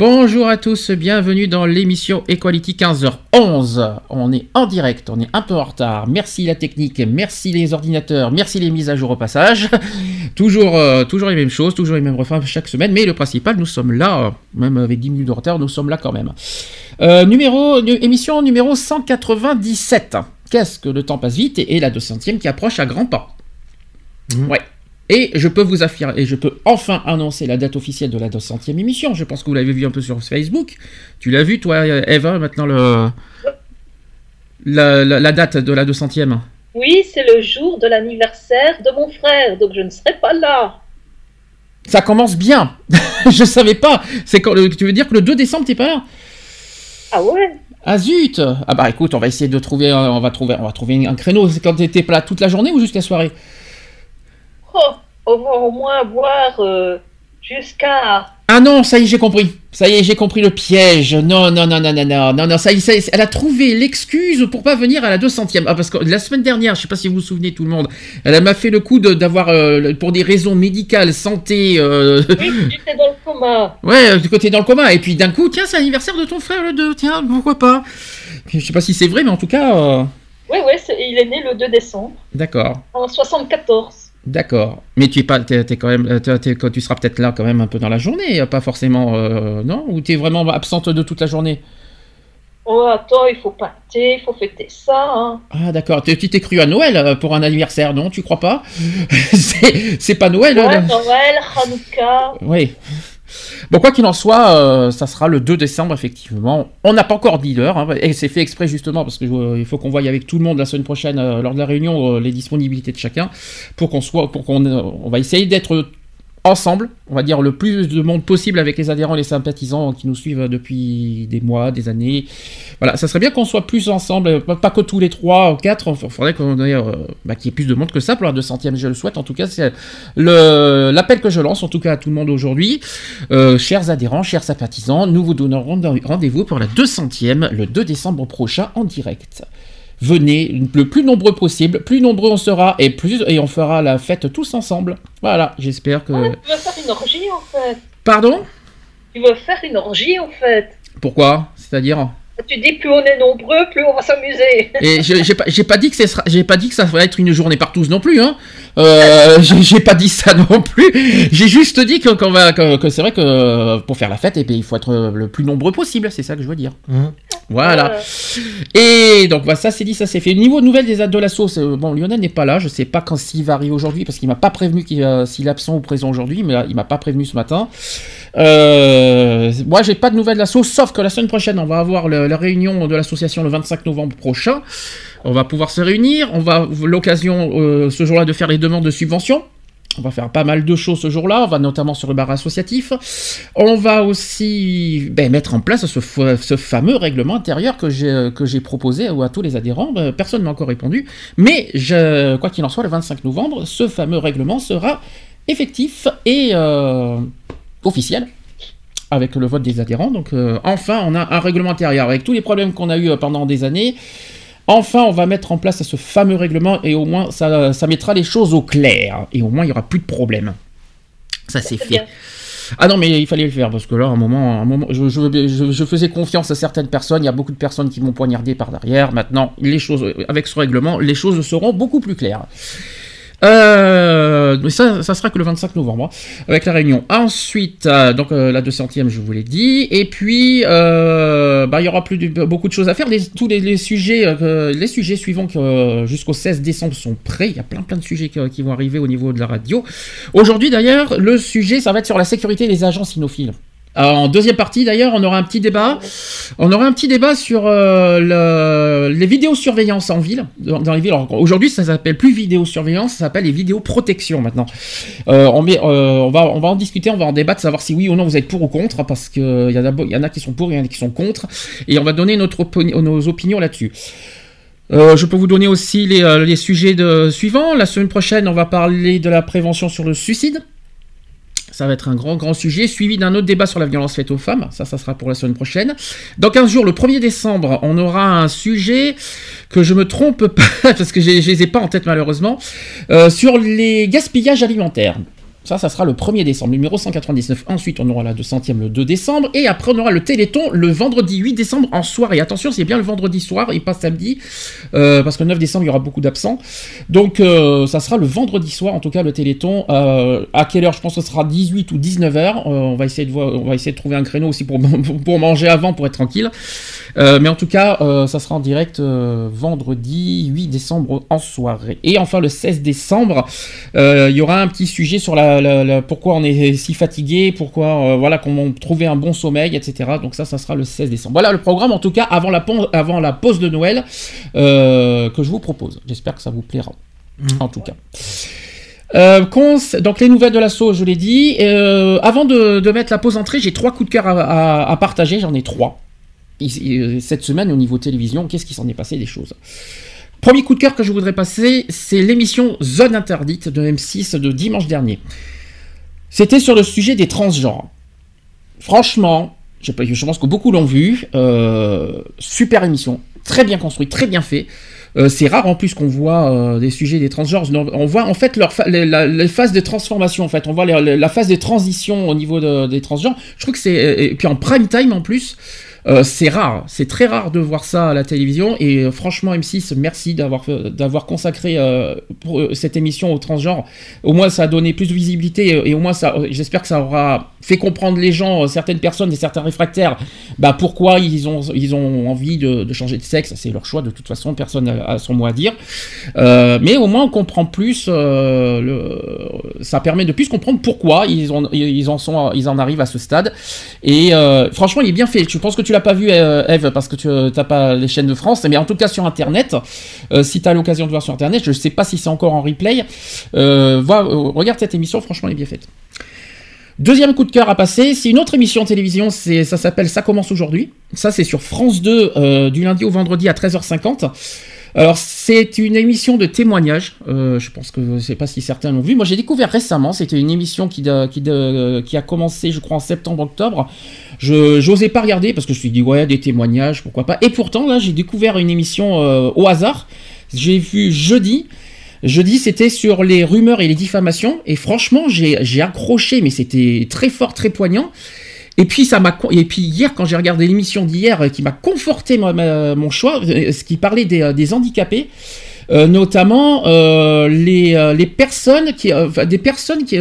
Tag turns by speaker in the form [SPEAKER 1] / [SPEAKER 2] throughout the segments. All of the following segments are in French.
[SPEAKER 1] Bonjour à tous, bienvenue dans l'émission Equality 15h11. On est en direct, on est un peu en retard. Merci la technique, merci les ordinateurs, merci les mises à jour au passage. toujours, euh, toujours les mêmes choses, toujours les mêmes refrains chaque semaine, mais le principal, nous sommes là, euh, même avec 10 minutes de retard, nous sommes là quand même. Euh, numéro, nu- émission numéro 197. Qu'est-ce que le temps passe vite et, et la 200e qui approche à grands pas. Ouais. Et je peux vous affirmer, et je peux enfin annoncer la date officielle de la 200e émission. Je pense que vous l'avez vu un peu sur Facebook. Tu l'as vu, toi, Eva, maintenant, le, la, la- la date de la 200e
[SPEAKER 2] Oui, c'est le jour de l'anniversaire de mon frère, donc je ne serai pas là.
[SPEAKER 1] Ça commence bien. je savais pas. C'est quand, le- tu veux dire que le 2 décembre, t'es pas là?
[SPEAKER 2] Ah ouais
[SPEAKER 1] Ah zut Ah bah écoute, on va essayer de trouver, on va trouver, on va trouver un créneau. C'est quand t'étais pas là toute la journée ou juste la soirée?
[SPEAKER 2] Oh, On va au moins voir euh, jusqu'à...
[SPEAKER 1] Ah non, ça y est, j'ai compris. Ça y est, j'ai compris le piège. Non, non, non, non, non, non, non, non, ça y est, ça y est, elle a trouvé l'excuse pour pas venir à la 200e. Ah, parce que la semaine dernière, je sais pas si vous vous souvenez tout le monde, elle m'a fait le coup de- d'avoir, euh, le- pour des raisons médicales, santé, euh,
[SPEAKER 2] Oui, j'étais dans le coma.
[SPEAKER 1] ouais, du côté dans le coma. Et puis d'un coup, tiens, c'est l'anniversaire de ton frère le 2, tiens, pourquoi pas? Je sais pas si c'est vrai, mais en tout cas, euh,
[SPEAKER 2] Oui, oui, il est né le 2 décembre,
[SPEAKER 1] d'accord.
[SPEAKER 2] en 74.
[SPEAKER 1] D'accord, mais tu es pas, t'es, t'es quand même, euh, t'es- t'es- tu seras peut-être là quand même un peu dans la journée, pas forcément, euh, non? Ou t'es vraiment absente de toute la journée?
[SPEAKER 2] Oh, attends, il faut pâter, il faut fêter ça. Hein.
[SPEAKER 1] Ah d'accord, tu tu t'es cru à Noël euh, pour un anniversaire, non? Tu crois pas? C'est, pas Noël
[SPEAKER 2] Ouais,
[SPEAKER 1] hein
[SPEAKER 2] Noël, Hanouka.
[SPEAKER 1] Oui. Bon, quoi qu'il en soit, euh, ça sera le 2 décembre, effectivement. On n'a pas encore dit l'heure, hein, et c'est fait exprès justement parce qu'il faut qu'on voie avec tout le monde la semaine prochaine, euh, lors de la réunion, euh, les disponibilités de chacun, pour qu'on soit, pour qu'on, on va essayer d'être ensemble, on va dire le plus de monde possible avec les adhérents et les sympathisants qui nous suivent depuis des mois, des années. Voilà, ça serait bien qu'on soit plus ensemble, pas, que tous les trois ou quatre, il faudrait qu'on ait, euh, bah, qu'il y ait plus de monde que ça pour la 200e, je le souhaite, en tout cas, c'est l'appel que je lance, en tout cas à tout le monde aujourd'hui. Euh, chers adhérents, chers sympathisants, nous vous donnons rende- rendez-vous pour la 200e, le 2 décembre prochain, en direct. Venez le plus nombreux possible, plus nombreux on sera, et plus et on fera la fête tous ensemble. Voilà, j'espère que...
[SPEAKER 2] Ah, tu veux faire une orgie, en fait.
[SPEAKER 1] Pardon?
[SPEAKER 2] Tu veux faire une orgie, en fait.
[SPEAKER 1] Pourquoi? C'est-à-dire?
[SPEAKER 2] Tu dis, plus on est nombreux, plus on va s'amuser.
[SPEAKER 1] Et j'ai pas, pas dit que sera, j'ai pas dit que ça va être une journée par tous non plus, hein. Euh, j'ai pas dit ça non plus. J'ai juste dit que, qu'on va, que, que c'est vrai que euh, pour faire la fête, et il faut être le plus nombreux possible. C'est ça que je veux dire. Voilà.
[SPEAKER 2] Euh,
[SPEAKER 1] Et donc voilà, ça c'est dit, ça c'est fait. Niveau nouvelle des de la sauce, euh, bon Lionel n'est pas là, je sais pas quand s'il va arriver aujourd'hui parce qu'il m'a pas prévenu qu'il, euh, s'il est absent ou présent aujourd'hui, mais là, il m'a pas prévenu ce matin. Euh, moi j'ai pas de nouvelles de la sauce, sauf que la semaine prochaine on va avoir le- la réunion de l'association le 25 novembre prochain. On va pouvoir se réunir, on va avoir l'occasion euh, ce jour-là de faire les demandes de subventions. On va faire pas mal de choses ce jour-là, on va notamment sur le bar associatif. On va aussi ben, mettre en place ce, fa- ce fameux règlement intérieur que j'ai que j'ai proposé à tous les adhérents. Ben, Personne ne m'a encore répondu, mais quoi qu'il en soit, le 25 novembre, ce fameux règlement sera effectif et euh, officiel avec le vote des adhérents. Donc euh, enfin, on a un règlement intérieur avec tous les problèmes qu'on a eu euh, pendant des années. Enfin, on va mettre en place ce fameux règlement et au moins ça, ça mettra les choses au clair et au moins il y aura plus de problème. Ça c'est
[SPEAKER 2] c'est
[SPEAKER 1] fait.
[SPEAKER 2] bien.
[SPEAKER 1] Ah non, mais il fallait le faire parce que là, à un moment, à un moment je, je- je- je faisais confiance à certaines personnes. Il y a beaucoup de personnes qui m'ont poignardé par derrière. Maintenant, les choses, avec ce règlement, les choses seront beaucoup plus claires. Euh, mais ça, ça sera que le 25 novembre, hein, avec la réunion. Ensuite, euh, donc euh, la 200e, je vous l'ai dit. Et puis, bah, il y aura plus beaucoup de choses à faire. Tous les, sujets, les sujets suivants jusqu'au 16 décembre sont prêts. Il y a plein plein de sujets qui, qui vont arriver au niveau de la radio. Aujourd'hui, d'ailleurs, le sujet, ça va être sur la sécurité des agents cynophiles. En deuxième partie d'ailleurs, on aura un petit débat. On aura un petit débat sur euh, le, les vidéosurveillance en ville, dans, les villes. Aujourd'hui, ça s'appelle plus vidéosurveillance, ça s'appelle les vidéoprotections maintenant. Euh, on, euh, va, on va en discuter, on va en débattre, savoir si oui ou non vous êtes pour ou contre, parce qu'il y, en a, qui sont pour, il y en a qui sont contre, et on va donner notre nos opinions là-dessus. je peux vous donner aussi les, sujets suivants. La semaine prochaine, on va parler de la prévention sur le suicide. Ça va être un grand, grand sujet, suivi d'un autre débat sur la violence faite aux femmes. Ça, ça sera pour la semaine prochaine. Dans 15 jours, le 1er décembre, on aura un sujet que je me trompe pas, parce que je ne les ai pas en tête malheureusement, euh, sur les gaspillages alimentaires. Ça, ça sera le 1er décembre, numéro 199. Ensuite, on aura la 200e le 2 décembre. Et après, on aura le Téléthon le vendredi 8 décembre en soirée. Attention, c'est bien le vendredi soir et pas samedi. Euh, parce que le 9 décembre, il y aura beaucoup d'absents. Donc, euh, ça sera le vendredi soir, en tout cas, le Téléthon. Euh, à quelle heure? Je pense que ce sera 18 ou 19h. on, va essayer de voir, on va essayer de trouver un créneau aussi pour, pour manger avant, pour être tranquille. mais en tout cas, ça sera en direct vendredi 8 décembre en soirée. Et enfin, le 16 décembre, il y aura un petit sujet sur la pourquoi on est si fatigué, pourquoi euh, voilà qu'on trouver un bon sommeil, etc. Donc ça, ça sera le 16 décembre. Voilà le programme en tout cas avant la, avant la pause de Noël euh, que je vous propose. J'espère que ça vous plaira. Mm. En tout cas. Euh, donc les nouvelles de l'assaut, je l'ai dit. avant de, mettre la pause entrée, j'ai trois coups de cœur à, partager. J'en ai trois. Cette semaine, au niveau télévision, qu'est-ce qui s'en est passé des choses? Premier coup de cœur que je voudrais passer, c'est l'émission Zone Interdite de M6 de dimanche dernier. C'était sur le sujet des transgenres. Franchement, je, pense que beaucoup l'ont vu. Euh, super émission, très bien construite, très bien fait. Euh, c'est rare en plus qu'on voit euh, des sujets des transgenres. On voit en fait leur les, phases de transformation. En fait, on voit la phase de transition au niveau des transgenres. Je trouve que c'est et puis en prime time en plus. Euh, c'est rare, c'est très rare de voir ça à la télévision et euh, franchement M6, merci d'avoir d'avoir consacré euh, cette émission au transgenre. Au moins ça a donné plus de visibilité et au moins ça, j'espère que ça aura fait comprendre les gens, certaines personnes et certains réfractaires, bah pourquoi ils ont ils ont envie de, changer de sexe, c'est leur choix de toute façon, personne a, son mot à dire. mais au moins on comprend plus, le, ça permet de plus comprendre pourquoi ils ont ils en sont ils en arrivent à ce stade. Et franchement il est bien fait. Je pense que tu l'as pas vu, euh, Eve, parce que tu n'as euh, pas les chaînes de France, mais en tout cas sur Internet, euh, si tu as l'occasion de voir sur Internet, je ne sais pas si c'est encore en replay, regarde cette émission, franchement, elle est bien faite. Deuxième coup de cœur à passer, c'est une autre émission de télévision, ça s'appelle Ça commence aujourd'hui. Ça, c'est sur France 2 du lundi au vendredi à 13h50. Alors, c'est une émission de témoignages. je pense que je ne sais pas si certains l'ont vu. Moi, j'ai découvert récemment. C'était une émission qui, a commencé, je crois, en septembre-octobre. Je n'osais pas regarder parce que je me suis dit, ouais, des témoignages, pourquoi pas. Et pourtant, là, j'ai découvert une émission euh, au hasard. J'ai vu jeudi. Jeudi, c'était sur les rumeurs et les diffamations. Et franchement, j'ai accroché, mais c'était très fort, très poignant. Et puis ça et puis hier quand j'ai regardé l'émission d'hier euh, qui m'a conforté mon choix, euh, ce qui parlait des, handicapés. notamment les, les, personnes qui des personnes qui,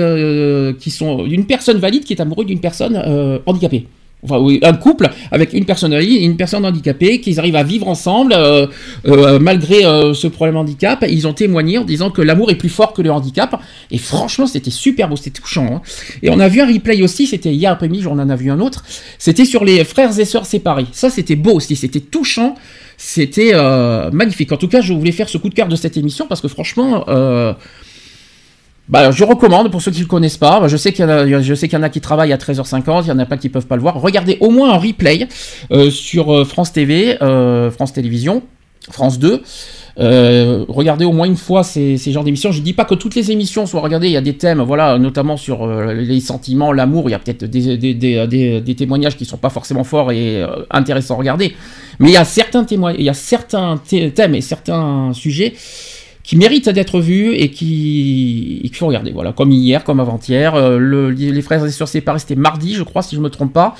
[SPEAKER 1] qui sont une personne valide qui est amoureuse d'une personne handicapée un couple avec une personne et une personne handicapée, qu'ils arrivent à vivre ensemble euh, euh, malgré euh, ce problème handicap. Ils ont témoigné en disant que l'amour est plus fort que le handicap. Et franchement, c'était super beau, c'était touchant. Hein. Et on a vu un replay aussi, c'était hier après-midi, on en a vu un autre. C'était sur les frères et sœurs séparés. Ça, c'était beau aussi, c'était touchant. C'était magnifique. En tout cas, je voulais faire ce coup de cœur de cette émission parce que franchement, bah, je recommande pour ceux qui ne le connaissent pas. Je sais qu'il y, en a, je sais qu'il y en a qui travaillent à 13h50, il y en a pas qui peuvent pas le voir. Regardez au moins un replay euh, sur euh, France TV, euh, France Télévisions, France 2. regardez au moins une fois ces, ces genres d'émissions. Je dis pas que toutes les émissions soient regardées. Il y a des thèmes, voilà, notamment sur les sentiments, l'amour. Il y a peut-être des, des, des, des, témoignages qui sont pas forcément forts et intéressants à regarder. Mais il y a certains témoignages, il y a certains thèmes et certains sujets qui mérite d'être vu et qui qu'il faut regarder. Voilà, comme hier, comme avant-hier. Euh, les frères et sœurs séparés, c'était mardi, je crois, si je me trompe pas.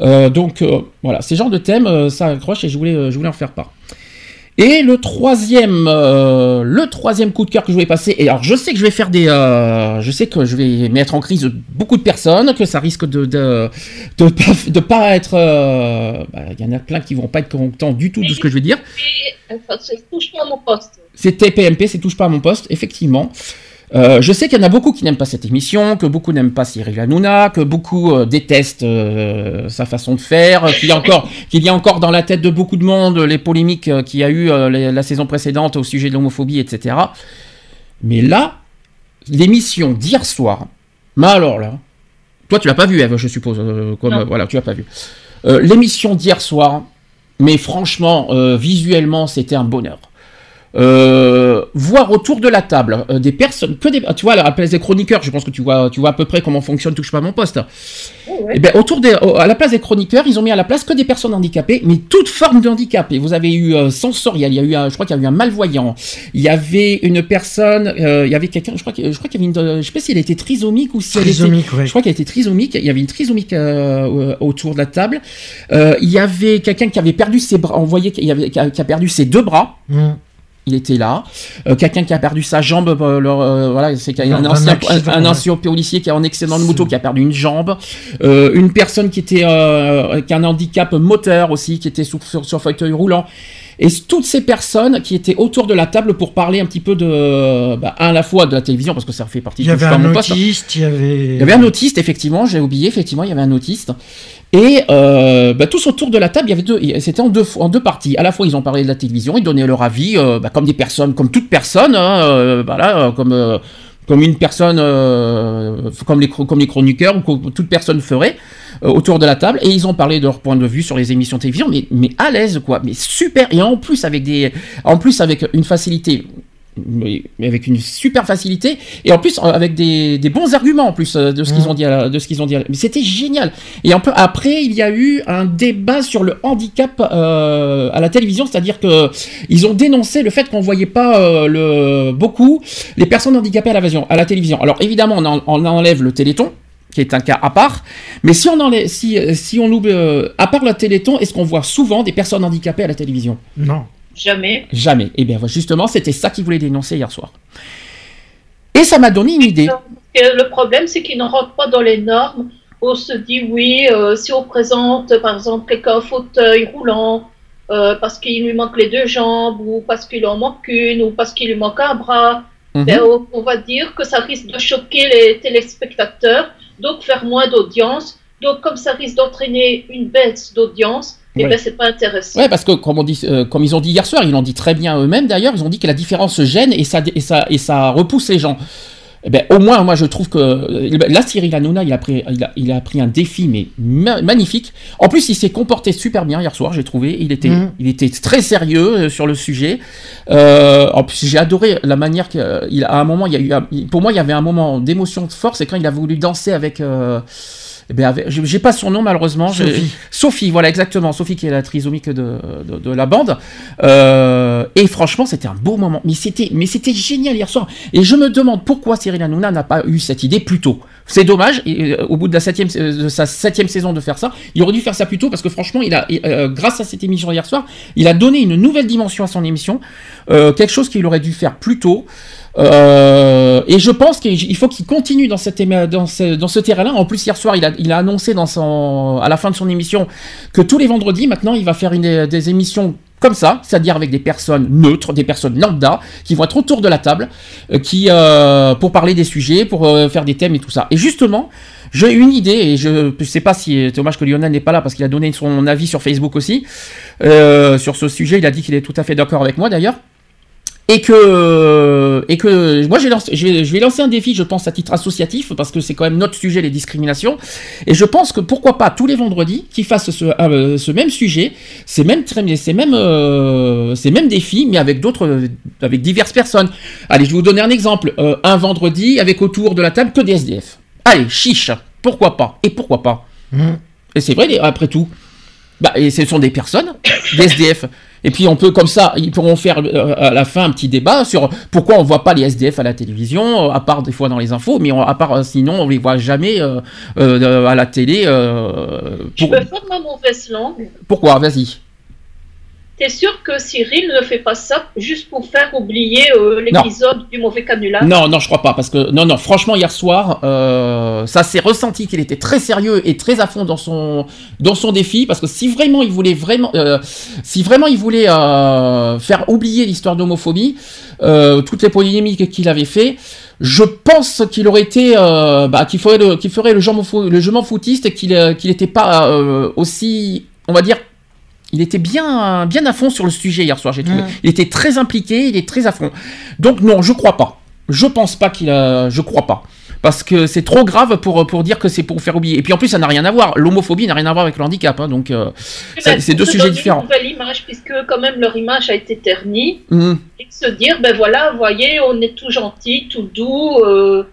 [SPEAKER 1] Euh, donc euh, voilà, ces genres de thèmes, ça accroche et je voulais, je voulais en faire part. Et le troisième, le troisième coup de cœur que je voulais passer, et alors je sais que je vais faire des, je sais que je vais mettre en crise beaucoup de personnes, que ça risque de de de pas, être, bah, il y en a plein qui vont pas être contents du tout de ce que je vais dire.
[SPEAKER 2] touche mon poste.
[SPEAKER 1] C'est TPMP, c'est touche pas à mon poste, effectivement. Euh, je sais qu'il y en a beaucoup qui n'aiment pas cette émission, que beaucoup n'aiment pas Cyril Hanouna, que beaucoup euh, détestent euh, sa façon de faire, qu'il y, a encore, qu'il y a encore dans la tête de beaucoup de monde les polémiques qu'il y a eu la saison précédente au sujet de l'homophobie, etc. Mais là, l'émission d'hier soir, mais alors là, toi tu l'as pas vu Eve, je suppose, comme, voilà, tu l'as pas vu. l'émission d'hier soir, mais franchement, visuellement, c'était un bonheur. Euh, voir autour de la table euh, des personnes, que des, tu vois, à la place des chroniqueurs, je pense que tu vois, tu vois à peu près comment fonctionne Touche pas mon poste. Et eh bien, autour des, à la place des chroniqueurs, ils ont mis à la place que des personnes handicapées, mais toute forme de handicap. Et vous avez eu euh, sensoriel, il y a eu, un, je crois qu'il y a eu un malvoyant, il y avait une personne, euh, il y avait quelqu'un, je crois, je crois qu'il y avait une, je sais pas si elle était trisomique ou si elle était, je crois qu'elle était trisomique. Il y avait une trisomique autour de la table. il y avait quelqu'un qui avait perdu ses bras, on voyait qu'il y avait, qui a, perdu ses deux bras. Mmh il était là. Euh, quelqu'un qui a perdu sa jambe, euh, euh, voilà, c'est un, ancien, un, ancien policier qui est en excédent de moto qui a perdu une jambe. une personne qui était qui a un handicap moteur aussi, qui était sur, sur, fauteuil roulant. Et toutes ces personnes qui étaient autour de la table pour parler un petit peu de, bah, à la fois de la télévision, parce que ça fait partie
[SPEAKER 3] il y avait un autiste, il y avait...
[SPEAKER 1] Il y avait un autiste, effectivement, j'ai oublié, effectivement, il y avait un autiste. Et euh, bah, tous autour de la table, il y avait deux, c'était en deux, en deux parties. À la fois, ils ont parlé de la télévision, ils donnaient leur avis, euh, bah, comme des personnes, comme toute personne, hein, euh, voilà, comme comme une personne, comme les comme les chroniqueurs ou comme toute personne ferait autour de la table. Et ils ont parlé de leur point de vue sur les émissions de télévision, mais mais à l'aise quoi, mais super. Et en plus avec des, en plus avec une facilité avec une super facilité et en plus avec des, bons arguments en plus euh, de ce qu'ils mmh. ont dit de ce qu'ils ont dit mais c'était génial et un peu après il y a eu un débat sur le handicap euh, à la télévision c'est-à-dire que ils ont dénoncé le fait qu'on voyait pas euh, le beaucoup les personnes handicapées à la, à la télévision alors évidemment on, on enlève le téléthon qui est un cas à part. Mais si on enlève, si, si on oublie, à part le Téléthon, est-ce qu'on voit souvent des personnes handicapées à la télévision?
[SPEAKER 3] Non.
[SPEAKER 2] Jamais.
[SPEAKER 1] Jamais. Et eh bien justement, c'était ça qu'il voulait dénoncer hier soir. Et ça m'a donné une idée.
[SPEAKER 2] Le problème, c'est qu'il ne rentre pas dans les normes. On se dit, oui, euh, si on présente, par exemple, quelqu'un en fauteuil roulant, euh, parce qu'il lui manque les deux jambes, ou parce qu'il en manque une, ou parce qu'il lui manque un bras, mhm. ben, on, va dire que ça risque de choquer les téléspectateurs, donc faire moins d'audience. Donc, comme ça risque d'entraîner une baisse d'audience, et eh ben, c'est pas intéressant.
[SPEAKER 1] Ouais, parce que comme, on dit, euh, comme ils ont dit hier soir, ils l'ont dit très bien eux-mêmes d'ailleurs, ils ont dit que la différence gêne et ça, et ça, et ça repousse les gens. Eh ben, au moins, moi, je trouve que euh, là, Cyril Hanouna, il a pris, il a, il a pris un défi, mais magnifique. En plus, il s'est comporté super bien hier soir, j'ai trouvé. Il était, mm. il était très sérieux euh, sur le sujet. en plus, j'ai adoré la manière qu'il, à un moment, il y a eu, pour moi, il y avait un moment d'émotion forte, c'est quand il a voulu danser avec. Eh bien, j'ai pas son nom malheureusement. Sophie. Sophie, voilà exactement. Sophie qui est la trisomique de, de, la bande. Euh, et franchement, c'était un beau moment. Mais c'était, mais c'était génial hier soir. Et je me demande pourquoi Cyril Hanouna n'a pas eu cette idée plus tôt. C'est dommage. Euh, au bout de, la septième, euh, de sa septième saison de faire ça, il aurait dû faire ça plus tôt parce que franchement, il a, grâce à cette émission hier soir, il a donné une nouvelle dimension à son émission, quelque chose qu'il aurait dû faire plus tôt. Euh, et je pense qu'il faut qu'il continue dans, cette, dans ce, terrain-là. En plus, hier soir, il a, il a annoncé dans son, à la fin de son émission que tous les vendredis, maintenant, il va faire des émissions comme ça, c'est-à-dire avec des personnes neutres, des personnes lambda, qui vont être autour de la table, euh, qui euh, pour parler des sujets, pour faire des thèmes et tout ça. Et justement, j'ai une idée, et je ne sais pas si c'est dommage que Lionel n'est pas là parce qu'il a donné son avis sur Facebook aussi sur ce sujet. Il a dit qu'il est tout à fait d'accord avec moi d'ailleurs et que et que moi j'ai lancé, je vais lancer un défi je pense à titre associatif parce que c'est quand même notre sujet les discriminations. Et je pense que pourquoi pas tous les vendredis qu'ils fassent ce, euh, ce, même sujet ces mêmes ces mêmes euh, ces mêmes défis mais avec d'autres avec diverses personnes. Allez je vais vous donner un exemple. Euh, un vendredi avec autour de la table que des SDF allez chiche. Pourquoi pas et pourquoi pas mmh. et c'est vrai après tout. Bah, et ce sont des personnes des SDF et puis on peut comme ça, ils pourront faire euh, à la fin un petit débat sur pourquoi on voit pas les SDF à la télévision, euh, à part des fois dans les infos, mais à part euh, sinon on les voit jamais à la télé.
[SPEAKER 2] Je peux faire ma mauvaise langue.
[SPEAKER 1] Pourquoi? Vas-y.
[SPEAKER 2] T'es sûr que Cyril ne fait pas ça juste pour faire oublier euh, l'épisode du mauvais canular?
[SPEAKER 1] Non, non, je crois pas, parce que non, non, franchement, hier soir, euh, ça s'est ressenti qu'il était très sérieux et très à fond dans son dans son défi, parce que si vraiment il voulait vraiment, euh, si vraiment il voulait faire oublier l'histoire d'homophobie, toutes les polémiques qu'il avait fait. Je pense qu'il aurait été, bah, qu'il ferait le, qu'il ferait le jeu le foutiste et qu'il qu'il n'était pas aussi, on va dire, il était bien, bien à fond sur le sujet hier soir, j'ai trouvé. Il était très impliqué, il est très à fond. Donc non, je crois pas. Je pense pas qu'il a... Je crois pas. Parce que c'est trop grave pour, pour dire que c'est pour faire oublier. Et puis en plus, ça n'a rien à voir. L'homophobie n'a rien à voir avec le handicap. Hein, donc euh, c'est deux sujets différents.
[SPEAKER 2] une nouvelle image, puisque quand même leur image a été ternie. Mmh. Et se dire, ben voilà, voyez, on est tout gentil, tout doux. Euh,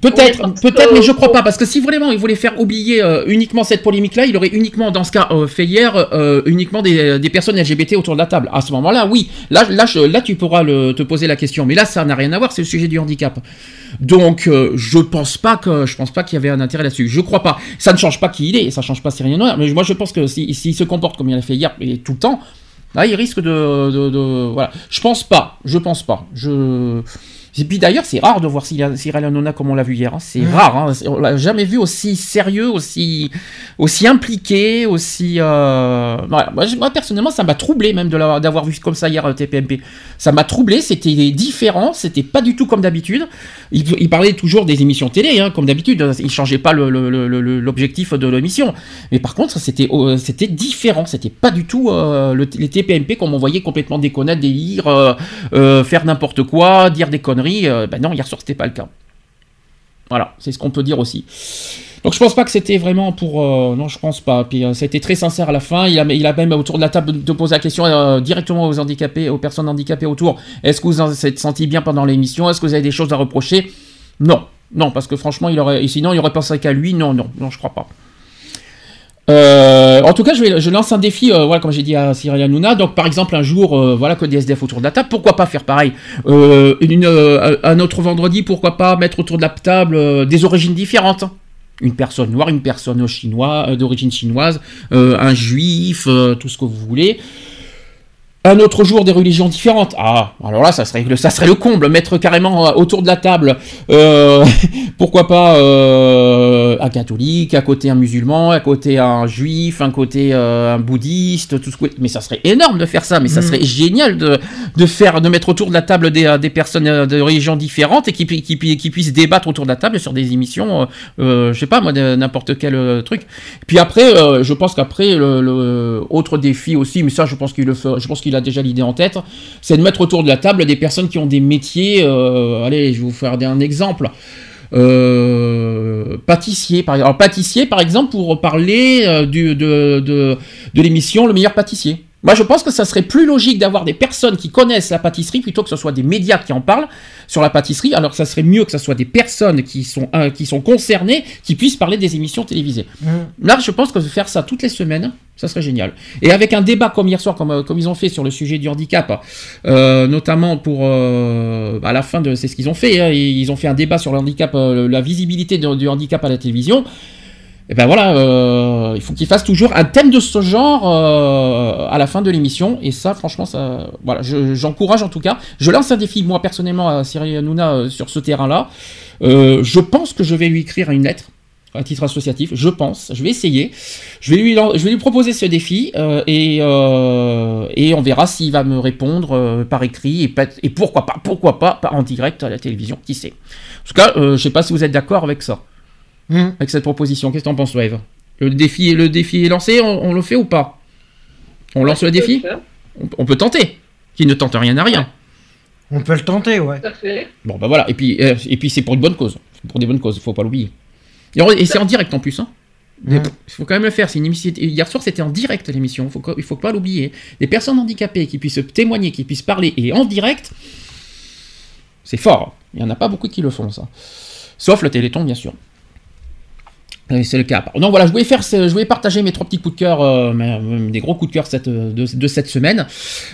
[SPEAKER 1] Peut-être, peut-être, mais je crois pas, parce que si vraiment il voulait faire oublier euh, uniquement cette polémique-là, il aurait uniquement, dans ce cas euh, fait hier, euh, uniquement des, personnes LGBT autour de la table. À ce moment-là, oui, là, là, là, tu pourras te poser la question, mais là, ça n'a rien à voir, c'est le sujet du handicap. Donc, je pense pas que, je pense pas qu'il y avait un intérêt là-dessus. Je crois pas. Ça ne change pas qui il est, ça change pas si rien mais moi, je pense que s'il se comporte comme il a fait hier et tout le temps, là, il risque de, de, de, voilà. Je pense pas, je pense pas. Je et puis d'ailleurs, c'est rare de voir Cyril Hanouna comme on l'a vu hier. Hein. C'est rare. Hein. On l'a jamais vu aussi sérieux, aussi, aussi impliqué, aussi. Euh... Moi, personnellement, ça m'a troublé même d'avoir vu comme ça hier euh, TPMP. Ça m'a troublé. C'était différent. C'était pas du tout comme d'habitude. Il, parlait toujours des émissions télé, hein, comme d'habitude. Il changeait pas l'objectif de l'émission. Mais par contre, c'était euh, c'était différent. C'était pas du tout euh, les TPMP comme on voyait complètement déconner, délire, faire n'importe quoi, dire des conneries. Euh, ben non, hier soir, c'était pas le cas. Voilà, c'est ce qu'on peut dire aussi. Donc je pense pas que c'était vraiment pour... Euh, non, je pense pas. Puis a été très sincère à la fin. Il a, même autour de la table de poser la question euh, directement aux handicapés, aux personnes handicapées autour. Est-ce que vous vous êtes senti bien pendant l'émission? Est-ce que vous avez des choses à reprocher? Non. Non, parce que franchement, il aurait, sinon il aurait pensé qu'à lui. Non, non, non, je crois pas. Euh, en tout cas, je, vais, je lance un défi, euh, voilà, comme j'ai dit à Cyril Hanouna. Donc, par exemple, un jour, euh, voilà, que des SDF autour de la table, pourquoi pas faire pareil une, Un autre vendredi, pourquoi pas mettre autour de la table des origines différentes une personne noire, une personne chinoise, d'origine chinoise, un juif, tout ce que vous voulez un autre jour des religions différentes. Ah, alors là, ça serait, ça serait le comble, mettre carrément euh, autour de la table, euh, pourquoi pas euh, un catholique, à côté un musulman, à côté un juif, un côté un bouddhiste, tout ce que... Mais ça serait énorme de faire ça, mais ça mm. serait génial de, de, faire, de mettre autour de la table des, des personnes de religions différentes et qui, qui, qui, puissent débattre autour de la table sur des émissions, je sais pas moi, n'importe quel truc. Puis après, je pense qu'après, le, autre défi aussi, mais ça, je pense qu'il le fait, je pense qu'il déjà l'idée en tête, c'est de mettre autour de la table des personnes qui ont des métiers. Euh, allez, je vais vous faire un exemple. Euh, pâtissier, par exemple. pâtissier, par exemple, pour parler euh, du, de, de, de l'émission Le meilleur pâtissier. Moi, je pense que ça serait plus logique d'avoir des personnes qui connaissent la pâtisserie plutôt que ce soit des médias qui en parlent sur la pâtisserie, alors que ça serait mieux que ce soit des personnes qui sont, qui sont concernées qui puissent parler des émissions télévisées. Mmh. Là, je pense que faire ça toutes les semaines, ça serait génial. Et avec un débat comme hier soir, comme, euh, comme ils ont fait sur le sujet du handicap, euh, notamment pour euh, à la fin de, c'est ce qu'ils ont fait, hein, ils ont fait un débat sur le handicap, la visibilité du handicap à la télévision. Et ben voilà, il faut qu'ils fassent toujours un thème de ce genre à la fin de l'émission. Et ça, franchement, ça, voilà, j'encourage en tout cas. Je lance un défi moi personnellement à Cyril Hanouna sur ce terrain-là. je pense que je vais lui écrire une lettre à titre associatif, je pense. Je vais essayer. Je vais lui, je vais lui proposer ce défi euh, et, euh, et on verra s'il va me répondre euh, par écrit et, et, pourquoi pas, pourquoi pas, en direct à la télévision, qui sait. En tout cas, je sais pas si vous êtes d'accord avec ça, hmm. avec cette proposition. Qu'est-ce que en penses, Wave le défi, le défi est lancé, on, le fait ou pas? On lance le défi? on, peut tenter. Qui ne tente rien à rien.
[SPEAKER 3] On peut le tenter, ouais.
[SPEAKER 1] Bon, bah voilà. Et puis, et puis c'est pour une bonne cause. Pour des bonnes causes, il faut pas l'oublier. Et, c'est en direct en plus. Hein. Il faut quand même le faire. Une Hier soir, c'était en direct l'émission. Il ne faut pas l'oublier. Des personnes handicapées qui puissent témoigner, qui puissent parler et en direct, c'est fort. Il n'y en a pas beaucoup qui le font, ça. Sauf le Téléthon, bien sûr. C'est le cas. Donc voilà, je voulais faire, je voulais partager mes trois petits coups de cœur, euh, des gros coups de cœur cette, de, cette semaine.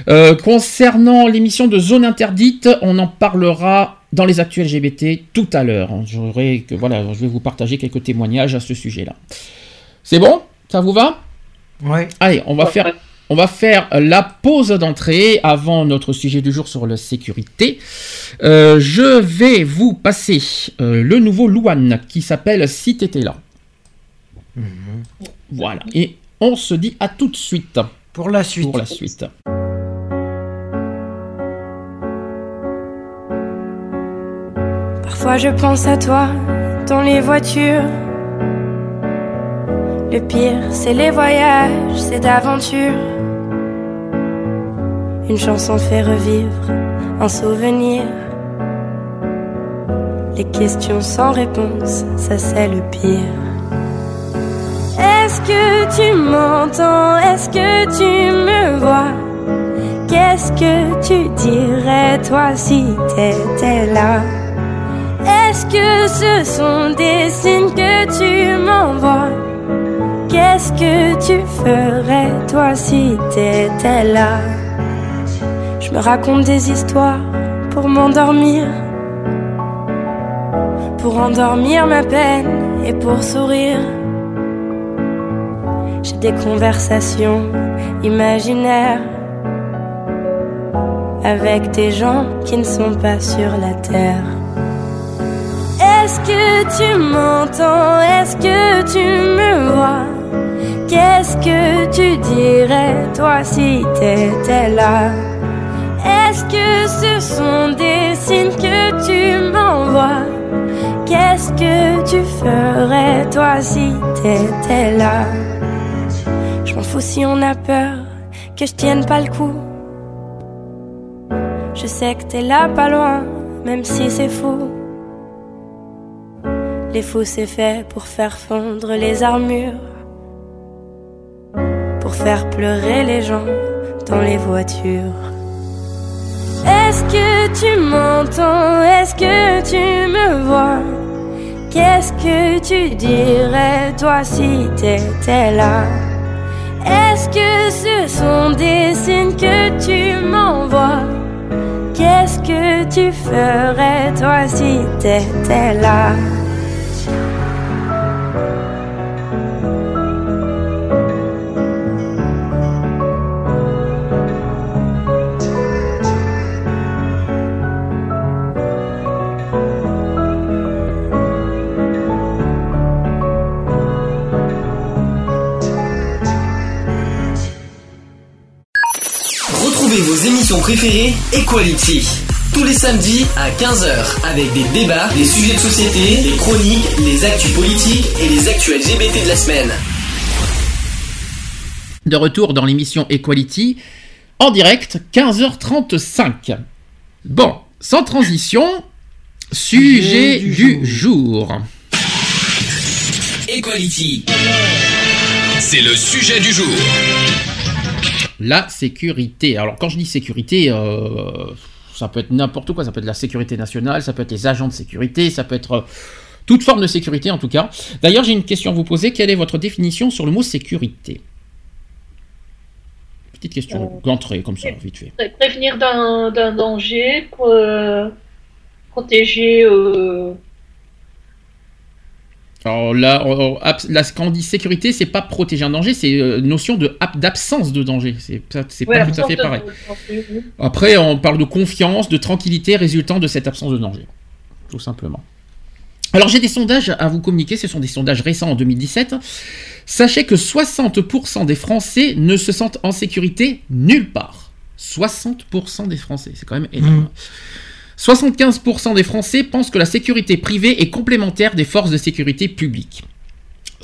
[SPEAKER 1] Euh, concernant l'émission de Zone Interdite, on en parlera dans les actuels LGBT tout à l'heure. que voilà, je vais vous partager quelques témoignages à ce sujet-là. C'est bon? Ça vous va?
[SPEAKER 3] Oui.
[SPEAKER 1] Allez, on va faire. On va faire la pause d'entrée avant notre sujet du jour sur la sécurité. Euh, je vais vous passer euh, le nouveau Louane qui s'appelle Si t'étais là.
[SPEAKER 3] Mhm.
[SPEAKER 1] Voilà. Et on se dit à tout de suite
[SPEAKER 3] Pour la suite.
[SPEAKER 1] pour la suite.
[SPEAKER 4] Parfois je pense à toi dans les voitures. Le pire, c'est les voyages, c'est d'aventure. Une chanson fait revivre un souvenir. Les questions sans réponse, ça c'est le pire. Est-ce que tu m'entends? Est-ce que tu me vois? Qu'est-ce que tu dirais toi si t'étais là? Est-ce que ce sont des signes que tu m'envoies? Qu'est-ce que tu ferais toi si t'étais là? Je me raconte des histoires pour m'endormir. Pour endormir ma peine et pour sourire. J'ai des conversations imaginaires Avec des gens qui ne sont pas sur la terre est-ce que tu m'entends? Est-ce que tu me vois? Qu'est-ce que tu dirais toi si t'étais là? Est-ce que ce sont des signes que tu m'envoies? Qu'est-ce que tu ferais toi si t'étais là? Je m'en fous si on a peur que je tienne pas le coup. Je sais que t'es là pas loin, même si c'est fou. Les fous c'est pour faire fondre les armures, pour faire pleurer les gens dans les voitures. Est-ce que tu m'entends? Est-ce que tu me vois? Qu'est-ce que tu dirais toi si t'étais là? Est-ce que ce sont des signes que tu m'envoies? Qu'est-ce que tu ferais toi si t'étais là?
[SPEAKER 5] Préférées Equality. Tous les samedis à 15h avec des débats, des sujets de société, des chroniques, les actus politiques et les actus LGBT de la semaine.
[SPEAKER 1] De retour dans l'émission Equality, en direct, 15h35. Bon, sans transition, sujet
[SPEAKER 3] du
[SPEAKER 1] du jour.
[SPEAKER 5] Equality.
[SPEAKER 6] C'est le sujet du jour.
[SPEAKER 1] La sécurité. Alors quand je dis sécurité, euh, ça peut être n'importe quoi, ça peut être la sécurité nationale, ça peut être les agents de sécurité, ça peut être euh, toute forme de sécurité en tout cas. D'ailleurs j'ai une question à vous poser, quelle est votre définition sur le mot sécurité? Petite question d'entrée comme ça, vite fait.
[SPEAKER 7] Pré- Prévenir d'un danger, pro- protéger. euh,
[SPEAKER 1] Alors là, on- on- là, quand on dit sécurité, c'est pas protéger un danger, c'est euh, notion de ab- d'absence de danger. C'est
[SPEAKER 7] ouais,
[SPEAKER 1] pas tout à
[SPEAKER 7] absence
[SPEAKER 1] fait
[SPEAKER 7] de-
[SPEAKER 1] pareil. Après, on parle de confiance, de tranquillité résultant de cette absence de danger. Tout simplement. Alors, j'ai des sondages à vous communiquer. Ce sont des sondages récents en 2017. Sachez que 60% des Français ne se sentent en sécurité nulle part. 60% des Français, c'est quand même énorme. 75% des Français pensent que la sécurité privée est complémentaire des forces de sécurité publiques.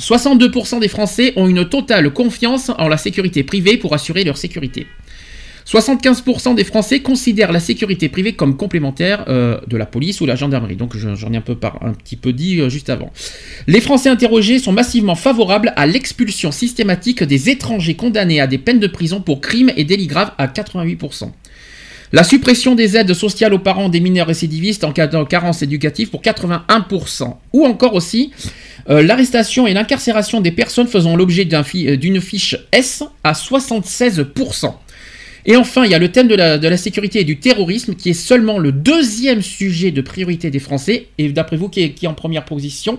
[SPEAKER 1] 62% des Français ont une totale confiance en la sécurité privée pour assurer leur sécurité. 75% des Français considèrent la sécurité privée comme complémentaire euh, de la police ou la gendarmerie. Donc je- j'en ai un peu un petit peu dit euh, juste avant. Les Français interrogés sont massivement favorables à l'expulsion systématique des étrangers condamnés à des peines de prison pour crimes et délits graves à 88%. La suppression des aides sociales aux parents des mineurs récidivistes en cas de carence éducative pour 81%. Ou encore aussi euh, l'arrestation et l'incarcération des personnes faisant l'objet euh, d'une fiche S à 76%. Et enfin, il y a le thème de la, sécurité et du terrorisme qui est seulement le deuxième sujet de priorité des Français. Et d'après vous, qui est, en première position?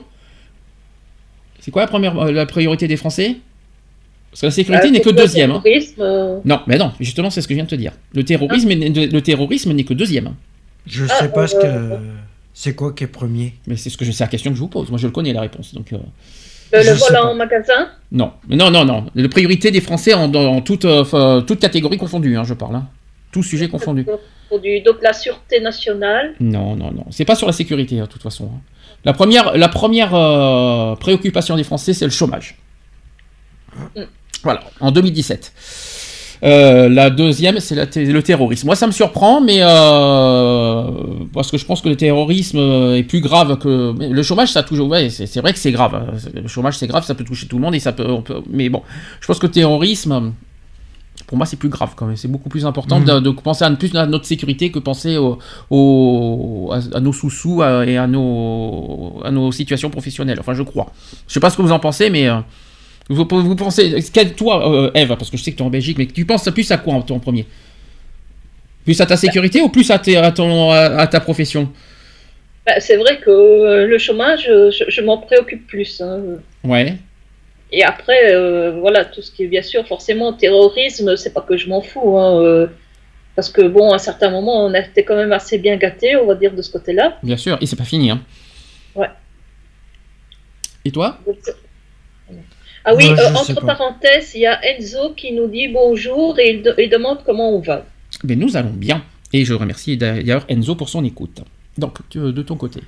[SPEAKER 1] C'est quoi euh, la priorité des Français? Parce que la sécurité
[SPEAKER 2] Bah,
[SPEAKER 1] n'est que deuxième. hein.
[SPEAKER 2] terrorisme, euh,
[SPEAKER 1] Non, mais non, justement, c'est ce que je viens de te dire. Le terrorisme,
[SPEAKER 2] Ah.
[SPEAKER 1] est- le terrorisme n'est que deuxième. hein.
[SPEAKER 3] Je
[SPEAKER 2] Ah,
[SPEAKER 3] sais pas ce
[SPEAKER 2] euh,
[SPEAKER 3] que. C'est quoi qui est premier
[SPEAKER 1] Mais c'est ce que je sais la question que je vous pose. Moi, je le connais la réponse. Donc, euh,
[SPEAKER 2] le, le vol en magasin?
[SPEAKER 1] Non, non, non, non. La priorité des Français en, en toute, euh, toute catégorie confondue, hein, je parle. Hein. Tout sujet confondu.
[SPEAKER 2] donc la sûreté nationale?
[SPEAKER 1] Non, non, non. C'est pas sur la sécurité, hein, de toute façon. hein. La première, la première euh, préoccupation des Français, c'est le chômage.
[SPEAKER 2] Mm.
[SPEAKER 1] Voilà, en 2017. Euh, la deuxième, c'est le terrorisme. Moi, ça me surprend, mais euh, parce que je pense que le terrorisme euh, est plus grave que le chômage. Ça a toujours, ouais, c'est vrai que c'est grave. hein. Le chômage, c'est grave, ça peut toucher tout le monde et ça peut, on peut- mais bon, je pense que le terrorisme, pour moi, c'est plus grave quand même. C'est beaucoup plus important
[SPEAKER 3] Mhm.
[SPEAKER 1] de, de penser à, plus à notre sécurité que penser au, au- à, à nos sous-sous et à nos, à nos situations professionnelles. Enfin, je crois. Je sais pas ce que vous en pensez, mais euh, vous, vous pensez, quel- toi, euh, Eve, parce que je sais que tu es en Belgique, mais tu penses plus à quoi en, en premier? Plus à ta sécurité ou plus à, tes- à ton, à, à ta profession?
[SPEAKER 2] Bah, c'est vrai que euh, le chômage, euh, je, je m'en préoccupe plus. hein.
[SPEAKER 1] Ouais.
[SPEAKER 2] Et après, euh, voilà, tout ce qui est bien sûr, forcément, terrorisme, c'est pas que je m'en fous. hein, euh, parce que bon, à un certain moment, on était quand même assez bien gâtés, on va dire, de ce côté-là.
[SPEAKER 1] Bien sûr, et c'est pas fini. Hein.
[SPEAKER 2] Ouais.
[SPEAKER 1] Et toi?
[SPEAKER 2] Ah oui,
[SPEAKER 3] Moi,
[SPEAKER 2] euh, entre parenthèses, il y a Enzo qui nous dit bonjour et il, de- il demande comment on va.
[SPEAKER 1] Mais nous allons bien. Et je remercie d'ailleurs Enzo pour son écoute. Donc, tu- de ton côté.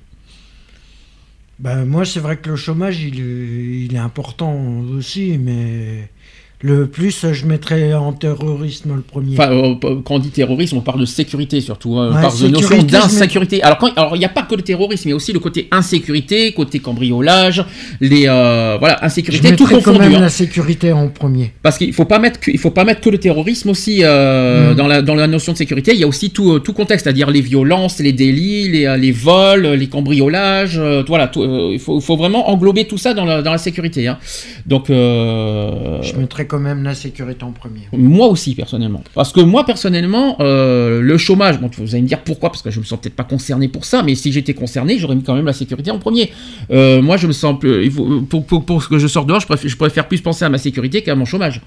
[SPEAKER 3] Ben, moi, c'est vrai que le chômage, il il est important aussi, mais le plus, je mettrais en terrorisme le premier.
[SPEAKER 1] Enfin, euh, quand on dit terrorisme, on parle de sécurité surtout. On
[SPEAKER 3] Ouais,
[SPEAKER 1] parle de notion
[SPEAKER 3] sécurité,
[SPEAKER 1] d'insécurité. Alors, il n'y a pas que le terrorisme, il y a aussi le côté insécurité, côté cambriolage, les euh, voilà,
[SPEAKER 3] je
[SPEAKER 1] insécurité, tout
[SPEAKER 3] mettrais quand
[SPEAKER 1] confondu.
[SPEAKER 3] même
[SPEAKER 1] hein.
[SPEAKER 3] la sécurité en premier.
[SPEAKER 1] Parce qu'il faut pas mettre que, il faut pas mettre que le terrorisme aussi euh,
[SPEAKER 3] Mm.
[SPEAKER 1] dans la dans la notion de sécurité. Il y a aussi tout euh, tout contexte, c'est-à-dire les violences, les délits, les, euh, les vols, les cambriolages. euh, voilà, tout, euh, il faut, vraiment englober tout ça dans la dans la sécurité. hein. Donc euh,
[SPEAKER 3] Je mettrais même la sécurité en premier.
[SPEAKER 1] moi aussi personnellement, parce que moi personnellement, euh, le chômage. Bon, vous allez me dire pourquoi, parce que je me sens peut-être pas concerné pour ça, mais si j'étais concerné, j'aurais mis quand même la sécurité en premier. Euh, moi, je me sens plus- pour, pour, pour que je sorte dehors, je je préfère plus penser à ma sécurité qu'à mon chômage.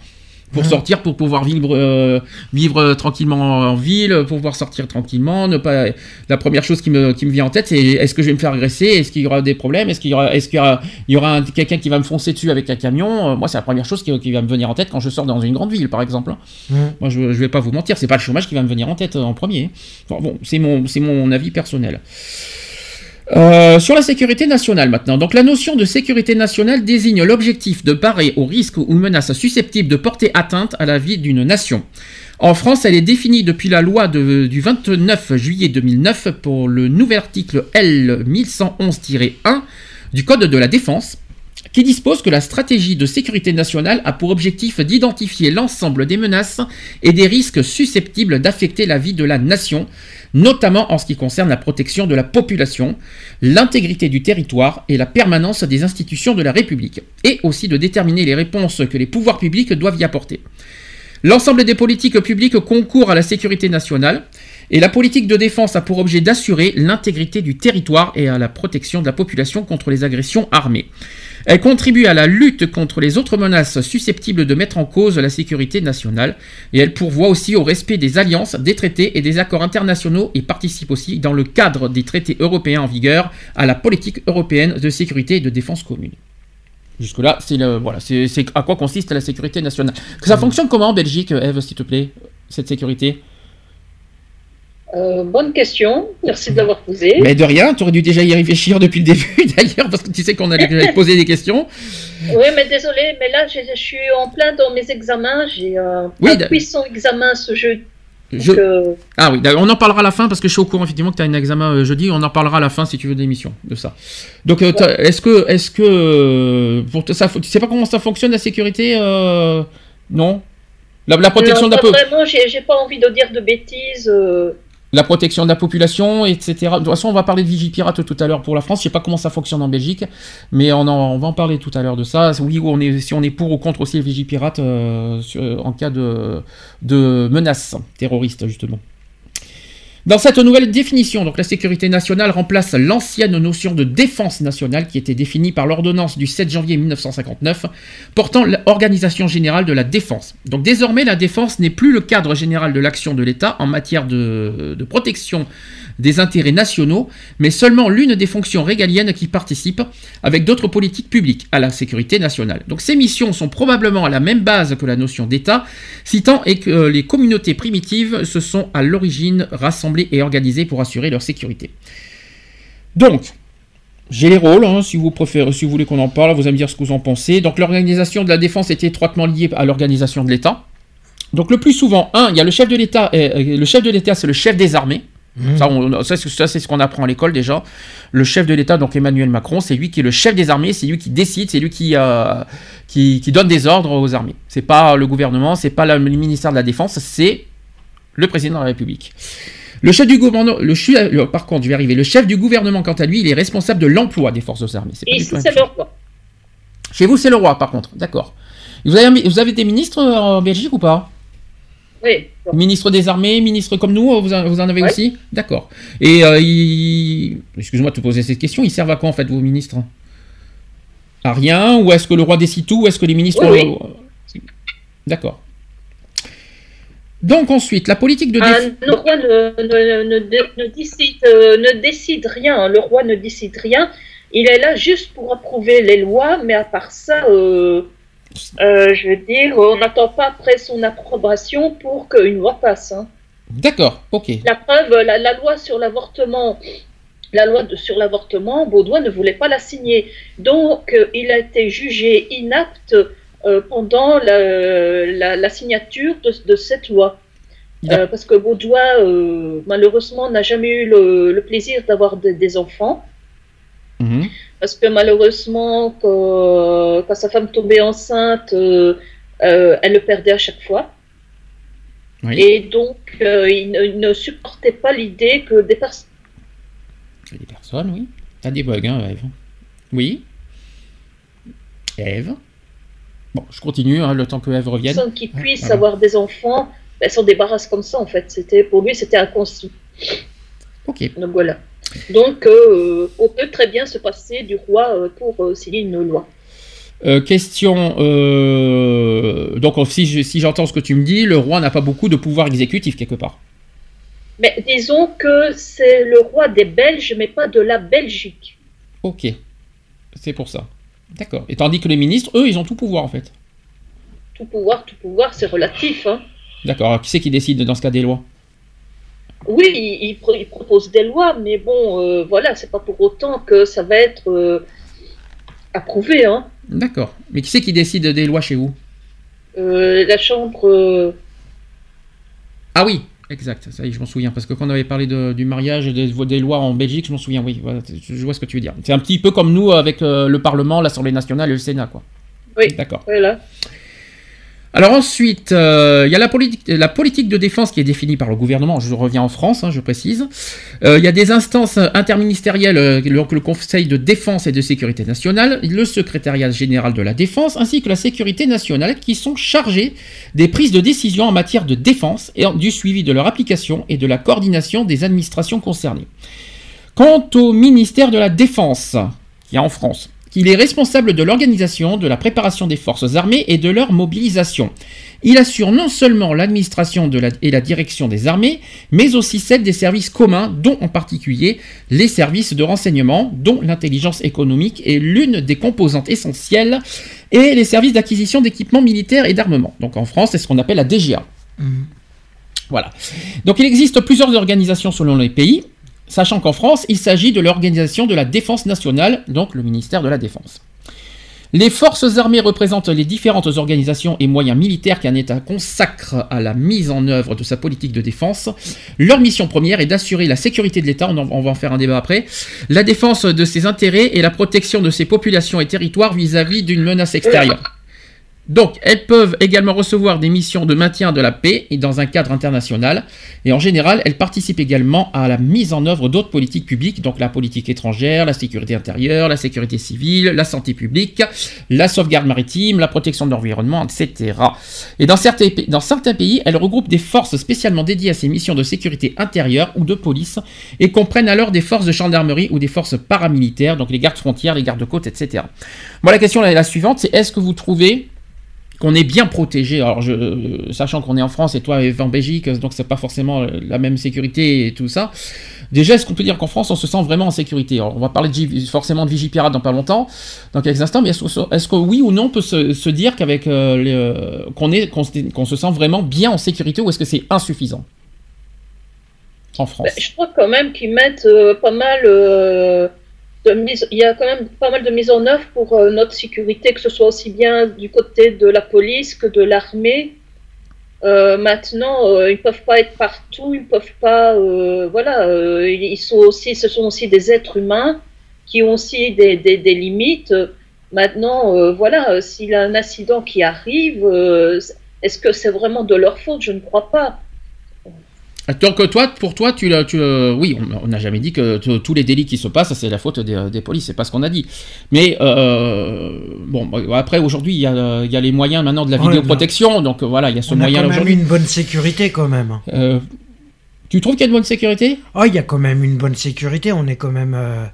[SPEAKER 1] Pour
[SPEAKER 3] Mhm.
[SPEAKER 1] sortir, pour pouvoir vivre, euh, vivre euh, tranquillement en ville, pour pouvoir sortir tranquillement, ne pas. La première chose qui me, qui me vient en tête, c'est est-ce que je vais me faire agresser, est-ce qu'il y aura des problèmes, est-ce qu'il y aura, est-ce qu'il y aura, quelqu'un qui va me foncer dessus avec un camion? Euh, moi, c'est la première chose qui, qui va me venir en tête quand je sors dans une grande ville, par exemple. hein.
[SPEAKER 3] Mhm.
[SPEAKER 1] Moi, je, je vais pas vous mentir, c'est pas le chômage qui va me venir en tête en premier. Enfin, bon, c'est mon, c'est mon avis personnel. Euh, sur la sécurité nationale maintenant. Donc la notion de sécurité nationale désigne l'objectif de parer aux risques ou menaces susceptibles de porter atteinte à la vie d'une nation. En France, elle est définie depuis la loi du 29 juillet 2009 pour le nouvel article L 1111-1 du Code de la défense qui dispose que la stratégie de sécurité nationale a pour objectif d'identifier l'ensemble des menaces et des risques susceptibles d'affecter la vie de la nation, notamment en ce qui concerne la protection de la population, l'intégrité du territoire et la permanence des institutions de la République, et aussi de déterminer les réponses que les pouvoirs publics doivent y apporter. L'ensemble des politiques publiques concourent à la sécurité nationale, et la politique de défense a pour objet d'assurer l'intégrité du territoire et à la protection de la population contre les agressions armées. Elle contribue à la lutte contre les autres menaces susceptibles de mettre en cause la sécurité nationale et elle pourvoit aussi au respect des alliances, des traités et des accords internationaux et participe aussi dans le cadre des traités européens en vigueur à la politique européenne de sécurité et de défense commune. Jusque-là, c'est voilà, c'est à quoi consiste la sécurité nationale. Que ça fonctionne comment en Belgique, Eve, s'il te plaît, cette sécurité?
[SPEAKER 2] Euh, bonne question, merci de l'avoir posée.
[SPEAKER 1] Mais de rien, tu aurais dû déjà y réfléchir depuis le début d'ailleurs, parce que tu sais qu'on allait te poser des questions.
[SPEAKER 2] Oui, mais désolé, mais là, je, je suis en plein dans mes examens. J'ai euh,
[SPEAKER 1] Oui,
[SPEAKER 2] un
[SPEAKER 1] d-
[SPEAKER 2] puissant examen ce jeu.
[SPEAKER 1] Je-
[SPEAKER 2] euh,
[SPEAKER 1] Ah oui, on en parlera à la fin parce que je suis au courant effectivement que tu as un examen jeudi. On en parlera à la fin si tu veux de l'émission de ça. Donc, est-ce que, est-ce que, pour ça, tu sais pas comment ça fonctionne la sécurité euh, Non? La, la protection
[SPEAKER 2] non,
[SPEAKER 1] de la
[SPEAKER 2] pas
[SPEAKER 1] po-
[SPEAKER 2] vraiment, j'ai j'ai pas envie de dire de bêtises. euh,
[SPEAKER 1] la protection de la population, etc. De toute façon, on va parler de Vigipirate tout à l'heure pour la France. Je sais pas comment ça fonctionne en Belgique, mais on, en- va en parler tout à l'heure de ça. Oui, on est, si on est pour ou contre aussi le Vigipirate euh, en cas de menace terroriste, justement. Dans cette nouvelle définition, donc la sécurité nationale remplace l'ancienne notion de défense nationale qui était définie par l'ordonnance du 7 janvier 1959 portant l'organisation générale de la défense. Donc désormais, la défense n'est plus le cadre général de l'action de l'État en matière de, de protection des intérêts nationaux, mais seulement l'une des fonctions régaliennes qui participent, avec d'autres politiques publiques, à la sécurité nationale. Donc ces missions sont probablement à la même base que la notion d'État, si tant est que les communautés primitives se sont à l'origine rassemblées et organisées pour assurer leur sécurité. Donc, j'ai les rôles, hein, si vous préférez, si vous voulez qu'on en parle, vous allez me dire ce que vous en pensez. Donc l'organisation de la défense est étroitement liée à l'organisation de l'État. Donc le plus souvent, un, il y a le chef de l'État, euh, le chef de l'État, c'est le chef des armées.
[SPEAKER 3] Mmh.
[SPEAKER 1] Ça, on- ça, c'est- ça, c'est ce qu'on apprend à l'école déjà. Le chef de l'État, donc Emmanuel Macron, c'est lui qui est le chef des armées, c'est lui qui décide, c'est lui qui, euh, qui, qui donne des ordres aux armées. C'est pas le gouvernement, c'est pas le ministère de la Défense, c'est le président de la République. Le chef du gouvernement, le, par contre, je vais arriver. Le chef du gouvernement, quant à lui, il est responsable de l'emploi des forces armées. C'est pas
[SPEAKER 2] Et ici, c'est le roi.
[SPEAKER 1] Chez vous, c'est le roi, par contre. D'accord. Avez, vous avez des ministres euh, en Belgique ou pas?
[SPEAKER 2] Oui.
[SPEAKER 1] Ministre des armées, ministre comme nous, vous en, vous en avez aussi? D'accord. Et euh, ils- excuse-moi de te poser cette question, ils servent à quoi en fait vos ministres? À rien? Ou est-ce que le roi décide tout? Ou est-ce que les ministres...
[SPEAKER 2] Oui,
[SPEAKER 1] D'accord. Donc ensuite, la politique de
[SPEAKER 2] Ah, le roi ne, ne- ne- ne- ne décide, euh, ne décide rien. Le roi ne décide rien. Il est là juste pour approuver les lois, mais à part ça, euh, euh, je veux dire, on n'attend pas après son approbation pour qu'une loi passe. hein.
[SPEAKER 1] D'accord, ok.
[SPEAKER 2] La preuve, la, la loi sur l'avortement, la loi de- sur l'avortement, Baudouin ne voulait pas la signer. Donc, euh, il a été jugé inapte euh, pendant la, la- la signature de, de cette loi. Euh, parce que Baudouin, malheureusement, n'a jamais eu le, le plaisir d'avoir de- des enfants.
[SPEAKER 1] Mhm.
[SPEAKER 2] Parce que malheureusement, quand, quand sa femme tombait enceinte, euh, euh, elle le perdait à chaque fois.
[SPEAKER 1] Oui.
[SPEAKER 2] Et donc, euh, il, ne, il ne supportait pas l'idée que des personnes
[SPEAKER 1] des personnes, oui. T'as des bugs, hein, Eve Oui Eve Bon, je continue, hein, le temps que Eve revienne.
[SPEAKER 2] qui puissent
[SPEAKER 1] voilà.
[SPEAKER 2] avoir des enfants, elles s'en débarrassent comme ça, en fait. C'était Pour lui, c'était inconçu.
[SPEAKER 1] Ok.
[SPEAKER 2] Donc voilà. Donc, euh, on peut très bien se passer du roi euh, pour euh, signer une loi.
[SPEAKER 1] Euh, question. Donc, si je- si j'entends ce que tu me dis, le roi n'a pas beaucoup de pouvoir exécutif quelque part.
[SPEAKER 2] Mais disons que c'est le roi des Belges, mais pas de la Belgique.
[SPEAKER 1] Ok. C'est pour ça. D'accord. Et tandis que les ministres, eux, ils ont tout pouvoir en fait.
[SPEAKER 2] Tout pouvoir, tout pouvoir, c'est relatif. Hein.
[SPEAKER 1] D'accord. Alors, qui c'est qui décide dans ce cas des lois?
[SPEAKER 2] Oui, il, il pro- il propose des lois, mais bon, euh, voilà, c'est pas pour autant que ça va être euh, approuvé. Hein.
[SPEAKER 1] D'accord. Mais qui c'est qui décide des lois chez vous?
[SPEAKER 2] Euh, la chambre.
[SPEAKER 1] Ah oui, exact. Ça y est, je m'en souviens. Parce que quand on avait parlé de- du mariage et des, des lois en Belgique, je m'en souviens. Oui, voilà, je vois ce que tu veux dire. C'est un petit peu comme nous avec le Parlement, l'Assemblée nationale et le Sénat, quoi.
[SPEAKER 2] Oui.
[SPEAKER 1] D'accord.
[SPEAKER 2] voilà.
[SPEAKER 1] Alors ensuite, euh, il y a la politique, de défense qui est définie par le gouvernement. Je reviens en France, hein, je précise. Euh, il y a des instances interministérielles, euh, le Conseil de défense et de sécurité nationale, le secrétariat général de la défense, ainsi que la sécurité nationale, qui sont chargés des prises de décision en matière de défense et du suivi de leur application et de la coordination des administrations concernées. Quant au ministère de la Défense, qui est en France, il est responsable de l'organisation, de la préparation des forces armées et de leur mobilisation. Il assure non seulement l'administration la- et la direction des armées, mais aussi celle des services communs, dont en particulier les services de renseignement, dont l'intelligence économique est l'une des composantes essentielles, et les services d'acquisition d'équipements militaires et d'armement. Donc en France, c'est ce qu'on appelle la DGA.
[SPEAKER 3] Mhm.
[SPEAKER 1] Voilà. Donc il existe plusieurs organisations selon les pays, sachant qu'en France, il s'agit de l'organisation de la défense nationale, donc le ministère de la Défense. Les forces armées représentent les différentes organisations et moyens militaires qu'un État consacre à la mise en œuvre de sa politique de défense. Leur mission première est d'assurer la sécurité de l'État, on, va en faire un débat après, la défense de ses intérêts et la protection de ses populations et territoires vis-à-vis d'une menace extérieure. Donc, elles peuvent également recevoir des missions de maintien de la paix et dans un cadre international. Et en général, elles participent également à la mise en œuvre d'autres politiques publiques, donc la politique étrangère, la sécurité intérieure, la sécurité civile, la santé publique, la sauvegarde maritime, la protection de l'environnement, etc. Et dans certains, pays, elles regroupent des forces spécialement dédiées à ces missions de sécurité intérieure ou de police et comprennent alors des forces de gendarmerie ou des forces paramilitaires, donc les gardes frontières, les gardes côtes, etc. Moi, la question est la suivante, c'est est-ce que vous trouvez qu'on est bien protégé. Alors, je, sachant qu'on est en France et toi en Belgique, donc c'est pas forcément la même sécurité et tout ça. Déjà, est-ce qu'on peut dire qu'en France, on se sent vraiment en sécurité? On va parler de, forcément de Vigipirate dans pas longtemps, dans quelques instants, mais est-ce, que oui ou non on peut se, dire qu'avec euh, euh, qu'on est qu'on, se sent vraiment bien en sécurité ou est-ce que c'est insuffisant? En France
[SPEAKER 2] ben, Je crois quand même qu'ils mettent euh, pas mal il y a quand même pas mal de mise en œuvre pour euh, notre sécurité, que ce soit aussi bien du côté de la police que de l'armée. Euh, maintenant, euh, ils peuvent pas être partout, ils peuvent pas, voilà, ils sont aussi, ce sont aussi des êtres humains qui ont aussi des, limites. Maintenant, voilà, s'il y a un accident qui arrive, est-ce que c'est vraiment de leur faute? Je ne crois pas.
[SPEAKER 1] Donc toi, pour toi, tu, tu oui, on n'a jamais dit que tous les délits qui se passent, c'est la faute des, des polices, c'est pas ce qu'on a dit. Mais euh, bon, après aujourd'hui, il y a, y a, les moyens maintenant de la vidéoprotection, donc voilà, il y a ce moyen.
[SPEAKER 3] On a quand même une bonne sécurité quand même.
[SPEAKER 1] Euh, tu trouves qu'il y a une bonne sécurité?
[SPEAKER 3] Oh, il y a quand même une bonne sécurité. On est quand même. Euh,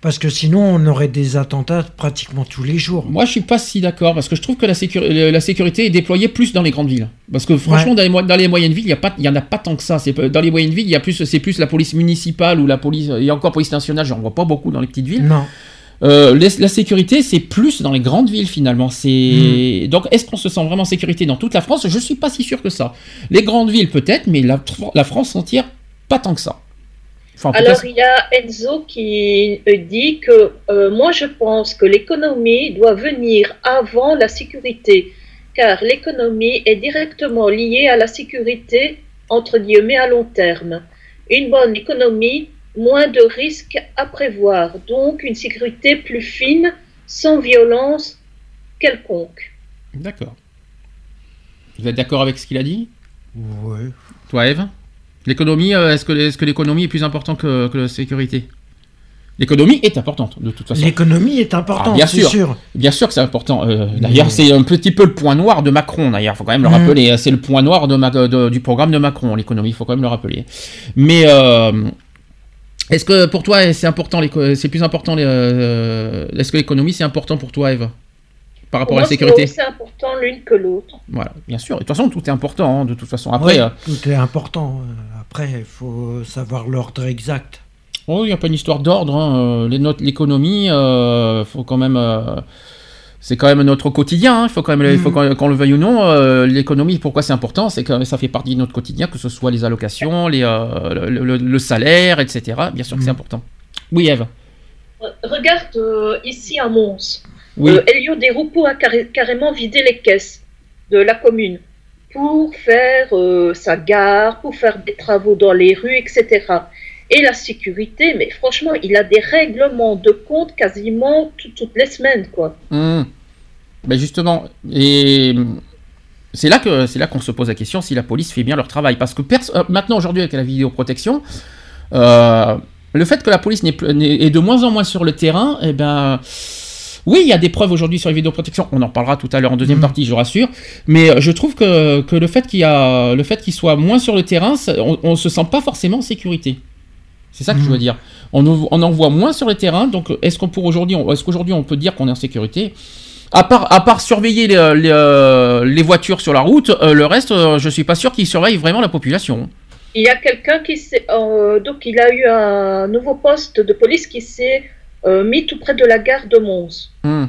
[SPEAKER 3] parce que sinon, on aurait des attentats pratiquement tous les jours.
[SPEAKER 1] Moi, je suis pas si d'accord, parce que je trouve que la, la, sécurité est déployée plus dans les grandes villes. Parce que franchement, dans, les, dans, les, moyennes villes, il n'y en a pas tant que ça. Dans les moyennes villes, il y a plus, c'est plus la police municipale ou la police. Il y a encore police nationale, j'en vois pas beaucoup dans les petites villes.
[SPEAKER 3] Non.
[SPEAKER 1] Euh, la sécurité, c'est plus dans les grandes villes finalement. C'est hmm. donc est-ce qu'on se sent vraiment en sécurité dans toute la France? Je suis pas si sûr que ça. Les grandes villes peut-être, mais la, la France entière, pas tant que ça.
[SPEAKER 2] Alors, il y a Enzo qui euh, dit que euh, moi, je pense que l'économie doit venir avant la sécurité, car l'économie est directement liée à la sécurité, entre guillemets, à long terme. Une bonne économie, moins de risques à prévoir, donc une sécurité plus fine, sans violence quelconque.
[SPEAKER 1] D'accord. Vous êtes d'accord avec ce qu'il a dit?
[SPEAKER 3] Oui.
[SPEAKER 1] Toi, Eve? L'économie, euh, est-ce que, est que l'économie est plus importante que, la sécurité? L'économie est importante, de toute façon.
[SPEAKER 3] L'économie est importante, ah, bien sûr.
[SPEAKER 1] Bien sûr que c'est important. Euh, d'ailleurs, c'est un petit peu le point noir de Macron, d'ailleurs. Il faut quand même le mm. rappeler. C'est le point noir de, du programme de Macron, l'économie. Il faut quand même le rappeler. Mais euh, est-ce que pour toi, c'est important, c'est plus important, est-ce que l'économie, c'est important pour toi, Eve par rapport à la sécurité
[SPEAKER 2] C'est important l'une que l'autre.
[SPEAKER 1] Voilà, bien sûr. de toute façon, tout est important. Hein, de toute façon, après.
[SPEAKER 3] Euh, tout est important. Euh, après, il faut savoir l'ordre exact.
[SPEAKER 1] Oh, il n'y a pas une histoire d'ordre. Hein. Euh, les notes, l'économie, faut quand même. c'est quand même notre quotidien. Hein. Il faut quand même, il faut mm. qu'on le veuille ou non. l'économie, pourquoi c'est important? C'est que ça fait partie de notre quotidien, que ce soit les allocations, les, le, salaire, etc. Bien sûr que c'est mm. important. Oui, Eve.
[SPEAKER 2] Regarde ici à Mons. Oui. Euh, Elio a carrément vidé les caisses de la commune pour faire euh, sa gare, pour faire des travaux dans les rues, etc. Et la sécurité, mais franchement, il a des règlements de compte quasiment toutes les semaines, quoi.
[SPEAKER 1] Mmh. Ben justement, et c'est là que c'est là qu'on se pose la question si la police fait bien leur travail, parce que euh, maintenant aujourd'hui avec la vidéoprotection, le fait que la police est de moins en moins sur le terrain, eh ben oui, il y a des preuves aujourd'hui sur les vidéoprotections. On en parlera tout à l'heure en deuxième mm. partie, je rassure. Mais euh, je trouve que, le fait qu'il a, le fait qu'il soit moins sur le terrain, on, ne se sent pas forcément en sécurité. C'est ça que je veux mm. dire. On, en voit moins sur le terrain. Donc, est-ce qu'on aujourd'hui, est-ce qu'aujourd'hui on peut dire qu'on est en sécurité? À part, à part surveiller les, euh, voitures sur la route, euh, le reste, je suis pas sûr qu'ils surveillent vraiment la population.
[SPEAKER 2] Il y a quelqu'un qui s'est, donc il a eu un nouveau poste de police qui s'est mis tout près de la gare de Mons. Hmm.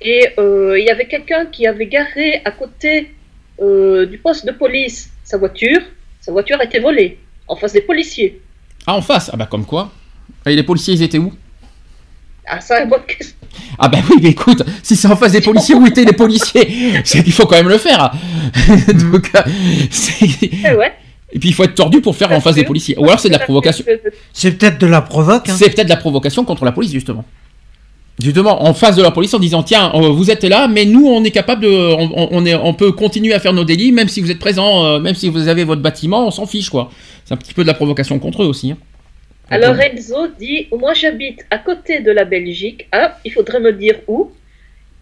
[SPEAKER 2] Et euh, il y avait quelqu'un qui avait garé à côté euh, du poste de police sa voiture. Sa voiture a été volée en face des policiers.
[SPEAKER 1] Ah, en face? Ah, bah, comme quoi Et les policiers, ils étaient où?
[SPEAKER 2] Ah, ça, une bonne question.
[SPEAKER 1] Ah, bah oui, mais écoute, si c'est en face des policiers, où étaient les policiers? C'est qu'il faut quand même le faire. Donc,
[SPEAKER 2] c'est. Eh ouais.
[SPEAKER 1] Et puis il faut être tordu pour faire en face des policiers. Ou alors c'est de la provocation.
[SPEAKER 3] C'est peut-être de la provoque. Hein.
[SPEAKER 1] C'est peut-être de la provocation contre la police justement. justement en face de la police en disant tiens euh, vous êtes là mais nous on est capable de on, on est on peut continuer à faire nos délits même si vous êtes présent euh, même si vous avez votre bâtiment on s'en fiche quoi c'est un petit peu de la provocation contre eux aussi hein.
[SPEAKER 2] Alors Enzo dit Moi j'habite à côté de la Belgique. Ah, il faudrait me dire où.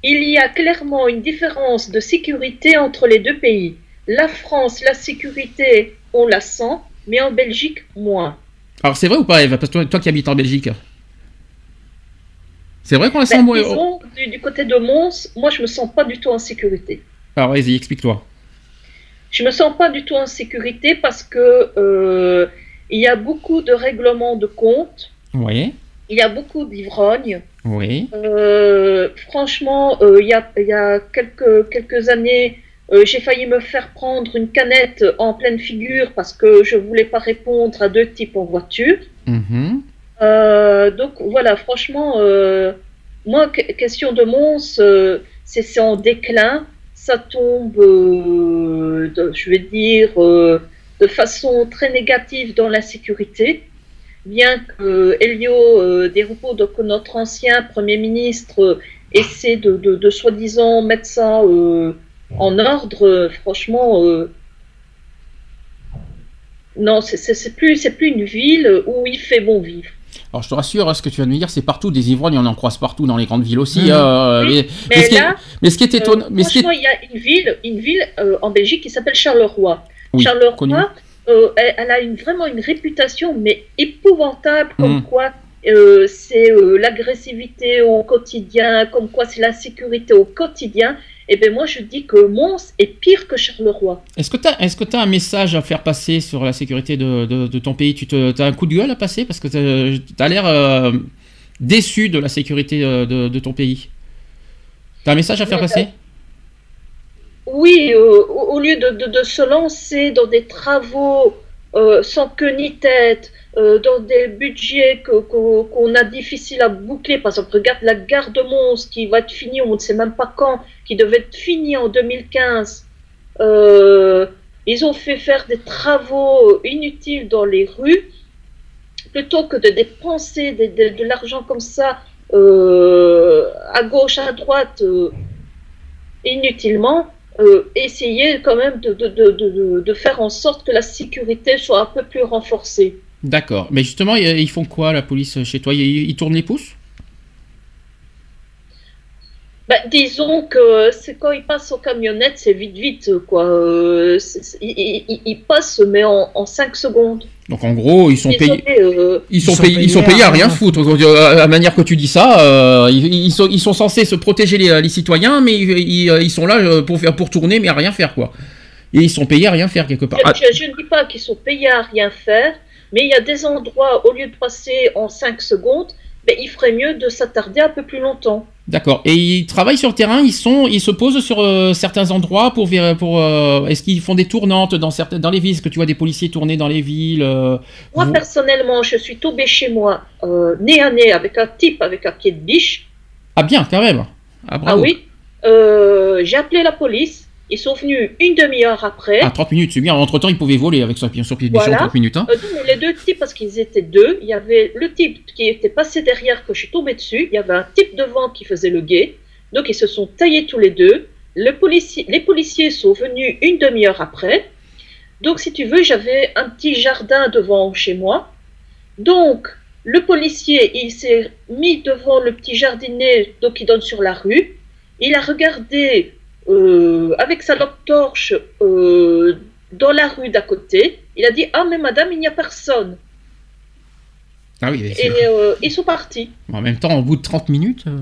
[SPEAKER 2] Il y a clairement une différence de sécurité entre les deux pays. La France, la sécurité, on la sent, mais en Belgique, moins.
[SPEAKER 1] alors c'est vrai ou pas Eve parce que toi, toi qui habites en Belgique. C'est vrai qu'on la sent
[SPEAKER 2] Ben,
[SPEAKER 1] moins
[SPEAKER 2] disons, du, du côté de Mons, moi je me sens pas du tout en sécurité.
[SPEAKER 1] alors vas-y explique-toi.
[SPEAKER 2] Je me sens pas du tout en sécurité parce que euh, il y a beaucoup de règlements de compte,
[SPEAKER 1] oui.
[SPEAKER 2] Il y a beaucoup d'ivrognes.
[SPEAKER 1] oui.
[SPEAKER 2] Euh, franchement, euh, il y, a, il y a quelques, quelques années, euh, j'ai failli me faire prendre une canette en pleine figure parce que je voulais pas répondre à deux types en voiture.
[SPEAKER 1] Mhm.
[SPEAKER 2] Euh, donc voilà, franchement, euh, moi, que- question de Mons, c'est en déclin. Ça tombe, de- je vais dire, de façon très négative dans la sécurité. Bien que Elio donc notre ancien Premier ministre, essaie de, de, de soi-disant mettre ça en ordre, franchement, euh, non, c'est- plus, c'est plus une ville où il fait bon vivre.
[SPEAKER 1] alors je te rassure hein, ce que tu viens de me dire c'est partout des ivrognes on en croise partout dans les grandes villes aussi euh,
[SPEAKER 2] Oui,
[SPEAKER 1] mais,
[SPEAKER 2] Mais
[SPEAKER 1] mais ce qui est,
[SPEAKER 2] là,
[SPEAKER 1] mais ce qui est étonnant
[SPEAKER 2] Euh,
[SPEAKER 1] mais ce qui est-
[SPEAKER 2] il y a une ville, une ville euh, en Belgique qui s'appelle Charleroi.
[SPEAKER 1] Oui,
[SPEAKER 2] Charleroi, elle, elle a une, vraiment une réputation, mais épouvantable, comme
[SPEAKER 1] Mhm.
[SPEAKER 2] quoi c'est l'agressivité au quotidien, comme quoi c'est la sécurité au quotidien. Et bien moi, je dis que Mons est pire que Charleroi.
[SPEAKER 1] Est-ce que tu as, est-ce que t'as un message à faire passer sur la sécurité de, de- de ton pays? Tu te, as un coup de gueule à passer Parce que tu as l'air euh, déçu de la sécurité euh, de, de ton pays? Tu as un message à faire
[SPEAKER 2] Euh,
[SPEAKER 1] passer?
[SPEAKER 2] Oui, euh, au, au lieu de, se lancer dans des travaux euh, sans queue ni tête, euh, dans des budgets qu'on a difficile à boucler, par exemple, regarde la gare de Mons qui va être finie, on ne sait même pas quand, qui devait être finie en 2015. Euh, ils ont fait faire des travaux inutiles dans les rues, plutôt que de dépenser de, l'argent comme ça euh, à gauche, à droite, inutilement euh, essayer quand même de faire en sorte que la sécurité soit un peu plus renforcée.
[SPEAKER 1] D'accord. Mais justement, ils font quoi la police chez toi? Ils, ils tournent les pouces?
[SPEAKER 2] Ben, disons que c'est quand ils passent aux camionnettes, c'est vite vite quoi. Euh, ils, ils- ils passent mais en, en 5 secondes.
[SPEAKER 1] Donc en gros, ils sont payés.
[SPEAKER 2] euh,
[SPEAKER 1] Ils sont, payés, ils sont payés à rien foutre. Euh, À la manière que tu dis ça, euh, ils, sont, ils sont censés se protéger les, les citoyens, mais ils, ils- ils sont là pour faire pour tourner, mais à rien faire quoi. Et ils sont payés à rien faire quelque part.
[SPEAKER 2] je,
[SPEAKER 1] Ah,
[SPEAKER 2] je- je ne dis pas qu'ils sont payés à rien faire, mais il y a des endroits, au lieu de passer en 5 secondes, ben, il ferait mieux de s'attarder un peu plus longtemps.
[SPEAKER 1] D'accord. Et ils travaillent sur le terrain, ils sont, ils se posent sur euh, certains endroits pour euh, Est-ce qu'ils font des tournantes dans certaines dans les villes? Est-ce que tu vois des policiers tourner dans les villes euh,
[SPEAKER 2] Moi,
[SPEAKER 1] vous-
[SPEAKER 2] personnellement, je suis tombée chez moi, nez à nez, avec un type avec un pied de biche.
[SPEAKER 1] Ah bien, quand même. Ah
[SPEAKER 2] Ah oui J'ai appelé la police. Ils sont venus une demi-heure après.
[SPEAKER 1] Ah 30 minutes, c'est bien. Entre temps, ils pouvaient voler avec son pied sur pied
[SPEAKER 2] Voilà.
[SPEAKER 1] 30 minutes. Hein.
[SPEAKER 2] Euh, mais les deux types, parce qu'ils étaient deux, il y avait le type qui était passé derrière, que je suis tombée dessus, il y avait un type devant qui faisait le guet, donc ils se sont taillés tous les deux. Le policier, les policiers sont venus une demi-heure après. Donc, si tu veux, j'avais un petit jardin devant chez moi. Donc, le policier, il s'est mis devant le petit jardinet, donc qui donne sur la rue. Il a regardé euh, avec sa lampe torche euh, dans la rue d'à côté. Il a dit Ah, mais madame, il n'y a personne.
[SPEAKER 1] Ah oui.
[SPEAKER 2] Et euh, ils sont partis.
[SPEAKER 1] En même temps, au bout de 30 minutes. euh,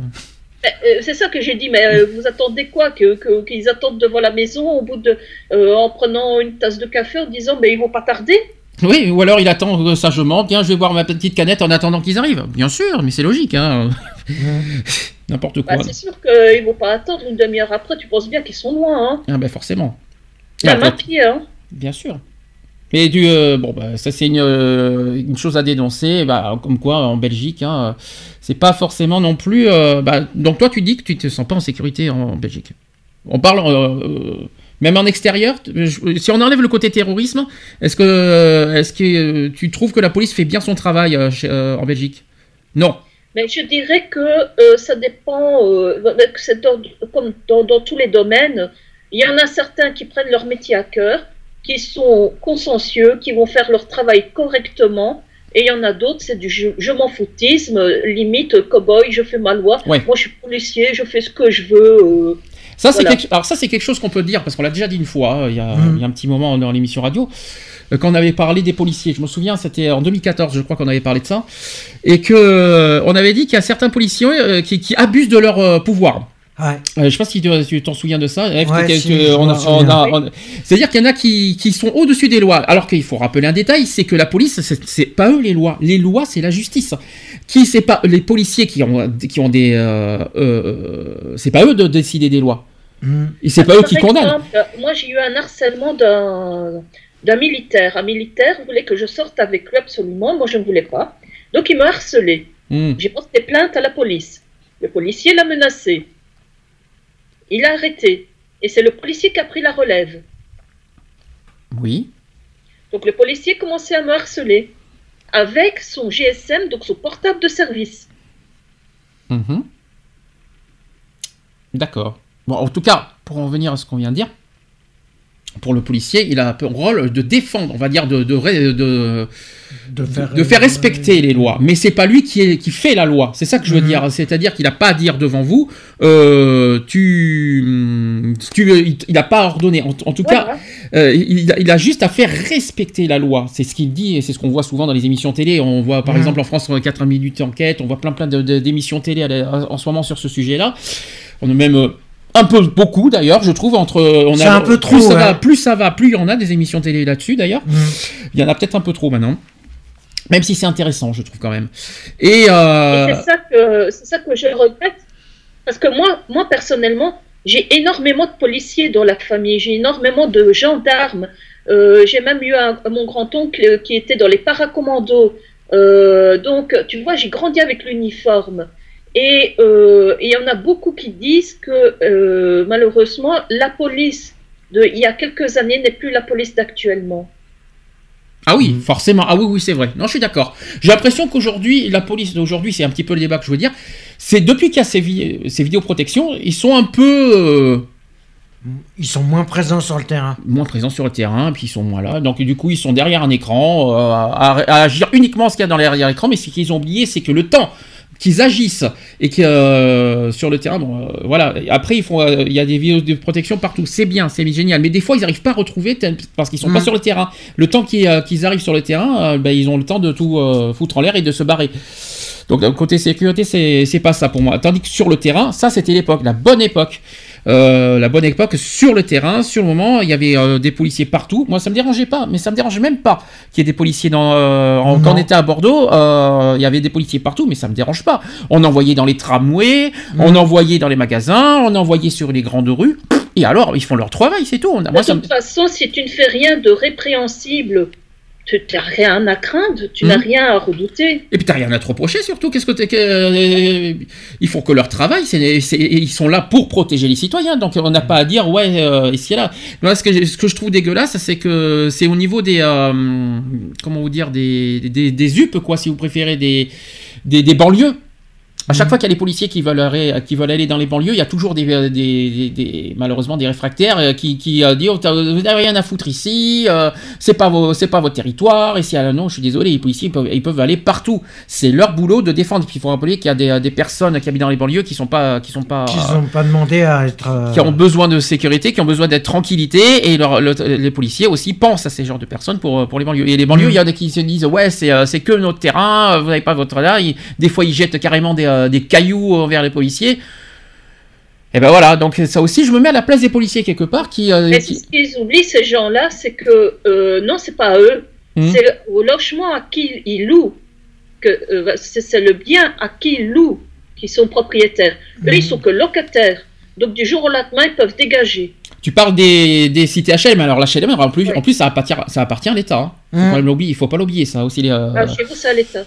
[SPEAKER 2] Ben, euh, c'est ça que j'ai dit, mais euh, vous attendez quoi que, que- Qu'ils attendent devant la maison au bout de, euh, en prenant une tasse de café en disant Mais ils vont pas tarder
[SPEAKER 1] Oui, ou alors il attend euh, sagement. Tiens, je vais boire ma petite canette en attendant qu'ils arrivent. Bien sûr, mais c'est logique. Hein. N'importe quoi.
[SPEAKER 2] Ben, C'est sûr qu'ils vont pas attendre une demi-heure après, tu penses bien qu'ils sont loin. Hein.
[SPEAKER 1] Ah ben forcément. Ah,
[SPEAKER 2] à pied. Hein.
[SPEAKER 1] Bien sûr. Mais du euh, bon bah ça c'est une, euh, une chose à dénoncer bah, comme quoi en Belgique hein, c'est pas forcément non plus euh, bah, donc toi tu dis que tu te sens pas en sécurité en Belgique. On parle euh, euh, même en extérieur si on enlève le côté terrorisme est-ce que est-ce que euh, tu trouves que la police fait bien son travail euh, chez- euh, en Belgique? Non.
[SPEAKER 2] Mais je dirais que euh, ça dépend, euh, comme dans, dans tous les domaines, il y en a certains qui prennent leur métier à cœur, qui sont consciencieux, qui vont faire leur travail correctement, et il y en a d'autres, c'est du je, je m'en foutisme, limite cow-boy, je fais ma loi,
[SPEAKER 1] Ouais.
[SPEAKER 2] moi je suis policier, je fais ce que je veux. euh,
[SPEAKER 1] Ça, c'est
[SPEAKER 2] Voilà.
[SPEAKER 1] quelque... Alors ça, c'est quelque chose qu'on peut dire, parce qu'on l'a déjà dit une fois, hein, il y, a, il y a un petit moment dans l'émission radio, quand on avait parlé des policiers. Je me souviens, c'était en 2014, je crois qu'on avait parlé de ça, et que euh, on avait dit qu'il y a certains policiers euh, qui, qui abusent de leur euh, pouvoir.
[SPEAKER 3] Ouais.
[SPEAKER 1] Euh, je sais pas si tu t'en souviens de ça.
[SPEAKER 3] Ouais, si,
[SPEAKER 1] on C'est-à-dire qu'il y en a qui, qui sont au-dessus des lois. Alors qu'il faut rappeler un détail, c'est que la police, c'est pas eux les lois. Les lois, c'est la justice. Qui c'est pas les policiers qui ont qui ont des euh, euh, c'est pas eux de décider des lois.
[SPEAKER 3] Mm.
[SPEAKER 1] Et c'est pas eux qui condamnent.
[SPEAKER 2] exemple, euh, moi, j'ai eu un harcèlement d'un d'un militaire. Un militaire voulait que je sorte avec lui absolument. Moi, je ne voulais pas. Donc, il m'a harcelé.
[SPEAKER 1] Hmm.
[SPEAKER 2] J'ai porté plainte à la police. Le policier l'a menacé. Il a arrêté. Et c'est le policier qui a pris la relève.
[SPEAKER 1] Oui.
[SPEAKER 2] Donc, le policier commençait à me harceler avec son GSM, donc son portable de service.
[SPEAKER 1] Mhm. D'accord. Bon, en tout cas, pour en venir à ce qu'on vient de dire, pour le policier, il a un rôle de défendre, on va dire, de, de, ré- de,
[SPEAKER 3] De faire,
[SPEAKER 1] de faire respecter les lois. Mais c'est pas lui qui, est, qui fait la loi. C'est ça que je veux
[SPEAKER 3] Mhm.
[SPEAKER 1] dire. C'est-à-dire qu'il n'a pas à dire devant vous, euh, tu, tu, il- il n'a pas à ordonner. En, en tout cas, euh, il, a, il a juste à faire respecter la loi. C'est ce qu'il dit et c'est ce qu'on voit souvent dans les émissions télé. On voit par
[SPEAKER 3] Mhm.
[SPEAKER 1] exemple en France euh, 4 minutes enquête, on voit plein plein d'émissions télé en ce moment sur ce sujet-là. On a même euh, un peu beaucoup d'ailleurs, je trouve entre on
[SPEAKER 3] C'est
[SPEAKER 1] a
[SPEAKER 3] un peu
[SPEAKER 1] plus
[SPEAKER 3] trop,
[SPEAKER 1] ça
[SPEAKER 3] ouais.
[SPEAKER 1] va, plus ça va, plus il y en a des émissions télé là-dessus d'ailleurs.
[SPEAKER 3] Mm.
[SPEAKER 1] Il y en a peut-être un peu trop maintenant. Même si c'est intéressant, je trouve quand même. Et, euh,
[SPEAKER 2] Et c'est ça que c'est ça que je regrette parce que moi moi personnellement j'ai énormément de policiers dans la famille j'ai énormément de gendarmes Euh, j'ai même eu un, mon grand oncle qui était dans les paracommandos Euh, donc tu vois j'ai grandi avec l'uniforme et euh, il y en a beaucoup qui disent que euh, malheureusement la police de il y a quelques années n'est plus la police d'actuellement
[SPEAKER 1] Ah oui, forcément. Ah oui, oui, c'est vrai. Non, je suis d'accord. J'ai l'impression qu'aujourd'hui, la police d'aujourd'hui, c'est un petit peu le débat que je veux dire. C'est depuis qu'il y a ces, vi- ces vidéoprotections, ils sont un peu euh,
[SPEAKER 3] Ils sont moins présents sur le terrain.
[SPEAKER 1] moins présents sur le terrain, puis ils sont moins là. Donc du coup, ils sont derrière un écran, euh, à, à agir uniquement ce qu'il y a dans l'arrière-écran. Mais ce qu'ils ont oublié, c'est que le temps qu'ils agissent et que euh, sur le terrain, bon, euh, voilà. Après, ils font, euh, il y a des vidéos de protection partout. C'est bien, c'est génial. Mais des fois, ils n'arrivent pas à retrouver parce qu'ils sont pas sur le terrain. Le temps qu'ils arrivent sur le terrain, ben, ils ont le temps de tout foutre en l'air et de se barrer. Donc côté sécurité, c'est pas ça pour moi. Tandis que sur le terrain, ça c'était l'époque, la bonne époque. Euh, la bonne époque sur le terrain, sur le moment, il y avait euh, des policiers partout. Moi, ça me dérangeait pas, mais ça me dérangeait même pas qu'il y ait des policiers dans. euh, en- quand on était à Bordeaux, euh, il y avait des policiers partout, mais ça me dérange pas. On envoyait dans les tramways, on envoyait dans les magasins, on envoyait sur les grandes rues. Et alors, ils font leur travail, c'est tout. Moi,
[SPEAKER 2] de
[SPEAKER 1] me-
[SPEAKER 2] toute façon, si tu ne fais rien de répréhensible, tu n'as rien à craindre, tu n'as
[SPEAKER 1] Mhm.
[SPEAKER 2] rien à redouter.
[SPEAKER 1] Et puis t'as rien à te reprocher surtout. Qu'est-ce que que euh, ils font que leur travail. Ils sont là pour protéger les citoyens. Donc on n'a pas à dire ouais euh, ici et là. Moi ce que je- ce que je trouve dégueulasse, c'est que c'est au niveau des euh, comment vous dire des des, des UP quoi si vous préférez des des, des banlieues. À chaque
[SPEAKER 3] Mhm.
[SPEAKER 1] fois qu'il y a les policiers qui veulent, aller, qui veulent aller dans les banlieues, il y a toujours des, des, des- des- malheureusement des réfractaires euh, qui, qui euh, disent oh, vous n'avez rien à foutre ici, euh, c'est pas vos, c'est pas votre territoire. Et si ah, non, je suis désolé, les policiers ils peuvent, ils peuvent aller partout. C'est leur boulot de défendre. Puis il faut rappeler qu'il y a des, personnes qui habitent dans les banlieues qui sont pas, qui sont pas,
[SPEAKER 3] Qui n'ont pas demandé à être. euh,
[SPEAKER 1] qui ont besoin de sécurité, qui ont besoin d'être tranquillité, et leur- le- les policiers aussi pensent à ces genres de personnes pour, pour les banlieues. Et les banlieues, il
[SPEAKER 3] Mhm.
[SPEAKER 1] y en a qui se disent ouais c'est euh, c'est que notre terrain, vous n'avez pas votre là. Ils- des fois ils jettent carrément des, euh, des cailloux envers les policiers. Et ben voilà, donc ça aussi je me mets à la place des policiers quelque part qui. euh,
[SPEAKER 2] Mais
[SPEAKER 1] qui-
[SPEAKER 2] ce qu'ils oublient, ces gens-là, c'est que euh, non, c'est pas à eux,
[SPEAKER 1] Mhm.
[SPEAKER 2] c'est au logement à qui ils louent, que euh, c'est le bien à qui ils louent qui sont propriétaires. Eux,
[SPEAKER 3] Mhm.
[SPEAKER 2] ils sont que locataires. Donc du jour au lendemain, ils peuvent dégager.
[SPEAKER 1] Tu parles des, des cités HLM, alors la HLM en plus, en plus ça appartient, ça appartient à l'État. Hein. Faut
[SPEAKER 3] Mhm.
[SPEAKER 1] quand même l'oublier- Il faut pas l'oublier ça aussi. les, euh,
[SPEAKER 2] Ah, chez vous, c'est à l'État.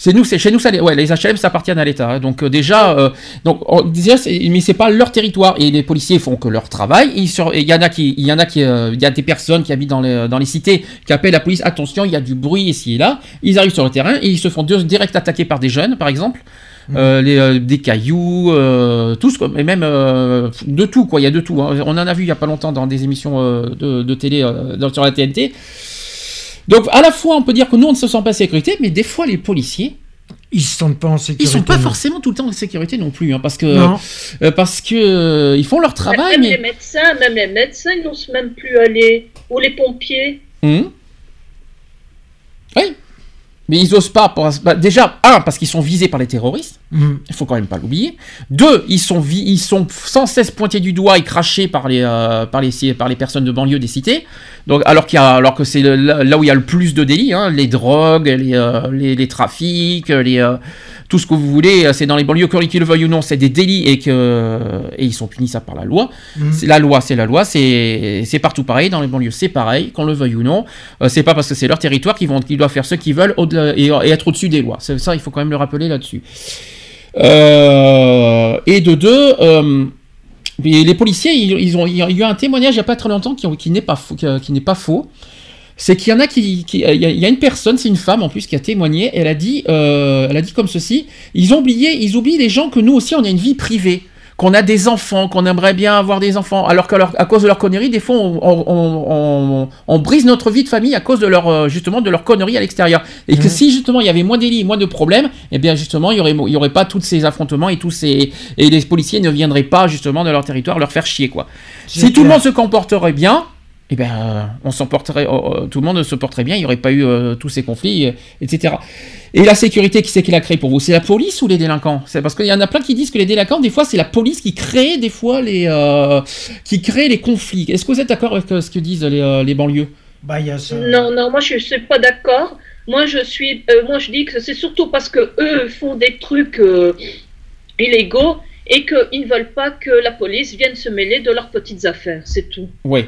[SPEAKER 1] C'est nous, c'est chez nous ça. les- Ouais, les HLM ça appartient à l'État. hein. Donc euh, déjà, euh, donc on disait, mais c'est pas leur territoire et les policiers font que leur travail. Et Il y en a qui, il y en a qui, euh, il y a des personnes qui habitent dans les dans les cités qui appellent la police. Attention, il y a du bruit ici et là. Ils arrivent sur le terrain et ils se font direct attaquer par des jeunes, par exemple. euh, les, euh, des cailloux, euh, tout ce, et même euh, de tout quoi. Il y a de tout. hein. On en a vu il y a pas longtemps dans des émissions euh, de, de télé euh, dans- sur la TNT. Donc à la fois on peut dire que nous on ne se sent pas en sécurité, mais des fois les policiers
[SPEAKER 3] Ils se sentent pas en sécurité.
[SPEAKER 1] ils sont pas
[SPEAKER 3] non.
[SPEAKER 1] forcément tout le temps en sécurité non plus, hein, parce que euh, parce que euh, ils font leur travail,
[SPEAKER 2] même
[SPEAKER 1] mais
[SPEAKER 2] les médecins, même les médecins, ils n'osent même plus aller. Ou les pompiers.
[SPEAKER 1] Hum. Oui. Mais ils osent pas. pour- bah, déjà, un, parce qu'ils sont visés par les terroristes.
[SPEAKER 3] Mhm.
[SPEAKER 1] Il faut quand même pas l'oublier. Deux, ils sont, vi- ils sont sans cesse pointés du doigt et crachés par les, euh, par les, par les personnes de banlieue des cités. Donc, alors, qu'il y a, alors que c'est là où il y a le plus de délits, hein, les drogues, les, euh, les, les trafics, les, euh, tout ce que vous voulez, euh, c'est dans les banlieues, qu'ils le veuillent ou non, c'est des délits et, que, et ils sont punis ça par la loi.
[SPEAKER 3] Mhm.
[SPEAKER 1] C'est la loi, c'est la loi, c'est c'est partout pareil, dans les banlieues c'est pareil, qu'on le veuille ou non. Euh, c'est pas parce que c'est leur territoire qu'ils vont qu'ils doivent faire ce qu'ils veulent et, et être au-dessus des lois. C'est ça, il faut quand même le rappeler là-dessus. Euh, et de deux, euh, les policiers, ils, ont, il y a eu un témoignage il n'y a pas très longtemps qui, n'est pas faux. Qui, n'est pas faux. C'est qu'il y en a qui, qui- il y a, il y a une personne, c'est une femme en plus qui a témoigné. Elle a dit, euh, elle a dit comme ceci ils ont oublié, ils oublient les gens que nous aussi on a une vie privée, qu'on a des enfants, qu'on aimerait bien avoir des enfants, alors qu'à leur- cause de leurs conneries, des fois on, on- on- on- brise notre vie de famille à cause de leur euh, justement de leurs conneries à l'extérieur. Et que
[SPEAKER 3] Mhm.
[SPEAKER 1] si justement il y avait moins d'élits, moins de problèmes, eh bien justement il y aurait il y aurait pas tous ces affrontements et tous ces et les policiers ne viendraient pas justement de leur territoire leur faire chier quoi. Si tout le monde se comporterait bien, eh ben, euh, on s'en porterait, euh, euh, tout le monde se porterait bien, il n'y aurait pas eu euh, tous ces conflits, euh, etc. Et la sécurité, qui c'est qui l'a créée pour vous? C'est la police ou les délinquants? C'est parce qu'il y en a plein qui disent que les délinquants, des fois, c'est la police qui crée des fois les, euh, qui crée les conflits. Est-ce que vous êtes d'accord avec euh, ce que disent les, euh, les banlieues?
[SPEAKER 3] Bah, il y a ça.
[SPEAKER 2] Non, non, moi je ne suis pas d'accord. Moi je suis, euh, moi je dis que c'est surtout parce que eux font des trucs euh, illégaux et qu'ils ne veulent pas que la police vienne se mêler de leurs petites affaires, c'est tout.
[SPEAKER 1] Oui.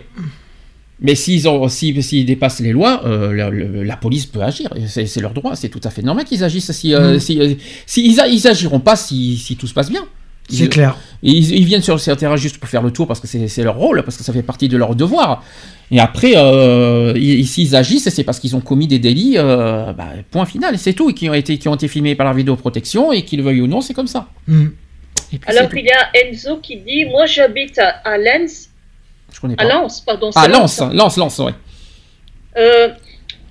[SPEAKER 1] Mais s'ils si- dépassent les lois, euh, la, police peut agir. C'est leur droit, c'est tout à fait normal qu'ils agissent. Si, euh, si, euh, si ils, a- ils agiront pas si, si tout se passe bien.
[SPEAKER 3] C'est clair.
[SPEAKER 1] Ils, ils viennent sur le terrain juste pour faire le tour parce que c'est leur rôle, parce que ça fait partie de leur devoir. Et après, euh, ils- s'ils agissent, c'est parce qu'ils ont commis des délits, euh, bah, point final, c'est tout, et qui ont, été, qui ont été filmés par la vidéoprotection, et qu'ils le veuillent ou non, c'est comme ça. Puis,
[SPEAKER 2] Alors il y a Enzo qui dit, moi j'habite à, à Lens.
[SPEAKER 1] Je connais
[SPEAKER 2] à. Lens, pardon.
[SPEAKER 1] Ah, Lance, Lance, Lance, ouais.
[SPEAKER 2] Euh,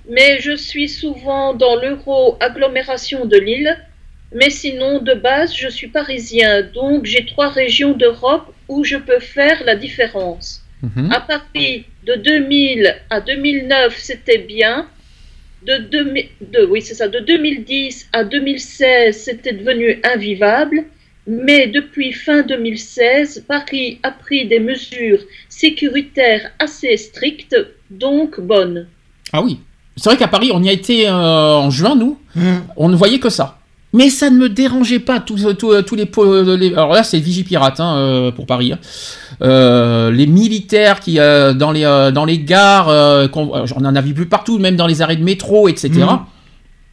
[SPEAKER 2] mais je suis souvent dans l'euro-agglomération de Lille. Mais sinon, de base, je suis parisien. Donc, j'ai trois régions d'Europe où je peux faire la différence.
[SPEAKER 1] Mhm.
[SPEAKER 2] À Paris, de 2000 à 2009, c'était bien. De, 2000 de- oui, c'est ça. De 2010 à 2016, c'était devenu invivable. Mais depuis fin 2016, Paris a pris des mesures sécuritaires assez strictes, donc bonnes.
[SPEAKER 1] Ah oui. C'est vrai qu'à Paris, on y a été euh, en juin, nous,
[SPEAKER 3] Mhm.
[SPEAKER 1] on ne voyait que ça. Mais ça ne me dérangeait pas, tous tous- tous les, Alors là, c'est Vigipirate hein, euh, pour Paris. hein. Euh, les militaires qui, euh, dans, les, euh, dans les gares, euh, euh, on en a vu plus partout, même dans les arrêts de métro, etc.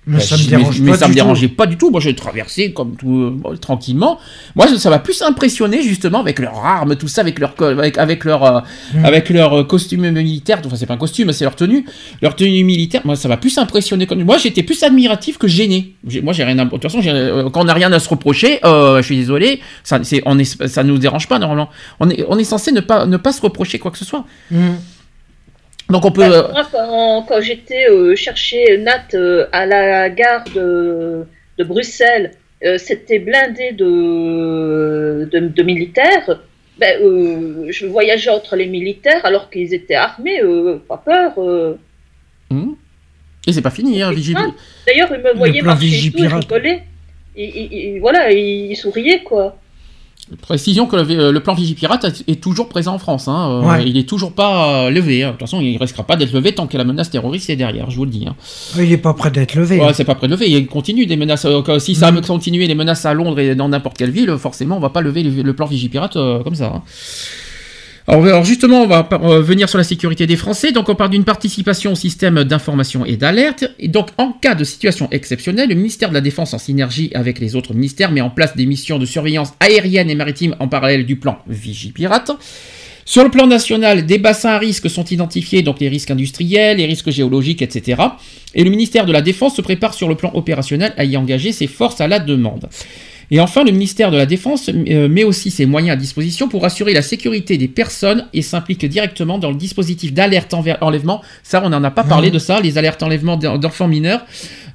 [SPEAKER 3] Mais
[SPEAKER 1] Bah,
[SPEAKER 3] ça me
[SPEAKER 1] je-
[SPEAKER 3] dérange
[SPEAKER 1] mais
[SPEAKER 3] pas.
[SPEAKER 1] ça me
[SPEAKER 3] tout.
[SPEAKER 1] dérangeait pas du tout. Moi, j'ai traversé comme tout euh, bon, tranquillement. Moi, ça m'a plus impressionné justement avec leurs armes, tout ça, avec leur avec, avec leur euh,
[SPEAKER 3] Mhm.
[SPEAKER 1] avec leur euh, costume militaire. Enfin, c'est pas un costume, c'est leur tenue, leur tenue militaire. Moi, ça m'a plus impressionné. Moi, j'étais plus admiratif que gêné. Moi, j'ai rien. À... De toute façon, quand on n'a rien à se reprocher, euh, je suis désolé. Ça, c'est, on est, ça nous dérange pas normalement. On est, on est censé ne pas ne pas se reprocher quoi que ce soit.
[SPEAKER 3] Mhm.
[SPEAKER 1] Donc on peut.
[SPEAKER 2] Bah,
[SPEAKER 1] euh,
[SPEAKER 2] moi, quand, quand j'étais euh, chercher Nat euh, à la gare de, de Bruxelles, euh, c'était blindé de, de, de militaires. Ben, euh, je voyageais entre les militaires alors qu'ils étaient armés, euh, pas peur. euh.
[SPEAKER 1] hmm. Et c'est pas fini, hein, Vigil-
[SPEAKER 2] Ah. D'ailleurs, ils me voyaient marcher et tout, ils
[SPEAKER 3] Vigipirate.
[SPEAKER 2] rigolaient. Et, et- et voilà, ils souriaient, quoi.
[SPEAKER 1] Précision que le, le plan Vigipirate est toujours présent en France. Hein. Euh,
[SPEAKER 3] Ouais.
[SPEAKER 1] Il est toujours pas euh, levé. hein. De toute façon, il ne restera pas d'être levé tant que la menace terroriste est derrière, je vous le dis. hein.
[SPEAKER 3] Il est pas prêt d'être levé.
[SPEAKER 1] Ouais, c'est pas près de lever. Il continue des menaces. euh, si ça
[SPEAKER 3] Mhm.
[SPEAKER 1] continue les menaces à Londres et dans n'importe quelle ville, forcément, on va pas lever le, le plan Vigipirate euh, comme ça. Alors, justement, on va venir sur la sécurité des Français. Donc on parle d'une participation au système d'information et d'alerte. Et donc en cas de situation exceptionnelle, le ministère de la Défense en synergie avec les autres ministères met en place des missions de surveillance aérienne et maritime en parallèle du plan Vigipirate. Sur le plan national, des bassins à risque sont identifiés, donc les risques industriels, les risques géologiques, etc. Et le ministère de la Défense se prépare sur le plan opérationnel à y engager ses forces à la demande. Et enfin, le ministère de la Défense euh, met aussi ses moyens à disposition pour assurer la sécurité des personnes et s'implique directement dans le dispositif d'alerte envers enlèvement. Ça, on n'en a pas parlé de ça, les alertes enlèvement d'en- d'enfants mineurs.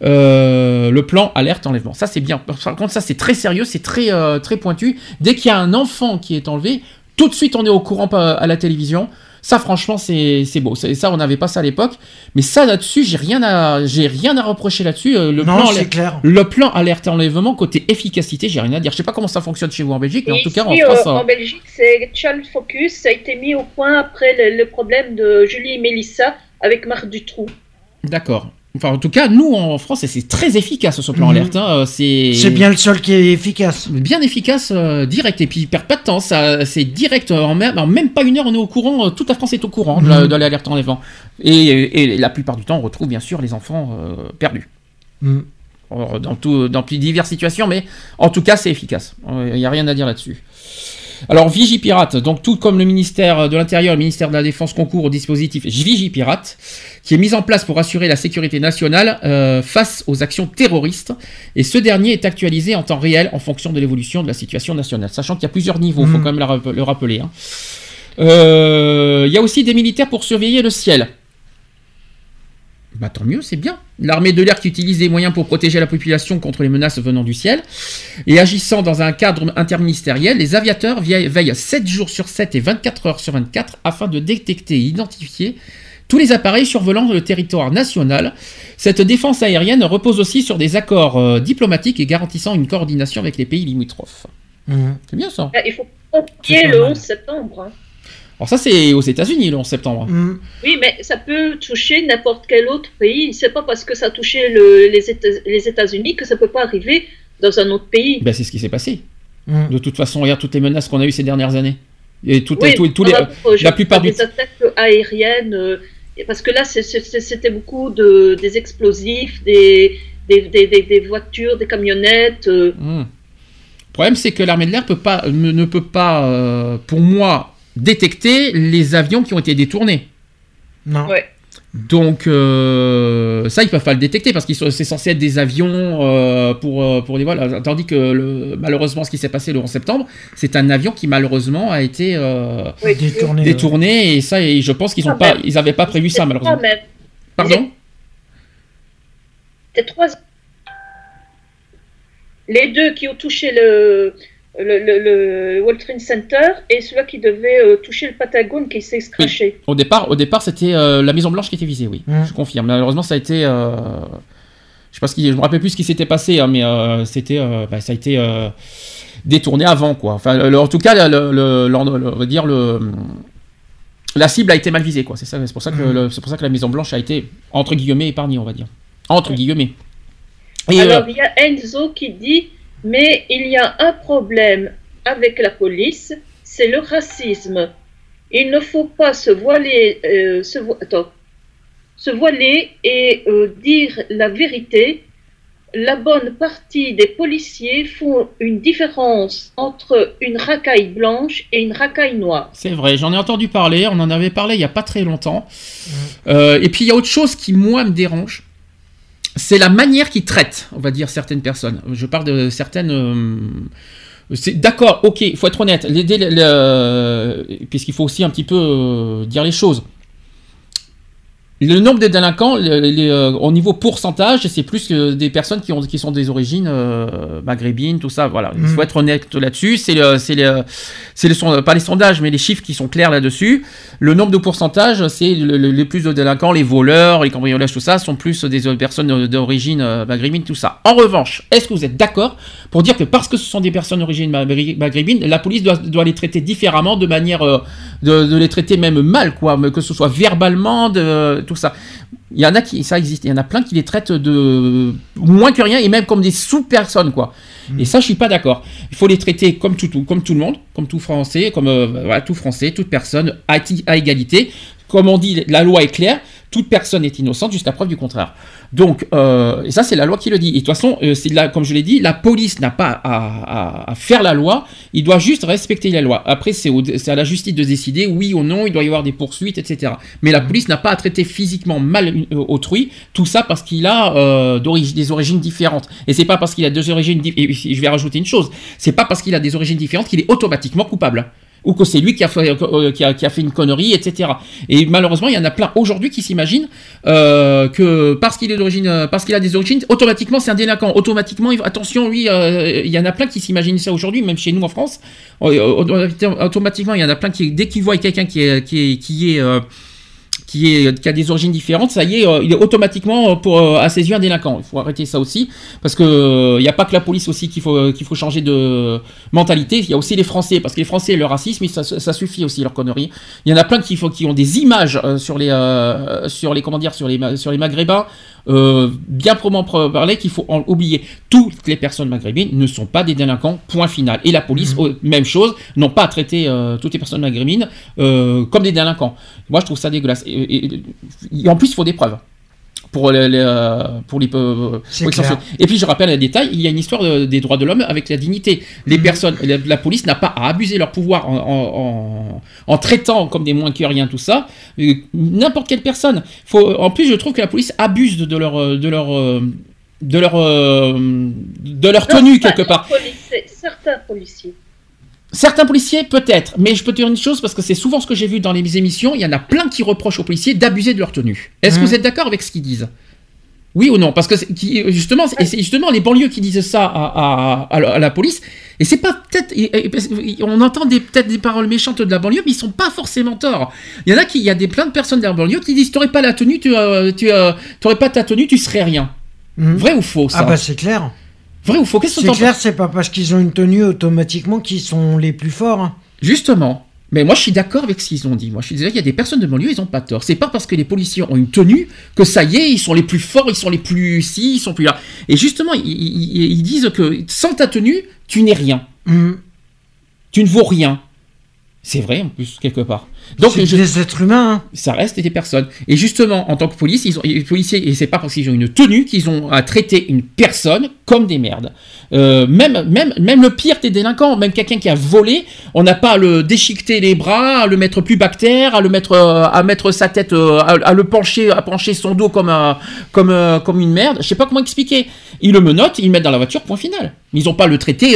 [SPEAKER 1] Euh, le plan alerte enlèvement. Ça, c'est bien. Par contre, ça, c'est très sérieux, c'est très, euh, très pointu. Dès qu'il y a un enfant qui est enlevé, tout de suite, on est au courant à la télévision. Ça, franchement, c'est c'est beau. C'est- Ça, on n'avait pas ça à l'époque. Mais ça, là-dessus, j'ai rien à, j'ai rien à reprocher là-dessus. Euh, Le
[SPEAKER 3] Non,
[SPEAKER 1] plan
[SPEAKER 3] c'est
[SPEAKER 1] alerte-
[SPEAKER 3] clair.
[SPEAKER 1] le plan alerte enlèvement, côté efficacité, j'ai rien à dire. Je sais pas comment ça fonctionne chez vous en Belgique, mais en tout cas, en France,
[SPEAKER 2] euh,
[SPEAKER 1] ça-
[SPEAKER 2] en Belgique, c'est Child Focus. Ça a été mis au point après le, le problème de Julie et Mélissa avec Marc Dutroux.
[SPEAKER 1] D'accord. Enfin, en tout cas, nous, en France, c'est très efficace ce plan
[SPEAKER 3] Mhm.
[SPEAKER 1] alerte. hein. Euh, C'est
[SPEAKER 3] bien le seul qui est efficace.
[SPEAKER 1] bien efficace, euh, direct. Et puis, il perd pas de temps. Ça, c'est direct. euh, En même, en même pas une heure, on est au courant. toute la France est au courant de la-
[SPEAKER 3] Mhm.
[SPEAKER 1] de l'alerte enlèvement. Et, et la plupart du temps, on retrouve bien sûr les enfants euh, perdus. Alors, dans, tout, dans diverses situations, mais en tout cas, c'est efficace. Il n'y a rien à dire là-dessus. Alors, Vigipirate, donc tout comme le ministère de l'Intérieur et le ministère de la Défense concourt au dispositif Vigipirate, qui est mis en place pour assurer la sécurité nationale euh, face aux actions terroristes. Et ce dernier est actualisé en temps réel en fonction de l'évolution de la situation nationale, sachant qu'il y a plusieurs niveaux, il faut
[SPEAKER 3] Mhm.
[SPEAKER 1] quand même le rappeler. hein. Euh, Il y a aussi des militaires pour surveiller le ciel. Bah tant mieux, c'est bien. L'armée de l'air qui utilise des moyens pour protéger la population contre les menaces venant du ciel. Et agissant dans un cadre interministériel, les aviateurs veillent 7 jours sur 7 et 24 heures sur 24 afin de détecter et identifier tous les appareils survolant le territoire national. Cette défense aérienne repose aussi sur des accords euh, diplomatiques et garantissant une coordination avec les pays limitrophes.
[SPEAKER 3] Mm.
[SPEAKER 1] C'est bien ça.
[SPEAKER 2] Ah, Il faut oublier le
[SPEAKER 3] mal.
[SPEAKER 2] 11 septembre. hein.
[SPEAKER 1] Alors ça c'est aux États-Unis le 11 septembre.
[SPEAKER 3] Mm.
[SPEAKER 2] Oui, mais ça peut toucher n'importe quel autre pays. C'est pas parce que ça a touché le- les Éta- les États-Unis que ça peut pas arriver dans un autre pays.
[SPEAKER 1] Ben, c'est ce qui s'est passé.
[SPEAKER 3] Mm.
[SPEAKER 1] De toute façon, regarde toutes les menaces qu'on a eues ces dernières années. Et toutes,
[SPEAKER 2] Oui, par
[SPEAKER 1] les, la plupart du
[SPEAKER 2] des attaques aériennes, euh, parce que là, c'était beaucoup de, des explosifs, des, des, des, des- des voitures, des camionnettes. euh,
[SPEAKER 1] Hmm. Le problème, c'est que l'armée de l'air peut pas, ne ne peut pas, euh, pour moi, détecter les avions qui ont été détournés.
[SPEAKER 3] Non.
[SPEAKER 2] Ouais.
[SPEAKER 1] Donc, euh, ça, ils peuvent pas le détecter parce que c'est censé être des avions euh, pour, euh, pour les vols. Tandis que, le, malheureusement, ce qui s'est passé le 11 septembre, c'est un avion qui, malheureusement, a été euh,
[SPEAKER 2] oui,
[SPEAKER 3] Détourné.
[SPEAKER 1] détourné. Et ça, et je pense qu'ils ont
[SPEAKER 2] Ah,
[SPEAKER 1] pas, ils avaient pas prévu ça, malheureusement.
[SPEAKER 2] même.
[SPEAKER 1] Pardon?
[SPEAKER 2] C'était trois. Les deux qui ont touché le, le, le, le World Trade Center et celui qui devait euh, toucher le Patagone qui s'est scratché.
[SPEAKER 1] Au départ, au départ, c'était euh, la Maison Blanche qui était visée, oui.
[SPEAKER 3] Mm.
[SPEAKER 1] Je confirme. Malheureusement, ça a été. euh, je sais pas ce qui, je me rappelle plus ce qui s'était passé, hein, mais euh, c'était, euh, bah, ça a été euh, détourné avant, quoi. Enfin, le- en tout cas, le, le- le- le- on va dire le. La cible a été mal visée, quoi. C'est ça. C'est pour ça que
[SPEAKER 3] Mm.
[SPEAKER 1] le- c'est pour ça que la Maison Blanche a été entre guillemets épargnée, on va dire. Entre guillemets. Et,
[SPEAKER 2] Alors il y a Enzo qui dit mais il y a un problème avec la police, c'est le racisme. Il ne faut pas se voiler, euh, se, vo- attends, se voiler et euh, dire la vérité. La bonne partie des policiers font une différence entre une racaille blanche et une racaille noire.
[SPEAKER 1] C'est vrai, j'en ai entendu parler, on en avait parlé il n'y a pas très longtemps. Euh, et puis il y a autre chose qui, moi, me dérange. C'est la manière qu'ils traitent, on va dire, certaines personnes. Je parle de certaines. euh, c'est- D'accord, ok, il faut être honnête. Puisqu'il faut aussi un petit peu euh, dire les choses. Le nombre des délinquants, les, euh, au niveau pourcentage, c'est plus que des personnes qui, ont, qui sont des origines euh, maghrébines, tout ça. Voilà, il
[SPEAKER 3] Mm.
[SPEAKER 1] faut être honnête là-dessus. C'est le, c'est le, c'est le pas les sondages, mais les chiffres qui sont clairs là-dessus. Le nombre de pourcentages, c'est le- le- les plus de délinquants, les voleurs, les cambriolages, tout ça, sont plus des euh, personnes d'origine maghrébine, tout ça. En revanche, est-ce que vous êtes d'accord pour dire que parce que ce sont des personnes d'origine maghrébine, la police doit, doit les traiter différemment, de manière euh, de, de les traiter même mal, quoi, que ce soit verbalement, de tout ça. Il y en a qui, ça existe, il y en a plein qui les traitent de moins que rien et même comme des sous-personnes, quoi. Et ça, je suis pas d'accord. Il faut les traiter comme tout, tout- comme tout le monde, comme tout français, comme euh, voilà, tout français, toute personne, à, à égalité. Comme on dit, la loi est claire. Toute personne est innocente jusqu'à preuve du contraire. Donc, euh, ça, c'est la loi qui le dit. Et de toute façon, euh, c'est là, comme je l'ai dit, la police n'a pas à, faire la loi, il doit juste respecter la loi. Après, c'est à la justice de décider oui ou non, il doit y avoir des poursuites, etc. Mais la police n'a pas à traiter physiquement mal euh, autrui, tout ça parce qu'il a euh, des origines différentes. Et c'est pas parce qu'il a deux origines, et je vais rajouter une chose, c'est pas parce qu'il a des origines différentes qu'il est automatiquement coupable ou que c'est lui qui a, fait, euh, qui, a, qui a, fait une connerie, etc. Et malheureusement, il y en a plein aujourd'hui qui s'imaginent euh, que parce qu'il est d'origine, euh, parce qu'il a des origines, automatiquement c'est un délinquant. Automatiquement, attention, lui, il y en a plein qui s'imaginent ça aujourd'hui, même chez nous en France. Automatiquement, il y en a plein qui, dès qu'ils voient quelqu'un qui est, qui est, qui est qui, a des origines différentes, ça y est, euh, il est automatiquement euh, pour, euh, à ses yeux un délinquant. Il faut arrêter ça aussi, parce que il n'y a pas que la police aussi qu'il faut, qu'il faut changer de mentalité, il y a aussi les Français, parce que les Français, leur racisme, ça, ça suffit aussi, leur connerie. Il y en a plein qui, qui ont des images sur les, sur les, comment dire, sur les, sur les Maghrébins, euh, bien probablement parler qu'il faut en oublier. Toutes les personnes maghrébines ne sont pas des délinquants, point final. Et la police, mhm. même chose, n'ont pas à traiter euh, toutes les personnes maghrébines euh, comme des délinquants. Moi, je trouve ça dégueulasse. et en plus, il faut des preuves pour les, euh, pour les, euh, Et puis je rappelle un détail, il y a une histoire des droits de l'homme avec la dignité. Les mhm. personnes, la, police n'a pas à abuser leur pouvoir en, en, traitant comme des moins que rien tout ça. Euh, n'importe quelle personne. Faut, en plus, je trouve que la police abuse de leur de leur de leur de leur tenue quelque part.
[SPEAKER 2] Certains policiers.
[SPEAKER 1] Certains policiers, peut-être, mais je peux te dire une chose parce que c'est souvent ce que j'ai vu dans les émissions. Il y en a plein qui reprochent aux policiers d'abuser de leur tenue. Est-ce que mmh. vous êtes d'accord avec ce qu'ils disent? Oui ou non? Parce que justement, c'est justement les banlieues qui disent ça à, la police. Et c'est pas peut-être. On entend peut-être des paroles méchantes de la banlieue, mais ils sont pas forcément tort. Il y en a qui, il y a des plein de personnes de la banlieue qui disent t'aurais pas la tenue, tu, euh, tu euh, pas ta tenue, tu serais rien. Mmh. Vrai ou faux ça?
[SPEAKER 3] Ah bah c'est clair.
[SPEAKER 1] Vrai ou faux Qu'est-ce
[SPEAKER 3] que C'est clair, c'est pas parce qu'ils ont une tenue automatiquement qu'ils sont les plus forts. Hein.
[SPEAKER 1] Justement. Mais moi, je suis d'accord avec ce qu'ils ont dit. Moi, je suis désolé, il y a des personnes de mon lieu, ils ont pas tort. C'est pas parce que les policiers ont une tenue que ça y est, ils sont les plus forts, ils sont les plus si, ils sont plus là. Et justement, ils, disent que sans ta tenue, tu n'es rien. Mmh. Tu ne vaux rien. C'est vrai en plus quelque part.
[SPEAKER 3] Donc c'est des êtres humains. Hein.
[SPEAKER 1] Ça reste des personnes. Et justement, en tant que police, ils ont, les policiers, et c'est pas parce qu'ils ont une tenue qu'ils ont à traiter une personne comme des merdes. Euh, même, même, même le pire des délinquants, même quelqu'un qui a volé, on n'a pas à le déchiqueter les bras, à le mettre plus bactère, à le mettre, euh, à mettre sa tête, euh, à, le pencher, à pencher son dos comme, comme, comme une merde. Je sais pas comment expliquer. Ils le menottent, ils le mettent dans la voiture, point final. Ils n'ont pas le traité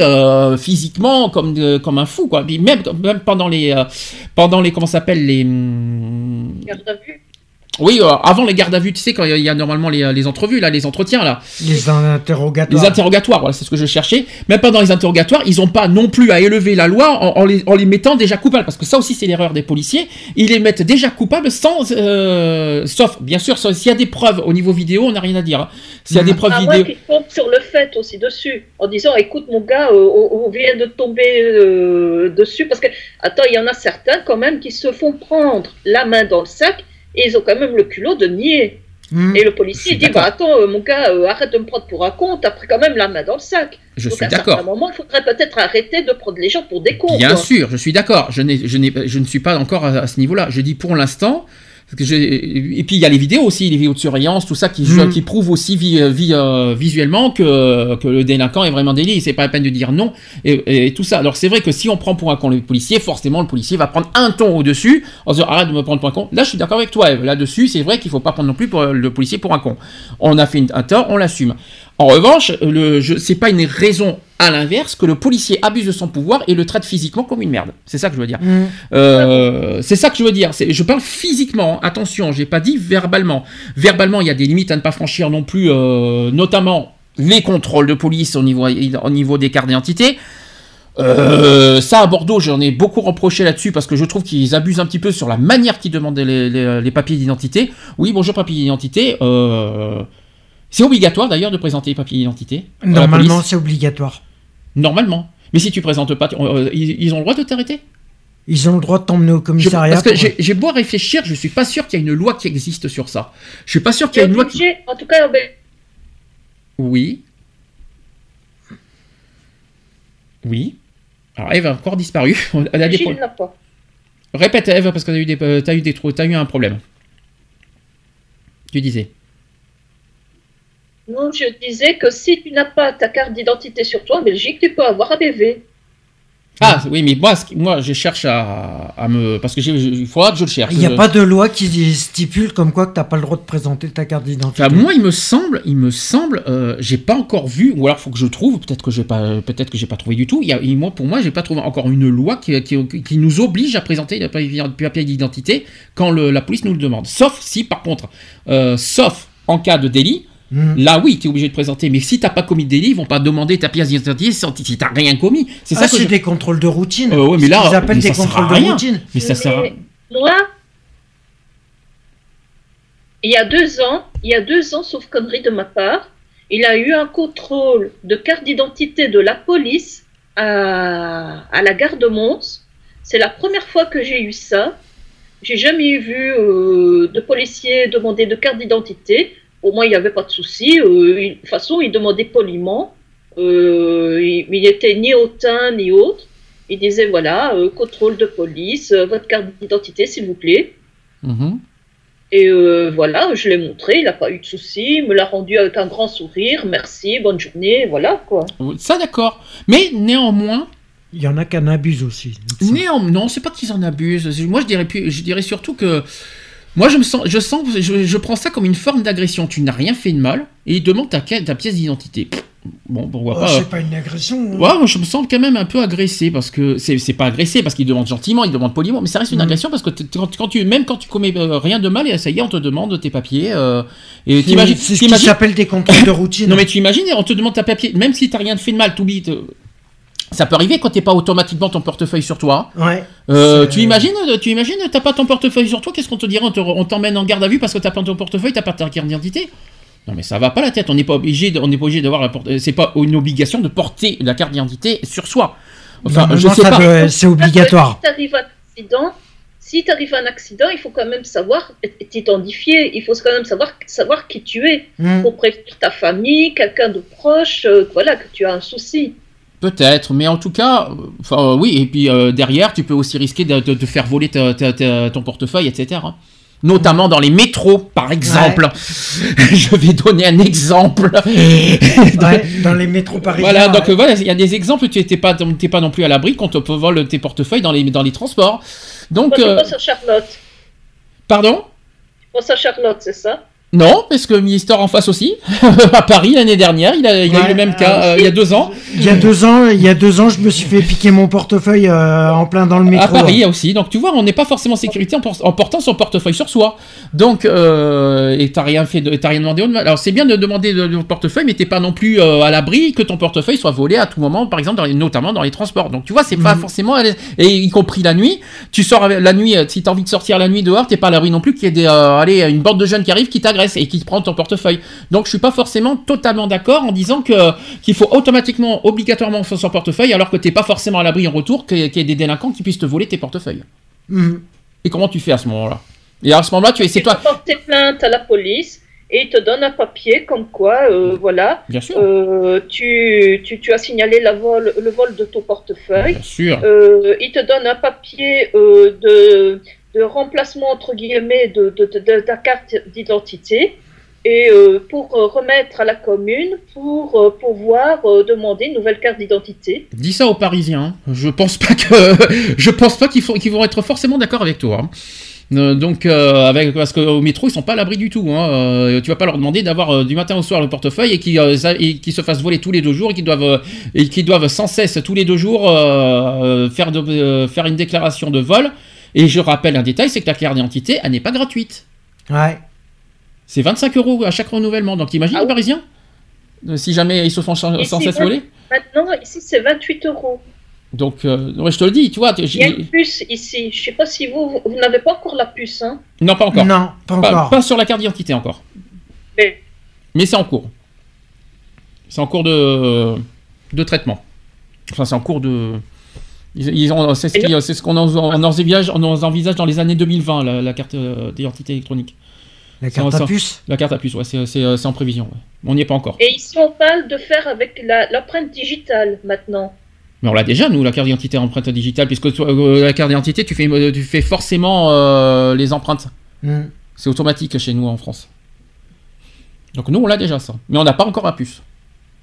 [SPEAKER 1] physiquement comme, comme un fou, quoi. même, même pendant les, pendant les, comment s'appelle les. Vue. Oui, euh, avant les gardes à vue, tu sais, quand il y, a normalement les, les, entrevues, là, les entretiens, là.
[SPEAKER 3] Les interrogatoires.
[SPEAKER 1] Les interrogatoires, voilà, c'est ce que je cherchais. Même pendant les interrogatoires, ils n'ont pas non plus à élever la loi en, les, en, les, mettant déjà coupables. Parce que ça aussi, c'est l'erreur des policiers. Ils les mettent déjà coupables sans. Euh, sauf, bien sûr, s'il y a des preuves au niveau vidéo, on n'a rien à dire. Hein. S'il y a des preuves vidéo.
[SPEAKER 2] Qui sur le fait aussi dessus, en disant écoute, mon gars, euh, on, vient de tomber dessus. Parce que, attends, il y en a certains quand même qui se font prendre la main dans le sac et ils ont quand même le culot de nier. Hmm. Et le policier dit bah, Attends, euh, mon gars, euh, arrête de me prendre pour un con, t'as pris quand même la main dans le sac.
[SPEAKER 1] Je suis d'accord. À un
[SPEAKER 2] moment, il faudrait peut-être arrêter de prendre les gens pour des cons.
[SPEAKER 1] Bien sûr, je suis d'accord. Je, je, je ne suis pas encore à ce niveau-là. Je dis pour l'instant, et puis il y a les vidéos aussi, les vidéos de surveillance, tout ça qui, mm. qui prouve aussi euh, euh, visuellement que, que le délinquant est vraiment délit. C'est pas la peine de dire non et, tout ça. Alors c'est vrai que si on prend pour un con le policier, forcément le policier va prendre un ton au-dessus en disant arrête de me prendre pour un con. Là je suis d'accord avec toi, Là-dessus, c'est vrai qu'il faut pas prendre non plus pour, le policier pour un con. On a fait un tort, on l'assume. En revanche, le, c'est pas une raison à l'inverse que le policier abuse de son pouvoir et le traite physiquement comme une merde. C'est ça que je veux dire. Mmh. Euh, c'est ça que je veux dire. Je parle physiquement. Attention, j'ai pas dit verbalement. Verbalement, il y a des limites à ne pas franchir non plus, euh, notamment les contrôles de police au niveau, au niveau des cartes d'identité. Euh, ça à Bordeaux, j'en ai beaucoup reproché là-dessus parce que je trouve qu'ils abusent un petit peu sur la manière qu'ils demandent les, les, papiers d'identité. Oui, bonjour papier d'identité. Euh, c'est obligatoire d'ailleurs de présenter les papiers d'identité
[SPEAKER 3] Normalement, c'est obligatoire.
[SPEAKER 1] Normalement. Mais si tu présentes pas, euh, ils, ont le droit de t'arrêter?
[SPEAKER 3] Ils ont le droit de t'emmener au commissariat.
[SPEAKER 1] parce que j'ai beau réfléchir, je suis pas sûr qu'il y ait une loi qui existe sur ça. Je suis pas sûr qu'il y ait une loi. Qui...
[SPEAKER 2] En tout cas,
[SPEAKER 1] Oui. Oui. Alors Eve a encore disparu. Elle a des Répète Eve parce que tu as eu des, as eu des as eu un problème. Tu disais.
[SPEAKER 2] Non, je disais que si tu n'as pas ta carte d'identité sur toi en Belgique, tu peux avoir un BV.
[SPEAKER 1] Ah oui, mais moi, moi je cherche à, à me. Parce que il faudra que je le cherche.
[SPEAKER 3] Il n'y a
[SPEAKER 1] Je-
[SPEAKER 3] pas de loi qui stipule comme quoi que t'as pas le droit de présenter ta carte d'identité.
[SPEAKER 1] Enfin, moi, il me semble, il me semble, euh, j'ai pas encore vu, ou alors faut que je trouve, peut-être que j'ai pas, peut-être que j'ai pas trouvé du tout. Il y a, il- moi, pour moi, j'ai pas trouvé encore une loi qui, qui, qui nous oblige à présenter le papier papier d'identité quand le- la police nous le demande. Sauf si, par contre, euh, sauf en cas de délit,
[SPEAKER 3] Hmm.
[SPEAKER 1] là oui, tu es obligé de présenter. Mais si t'as pas commis de délit, ils vont pas demander ta pièce d'identité si si t'as rien commis. C'est
[SPEAKER 3] Ah,
[SPEAKER 1] ça que
[SPEAKER 3] c'est
[SPEAKER 1] je-
[SPEAKER 3] des contrôles de routine.
[SPEAKER 1] Euh, ouais, mais là,
[SPEAKER 3] qu'ils appellent
[SPEAKER 1] mais
[SPEAKER 3] des
[SPEAKER 1] ça
[SPEAKER 3] contrôles de
[SPEAKER 1] rien.
[SPEAKER 3] routine.
[SPEAKER 1] Mais ça sert. à-
[SPEAKER 2] Mais Moi, il y a deux ans, il y a deux ans, sauf connerie de ma part, il a eu un contrôle de carte d'identité de la police à, à la gare de Mons. C'est la première fois que j'ai eu ça. J'ai jamais vu euh, de policier demander de carte d'identité. Au moins, il n'y avait pas de souci. Euh, de toute façon, il demandait poliment. Euh, il il n'était ni hautain ni autre. Il disait voilà, euh, contrôle de police, euh, votre carte d'identité, s'il vous plaît.
[SPEAKER 1] Mhm.
[SPEAKER 2] Et euh, voilà, je l'ai montré, il n'a pas eu de souci, il me l'a rendu avec un grand sourire, merci, bonne journée, voilà quoi.
[SPEAKER 1] Ça d'accord. Mais néanmoins,
[SPEAKER 3] Il y en a qui en abusent aussi.
[SPEAKER 1] Néanmoins, non, c'est pas qu'ils en abusent. Moi, je dirais, plus, je dirais surtout que. Moi, je me sens, je sens, je, je prends ça comme une forme d'agression. Tu n'as rien fait de mal et ils demandent ta, ta pièce d'identité. Bon, pourquoi
[SPEAKER 3] Oh,
[SPEAKER 1] pas.
[SPEAKER 3] c'est pas une agression. hein.
[SPEAKER 1] Ouais, moi, je me sens quand même un peu agressé parce que c'est pas agressé parce qu'ils demandent gentiment, ils demandent poliment, mais ça reste une
[SPEAKER 3] Mhm.
[SPEAKER 1] agression parce que quand, quand tu, même quand tu commets euh, rien de mal, et ça y est, on te demande tes papiers. euh, et
[SPEAKER 3] C'est ce qui s'appelle des contrôles de routine.
[SPEAKER 1] non mais tu imagines, on te demande ta papier, même si t'as rien fait de mal, t'oublies. Ça peut arriver quand t'es pas automatiquement ton portefeuille sur toi.
[SPEAKER 3] Ouais.
[SPEAKER 1] Euh, tu imagines, tu imagines, t'as pas ton portefeuille sur toi, qu'est-ce qu'on te dirait On te- On t'emmène en garde à vue parce que t'as pas ton portefeuille, t'as pas ta carte d'identité? Non mais ça va pas la tête, on n'est pas obligé, de- on n'est pas obligé d'avoir la porte- euh, c'est pas une obligation de porter la carte d'identité sur soi. Enfin, je sais
[SPEAKER 3] ça
[SPEAKER 1] pas.
[SPEAKER 3] c'est obligatoire.
[SPEAKER 2] Si t'arrives à un accident, si t'arrives à un accident, il faut quand même savoir t'identifier, il faut quand même savoir, savoir qui tu es,
[SPEAKER 3] Hmm.
[SPEAKER 2] pour prévenir ta famille, quelqu'un de proche, euh, voilà, que tu as un souci.
[SPEAKER 1] Peut-être, mais en tout cas, euh, enfin euh, oui, et puis euh, derrière, tu peux aussi risquer de, de- de faire voler ta- ta- ta- ton portefeuille, etc. hein. Notamment dans les métros, par exemple. je vais donner un exemple.
[SPEAKER 3] Ouais, dans les métros parisiens.
[SPEAKER 1] Voilà, donc
[SPEAKER 3] ouais.
[SPEAKER 1] voilà, il y a des exemples, tu n'es pas, t'es pas non plus à l'abri quand on te vole tes portefeuilles dans les, dans les transports. Donc, euh,
[SPEAKER 2] penses à Charlotte.
[SPEAKER 1] pardon?
[SPEAKER 2] Tu penses à Charlotte, c'est ça?
[SPEAKER 1] Non, parce que Mister en face aussi, à Paris l'année dernière, il a, il a eu le même
[SPEAKER 3] euh,
[SPEAKER 1] cas euh, il y a deux ans.
[SPEAKER 3] Il y a deux ans, il y a deux ans, je me suis fait piquer mon portefeuille euh, en plein dans le métro.
[SPEAKER 1] À Paris aussi, donc tu vois, on n'est pas forcément en sécurité en, por- en portant son portefeuille sur soi. Donc, euh, et t'as rien fait, de- t'as rien demandé. Alors c'est bien de demander de- le portefeuille, mais t'es pas non plus euh, à l'abri que ton portefeuille soit volé à tout moment, par exemple, dans les- notamment dans les transports. Donc tu vois, c'est pas
[SPEAKER 3] Mhm.
[SPEAKER 1] forcément, et y compris la nuit. Tu sors la nuit, si t'as envie de sortir la nuit dehors, t'es pas à l'abri non plus qu'il y ait des, euh, allez, une bande de jeunes qui arrivent, qui t'agressent et qui te prennent ton portefeuille. Donc je suis pas forcément totalement d'accord en disant que qu'il faut automatiquement, obligatoirement faire son portefeuille, alors que t'es pas forcément à l'abri en retour qu'il y ait des délinquants qui puissent te voler tes portefeuilles.
[SPEAKER 3] Hmm.
[SPEAKER 1] Et comment tu fais à ce moment-là? Et à ce moment-là, tu
[SPEAKER 2] Tu
[SPEAKER 1] toi.
[SPEAKER 2] porter plainte à la police et ils te donnent un papier comme quoi, euh, voilà,
[SPEAKER 1] Bien sûr.
[SPEAKER 2] euh, tu, tu, tu as signalé la vol, le vol de ton portefeuille.
[SPEAKER 1] Bien sûr.
[SPEAKER 2] Euh, il te donne un papier euh, de, de remplacement entre guillemets de, de, carte d'identité et euh, pour euh, remettre à la commune pour euh, pouvoir demander une nouvelle carte d'identité.
[SPEAKER 1] Dis ça aux Parisiens. hein. Je pense pas que je pense pas qu'ils vont être forcément d'accord avec toi. hein. Donc avec parce qu'au métro ils sont pas à l'abri du tout. Hein. Euh, tu vas pas leur demander d'avoir du matin au soir le portefeuille et qu'ils se fassent voler tous les deux jours et qu'ils doivent qu'ils doivent sans cesse tous les deux jours faire faire une déclaration de vol. Et je rappelle un détail, c'est que la carte d'identité elle n'est pas gratuite.
[SPEAKER 3] Ouais.
[SPEAKER 1] C'est 25 euros à chaque renouvellement. Donc imagine
[SPEAKER 2] Ah
[SPEAKER 1] les. Parisiens Euh, si jamais ils se font sans, cesse voler.
[SPEAKER 2] Maintenant, ici, c'est 28 euros.
[SPEAKER 1] Donc euh, ouais, je te le dis, tu vois.
[SPEAKER 2] Il y a
[SPEAKER 1] j'ai-
[SPEAKER 2] une puce ici. Je sais pas si vous, vous, vous n'avez pas encore la puce. Hein.
[SPEAKER 1] Non, pas encore.
[SPEAKER 3] Non, pas
[SPEAKER 1] Pas,
[SPEAKER 3] encore.
[SPEAKER 1] pas sur la carte d'identité encore.
[SPEAKER 2] Mais
[SPEAKER 1] Mais c'est en cours. C'est en cours de, de traitement. Enfin, c'est en cours de. C'est ce, qu'on en- on envisage, on envisage dans les années 2020, la, la carte euh, d'identité électronique.
[SPEAKER 3] La carte à puce.
[SPEAKER 1] La carte à puce, ouais, c'est, euh, en prévision. ouais. On n'y est pas encore.
[SPEAKER 2] Et ici, on parle de faire avec la- l'empreinte digitale maintenant.
[SPEAKER 1] Mais on l'a déjà, nous, la carte d'identité empreinte digitale, puisque toi, euh, la carte d'identité, tu fais, tu fais forcément euh, les empreintes.
[SPEAKER 3] Hmm.
[SPEAKER 1] C'est automatique chez nous en France. Donc nous, on l'a déjà ça. Mais on n'a pas encore la puce.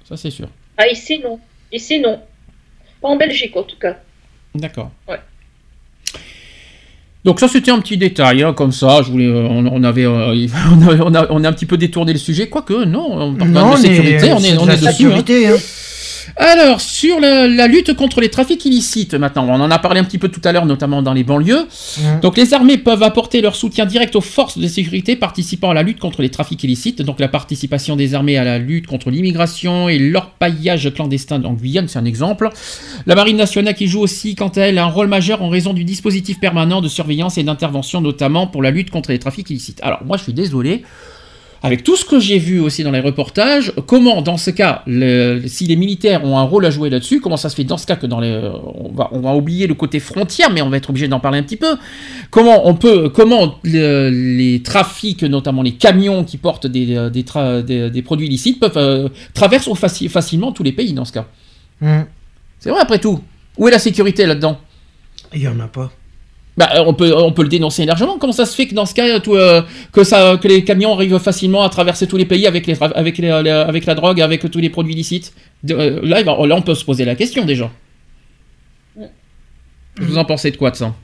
[SPEAKER 1] Ça, c'est sûr.
[SPEAKER 2] Ah, ici, non. Ici, non. Pas en Belgique, en tout cas.
[SPEAKER 1] D'accord.
[SPEAKER 2] Ouais.
[SPEAKER 1] Donc ça c'était un petit détail, hein, comme ça, je voulais, euh, on, on avait, euh, on, a, on, a, on a un petit peu détourné le sujet, quoique non, on parle
[SPEAKER 3] Non,
[SPEAKER 1] de sécurité, on est,
[SPEAKER 3] de
[SPEAKER 1] on
[SPEAKER 3] la
[SPEAKER 1] est dessus. hein.
[SPEAKER 3] sécurité, hein.
[SPEAKER 1] Alors, sur la, la lutte contre les trafics illicites, maintenant, on en a parlé un petit peu tout à l'heure, notamment dans les banlieues.
[SPEAKER 3] Mhm.
[SPEAKER 1] Donc, les armées peuvent apporter leur soutien direct aux forces de sécurité participant à la lutte contre les trafics illicites. Donc, la participation des armées à la lutte contre l'immigration et l'orpaillage clandestin en Guyane, c'est un exemple. La Marine nationale qui joue aussi, quant à elle, un rôle majeur en raison du dispositif permanent de surveillance et d'intervention, notamment pour la lutte contre les trafics illicites. Alors, moi, je suis désolé. Avec tout ce que j'ai vu aussi dans les reportages, comment dans ce cas, le- si les militaires ont un rôle à jouer là-dessus, comment ça se fait dans ce cas que dans les, on va, on va oublier le côté frontière, mais on va être obligé d'en parler un petit peu. Comment on peut, comment le- les trafics, notamment les camions qui portent des, euh, des, tra- des- des produits illicites, peuvent euh, traverser faci- facilement tous les pays dans ce cas.
[SPEAKER 3] Hum.
[SPEAKER 1] C'est vrai après tout. Où est la sécurité là-dedans?
[SPEAKER 3] Il y en a pas.
[SPEAKER 1] Bah, euh, on peut, on peut le dénoncer largement. Comment ça se fait que dans ce cas, tout, euh, que, ça, que les camions arrivent facilement à traverser tous les pays avec, les, avec, les- les- avec la drogue, avec tous les produits illicites? De- euh, là, va- là, on peut se poser la question déjà. Vous en pensez de quoi de ça?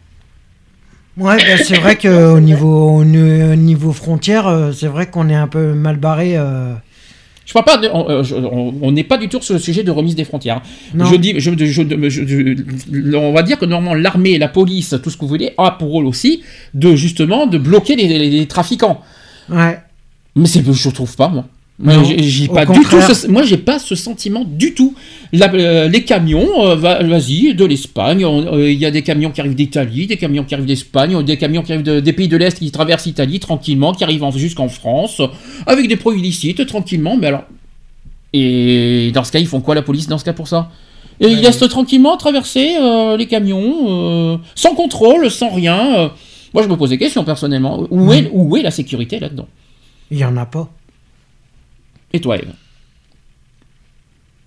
[SPEAKER 3] Ouais, bah, c'est vrai qu'au niveau, au niveau frontière, euh, c'est vrai qu'on est un peu mal barré. euh,
[SPEAKER 1] Je parle pas, de- on euh, on n'est pas du tout sur le sujet de remise des frontières.
[SPEAKER 3] Non.
[SPEAKER 1] Je dis, je, je- je- je- on va dire que normalement l'armée, la police, tout ce que vous voulez, a pour rôle aussi de justement de bloquer les, les- les trafiquants.
[SPEAKER 3] Ouais.
[SPEAKER 1] Mais c'est, je trouve pas moi. Moi, j'ai pas du tout.
[SPEAKER 3] contraire.
[SPEAKER 1] Ce, moi, j'ai pas ce sentiment du tout. La- euh, les camions, euh, va- vas-y, de l'Espagne. euh, Il y a des camions qui arrivent d'Italie, des camions qui arrivent d'Espagne, des camions qui arrivent de- des pays de l'Est qui traversent l'Italie tranquillement, qui arrivent en- jusqu'en France, avec des produits illicites tranquillement. Mais alors, et dans ce cas, ils font quoi la police dans ce cas pour ça? Et ils laissent tranquillement traverser les camions, sans contrôle, sans rien. Moi, je me pose des questions personnellement. Où, est, où est la sécurité là-dedans?
[SPEAKER 3] Il y en a pas.
[SPEAKER 1] Et toi, Eve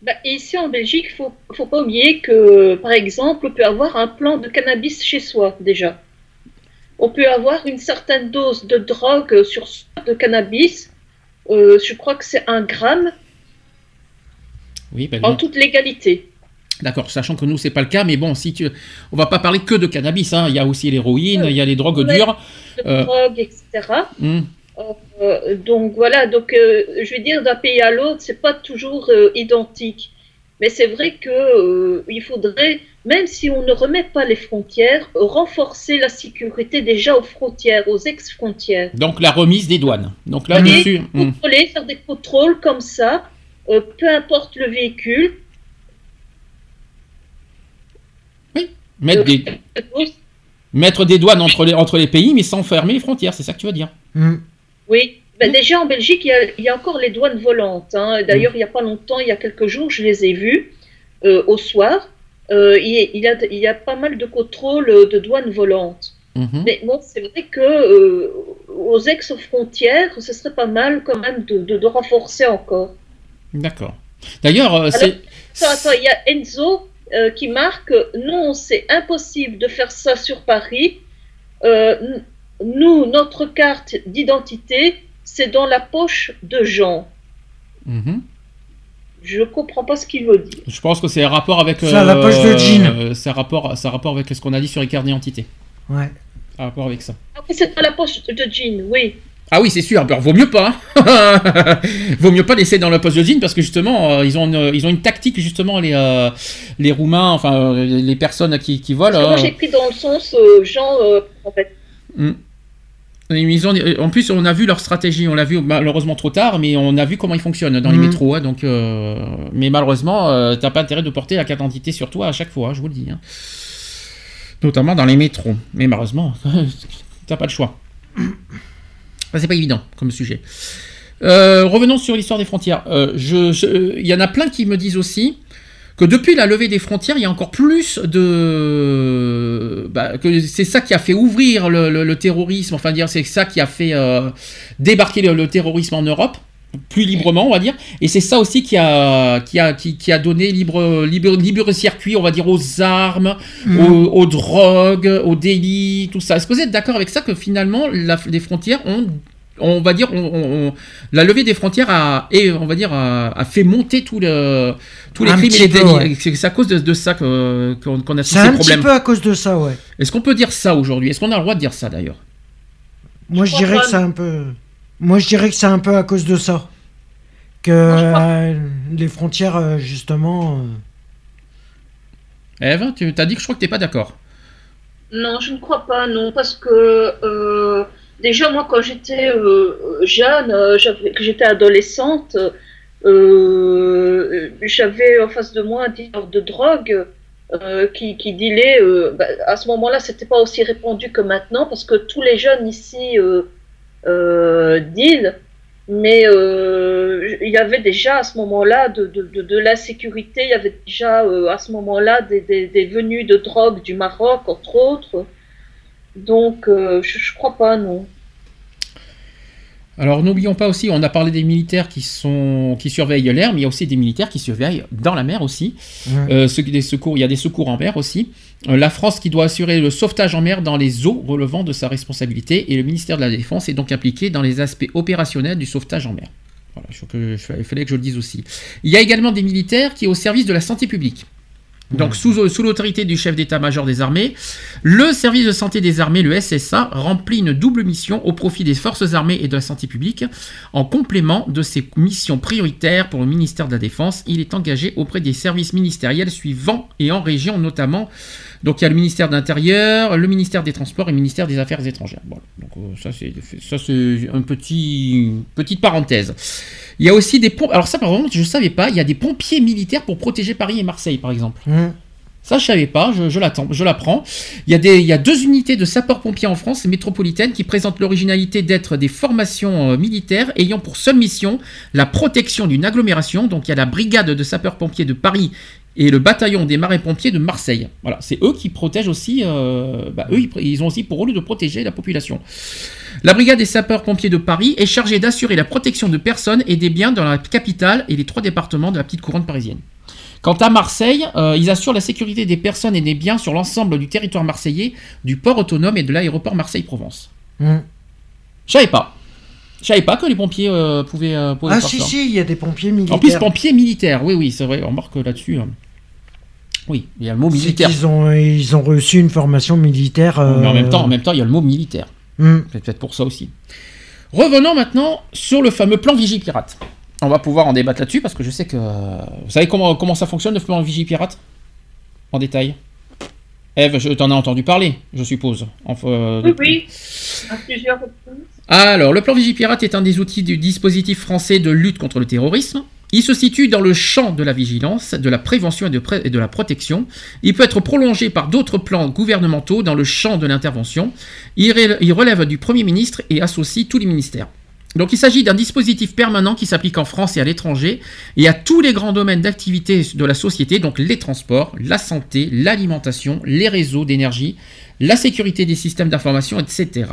[SPEAKER 2] Bah, ici en Belgique, il faut, faut pas oublier que, par exemple, on peut avoir un plan de cannabis chez soi déjà. On peut avoir une certaine dose de drogue sur soi, de cannabis. Euh, je crois que c'est un gramme
[SPEAKER 1] Oui, ben
[SPEAKER 2] en toute légalité.
[SPEAKER 1] D'accord, sachant que nous, c'est pas le cas, mais bon, si tu... on va pas parler que de cannabis, hein. il y a aussi l'héroïne, il y a les drogues dures.
[SPEAKER 2] De
[SPEAKER 1] Euh.
[SPEAKER 2] drogue, etc. Euh, donc voilà, donc euh, je veux dire d'un pays à l'autre, c'est pas toujours euh, identique. Mais c'est vrai que euh, il faudrait, même si on ne remet pas les frontières, renforcer la sécurité déjà aux frontières, aux ex-frontières.
[SPEAKER 1] Donc la remise des douanes. Donc
[SPEAKER 2] Et
[SPEAKER 1] là-dessus, hmm.
[SPEAKER 2] Contrôler, faire des contrôles comme ça, euh, peu importe le véhicule.
[SPEAKER 1] mettre,
[SPEAKER 2] Euh,
[SPEAKER 1] des... mettre des douanes entre les, entre les pays, mais sans fermer les frontières, c'est ça que tu veux dire
[SPEAKER 3] Hum.
[SPEAKER 2] Oui, ben déjà en Belgique, il y a, il y a encore les douanes volantes. hein. D'ailleurs, il n'y a pas longtemps, il y a quelques jours, je les ai vues euh, au soir. Euh, il, il y a, il y a pas mal de contrôles euh, de douanes volantes.
[SPEAKER 1] Mhm.
[SPEAKER 2] Mais bon, c'est vrai que euh, aux ex-frontières, ce serait pas mal quand même de, de- de renforcer encore.
[SPEAKER 1] D'accord. D'ailleurs, c'est...
[SPEAKER 2] Attends, attends, il y a Enzo qui marque non, c'est impossible de faire ça sur Paris. Euh, nous, notre carte d'identité, c'est dans la poche de Jean.
[SPEAKER 1] Mhm.
[SPEAKER 2] Je comprends pas ce qu'il veut dire.
[SPEAKER 1] Je pense que c'est un rapport avec...
[SPEAKER 3] C'est à la poche de jean.
[SPEAKER 1] euh, c'est un rapport, c'est un rapport avec ce qu'on a dit sur les cartes d'identité.
[SPEAKER 3] Ouais.
[SPEAKER 1] Un rapport avec ça.
[SPEAKER 2] Ah oui, c'est dans la poche de jean, oui.
[SPEAKER 1] Ah oui, c'est sûr. Alors, vaut mieux pas. hein. vaut mieux pas laisser dans la poste de jean parce que justement, euh, ils ont une, ils ont une tactique justement les euh, les roumains, enfin euh, les personnes qui, qui volent.
[SPEAKER 2] Parce que moi,
[SPEAKER 1] euh,
[SPEAKER 2] j'ai pris dans le sens euh, Jean, euh, en fait.
[SPEAKER 1] Ils ont- en plus, on a vu leur stratégie. On l'a vu malheureusement trop tard, mais on a vu comment ils fonctionnent dans les
[SPEAKER 3] Mhm.
[SPEAKER 1] métros. hein, donc, euh, mais malheureusement, euh, t'as pas intérêt de porter la carte d'identité sur toi à chaque fois. hein, je vous le dis. hein. Notamment dans les métros. Mais malheureusement, t'as pas le choix. Enfin, c'est pas évident comme sujet. Euh, revenons sur l'histoire des frontières. Je- je- Il y en a plein qui me disent aussi que depuis la levée des frontières, il y a encore plus de... bah, que c'est ça qui a fait ouvrir le, le- le terrorisme, enfin dire c'est ça qui a fait euh, débarquer le, le terrorisme en Europe plus librement, on va dire, et c'est ça aussi qui a, qui a, qui, qui a donné libre, libre, libre circuit, on va dire, aux armes, aux, aux drogues, aux délits, tout ça. Est-ce que vous êtes d'accord avec ça que finalement la- les frontières ont, on va dire, la levée des frontières a, et on va dire, a, fait monter tout le, tous les crimes et les délits. C'est à cause de, ça qu'on a tous ces problèmes.
[SPEAKER 3] C'est un petit peu à cause de ça, ouais.
[SPEAKER 1] Est-ce qu'on peut dire ça aujourd'hui? Est-ce qu'on a le droit de dire ça d'ailleurs?
[SPEAKER 3] Moi, je, dirais que c'est un peu. Moi, je dirais que c'est un peu à cause de ça que euh, les frontières, euh, justement.
[SPEAKER 1] Eve, tu as dit que je crois que tu n'es pas d'accord.
[SPEAKER 2] Non, je ne crois pas, non, parce que euh, déjà, moi, quand j'étais jeune, que j'étais adolescente, j'avais en face de moi un dealer de drogue qui, qui dealait. Bah, à ce moment-là, c'était pas aussi répandu que maintenant, parce que tous les jeunes ici deal mais euh, il y avait déjà à ce moment-là de, de, de, l'insécurité, il y avait déjà euh, à ce moment-là des, des, des, venues de drogue du Maroc, entre autres. Donc, euh, je, je crois pas, non.
[SPEAKER 1] Alors n'oublions pas aussi, on a parlé des militaires qui, sont, qui surveillent l'air, mais il y a aussi des militaires qui surveillent dans la mer aussi. Euh, des secours, il y a des secours en mer aussi. Euh, la France qui doit assurer le sauvetage en mer dans les eaux relevant de sa responsabilité et le ministère de la Défense est donc impliqué dans les aspects opérationnels du sauvetage en mer. Voilà, il fallait que je le dise aussi. Il y a également des militaires qui sont au service de la santé publique. Donc sous, sous l'autorité du chef d'état-major des armées, le service de santé des armées, le SSA, remplit une double mission au profit des forces armées et de la santé publique. En complément de ses missions prioritaires pour le ministère de la Défense, il est engagé auprès des services ministériels suivants et en région notamment donc il y a le ministère de l'Intérieur, le ministère des Transports et le ministère des Affaires étrangères. Voilà. Donc euh, ça c'est ça c'est un petit petite parenthèse. Il y a aussi des pompiers. Alors ça par exemple je ne savais pas. Il y a des pompiers militaires pour protéger Paris et Marseille par exemple. Mmh. Ça, je savais pas, je, l'attends, je l'apprends. Il y, a des, il y a deux unités de sapeurs-pompiers en France métropolitaine qui présentent l'originalité d'être des formations euh, militaires ayant pour seule mission la protection d'une agglomération. Donc, il y a la brigade de sapeurs-pompiers de Paris et le bataillon des marins-pompiers de Marseille. Voilà, c'est eux qui protègent aussi, euh, bah, eux, ils ont aussi pour rôle de protéger la population. La brigade des sapeurs-pompiers de Paris est chargée d'assurer la protection de personnes et des biens dans la capitale et les trois départements de la petite couronne parisienne. Quant à Marseille, euh, ils assurent la sécurité des personnes et des biens sur l'ensemble du territoire marseillais, du port autonome et de l'aéroport Marseille-Provence. Mmh. Je savais pas. Je savais pas que les pompiers euh, pouvaient, euh,
[SPEAKER 3] Ah si si, il y a des pompiers militaires.
[SPEAKER 1] En plus, pompiers militaires, oui oui, c'est vrai, on remarque là-dessus. Hein. Oui, il y a le mot militaire.
[SPEAKER 3] Ils ont, ils ont reçu une formation militaire.
[SPEAKER 1] Mais en même temps, en même temps, il y a le mot militaire. C'est peut-être pour ça aussi. Revenons maintenant sur le fameux plan Vigipirate. On va pouvoir en débattre là-dessus parce que je sais que. Vous savez comment, comment ça fonctionne le plan Vigipirate? En détail Eve, je t'en ai entendu parler, je suppose.
[SPEAKER 2] Euh, oui, oui, à plusieurs
[SPEAKER 1] reprises. Alors, le plan Vigipirate est un des outils du dispositif français de lutte contre le terrorisme. Il se situe dans le champ de la vigilance, de la prévention et de, la protection. Il peut être prolongé par d'autres plans gouvernementaux dans le champ de l'intervention. Il, relève du Premier ministre et associe tous les ministères. Donc il s'agit d'un dispositif permanent qui s'applique en France et à l'étranger et à tous les grands domaines d'activité de la société, donc les transports, la santé, l'alimentation, les réseaux d'énergie, la sécurité des systèmes d'information, etc.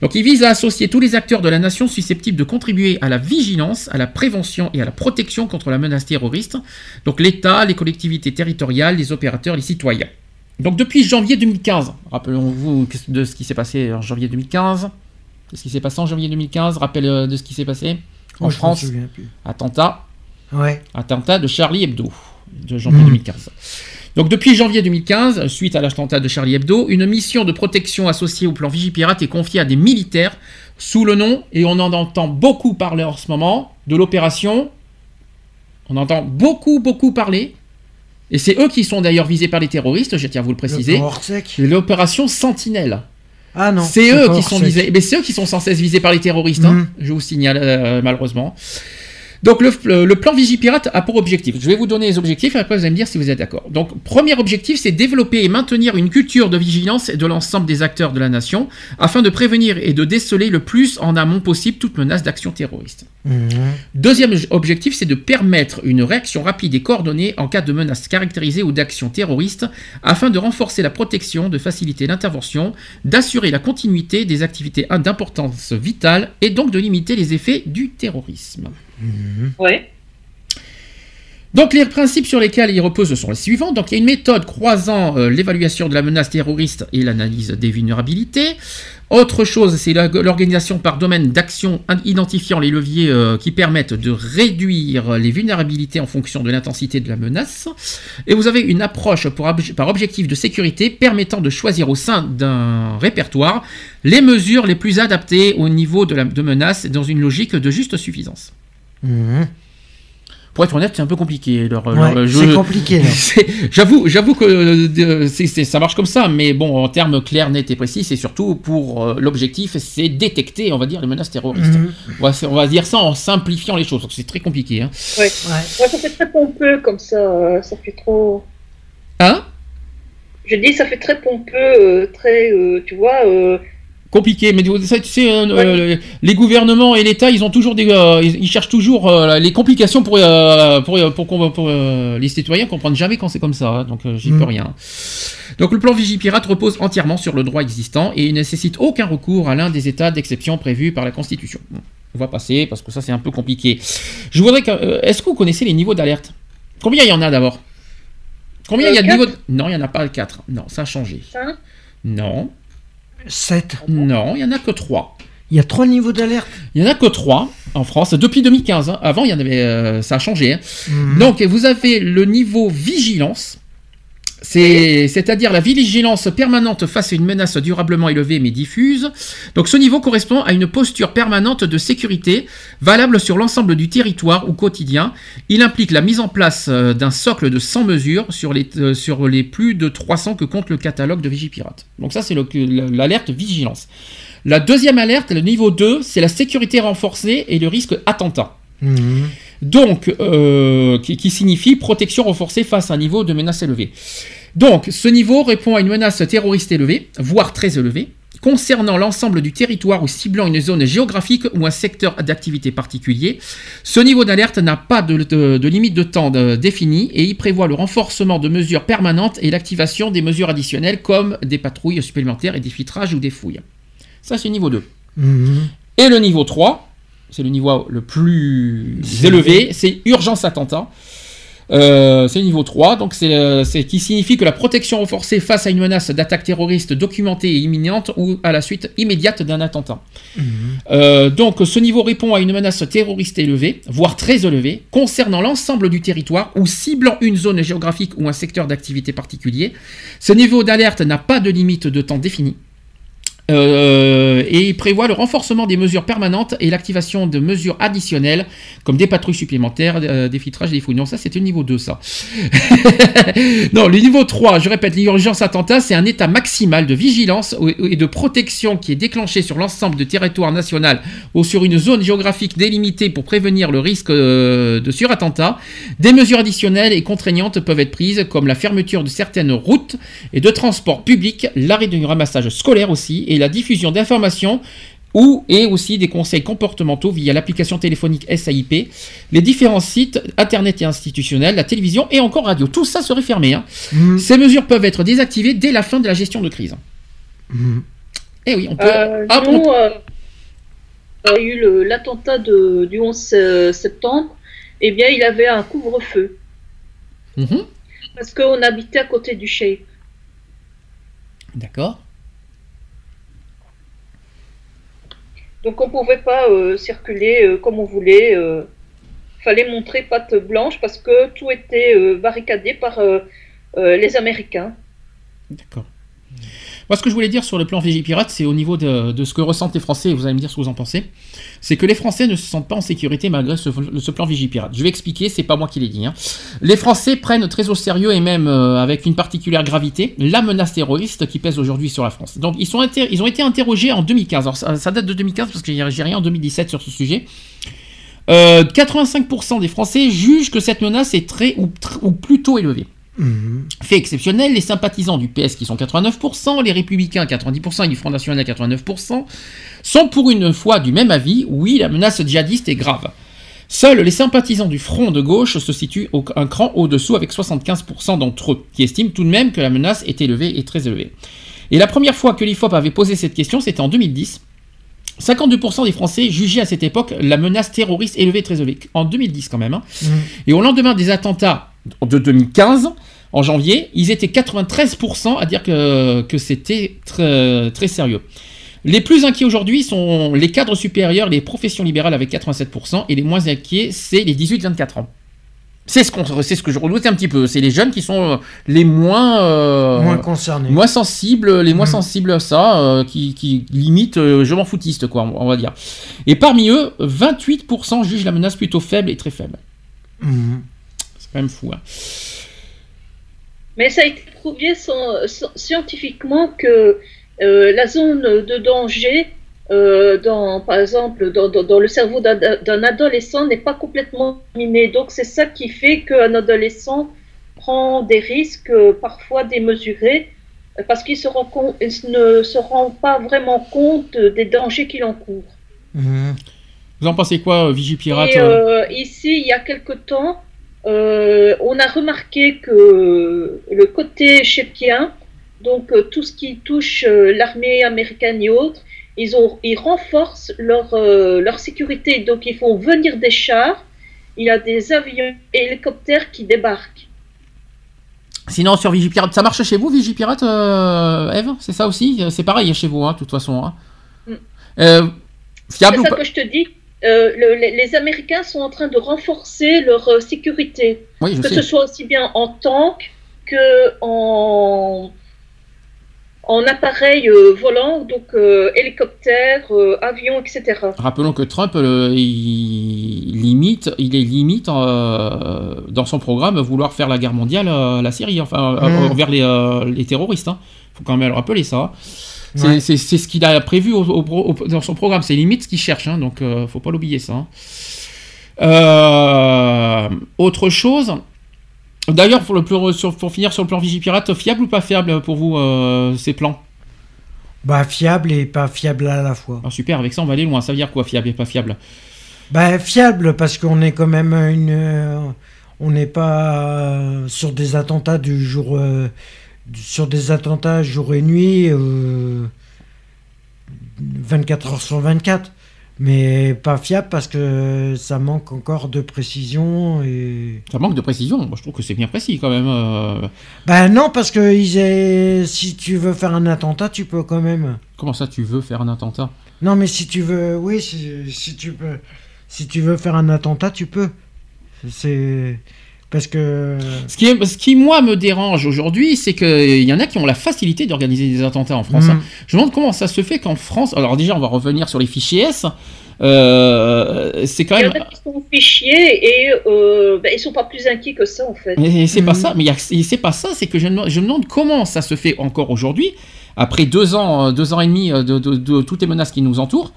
[SPEAKER 1] Donc il vise à associer tous les acteurs de la nation susceptibles de contribuer à la vigilance, à la prévention et à la protection contre la menace terroriste, donc l'État, les collectivités territoriales, les opérateurs, les citoyens. Donc depuis janvier 2015, rappelons-vous de ce qui s'est passé en janvier 2015, qu'est-ce qui s'est passé en janvier 2015, rappel euh, de ce qui s'est passé en France, attentat, ouais. attentat de Charlie Hebdo de janvier 2015. Donc depuis janvier 2015, suite à l'attentat de Charlie Hebdo, une mission de protection associée au plan Vigipirate est confiée à des militaires sous le nom, et on en entend beaucoup parler en ce moment, de l'opération. On entend beaucoup, beaucoup parler. Et c'est eux qui sont d'ailleurs visés par les terroristes, je tiens à vous le préciser. L'opération Sentinelle. Ah non. C'est eux qui sont visés. Mais c'est eux qui sont sans cesse visés par les terroristes, hein, mmh. je vous signale euh, malheureusement. Donc le, plan Vigipirate a pour objectif, je vais vous donner les objectifs et après vous allez me dire si vous êtes d'accord. Donc premier objectif, c'est développer et maintenir une culture de vigilance de l'ensemble des acteurs de la nation afin de prévenir et de déceler le plus en amont possible toute menace d'action terroriste. Mmh. Deuxième objectif, c'est de permettre une réaction rapide et coordonnée en cas de menace caractérisée ou d'action terroriste afin de renforcer la protection, de faciliter l'intervention, d'assurer la continuité des activités d'importance vitale et donc de limiter les effets du terrorisme.
[SPEAKER 2] Mhm. Ouais.
[SPEAKER 1] Donc les principes sur lesquels il repose sont les suivants. Donc il y a une méthode croisant euh, l'évaluation de la menace terroriste et l'analyse des vulnérabilités. Autre chose, c'est l'organisation par domaine d'action identifiant les leviers euh, qui permettent de réduire les vulnérabilités en fonction de l'intensité de la menace. Et vous avez une approche pour obje- par objectif de sécurité permettant de choisir au sein d'un répertoire les mesures les plus adaptées au niveau de la de menace dans une logique de juste suffisance.
[SPEAKER 3] Mhm.
[SPEAKER 1] Pour être honnête, c'est un peu compliqué. leur-
[SPEAKER 3] Ouais,
[SPEAKER 1] leur-
[SPEAKER 3] c'est compliqué,
[SPEAKER 1] J'avoue, j'avoue que euh, c'est- c'est- ça marche comme ça, mais bon, en termes clairs, nets et précis, c'est surtout pour euh, l'objectif, c'est détecter, on va dire, les menaces terroristes.
[SPEAKER 3] Mhm.
[SPEAKER 1] On, va, on va dire ça en simplifiant les choses. Donc c'est très compliqué. Hein,
[SPEAKER 2] Ouais.
[SPEAKER 3] Ouais.
[SPEAKER 2] Ouais, ça fait très pompeux comme ça, euh, ça fait trop.
[SPEAKER 1] Hein?
[SPEAKER 2] Je dis, ça fait très pompeux, euh, très, euh, tu vois.
[SPEAKER 1] Compliqué, mais ça, tu sais, euh, euh, les gouvernements et l'État, ils ont toujours des, euh, ils, ils cherchent toujours euh, les complications pour pour pour, qu'on- pour, euh, les citoyens comprennent jamais quand c'est comme ça. hein, donc j'y
[SPEAKER 3] Mm.
[SPEAKER 1] peux rien. Donc le plan Vigipirate repose entièrement sur le droit existant et il ne nécessite aucun recours à l'un des états d'exception prévus par la Constitution. Bon, on va passer parce que ça c'est un peu compliqué. Je voudrais que, est-ce que vous connaissez les niveaux d'alerte? Combien il y en a d'abord? Combien il y a de niveaux Non, il y en a pas quatre. Non, ça a changé.
[SPEAKER 2] Hein
[SPEAKER 1] Non,
[SPEAKER 3] 7.
[SPEAKER 1] non, il y en a que trois.
[SPEAKER 3] Il y a trois niveaux d'alerte.
[SPEAKER 1] Il y en a que trois en France depuis 2015. hein. Avant, il y en avait, euh, ça a changé. hein.
[SPEAKER 3] Mhm.
[SPEAKER 1] Donc, vous avez le niveau vigilance. C'est, c'est-à-dire la vigilance permanente face à une menace durablement élevée mais diffuse. Donc ce niveau correspond à une posture permanente de sécurité valable sur l'ensemble du territoire ou quotidien. Il implique la mise en place euh, d'un socle de 100 mesures sur les, euh, sur les plus de 300 que compte le catalogue de Vigipirate. Donc ça c'est le- l'alerte vigilance. La deuxième alerte, le niveau 2, c'est la sécurité renforcée et le risque attentat.
[SPEAKER 3] Mhm.
[SPEAKER 1] Donc, euh, qui, qui signifie protection renforcée face à un niveau de menace élevé. Donc, ce niveau répond à une menace terroriste élevée, voire très élevée, concernant l'ensemble du territoire ou ciblant une zone géographique ou un secteur d'activité particulier. Ce niveau d'alerte n'a pas de, de- de limite de temps de- définie et il prévoit le renforcement de mesures permanentes et l'activation des mesures additionnelles comme des patrouilles supplémentaires et des filtrages ou des fouilles. Ça, c'est le niveau 2.
[SPEAKER 3] Mhm.
[SPEAKER 1] Et le niveau 3, c'est le niveau le plus élevé, c'est urgence attentat. Euh, c'est le niveau 3, donc c'est, euh, c'est qui signifie que la protection renforcée face à une menace d'attaque terroriste documentée et imminente ou à la suite immédiate d'un attentat. Euh, donc ce niveau répond à une menace terroriste élevée, voire très élevée, concernant l'ensemble du territoire ou ciblant une zone géographique ou un secteur d'activité particulier. Ce niveau d'alerte n'a pas de limite de temps définie. Euh, et il prévoit le renforcement des mesures permanentes et l'activation de mesures additionnelles comme des patrouilles supplémentaires, euh, des filtrages des fouilles. Non, ça c'était le niveau 2 ça. non, le niveau 3, je répète, l'urgence attentat, c'est un état maximal de vigilance et de protection qui est déclenché sur l'ensemble du territoire national ou sur une zone géographique délimitée pour prévenir le risque euh, de surattentat. Des mesures additionnelles et contraignantes peuvent être prises comme la fermeture de certaines routes et de transports publics, l'arrêt du ramassage scolaire aussi et la diffusion d'informations ou et aussi des conseils comportementaux via l'application téléphonique SAIP, les différents sites internet et institutionnels, la télévision et encore radio. Tout ça serait fermé. hein.
[SPEAKER 3] Mhm.
[SPEAKER 1] Ces mesures peuvent être désactivées dès la fin de la gestion de crise.
[SPEAKER 3] Mhm.
[SPEAKER 1] Eh oui, on peut.
[SPEAKER 2] Euh,
[SPEAKER 1] Ah,
[SPEAKER 2] nous,
[SPEAKER 1] on-
[SPEAKER 2] euh, il y a eu l'attentat de- du 11 euh, septembre, eh bien, il avait un couvre-feu
[SPEAKER 1] Mhm.
[SPEAKER 2] parce qu'on habitait à côté du Shape.
[SPEAKER 1] D'accord.
[SPEAKER 2] Donc, on pouvait pas euh, circuler euh, comme on voulait. euh, fallait montrer patte blanche parce que tout était euh, barricadé par les Américains.
[SPEAKER 1] D'accord. Moi, ce que je voulais dire sur le plan Vigipirate, c'est au niveau de, ce que ressentent les Français, et vous allez me dire ce que vous en pensez, c'est que les Français ne se sentent pas en sécurité malgré ce, plan Vigipirate. Je vais expliquer, c'est pas moi qui l'ai dit. hein. Les Français prennent très au sérieux et même euh, avec une particulière gravité la menace terroriste qui pèse aujourd'hui sur la France. Donc, ils, ont été interrogés en 2015. Alors, ça, date de 2015 parce que j'ai rien en 2017 sur ce sujet. Euh, 85% des Français jugent que cette menace est très ou, tr- ou plutôt élevée.
[SPEAKER 3] Mhm.
[SPEAKER 1] Fait exceptionnel, les sympathisants du PS qui sont 89%, les républicains 90% et du Front National 89% sont pour une fois du même avis, oui, la menace djihadiste est grave. Seuls les sympathisants du Front de gauche se situent au- un cran au-dessous avec 75% d'entre eux, qui estiment tout de même que la menace est élevée et très élevée. Et la première fois que l'IFOP avait posé cette question, c'était en 2010. 52% des Français jugeaient à cette époque la menace terroriste élevée très élevée, en 2010 quand même. hein.
[SPEAKER 3] Mm.
[SPEAKER 1] Et au lendemain des attentats de 2015, en janvier, ils étaient 93% à dire que, que c'était très, très sérieux. Les plus inquiets aujourd'hui sont les cadres supérieurs, les professions libérales avec 87%, et les moins inquiets, c'est les 18-24 ans. C'est ce, qu'on, c'est ce que je redoutais un petit peu. C'est les jeunes qui sont euh, les moins, euh,
[SPEAKER 3] Moins concerné.
[SPEAKER 1] moins sensibles, les moins
[SPEAKER 3] Mhm.
[SPEAKER 1] sensibles à ça, euh, qui, qui limite euh, je m'en foutiste, quoi, on va dire. Et parmi eux, 28% jugent la menace plutôt faible et très faible.
[SPEAKER 3] Mhm.
[SPEAKER 1] Quand même fou. Hein.
[SPEAKER 2] Mais ça a été prouvé sans- sans- scientifiquement que euh, la zone de danger, euh, dans, par exemple, dans, dans- dans le cerveau d'un adolescent n'est pas complètement minée. Donc c'est ça qui fait qu'un adolescent prend des risques euh, parfois démesurés parce qu'il ne se rend pas vraiment compte des dangers qu'il encourt.
[SPEAKER 3] Mhm.
[SPEAKER 1] Vous en pensez quoi, Vigipirate
[SPEAKER 2] Et ici, il y a quelque temps, euh, on a remarqué que le côté chépien, donc euh, tout ce qui touche euh, l'armée américaine et autres, ils, ont, ils renforcent leur, leur sécurité. Donc ils font venir des chars, il y a des avions et hélicoptères qui débarquent.
[SPEAKER 1] Sinon, sur Vigipirate, ça marche chez vous, Vigipirate, Eve? C'est ça aussi? C'est pareil chez vous, hein, de toute façon. hein.
[SPEAKER 2] Mm. C'est
[SPEAKER 1] ou
[SPEAKER 2] ça
[SPEAKER 1] pas
[SPEAKER 2] que je te dis. Euh, le- les, les Américains sont en train de renforcer leur euh, sécurité.
[SPEAKER 1] Oui, je
[SPEAKER 2] que
[SPEAKER 1] sais.
[SPEAKER 2] ce soit aussi bien en tank que en, en appareil euh, volant, donc euh, hélicoptère, euh, avion, etc.
[SPEAKER 1] Rappelons que Trump, euh, il limite, il est limite euh, dans son programme vouloir faire la guerre mondiale euh, à la Syrie, enfin euh,
[SPEAKER 3] Mm.
[SPEAKER 1] envers les, euh, les terroristes. Hein. Faut quand même le rappeler ça. C'est
[SPEAKER 3] Ouais.
[SPEAKER 1] ce qu'il a prévu au- au- au- dans son programme. C'est limite ce qu'il cherche, hein, donc euh, faut pas l'oublier ça. hein. Euh, autre chose. D'ailleurs, pour, le plan- sur- pour finir sur le plan Vigipirate, fiable ou pas fiable pour vous euh, ces plans?
[SPEAKER 3] Bah, fiable et pas fiable à la fois.
[SPEAKER 1] Ah, Super, avec ça on va aller loin. Ça veut dire quoi fiable et pas fiable?
[SPEAKER 3] Bah, fiable parce qu'on est quand même une. euh, on n'est pas euh, sur des attentats du jour. euh, sur des attentats jour et nuit. euh, 24 heures sur 24. Mais pas fiable parce que ça manque encore de précision et.
[SPEAKER 1] Ça manque de précision. Moi, je trouve que c'est bien précis quand même. euh.
[SPEAKER 3] Bah non, parce que ils aient- si tu veux faire un attentat, tu peux quand même.
[SPEAKER 1] Comment ça, tu veux faire un attentat?
[SPEAKER 3] Non, mais si tu veux, oui, si, si tu peux, si tu veux faire un attentat, tu peux. C'est parce que
[SPEAKER 1] ce qui, est- ce qui, moi, me dérange aujourd'hui, c'est qu'il y en a qui ont la facilité d'organiser des attentats en France.
[SPEAKER 3] Mm.
[SPEAKER 1] hein. Je me demande comment ça se fait qu'en France. Alors, déjà, on va revenir sur les fichiers S. Euh, c'est quand
[SPEAKER 2] Il y en
[SPEAKER 1] même.
[SPEAKER 2] a qui sont fichiers et euh, ben, ils sont pas plus inquiets que ça en fait.
[SPEAKER 1] Et c'est pas
[SPEAKER 3] Mhm.
[SPEAKER 1] ça, mais et c'est pas ça, c'est que je me, demande- je me demande comment ça se fait encore aujourd'hui, après deux ans, euh, deux ans et demi euh, de, de- de toutes les menaces qui nous entourent.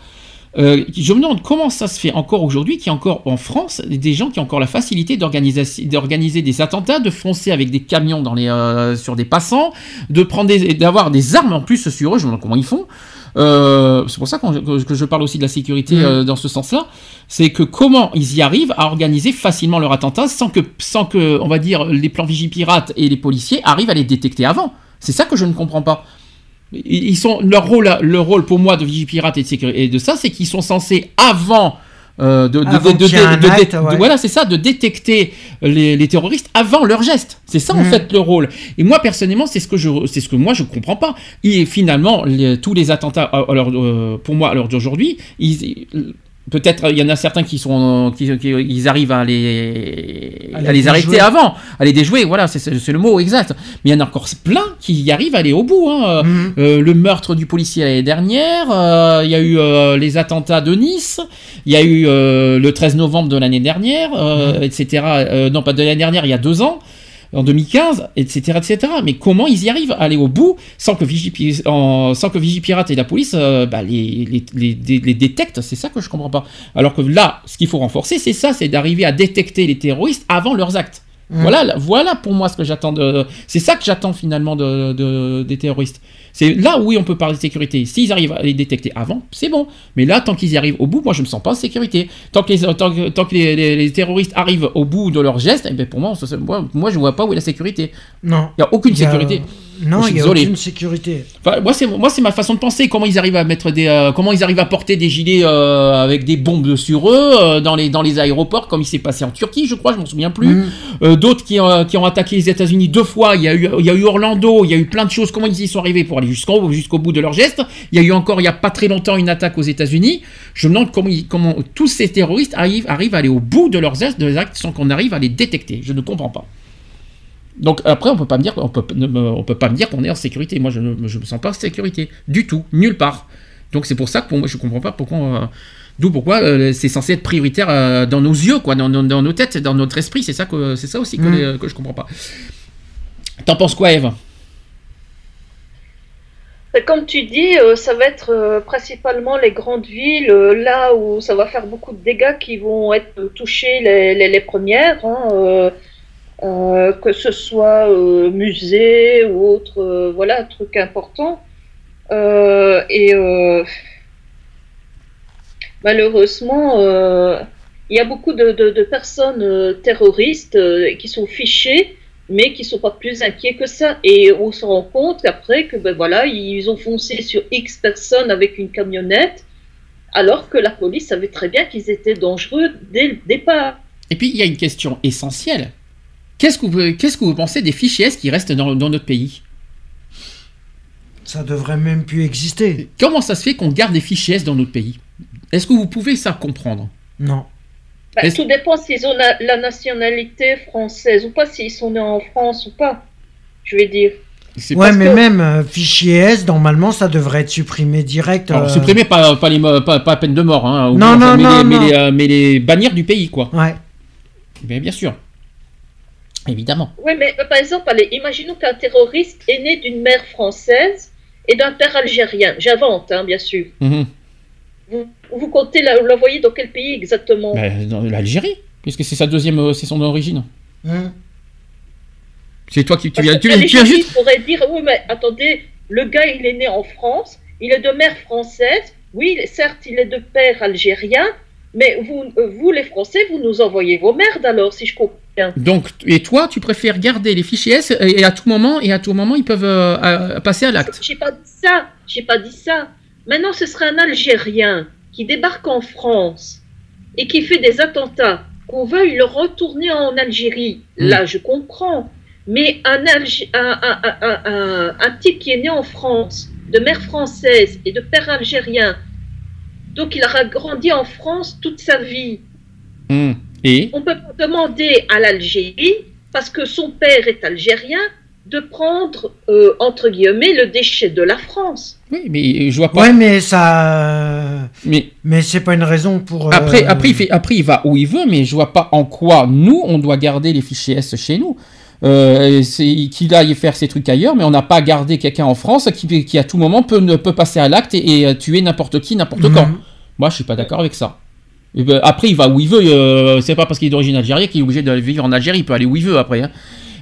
[SPEAKER 1] Euh, je me demande comment ça se fait encore aujourd'hui, qu'il y a encore en France des gens qui ont encore la facilité d'organiser des attentats, de foncer avec des camions dans les, euh, sur des passants, de prendre des- d'avoir des armes en plus sur eux. Je me demande comment ils font. Euh, c'est pour ça que, que je parle aussi de la sécurité
[SPEAKER 3] Mhm.
[SPEAKER 1] euh, dans ce sens-là. C'est que comment ils y arrivent à organiser facilement leur attentat sans que, sans que, on va dire, les plans vigipirates et les policiers arrivent à les détecter avant. C'est ça que je ne comprends pas. Ils sont leur rôle, leur rôle pour moi de vigipirate et de, et de ça, c'est qu'ils sont censés avant euh, de, voilà, c'est ça, de détecter les, les terroristes avant leur geste. C'est ça en
[SPEAKER 3] Mhm.
[SPEAKER 1] fait le rôle. Et moi personnellement, c'est ce que je, c'est ce que moi je comprends pas. Et finalement, les- tous les attentats, à l'heure, euh, pour moi, à l'heure d'aujourd'hui, Peut-être il y en a certains qui sont qui, qui- ils arrivent à les
[SPEAKER 3] À
[SPEAKER 1] à
[SPEAKER 3] les
[SPEAKER 1] les, arrêter avant, à les déjouer. Voilà, c'est- le mot exact. Mais il y en a encore plein qui y arrivent à aller au bout. hein.
[SPEAKER 3] Mhm.
[SPEAKER 1] Euh, le meurtre du policier l'année dernière, euh, il y a eu euh, les attentats de Nice, il y a eu euh, le 13 novembre de l'année dernière, euh, etc. Euh, non, pas de l'année dernière, il y a deux ans, en 2015, etc., etc. Mais comment ils y arrivent à aller au bout sans que Vigipi- en- sans que Vigipirate et la police euh, bah, les, les, les, les- les détectent C'est ça que je comprends pas. Alors que là, ce qu'il faut renforcer, c'est ça, c'est d'arriver à détecter les terroristes avant leurs actes.
[SPEAKER 3] Mhm.
[SPEAKER 1] Voilà, là- voilà pour moi ce que j'attends de. C'est ça que j'attends finalement de, de- des terroristes. C'est là où oui, on peut parler de sécurité. S'ils arrivent à les détecter avant, c'est bon. Mais là, tant qu'ils y arrivent au bout, moi je me sens pas en sécurité. Tant que les, tant que, tant que les, les- les terroristes arrivent au bout de leur geste, eh ben, pour moi, moi, moi je vois pas où est la sécurité.
[SPEAKER 3] Non.
[SPEAKER 1] Il y a aucune
[SPEAKER 3] Il y a-
[SPEAKER 1] sécurité.
[SPEAKER 3] Non, il y a aucune sécurité.
[SPEAKER 1] Enfin, moi, c'est moi, c'est ma façon de penser. Comment ils arrivent à mettre des, euh, comment ils arrivent à porter des gilets euh, avec des bombes sur eux euh, dans les dans les aéroports, comme il s'est passé en Turquie, je crois, je m'en souviens plus. Mm. D'autres qui, qui ont attaqué les États-Unis deux fois. Il y a eu il y a eu Orlando, il y a eu plein de choses. Comment ils y sont arrivés pour aller jusqu'au jusqu'au bout de leur geste Il y a eu encore il y a pas très longtemps une attaque aux États-Unis. Je me demande comment comment tous ces terroristes arrivent arrivent à aller au bout de leurs de leurs actes, sans qu'on arrive à les détecter. Je ne comprends pas. Donc après, on peut pas me dire, on peut, on peut pas me dire qu'on est en sécurité. Moi, je ne me sens pas en sécurité du tout, nulle part. Donc c'est pour ça que pour moi, je comprends pas pourquoi. Euh, d'où pourquoi euh, c'est censé être prioritaire euh, dans nos yeux, quoi, dans, nos têtes, dans notre esprit. C'est ça que c'est ça aussi que, mm. que je comprends pas. T'en penses quoi, Eve?
[SPEAKER 2] Comme tu dis, ça va être principalement les grandes villes, là où ça va faire beaucoup de dégâts qui vont être touchés les, les, premières. Hein, euh, que ce soit euh, musée ou autre, euh, voilà, truc important. et malheureusement, il y a beaucoup de, personnes terroristes qui sont fichées, mais qui sont pas plus inquiets que ça. Et on se rend compte qu'après que ben voilà, ils ont foncé sur X personnes avec une camionnette, alors que la police savait très bien qu'ils étaient dangereux dès le départ.
[SPEAKER 1] Et puis il y a une question essentielle. Qu'est-ce que, vous, qu'est-ce que vous pensez des fichiers S qui restent dans, notre pays?
[SPEAKER 3] Ça devrait même plus exister.
[SPEAKER 1] Comment ça se fait qu'on garde des fichiers S dans notre pays? Est-ce que vous pouvez ça comprendre?
[SPEAKER 3] Non.
[SPEAKER 2] Bah, tout dépend s'ils ont la, nationalité française ou pas, s'ils sont nés en France ou pas. Je vais dire.
[SPEAKER 3] ouais, mais même euh, fichier S, normalement, ça devrait être supprimé direct.
[SPEAKER 1] Alors, euh, supprimé, pas, pas, les, pas, pas, peine de mort. Hein,
[SPEAKER 3] non, non, non,
[SPEAKER 1] mais, Les, euh, mais, les, bannir du pays, quoi.
[SPEAKER 3] Ouais.
[SPEAKER 1] Bien, bien sûr. Évidemment.
[SPEAKER 2] Oui, mais par exemple, allez, imaginons qu'un terroriste est né d'une mère française et d'un père algérien. J'invente, hein, bien sûr. Mhm. Vous, vous, comptez l'envoyer dans quel pays exactement?
[SPEAKER 1] Ben, Dans l'Algérie, puisque c'est sa deuxième, euh, c'est son origine. Hein? C'est toi qui tu viens, tu,
[SPEAKER 2] tu juste. pourrait dire oui, mais attendez, le gars il est né en France, il est de mère française. Oui, certes, il est de père algérien, mais vous, euh, vous les Français, vous nous envoyez vos merdes alors, si je comprends
[SPEAKER 1] donc, et toi, tu préfères garder les fichiers S et, à tout moment, et à tout moment, ils peuvent euh, passer à l'acte?
[SPEAKER 2] J'ai pas dit ça. J'ai pas dit ça. Maintenant, ce serait un Algérien qui débarque en France et qui fait des attentats, qu'on veuille le retourner en Algérie. Hmm. Là, je comprends. Mais un, un, type qui est né en France, de mère française et de père algérien, donc il aura grandi en France toute sa vie. On peut demander à l'Algérie, parce que son père est algérien, de prendre, euh, entre guillemets, le déchet de la France.
[SPEAKER 1] Oui, mais je vois pas.
[SPEAKER 3] Ouais, mais ça. Mais, mais c'est pas une raison pour.
[SPEAKER 1] Après, euh, après, il fait, après, il va où il veut, mais je vois pas en quoi nous, on doit garder les fichiers S chez nous. Euh, qu'il aille faire ses trucs ailleurs, mais on n'a pas gardé quelqu'un en France qui, qui, à tout moment peut, peut passer à l'acte et, tuer n'importe qui, n'importe mhm. quand. Moi, je suis pas d'accord avec ça. Après, il va où il veut. Euh, c'est pas parce qu'il est d'origine algérienne qu'il est obligé de vivre en Algérie. Il peut aller où il veut après. Hein.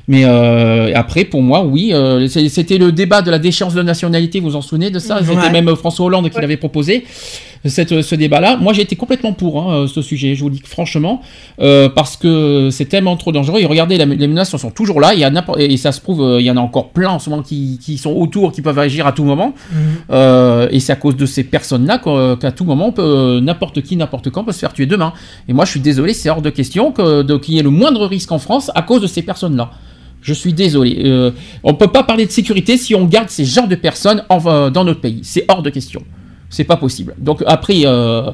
[SPEAKER 1] Mais euh, après, pour moi, oui, euh, c'était le débat de la déchéance de nationalité. Vous vous en souvenez de ça? C'était même François Hollande qui l'avait proposé cette, ce débat-là. Moi, j'ai été complètement pour hein, ce sujet, je vous dis franchement, euh, parce que c'est tellement trop dangereux. Et regardez, les menaces sont toujours là. Il y a et ça se prouve, euh, il y en a encore plein en ce moment qui, qui sont autour, qui peuvent agir à tout moment. Mhm. Euh, et c'est à cause de ces personnes-là qu'à tout moment, n'importe qui, n'importe quand peut se faire tuer demain. Et moi, je suis désolé, c'est hors de question qu'il y ait le moindre risque en France à cause de ces personnes-là. Je suis désolé. Euh, on ne peut pas parler de sécurité si on garde ces genres de personnes en, dans notre pays. C'est hors de question. C'est pas possible. Donc après, euh,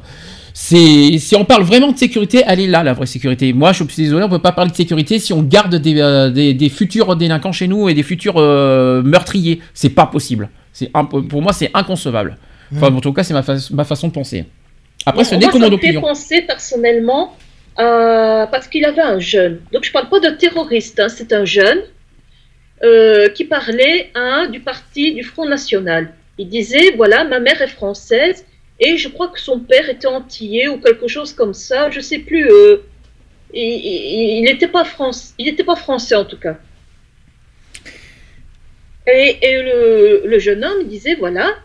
[SPEAKER 1] si on parle vraiment de sécurité, elle est là la vraie sécurité. Moi, je suis désolé, on peut pas parler de sécurité si on garde des, euh, des, futurs délinquants chez nous et des futurs euh, meurtriers. C'est pas possible. C'est pour moi, c'est inconcevable. Enfin, en tout cas, c'est ma, ma, façon de penser.
[SPEAKER 2] Après, ce n'est que mon opinion. penser personnellement parce qu'il avait un jeune. Donc, je parle pas de terroriste. Hein, c'est un jeune qui parlait hein, du parti du Front National. Il disait, voilà, ma mère est française et je crois que son père était antillais ou quelque chose comme ça, je sais plus. Euh, il n'était pas, il pas français en tout cas. Et, le, jeune homme disait, voilà,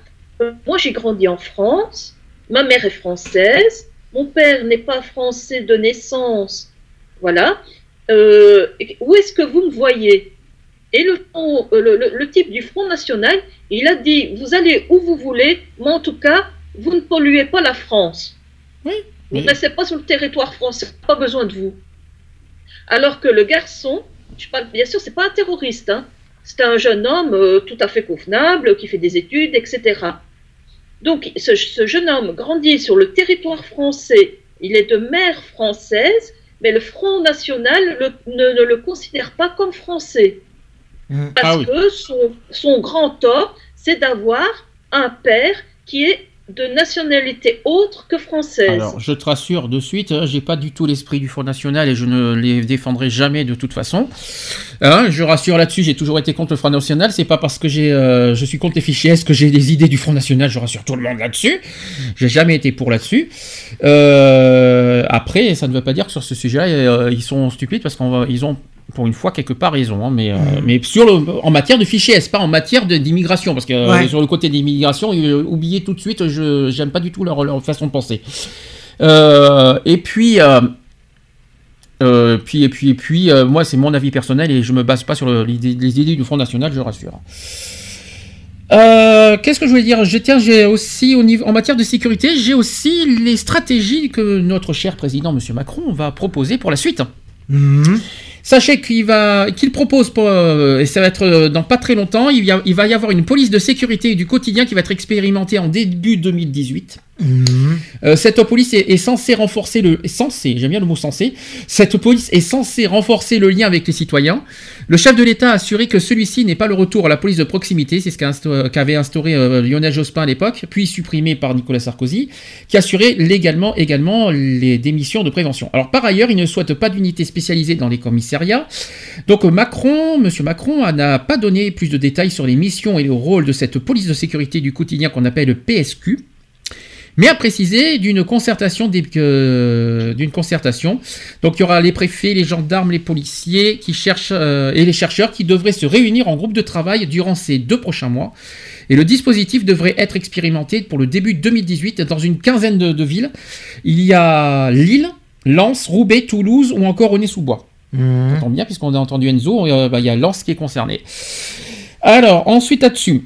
[SPEAKER 2] euh, moi j'ai grandi en France, ma mère est française, mon père n'est pas français de naissance, voilà. Euh, où est-ce que vous me voyez? Et le, le, le, type du Front National, il a dit, vous allez où vous voulez, mais en tout cas, vous ne polluez pas la France.
[SPEAKER 1] Oui.
[SPEAKER 2] Vous ne restez pas sur le territoire français, pas besoin de vous. Alors que le garçon, je parle, bien sûr, c'est pas un terroriste, hein, c'est un jeune homme euh, tout à fait convenable, qui fait des études, etc. Donc ce, jeune homme grandit sur le territoire français, il est de mère française, mais le Front National ne, le considère pas comme français. Mmh. Parce ah que son, son grand tort, c'est d'avoir un père qui est de nationalité autre que française.
[SPEAKER 1] Alors, je te rassure de suite, hein, j'ai pas du tout l'esprit du Front National et je ne les défendrai jamais de toute façon. Hein, je rassure là-dessus, j'ai toujours été contre le Front National. C'est pas parce que j'ai, euh, je suis contre les fichiers S que j'ai des idées du Front National. Je rassure tout le monde là-dessus. J'ai jamais été pour là-dessus. Euh, après, ça ne veut pas dire que sur ce sujet-là, euh, ils sont stupides parce qu'ils ont pour une fois quelque part raison, hein, mais, euh, mm. mais sur le, en matière de fichiers S, pas en matière d'immigration, parce que euh, sur le côté d'immigration, oubliez tout de suite, je j'aime pas du tout leur, façon de penser. Euh, et puis, puis et puis et puis, moi c'est mon avis personnel et je me base pas sur les, idées du Front National, je rassure. Qu'est-ce que je voulais dire? J'ai aussi au niveau, en matière de sécurité, j'ai aussi les stratégies que notre cher président, Monsieur Macron, va proposer pour la suite. Mm. Sachez qu'il va, qu'il propose, pour, euh, et ça va être euh, dans pas très longtemps, il, il, va y avoir une police de sécurité du quotidien qui va être expérimentée en début 2018. Cette police est censée renforcer le lien avec les citoyens. Le chef de l'État a assuré que celui-ci n'est pas le retour à la police de proximité, c'est ce qu'avait instauré euh, Lionel Jospin à l'époque, puis supprimé par Nicolas Sarkozy, qui assurait légalement également les démissions de prévention. Alors par ailleurs, il ne souhaite pas d'unité spécialisée dans les commissariats. Donc Macron, Monsieur Macron, n'a pas donné plus de détails sur les missions et le rôle de cette police de sécurité du quotidien qu'on appelle le PSQ mais à préciser d'une concertation, d'une concertation. Donc il y aura les préfets, les gendarmes, les policiers qui cherchent euh, et les chercheurs qui devraient se réunir en groupe de travail durant ces deux prochains mois. Et le dispositif devrait être expérimenté pour le début 2018 dans une quinzaine de, villes. Il y a Lille, Lens, Roubaix, Toulouse ou encore Aulnay-sous-Bois. Mmh. Ça bien puisqu'on a entendu Enzo, euh, bah, il y a Lens qui est concerné. Alors ensuite là-dessus.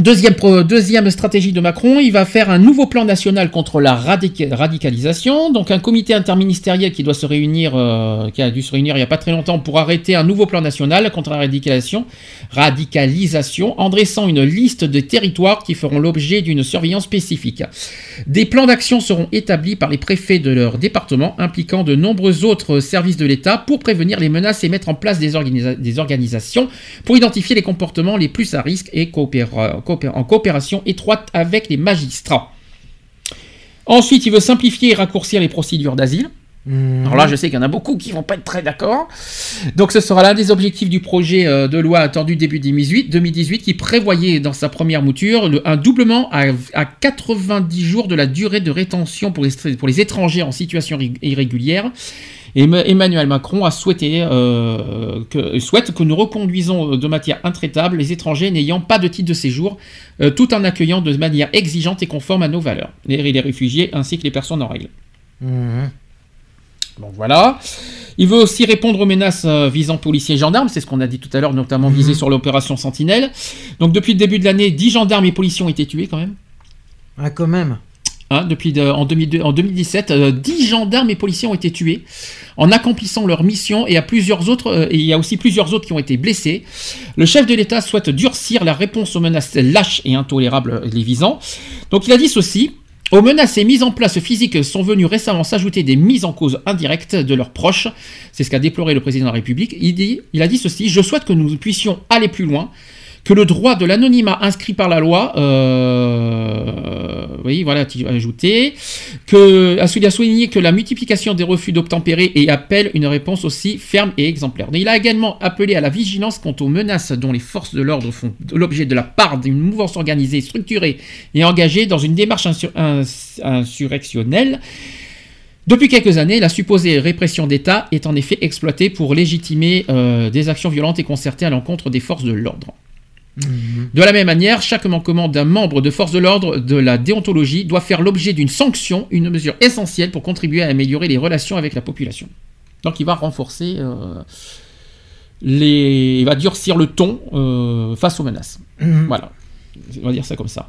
[SPEAKER 1] Deuxième, stratégie de Macron, il va faire un nouveau plan national contre la radicalisation. Donc un comité interministériel qui doit se réunir, euh, qui a dû se réunir il n'y a pas très longtemps pour arrêter un nouveau plan national contre la radicalisation, en dressant une liste de territoires qui feront l'objet d'une surveillance spécifique. Des plans d'action seront établis par les préfets de leur département, impliquant de nombreux autres services de l'État pour prévenir les menaces et mettre en place des, des organisations pour identifier les comportements les plus à risque et coopérer en coopération étroite avec les magistrats. Ensuite, il veut simplifier et raccourcir les procédures d'asile. Mhm. Alors là, je sais qu'il y en a beaucoup qui vont pas être très d'accord. Donc, ce sera l'un des objectifs du projet euh, de loi attendu début 2018, 2018 qui prévoyait dans sa première mouture un doublement à, 90 jours de la durée de rétention pour les, pour les étrangers en situation irrégulière Emmanuel Macron a souhaité, euh, que, souhaite que nous reconduisons de matière intraitable les étrangers n'ayant pas de titre de séjour, euh, tout en accueillant de manière exigeante et conforme à nos valeurs, les, les réfugiés ainsi que les personnes en règle. Mmh. Donc voilà. Il veut aussi répondre aux menaces euh, visant policiers et gendarmes, c'est ce qu'on a dit tout à l'heure, notamment visé mmh. sur l'opération Sentinelle. Donc depuis le début de l'année, 10 gendarmes et policiers ont été tués quand même.
[SPEAKER 3] Ah quand même.
[SPEAKER 1] Hein, depuis en, 2017, 10 gendarmes et policiers ont été tués en accomplissant leur mission et, à plusieurs autres, euh, il y a aussi plusieurs autres qui ont été blessés. Le chef de l'État souhaite durcir la réponse aux menaces lâches et intolérables les visant. Donc il a dit ceci. Aux menaces et mises en place physiques sont venues récemment s'ajouter des mises en cause indirectes de leurs proches. C'est ce qu'a déploré le président de la République. Il a dit ceci, je souhaite que nous puissions aller plus loin, que le droit de l'anonymat inscrit par la loi, euh, oui, voilà, ajouté, que, a souligné que la multiplication des refus d'obtempérer et appelle une réponse aussi ferme et exemplaire. Il a également appelé à la vigilance quant aux menaces dont les forces de l'ordre font l'objet de la part d'une mouvance organisée, structurée et engagée dans une démarche insurrectionnelle. Depuis quelques années, la supposée répression d'État est en effet exploitée pour légitimer euh, des actions violentes et concertées à l'encontre des forces de l'ordre. De la même manière, chaque manquement d'un membre de force de l'ordre de la déontologie doit faire l'objet d'une sanction, une mesure essentielle pour contribuer à améliorer les relations avec la population. Donc il va renforcer euh, les, il va durcir le ton euh, face aux menaces.
[SPEAKER 3] Mhm.
[SPEAKER 1] Voilà, on va dire ça comme ça.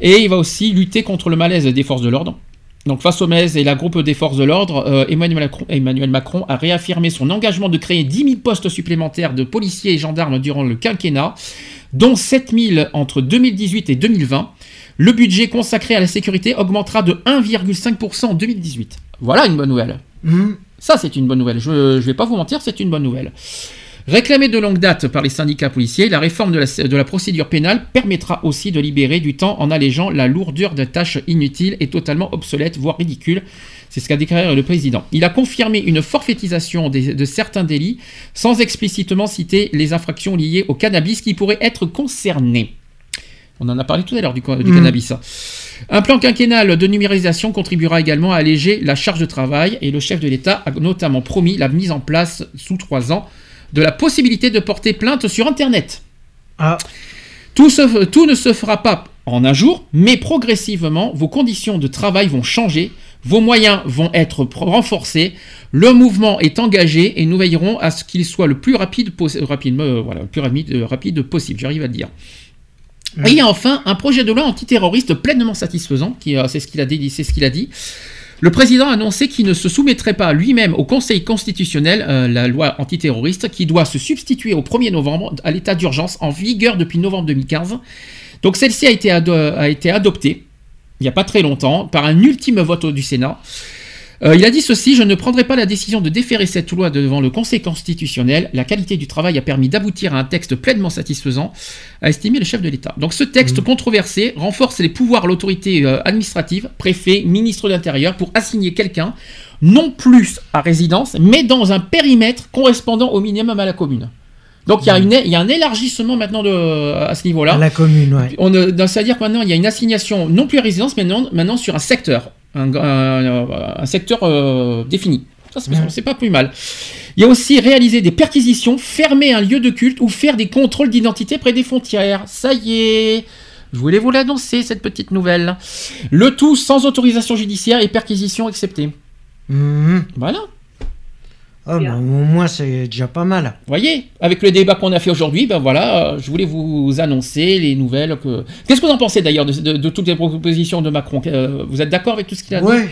[SPEAKER 1] Et il va aussi lutter contre le malaise des forces de l'ordre. Donc face au MES et la groupe des forces de l'ordre, euh, Emmanuel, Macron, Emmanuel Macron a réaffirmé son engagement de créer 10 000 postes supplémentaires de policiers et gendarmes durant le quinquennat, dont 7 000 entre 2018 et 2020. Le budget consacré à la sécurité augmentera de 1,5% en 2018. Voilà une bonne nouvelle.
[SPEAKER 3] Mhm.
[SPEAKER 1] Ça, c'est une bonne nouvelle. Je ne vais pas vous mentir, c'est une bonne nouvelle. Réclamée de longue date par les syndicats policiers, la réforme de la, de la procédure pénale permettra aussi de libérer du temps en allégeant la lourdeur de tâches inutiles et totalement obsolètes, voire ridicules. C'est ce qu'a déclaré le président. Il a confirmé une forfaitisation des- de certains délits sans explicitement citer les infractions liées au cannabis qui pourraient être concernées. On en a parlé tout à l'heure du, du
[SPEAKER 3] Mhm.
[SPEAKER 1] cannabis. Un plan quinquennal de numérisation contribuera également à alléger la charge de travail et le chef de l'État a notamment promis la mise en place sous trois ans de la possibilité de porter plainte sur Internet.
[SPEAKER 3] Ah,
[SPEAKER 1] Tout, se- tout ne se fera pas en un jour, mais progressivement, vos conditions de travail vont changer, vos moyens vont être renforcés, le mouvement est engagé et nous veillerons à ce qu'il soit le plus rapide, possi- rapide, euh, voilà, le plus rapide, rapide possible, j'arrive à le dire. Et enfin, un projet de loi antiterroriste pleinement satisfaisant, qui, euh, c'est ce qu'il a dit, c'est ce qu'il a dit. Le président a annoncé qu'il ne se soumettrait pas lui-même au Conseil constitutionnel, euh, la loi antiterroriste, qui doit se substituer au 1er novembre à l'état d'urgence en vigueur depuis novembre 2015. Donc celle-ci a été, ado- a été adoptée, il n'y a pas très longtemps, par un ultime vote du Sénat. Euh, il a dit ceci, je ne prendrai pas la décision de déférer cette loi devant le Conseil constitutionnel. La qualité du travail a permis d'aboutir à un texte pleinement satisfaisant, a estimé le chef de l'État. Donc ce texte controversé renforce les pouvoirs de l'autorité euh, administrative, préfet, ministre de l'Intérieur, pour assigner quelqu'un, non plus à résidence, mais dans un périmètre correspondant au minimum à la commune. Donc il y, a y a un élargissement maintenant de, à ce niveau-là.
[SPEAKER 3] à la commune,
[SPEAKER 1] euh, donc, C'est-à-dire que maintenant, il y a une assignation non plus à résidence, mais non- maintenant sur un secteur, un, un- un secteur euh, défini. Ça, c'est pas plus mal. Il y a aussi réaliser des perquisitions, fermer un lieu de culte ou faire des contrôles d'identité près des frontières. Ça y est, je voulais vous l'annoncer, cette petite nouvelle. Le tout sans autorisation judiciaire et perquisition acceptée.
[SPEAKER 3] Mhm.
[SPEAKER 1] Voilà.
[SPEAKER 3] Ah, bah, au moins, c'est déjà pas mal.
[SPEAKER 1] Vous voyez, avec le débat qu'on a fait aujourd'hui, ben voilà, euh, je voulais vous annoncer les nouvelles que. Qu'est-ce que vous en pensez d'ailleurs de, de- de toutes les propositions de Macron Euh, Vous êtes d'accord avec tout ce qu'il a dit?
[SPEAKER 3] Ouais.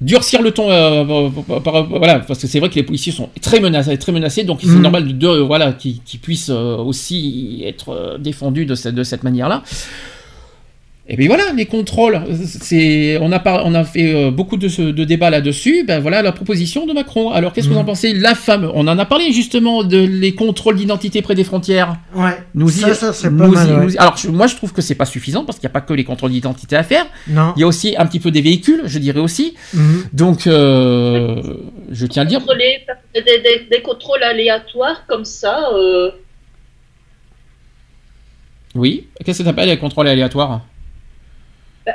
[SPEAKER 1] Durcir le ton, euh, par- par- par- voilà, parce que c'est vrai que les policiers sont très menacés, très menacés, donc c'est
[SPEAKER 3] Mhm.
[SPEAKER 1] normal de, de- voilà, qu'ils qu'ils puissent aussi être défendus de cette, de cette manière-là. Et bien voilà, les contrôles, c'est, on, a par- on a fait euh, beaucoup de, débats là-dessus, ben voilà la proposition de Macron. Alors qu'est-ce que vous en
[SPEAKER 3] Mhm.
[SPEAKER 1] pensez La femme, on en a parlé justement de les contrôles d'identité près des frontières.
[SPEAKER 3] Ouais.
[SPEAKER 1] Nous
[SPEAKER 3] ça,
[SPEAKER 1] y-
[SPEAKER 3] ça, c'est
[SPEAKER 1] nous
[SPEAKER 3] pas
[SPEAKER 1] y-
[SPEAKER 3] mal. ouais.
[SPEAKER 1] nous y- Alors je- moi je trouve que c'est pas suffisant parce qu'il n'y a pas que les contrôles d'identité à faire.
[SPEAKER 3] Non.
[SPEAKER 1] Il y a aussi un petit peu des véhicules, je dirais aussi.
[SPEAKER 3] Mhm.
[SPEAKER 1] Donc, euh, je tiens à le dire.
[SPEAKER 2] Contrôler, des, des- des contrôles aléatoires comme ça. euh,
[SPEAKER 1] Oui. Qu'est-ce que ça s'appelle les contrôles aléatoires?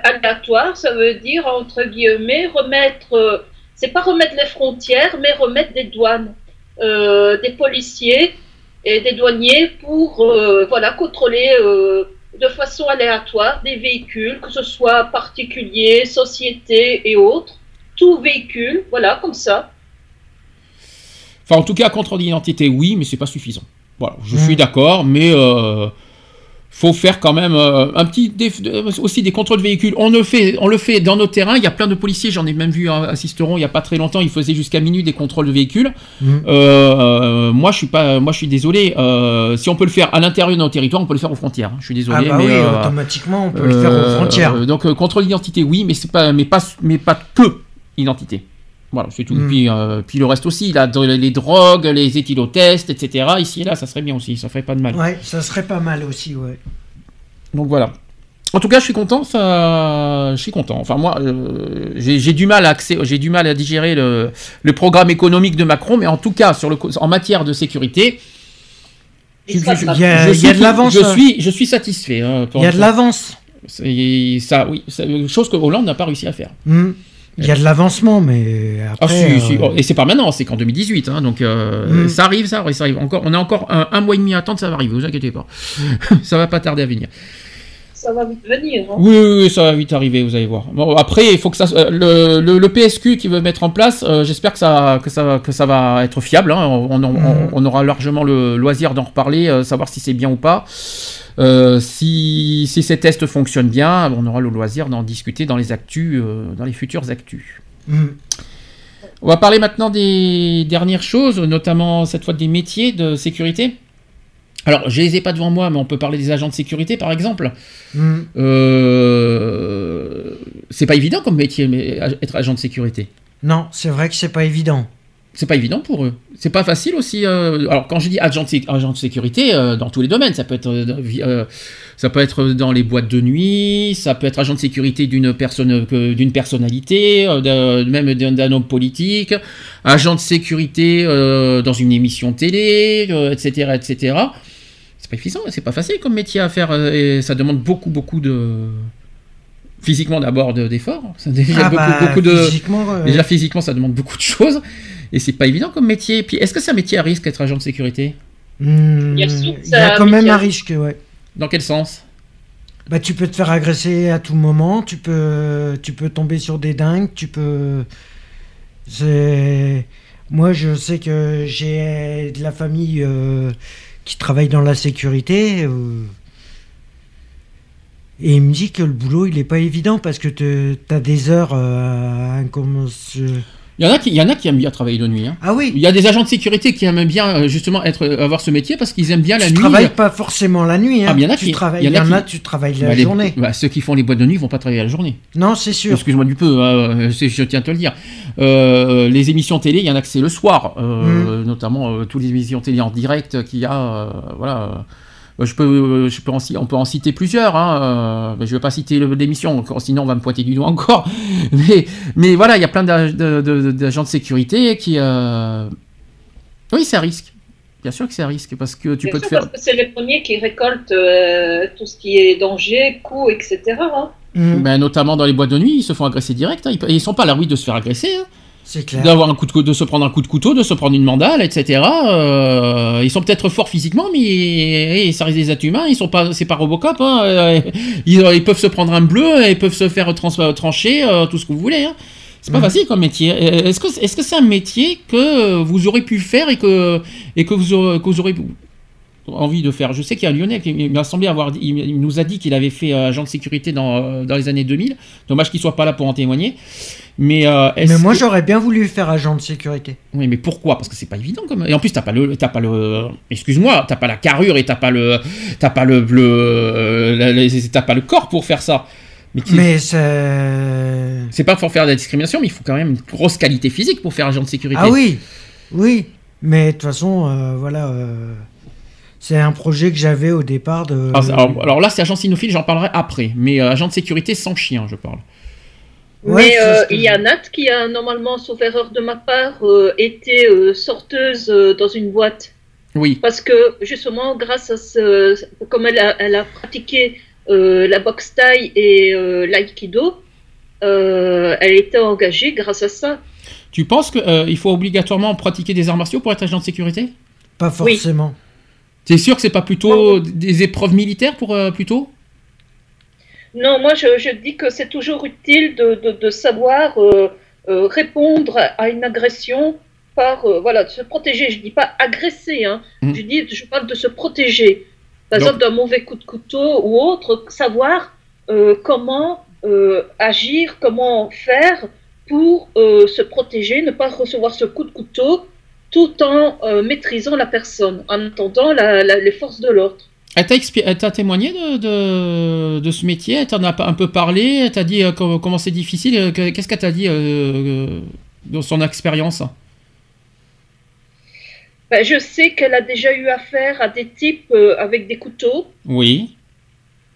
[SPEAKER 2] Aléatoire, ça veut dire, entre guillemets, remettre, euh, c'est pas remettre les frontières, mais remettre des douanes, euh, des policiers et des douaniers pour euh, voilà, contrôler euh, de façon aléatoire des véhicules, que ce soit particuliers, sociétés et autres, tout véhicule, voilà, comme ça.
[SPEAKER 1] Enfin, en tout cas, contrôle d'identité, oui, mais c'est pas suffisant. Voilà, je suis d'accord, mais euh, faut faire quand même euh, un petit déf- aussi des contrôles de véhicules. On le fait, on le fait dans nos terrains. Il y a plein de policiers. J'en ai même vu un assisteron il y a pas très longtemps. Ils faisaient jusqu'à minuit des contrôles de véhicules.
[SPEAKER 3] Mhm.
[SPEAKER 1] Euh, moi, je suis pas, moi, je suis désolé. euh, si on peut le faire à l'intérieur de nos territoires, on peut le faire aux frontières. hein. Je suis désolé,
[SPEAKER 3] Ah bah
[SPEAKER 1] mais
[SPEAKER 3] oui, automatiquement, on peut le faire aux frontières.
[SPEAKER 1] donc contrôle d'identité, oui, mais c'est pas, mais pas, mais pas que identité. Voilà, c'est tout.
[SPEAKER 3] Mm.
[SPEAKER 1] Puis, euh, puis le reste aussi, là, les drogues, les éthylotests, etc. Ici et là, ça serait bien aussi, ça ferait pas de mal.
[SPEAKER 3] Ouais, ça serait pas mal aussi, ouais.
[SPEAKER 1] Donc voilà. En tout cas, je suis content. Ça, je suis content. Enfin moi, euh, j'ai du mal à j'ai du mal à digérer le, le programme économique de Macron, mais en tout cas, sur le, en matière de sécurité,
[SPEAKER 2] Il
[SPEAKER 1] je, je-
[SPEAKER 3] y a-
[SPEAKER 1] je
[SPEAKER 3] y de l'avance,
[SPEAKER 1] Je
[SPEAKER 3] hein.
[SPEAKER 1] suis, je suis satisfait. hein,
[SPEAKER 3] Il y a de l'avance.
[SPEAKER 1] C'est ça, oui, chose que Hollande n'a pas réussi à faire.
[SPEAKER 3] Mhm. Il y a de l'avancement, mais
[SPEAKER 1] Ah
[SPEAKER 3] après.
[SPEAKER 1] si, si.
[SPEAKER 3] euh,
[SPEAKER 1] Oh, Et c'est pas maintenant, c'est qu'en 2018, hein, donc euh,
[SPEAKER 3] Mm.
[SPEAKER 1] ça arrive, ça arrive, ça arrive. Encore, on a encore un, un mois et demi à attendre, ça va arriver, vous inquiétez pas. ça va pas tarder à venir.
[SPEAKER 2] Ça va vite venir. hein.
[SPEAKER 1] Oui, oui, oui, ça va vite arriver, vous allez voir. Bon, après, il faut que ça, euh, le, le, le PSQ qui veut mettre en place, euh, j'espère que ça, que ça, que ça va être fiable. hein. On, on- on- on aura largement le loisir d'en reparler, euh, savoir si c'est bien ou pas. Euh, si, si ces tests fonctionnent bien, on aura le loisir d'en discuter dans les actus, euh, dans les futures actus.
[SPEAKER 3] Mm.
[SPEAKER 1] On va parler maintenant des dernières choses, notamment cette fois des métiers de sécurité. Alors, je les ai pas devant moi, mais on peut parler des agents de sécurité, par exemple.
[SPEAKER 3] Mm.
[SPEAKER 1] Euh, c'est pas évident comme métier, mais être agent de sécurité.
[SPEAKER 3] Non, c'est vrai que c'est pas évident.
[SPEAKER 1] C'est pas évident pour eux. C'est pas facile aussi. euh, Alors quand je dis agent de, sé- agent de sécurité, euh, dans tous les domaines, ça peut être, ça peut être dans les boîtes de nuit, ça peut être agent de sécurité d'une personne, d'une personnalité, même d'un homme politique, agent de sécurité dans une émission télé, etc., etc. C'est pas évident, c'est pas facile comme métier à faire euh, et ça demande beaucoup, beaucoup de physiquement d'abord de- d'efforts. Ça déjà
[SPEAKER 3] Ah
[SPEAKER 1] beaucoup,
[SPEAKER 3] bah,
[SPEAKER 1] beaucoup de
[SPEAKER 3] physiquement, euh,
[SPEAKER 1] Déjà physiquement, ça demande beaucoup de choses. Et c'est pas évident comme métier. Et puis, est-ce que c'est un métier à risque être agent de sécurité?
[SPEAKER 3] Mm,
[SPEAKER 2] que
[SPEAKER 3] il y
[SPEAKER 2] c'est
[SPEAKER 3] a
[SPEAKER 2] un
[SPEAKER 3] quand même un risque, ouais.
[SPEAKER 1] Dans quel sens?
[SPEAKER 3] Bah, tu peux te faire agresser à tout moment, tu peux, tu peux tomber sur des dingues, tu peux. C'est. Moi, je sais que j'ai de la famille euh, qui travaille dans la sécurité. euh, et il me dit que le boulot, il est pas évident parce que tu as des heures euh, à commencer-
[SPEAKER 1] il y, en a qui, il y en a qui aiment bien travailler de nuit. hein.
[SPEAKER 3] Ah oui,
[SPEAKER 1] Il y a des agents de sécurité qui aiment bien euh, justement être, avoir ce métier parce qu'ils aiment bien la
[SPEAKER 3] tu
[SPEAKER 1] nuit.
[SPEAKER 3] travailles pas forcément la nuit. Hein.
[SPEAKER 1] Ah, il y en a
[SPEAKER 3] tu
[SPEAKER 1] qui-
[SPEAKER 3] travailles,
[SPEAKER 1] il y
[SPEAKER 3] il
[SPEAKER 1] en a
[SPEAKER 3] y en a,
[SPEAKER 1] qui-
[SPEAKER 3] tu travailles
[SPEAKER 1] Bah,
[SPEAKER 3] la
[SPEAKER 1] les-
[SPEAKER 3] journée.
[SPEAKER 1] bah, ceux qui font les boîtes de nuit vont pas travailler la journée.
[SPEAKER 3] Non, c'est sûr.
[SPEAKER 1] Excuse-moi du peu, hein, c'est- je tiens à te le dire. Euh, les émissions télé, il y en a que c'est le soir, euh,
[SPEAKER 3] Mm.
[SPEAKER 1] notamment euh, toutes les émissions télé en direct qu'il y a. euh, voilà. Euh, Je peux, je peux en, ci- on peut en citer plusieurs. Hein, euh, je ne vais pas citer l'émission, sinon on va me pointer du doigt encore. Mais, mais voilà, il y a plein d'agents de sécurité qui. euh, Oui, c'est un risque. Bien sûr que c'est un risque parce que tu
[SPEAKER 2] Bien
[SPEAKER 1] peux te faire.
[SPEAKER 2] Parce que c'est les premiers qui récoltent euh, tout ce qui est danger, coups, etc. hein.
[SPEAKER 3] Mm,
[SPEAKER 1] Ben, notamment dans les boîtes de nuit, ils se font agresser direct. hein. Ils, ils sont pas à l'abri de se faire agresser. hein.
[SPEAKER 3] C'est clair.
[SPEAKER 1] d'avoir un coup de de se prendre un coup de couteau, de se prendre une mandale, etc. Euh, ils sont peut-être forts physiquement, mais eh, ça reste des êtres humains. Ils sont pas, c'est pas Robocop. hein. Euh, Ils, ils peuvent se prendre un bleu, ils peuvent se faire trans- trancher, euh, tout ce que vous voulez. hein. C'est pas facile comme métier. Est-ce que est-ce que c'est un métier que vous aurez pu faire et que et que vous aurez, que vous aurez envie de faire Je sais qu'il y a un Lyonnais qui m'a semblé avoir, il, nous a dit qu'il avait fait euh, agent de sécurité dans, euh, dans les années 2000. Dommage qu'il soit pas là pour en témoigner. Mais, euh,
[SPEAKER 3] Mais moi,
[SPEAKER 1] que-
[SPEAKER 3] j'aurais bien voulu faire agent de sécurité.
[SPEAKER 1] oui, mais pourquoi? Parce que c'est pas évident comme. Et en plus, t'as pas le, t'as pas le. Excuse-moi, t'as pas la carrure et t'as pas le, t'as pas le, le, t'as pas le corps pour faire ça. Mais,
[SPEAKER 3] Mais c'est.
[SPEAKER 1] c'est pas pour faire de la discrimination, mais il faut quand même une grosse qualité physique pour faire agent de sécurité.
[SPEAKER 3] Ah oui, oui. Mais de toute façon, euh, voilà. euh, c'est un projet que j'avais au départ de.
[SPEAKER 1] Alors, Ah, alors- alors là, c'est agent cynophile, j'en parlerai après. Mais euh, agent de sécurité sans chien, je parle.
[SPEAKER 3] Ouais,
[SPEAKER 2] Mais euh, il y a Nat qui a normalement, sauf erreur de ma part, euh, été euh, sorteuse euh, dans une boîte.
[SPEAKER 1] Oui.
[SPEAKER 2] Parce que justement, grâce à ce, comme elle a, elle a pratiqué euh, la boxe taille et euh, l'aïkido, euh, elle était engagée grâce à ça.
[SPEAKER 1] Tu penses qu'il faut obligatoirement pratiquer des arts martiaux pour être agent de sécurité?
[SPEAKER 3] Pas
[SPEAKER 2] Oui.
[SPEAKER 1] T'es sûr que c'est pas plutôt des épreuves militaires pour euh, plutôt?
[SPEAKER 2] Non, moi je, je dis que c'est toujours utile de, de, de savoir euh, euh, répondre à une agression par euh, voilà de se protéger. Je dis pas agresser, hein.
[SPEAKER 1] Mhm.
[SPEAKER 2] Je dis je parle de se protéger. Par exemple d'un mauvais coup de couteau ou autre, savoir comment agir, comment faire pour se protéger, ne pas recevoir ce coup de couteau tout en euh, maîtrisant la personne, en attendant la- la- les forces de l'ordre.
[SPEAKER 1] Elle t'a, témoigné de, de, de ce métier? Elle t'en a un peu parlé? Elle t'a dit euh, comment, c'est difficile? Euh, que- Qu'est-ce qu'elle t'a dit euh, dans son expérience?
[SPEAKER 2] Ben, je sais qu'elle a déjà eu affaire à des types avec des couteaux,
[SPEAKER 1] Oui.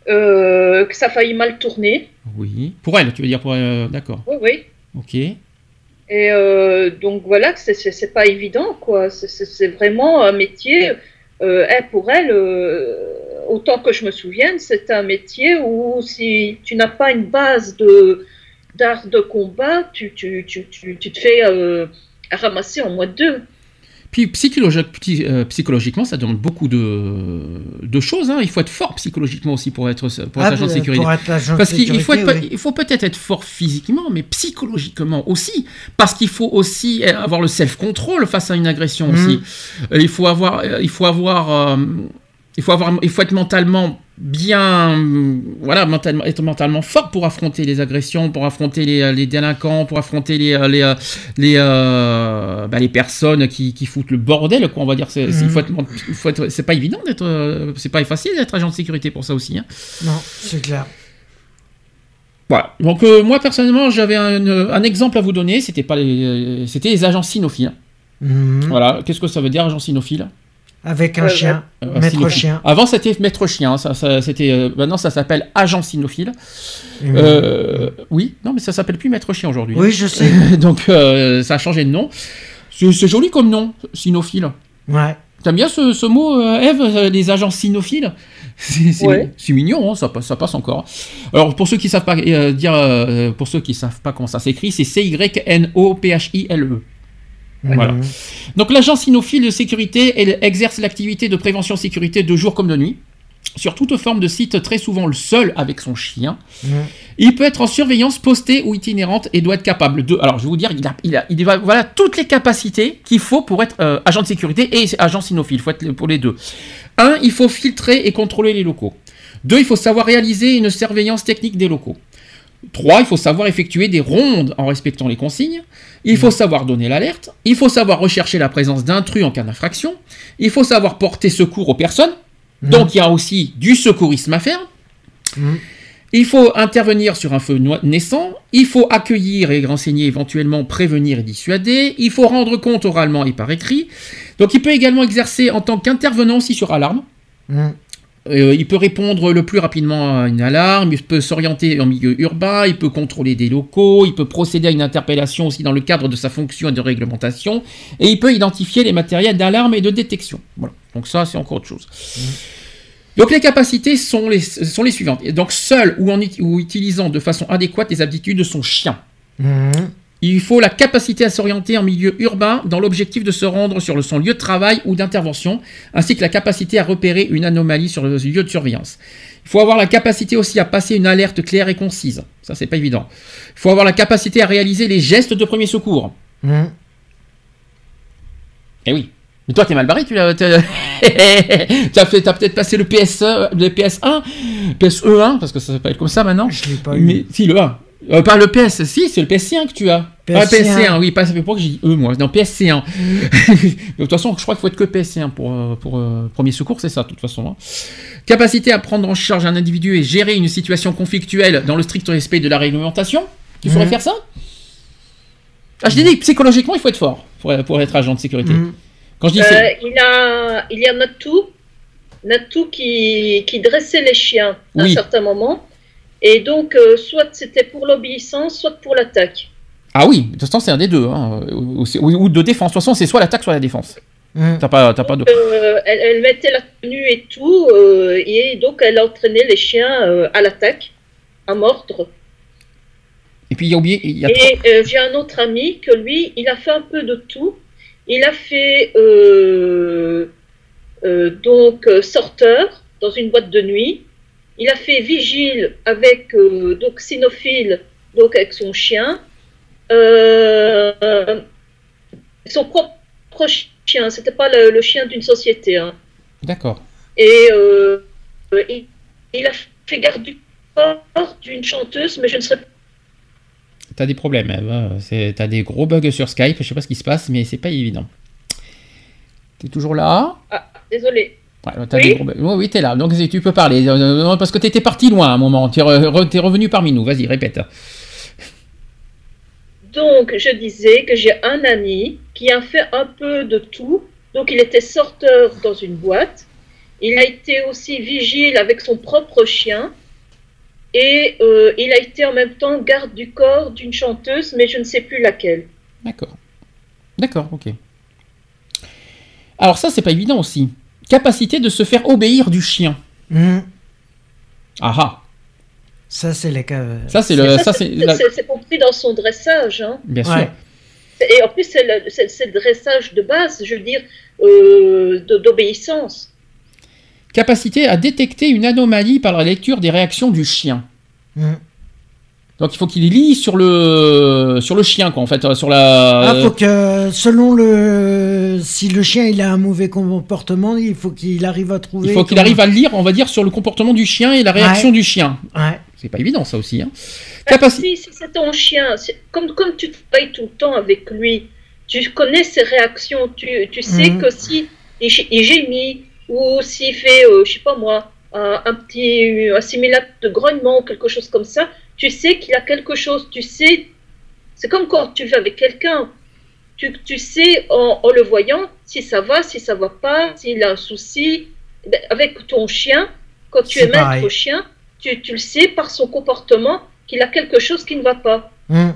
[SPEAKER 2] euh, que ça a failli mal tourner.
[SPEAKER 1] Oui. Pour elle, tu veux dire pour elle D'accord.
[SPEAKER 2] Oui, oui.
[SPEAKER 1] Ok.
[SPEAKER 2] Et euh, donc voilà, c'est- pas évident, quoi. C'est- vraiment un métier. Euh, pour elle, euh, autant que je me souvienne, c'est un métier où si tu n'as pas une base de d'art de combat, tu, tu, tu, tu, tu te fais euh, ramasser en moins de deux.
[SPEAKER 1] Puis euh, psychologiquement, ça demande beaucoup de, de choses. hein. Il faut être fort psychologiquement aussi pour être, pour être
[SPEAKER 3] Ah,
[SPEAKER 1] agent de sécurité. Parce qu'il il faut,
[SPEAKER 3] oui.
[SPEAKER 1] peut-être être fort physiquement, mais psychologiquement aussi. Parce qu'il faut aussi avoir le self-control face à une agression
[SPEAKER 3] Mhm.
[SPEAKER 1] aussi. Euh, Il faut avoir, euh, il faut avoir, euh, il faut avoir, il faut être mentalement bien, voilà, mentalement, être mentalement fort pour affronter les agressions, pour affronter les, euh, les délinquants, pour affronter les, euh, les, euh, les, euh, bah, les personnes qui, qui foutent le bordel, quoi. On va dire, c'est, être- c'est pas évident d'être, c'est pas facile d'être agent de sécurité pour ça aussi. Hein.
[SPEAKER 3] Non, c'est clair.
[SPEAKER 1] Voilà. Donc euh, moi personnellement, j'avais un, un exemple à vous donner. C'était pas les, c'était les agents cynophiles.
[SPEAKER 3] Mhm.
[SPEAKER 1] Voilà. Qu'est-ce que ça veut dire, agent cynophile
[SPEAKER 3] Avec un
[SPEAKER 2] Ouais,
[SPEAKER 3] chien,
[SPEAKER 1] Euh,
[SPEAKER 3] maître
[SPEAKER 1] cynophile.
[SPEAKER 3] chien.
[SPEAKER 1] Avant c'était maître chien. hein, Ça, ça- c'était. euh, maintenant ça s'appelle agent cynophile.
[SPEAKER 3] Mhm.
[SPEAKER 1] Euh, oui. Non, mais ça s'appelle plus maître chien aujourd'hui.
[SPEAKER 3] Oui, je sais.
[SPEAKER 1] Donc euh, ça a changé de nom. C'est, joli comme nom, cynophile.
[SPEAKER 3] Ouais.
[SPEAKER 1] T'aimes bien ce, ce mot, euh, Eve, euh, les agents cynophiles c'est,
[SPEAKER 2] Ouais.
[SPEAKER 1] mignon, hein, ça, passe- ça passe encore. Alors pour ceux qui savent pas euh, dire, euh, pour ceux qui savent pas comment ça s'écrit, c'est C Y N O P H I L E. Voilà. Donc l'agent cynophile de sécurité elle exerce l'activité de prévention sécurité de jour comme de nuit sur toute forme de site, très souvent le seul avec son chien.
[SPEAKER 3] Mhm.
[SPEAKER 1] Il peut être en surveillance postée ou itinérante et doit être capable de. Alors je vais vous dire, il a, il a, il a- voilà toutes les capacités qu'il faut pour être euh, agent de sécurité et agent cynophile. Il faut être pour les deux. Un, il faut filtrer et contrôler les locaux. Deux, il faut savoir réaliser une surveillance technique des locaux. Trois, il faut savoir effectuer des rondes en respectant les consignes. Il faut savoir donner l'alerte. Il faut savoir rechercher la présence d'intrus en cas d'infraction. Il faut savoir porter secours aux personnes. Donc il y a aussi du secourisme à faire.
[SPEAKER 3] Mhm.
[SPEAKER 1] Il faut intervenir sur un feu naissant, il faut accueillir et renseigner éventuellement, prévenir et dissuader, il faut rendre compte oralement et par écrit. Donc il peut également exercer en tant qu'intervenant aussi sur alarme. Euh, il peut répondre le plus rapidement à une alarme, il peut s'orienter en milieu urbain, il peut contrôler des locaux, il peut procéder à une interpellation aussi dans le cadre de sa fonction et de réglementation, et il peut identifier les matériels d'alarme et de détection. Voilà. Donc ça, c'est encore autre chose. Donc les capacités sont les, sont les suivantes. Et Donc seul ou en ou utilisant de façon adéquate les aptitudes de son chien.
[SPEAKER 3] Mhm.
[SPEAKER 1] Il faut la capacité à s'orienter en milieu urbain dans l'objectif de se rendre sur son lieu de travail ou d'intervention, ainsi que la capacité à repérer une anomalie sur le lieu de surveillance. Il faut avoir la capacité aussi à passer une alerte claire et concise. Ça, c'est pas évident. Il faut avoir la capacité à réaliser les gestes de premier secours.
[SPEAKER 3] Mhm.
[SPEAKER 1] Eh oui. Mais toi, t'es mal barré, tu t'as peut-être passé le PS1, le PS1, PSE1, parce que ça s'appelle comme ça maintenant.
[SPEAKER 3] Je l'ai pas eu.
[SPEAKER 1] Mais si, le 1. Euh, pas le PS, si, c'est le PS1 que tu as. Ah,
[SPEAKER 3] PSC1.
[SPEAKER 1] PSC1, oui, pas, ça fait pas que j'ai dit E, moi. Non, PSC1. de toute façon, je crois qu'il faut être que PSC1 pour, euh, pour euh, premier secours, c'est ça, de toute façon. hein. Capacité à prendre en charge un individu et gérer une situation conflictuelle dans le strict respect de la réglementation. Tu saurais
[SPEAKER 3] Mhm.
[SPEAKER 1] faire ça? Ah, je l'ai dit, psychologiquement, il faut être fort pour, pour être agent de sécurité. Quand je dis
[SPEAKER 2] Euh, il, a, il y a Natou, Natou qui, qui dressait les chiens à
[SPEAKER 1] Oui.
[SPEAKER 2] un certain moment. Et donc, euh, soit c'était pour l'obéissance, soit pour l'attaque.
[SPEAKER 1] Ah oui, de toute façon, c'est un des deux. Hein. Ou, ou- ou de défense. De toute façon, c'est soit l'attaque, soit la défense.
[SPEAKER 3] Mhm.
[SPEAKER 1] T'as pas, t'as pas de.
[SPEAKER 2] Euh, elle, elle mettait la tenue et tout, euh, et donc elle entraînait les chiens euh, à l'attaque, à mordre.
[SPEAKER 1] Et puis, il y a oublié. Y a...
[SPEAKER 2] Et euh, j'ai un autre ami que lui, il a fait un peu de tout. Il a fait euh, euh, donc euh, sorteur dans une boîte de nuit. Il a fait vigile avec euh, donc donc avec son chien. Euh, son propre chien, c'était pas le, le chien d'une société. hein.
[SPEAKER 1] D'accord.
[SPEAKER 2] Et euh, il, il a fait garde du corps d'une chanteuse, mais je ne serais
[SPEAKER 1] T'as des problèmes. Hein. C'est- T'as des gros bugs sur Skype. Je sais pas ce qui se passe, mais c'est pas évident. T'es toujours là?
[SPEAKER 2] Ah, désolé.
[SPEAKER 1] Ouais,
[SPEAKER 2] Oui.
[SPEAKER 1] des gros bugs. Oui, t'es là. Donc tu peux parler. Euh, Parce que t'étais parti loin à un moment. T'es re- revenu parmi nous. Vas-y, répète.
[SPEAKER 2] Donc, je disais que j'ai un ami qui a fait un peu de tout. Donc, il était sorteur dans une boîte. Il a été aussi vigile avec son propre chien. Et euh, il a été en même temps garde du corps d'une chanteuse, mais je ne sais plus laquelle.
[SPEAKER 1] D'accord. D'accord, ok. Alors ça, c'est pas évident aussi. Capacité de se faire obéir du chien.
[SPEAKER 3] Mhm.
[SPEAKER 1] Ah ah.
[SPEAKER 3] Ça, c'est les cas.
[SPEAKER 1] Ça, c'est le. Ça, c'est. la-
[SPEAKER 2] C'est c'est compris dans son dressage. hein.
[SPEAKER 1] Bien sûr.
[SPEAKER 3] Ouais.
[SPEAKER 2] Et en plus, c'est le, c'est- c'est le dressage de base, je veux dire, euh, de- d'obéissance.
[SPEAKER 1] Capacité à détecter une anomalie par la lecture des réactions du chien.
[SPEAKER 3] Mm.
[SPEAKER 1] Donc il faut qu'il lit sur le sur le chien quoi en fait euh, sur la
[SPEAKER 3] Ah, faut que selon le si le chien il a un mauvais comportement, il faut qu'il arrive à trouver.
[SPEAKER 1] il faut qu'il arrive à lire on va dire sur le comportement du chien et la réaction
[SPEAKER 3] Ouais.
[SPEAKER 1] du chien.
[SPEAKER 3] Ouais.
[SPEAKER 1] C'est pas évident ça aussi hein. Capacité
[SPEAKER 2] si, si c'est ton chien, comme, comme tu travailles tout le temps avec lui, tu connais ses réactions, tu, tu sais
[SPEAKER 3] Mhm.
[SPEAKER 2] que si il, gé- il gémit ou s'il fait, euh, je sais pas moi, un, un petit un simulacre de grognement ou quelque chose comme ça, tu sais qu'il a quelque chose, tu sais, c'est comme quand tu vas avec quelqu'un, tu, tu sais en, en le voyant si ça va, si ça va pas, s'il a un souci. Eh ben, avec ton chien, quand tu es maître au chien, tu, tu le sais par son comportement qu'il a quelque chose qui ne va pas.
[SPEAKER 3] Mm.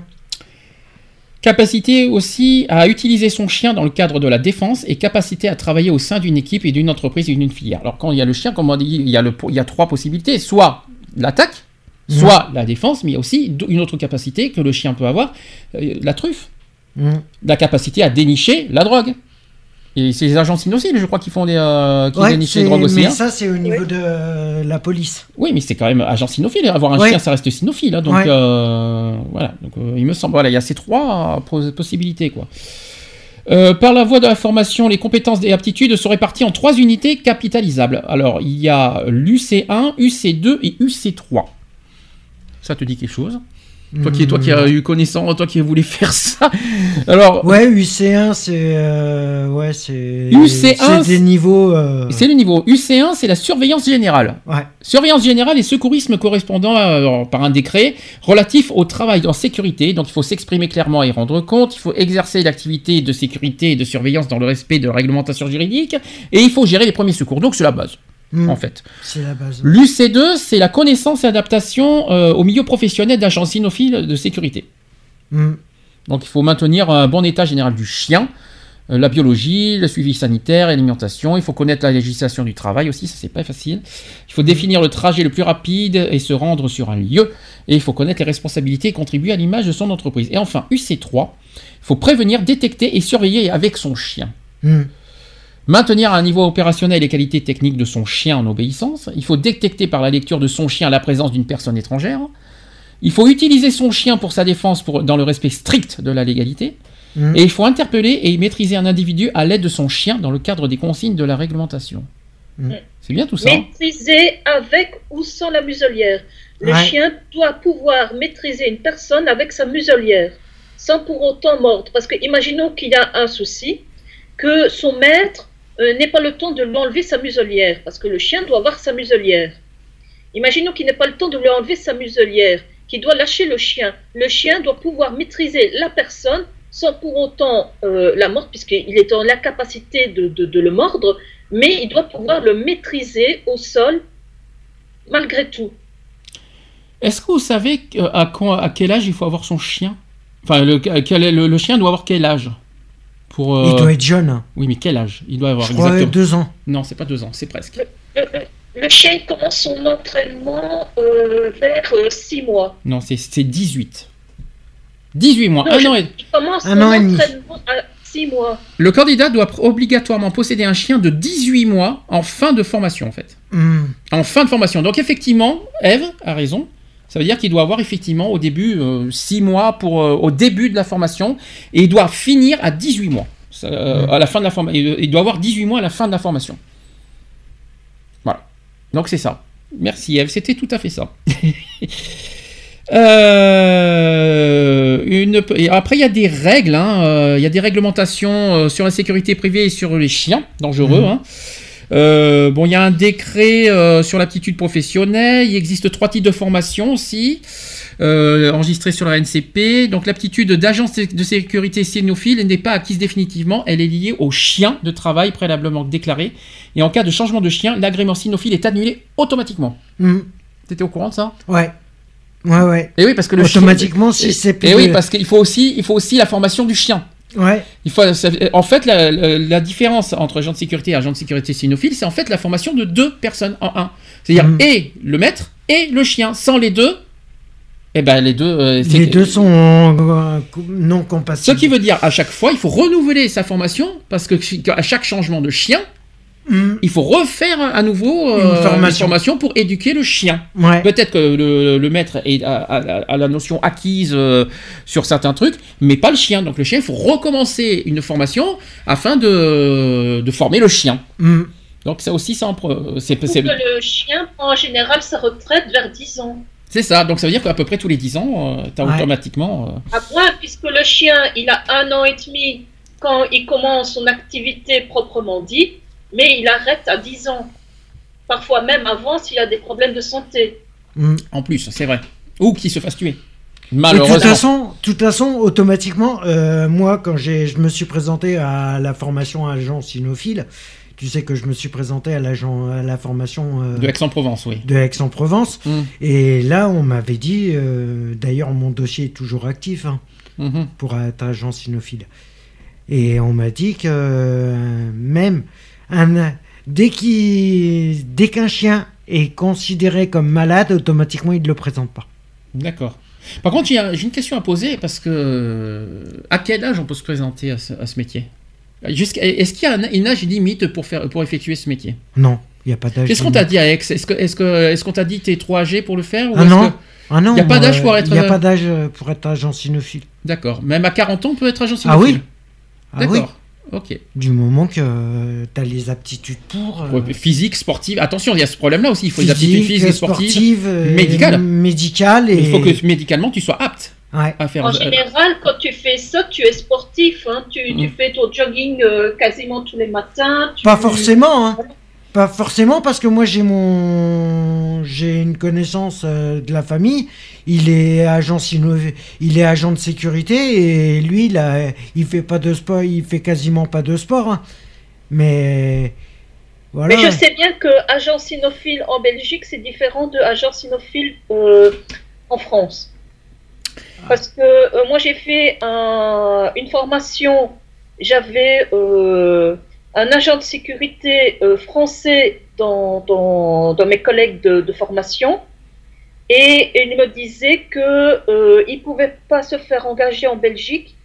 [SPEAKER 1] Capacité aussi à utiliser son chien dans le cadre de la défense et capacité à travailler au sein d'une équipe et d'une entreprise et d'une filière. Alors quand il y a le chien, comme on dit, il y a, le, il y a trois possibilités. Soit l'attaque,
[SPEAKER 3] Mhm.
[SPEAKER 1] soit la défense, mais il y a aussi une autre capacité que le chien peut avoir, euh, la truffe.
[SPEAKER 3] Mm.
[SPEAKER 1] La capacité à dénicher la drogue. Et c'est les agents cynociles, je crois, qui font des, euh, qui
[SPEAKER 3] Ouais,
[SPEAKER 1] dénichent les drogues aussi.
[SPEAKER 3] mais
[SPEAKER 1] hein.
[SPEAKER 3] ça c'est au niveau de euh, la police.
[SPEAKER 1] Oui, mais c'est quand même agent cynophile. Avoir un
[SPEAKER 3] Ouais.
[SPEAKER 1] chien, ça reste cynophile. hein, donc
[SPEAKER 3] Ouais.
[SPEAKER 1] euh, voilà. Donc euh, il me semble, voilà, il y a ces trois euh, pos- possibilités, quoi. Euh, par la voie de la formation, les compétences et aptitudes sont réparties en trois unités capitalisables. Alors, il y a l'UC1, UC2 et UC3. Ça te dit quelque chose Toi qui, toi qui as eu connaissance, toi qui voulais faire ça. Alors,
[SPEAKER 3] Ouais, UC1 c'est euh, ouais c'est
[SPEAKER 1] UC1,
[SPEAKER 3] c'est des niveaux. euh,
[SPEAKER 1] c'est le niveau. UC1, c'est la surveillance générale.
[SPEAKER 3] Ouais.
[SPEAKER 1] Surveillance générale et secourisme correspondant à- par un décret relatif au travail en sécurité. Donc il faut s'exprimer clairement et rendre compte. Il faut exercer l'activité de sécurité et de surveillance dans le respect de la réglementation juridique. Et il faut gérer les premiers secours. Donc c'est la base,
[SPEAKER 3] Mm.
[SPEAKER 1] en fait.
[SPEAKER 3] C'est la base.
[SPEAKER 1] L'UC2, c'est la connaissance et adaptation euh, au milieu professionnel d'agents cynophiles de sécurité.
[SPEAKER 3] Mm.
[SPEAKER 1] Donc il faut maintenir un bon état général du chien, euh, la biologie, le suivi sanitaire, l'alimentation. Il faut connaître la législation du travail aussi, ça c'est pas facile. Il faut définir le trajet le plus rapide et se rendre sur un lieu. Et il faut connaître les responsabilités et contribuer à l'image de son entreprise. Et enfin, UC3, il faut prévenir, détecter et surveiller avec son chien. Maintenir à un niveau opérationnel les qualités techniques de son chien en obéissance. Il faut détecter par la lecture de son chien la présence d'une personne étrangère. Il faut utiliser son chien pour sa défense pour, dans le respect strict de la légalité.
[SPEAKER 3] Mm.
[SPEAKER 1] Et il faut interpeller et maîtriser un individu à l'aide de son chien dans le cadre des consignes de la réglementation.
[SPEAKER 3] Mm.
[SPEAKER 1] C'est bien tout ça. hein
[SPEAKER 2] Maîtriser avec ou sans la muselière. Le
[SPEAKER 3] Ouais.
[SPEAKER 2] chien doit pouvoir maîtriser une personne avec sa muselière, sans pour autant mordre. Parce que imaginons qu'il y a un souci, que son maître euh, n'ait pas le temps de lui enlever sa muselière, parce que le chien doit avoir sa muselière. Imaginons qu'il n'ait pas le temps de lui enlever sa muselière, qu'il doit lâcher le chien. Le chien doit pouvoir maîtriser la personne sans pour autant euh, la mordre, puisqu'il est dans l'incapacité de, le mordre, mais il doit pouvoir le maîtriser au sol malgré tout.
[SPEAKER 1] Est-ce que vous savez à, quel âge il faut avoir son chien? Enfin, le chien doit avoir quel âge? Pour, euh,
[SPEAKER 3] Il doit être jeune.
[SPEAKER 1] Oui, mais quel âge? Il doit avoir
[SPEAKER 3] Je crois
[SPEAKER 1] exactement.
[SPEAKER 3] deux ans.
[SPEAKER 1] Non, c'est pas deux ans, c'est presque.
[SPEAKER 2] Le, le- le chien il commence son entraînement euh, vers 6 mois.
[SPEAKER 1] Non, c'est c'est 18. 18 mois,
[SPEAKER 2] Non,
[SPEAKER 1] un
[SPEAKER 2] je-
[SPEAKER 1] an et...
[SPEAKER 2] Il commence
[SPEAKER 3] Un
[SPEAKER 2] son
[SPEAKER 3] an et demi.
[SPEAKER 2] entraînement à 6 mois.
[SPEAKER 1] Le candidat doit obligatoirement posséder un chien de 18 mois en fin de formation, en fait.
[SPEAKER 3] Mm.
[SPEAKER 1] En fin de formation. Donc, effectivement, Eve a raison. Ça veut dire qu'il doit avoir effectivement au début 6 mois pour, euh, au début de la formation et il doit finir à 18 mois. Ça, euh, À la fin de la formation. Il doit avoir 18 mois à la fin de la formation. Voilà. Donc, c'est ça. Merci Eve, c'était tout à fait ça. Euh, une, après, il y a des règles, hein, euh, il y a des réglementations euh, sur la sécurité privée et sur les chiens dangereux.
[SPEAKER 3] Mhm.
[SPEAKER 1] hein. Euh, bon, il y a un décret euh, sur l'aptitude professionnelle. Il existe trois types de formation aussi, euh, enregistrés sur la NCP. Donc, l'aptitude d'agent de sécurité cynophile n'est pas acquise définitivement. Elle est liée au chien de travail préalablement déclaré. Et en cas de changement de chien, l'agrément cynophile est annulé automatiquement.
[SPEAKER 3] Mm.
[SPEAKER 1] T'étais au courant de ça?
[SPEAKER 3] Ouais. Ouais, ouais.
[SPEAKER 1] Et oui, parce que le chien-
[SPEAKER 3] Automatiquement, si c'est
[SPEAKER 1] Et oui,
[SPEAKER 3] de-
[SPEAKER 1] parce qu'il faut aussi, il faut aussi la formation du chien.
[SPEAKER 3] Ouais.
[SPEAKER 1] Il faut, ça- en fait, la, différence entre agent de sécurité et agent de sécurité cynophile, c'est en fait la formation de deux personnes en un. C'est-à-dire
[SPEAKER 3] Mhm.
[SPEAKER 1] et le maître et le chien. Sans les deux, Eh ben les deux. euh,
[SPEAKER 3] Les deux sont euh, non
[SPEAKER 1] Ce
[SPEAKER 3] compatibles.
[SPEAKER 1] qui veut dire à chaque fois, il faut renouveler sa formation parce que à chaque changement de chien, Il faut refaire à nouveau euh,
[SPEAKER 3] Une formation.
[SPEAKER 1] pour éduquer le chien.
[SPEAKER 3] ouais.
[SPEAKER 1] Peut-être que le, le maître est- a la notion acquise euh, sur certains trucs, mais pas le chien. Donc le chien, il faut recommencer une formation afin de, de former le chien.
[SPEAKER 3] Hmm.
[SPEAKER 1] Donc ça aussi, ça c'est
[SPEAKER 2] que le chien prend en général sa retraite vers 10 ans.
[SPEAKER 1] c'est ça. Donc ça veut dire qu'à peu près tous les 10 ans, tu as
[SPEAKER 3] Ouais.
[SPEAKER 1] automatiquement. euh,
[SPEAKER 2] À moins, puisque le chien, il a un an et demi quand il commence son activité proprement dit, mais il arrête à 10 ans. Parfois même avant s'il a des problèmes de santé.
[SPEAKER 3] Hmm.
[SPEAKER 1] en plus, c'est vrai. Ou qu'il se fasse tuer.
[SPEAKER 3] De
[SPEAKER 1] Malheureusement.
[SPEAKER 3] toute façon, de toute façon, automatiquement, euh, moi, quand j'ai, je me suis présenté à la formation agent cynophile, tu sais que je me suis présenté à, l'agent- à la formation euh,
[SPEAKER 1] De Aix-en-Provence, oui.
[SPEAKER 3] de Aix-en-Provence,
[SPEAKER 1] Mm.
[SPEAKER 3] et là, on m'avait dit, euh, d'ailleurs, mon dossier est toujours actif hein,
[SPEAKER 1] Mhm.
[SPEAKER 3] pour être agent cynophile, et on m'a dit que euh, même un, dès, qu'il, dès qu'un chien est considéré comme malade, automatiquement, il ne le présente pas.
[SPEAKER 1] D'accord. Par contre, j'ai un- j'ai une question à poser parce que euh, à quel âge on peut se présenter à ce, à ce métier? Jusqu'à- Est-ce qu'il y a un, une âge limite pour, faire, pour effectuer ce métier?
[SPEAKER 3] Non, il n'y a pas d'âge.
[SPEAKER 1] Qu'est-ce qu'on t'a dit Aix Est-ce que- est-ce que- est-ce qu'on t'a dit t'es trop âgé pour le faire ou
[SPEAKER 3] Ah non.
[SPEAKER 1] que-
[SPEAKER 3] Ah non,
[SPEAKER 1] Y a pas d'âge pour
[SPEAKER 3] euh,
[SPEAKER 1] être-
[SPEAKER 3] Il n'y a pas d'âge euh, pour être agent cynophile.
[SPEAKER 1] D'accord. Même à 40 ans, on peut être agent
[SPEAKER 3] Ah oui
[SPEAKER 1] cynophile
[SPEAKER 3] Ah oui.
[SPEAKER 1] Ok.
[SPEAKER 3] Du moment que tu as les aptitudes pour. euh,
[SPEAKER 1] Ouais, Physique, sportive. Attention, il y a ce problème-là aussi. Il faut des aptitudes
[SPEAKER 3] physique,
[SPEAKER 1] physiques, sportives.
[SPEAKER 3] sportive, euh,
[SPEAKER 1] médicales.
[SPEAKER 3] médicales et.
[SPEAKER 1] Il faut que médicalement tu sois apte
[SPEAKER 3] Ouais.
[SPEAKER 1] à faire.
[SPEAKER 2] En
[SPEAKER 1] euh,
[SPEAKER 2] général, quand tu fais ça, tu es sportif. hein. Tu, tu
[SPEAKER 1] Mm.
[SPEAKER 2] fais ton jogging euh, quasiment tous les matins. tu-
[SPEAKER 3] Pas forcément, hein. Pas forcément parce que moi j'ai mon j'ai une connaissance euh, de la famille. Il est agent il est agent de sécurité et lui il a, il fait pas de sport, il fait quasiment pas de sport. hein. Mais voilà.
[SPEAKER 2] Mais je sais bien que agent cynophile en Belgique, c'est différent de agent cynophile euh, en France. Parce que euh, moi, j'ai fait un- une formation, j'avais un agent de sécurité euh, français dans, mes collègues de, formation. Et il me disait que il ne pouvait pas se faire engager en Belgique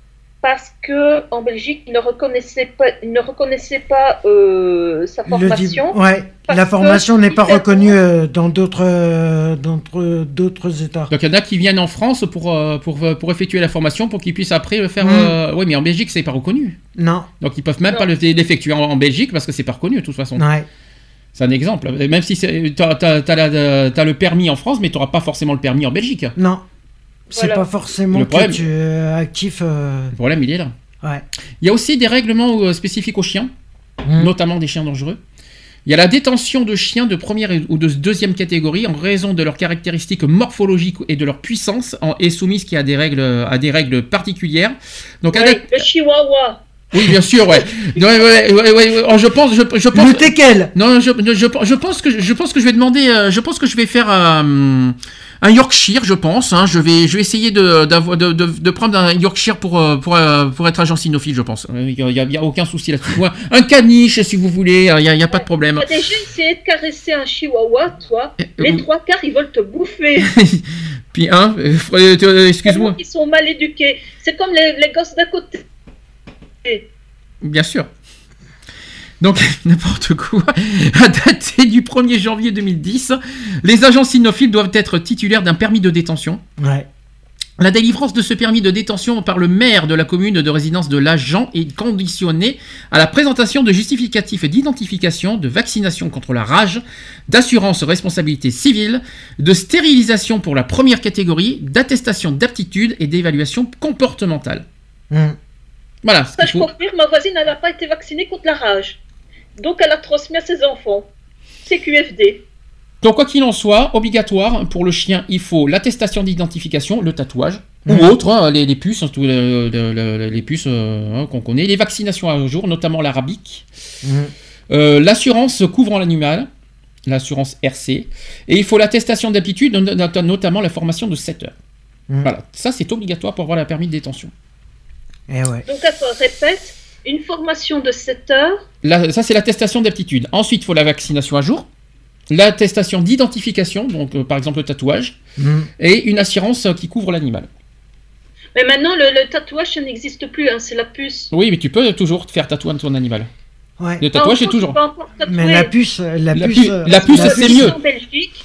[SPEAKER 2] parce que en Belgique, il ne reconnaissait pas, il ne reconnaissait pas euh, sa formation.
[SPEAKER 3] ouais, la formation n'est pas reconnue euh, dans d'autres euh, dans d'autres- États.
[SPEAKER 1] Donc il y en a qui viennent en France pour, euh, pour, pour effectuer la formation pour qu'ils puissent après le faire.
[SPEAKER 3] Mm.
[SPEAKER 1] euh, Oui, mais en Belgique, c'est pas reconnu.
[SPEAKER 3] Non,
[SPEAKER 1] Donc ils peuvent même
[SPEAKER 2] Non.
[SPEAKER 1] pas le- l'effectuer en, en Belgique parce que c'est pas reconnu de toute façon.
[SPEAKER 3] ouais.
[SPEAKER 1] C'est un exemple. Même si tu as, le permis en France, mais tu n'auras pas forcément le permis en Belgique.
[SPEAKER 3] Non. C'est
[SPEAKER 2] Voilà.
[SPEAKER 3] pas forcément
[SPEAKER 1] Le
[SPEAKER 3] que
[SPEAKER 1] problème-
[SPEAKER 3] tu actif. euh,
[SPEAKER 1] Le problème, il est là.
[SPEAKER 3] Ouais.
[SPEAKER 1] Il y a aussi des règlements euh, spécifiques aux chiens,
[SPEAKER 3] Mm.
[SPEAKER 1] notamment des chiens dangereux. Il y a la détention de chiens de première ou de deuxième catégorie en raison de leurs caractéristiques morphologiques et de leur puissance en- est soumise qui a des règles, à des règles particulières. Donc,
[SPEAKER 2] Ouais,
[SPEAKER 1] avec-
[SPEAKER 2] le chihuahua.
[SPEAKER 1] Oui, bien sûr, ouais. Ouais, ouais, ouais, ouais, ouais, ouais. Je pense, je, je pense.
[SPEAKER 3] Le teckel
[SPEAKER 1] Non, je, je, je pense que je pense que je vais demander, euh, je pense que je vais faire euh, un Yorkshire, je pense. hein. je vais, je vais essayer de, d'avoir- de, de, de prendre un Yorkshire pour euh, pour, pour être agent cynophile, je pense. Il y a, il y a aucun souci là-dessus. Ouais, un caniche, si vous voulez, il y a, il y a pas de problème.
[SPEAKER 2] Tu as déjà essayé de caresser un chihuahua, toi Les
[SPEAKER 1] Euh,
[SPEAKER 2] trois quarts, ils veulent te bouffer.
[SPEAKER 1] Puis hein, excuse-moi.
[SPEAKER 2] Ils sont mal éduqués. C'est comme les, les gosses d'à côté.
[SPEAKER 1] Bien sûr. Donc, n'importe quoi. À dater du 1er janvier 2010, les agents cynophiles doivent être titulaires d'un permis de détention.
[SPEAKER 3] Ouais.
[SPEAKER 1] La délivrance de ce permis de détention par le maire de la commune de résidence de l'agent est conditionnée à la présentation de justificatifs d'identification, de vaccination contre la rage, d'assurance responsabilité civile, de stérilisation pour la première catégorie, d'attestation d'aptitude et d'évaluation comportementale.
[SPEAKER 3] Hum.
[SPEAKER 1] Voilà
[SPEAKER 2] Ça, je confirme, ma voisine, elle n'a pas été vaccinée contre la rage. Donc, elle a transmis à ses enfants. C'est QFD.
[SPEAKER 1] Donc, quoi qu'il en soit, obligatoire pour le chien, il faut l'attestation d'identification, le tatouage,
[SPEAKER 3] Mhm.
[SPEAKER 1] ou autre, hein, les, les puces, hein, les, les- les- les puces euh, hein, qu'on connaît, les vaccinations à jour, notamment l'arabique,
[SPEAKER 3] Hum.
[SPEAKER 1] euh, l'assurance couvrant l'animal, l'assurance RC, et il faut l'attestation d'aptitude, not- not- notamment la formation de 7 heures.
[SPEAKER 3] Mhm.
[SPEAKER 1] Voilà, ça c'est obligatoire pour avoir la permis de détention.
[SPEAKER 3] Eh ouais.
[SPEAKER 2] Donc, attends, répète. Une formation de 7 heures.
[SPEAKER 1] Là, ça c'est l'attestation d'aptitude. Ensuite, il faut la vaccination à jour. l'attestation d'identification, donc euh, par exemple le tatouage,
[SPEAKER 3] Mhm.
[SPEAKER 1] et une assurance euh, qui couvre l'animal.
[SPEAKER 2] Mais maintenant, le, le tatouage, ça n'existe plus, hein, c'est la puce.
[SPEAKER 1] Oui, mais tu peux toujours te faire tatouer ton animal.
[SPEAKER 3] Ouais.
[SPEAKER 1] Le tatouage, c'est
[SPEAKER 2] France,
[SPEAKER 1] toujours.
[SPEAKER 3] Mais la puce, la,
[SPEAKER 1] La
[SPEAKER 3] puce,
[SPEAKER 1] pu-
[SPEAKER 3] euh,
[SPEAKER 1] la puce,
[SPEAKER 3] la
[SPEAKER 1] c'est mieux.
[SPEAKER 2] en Belgique, en-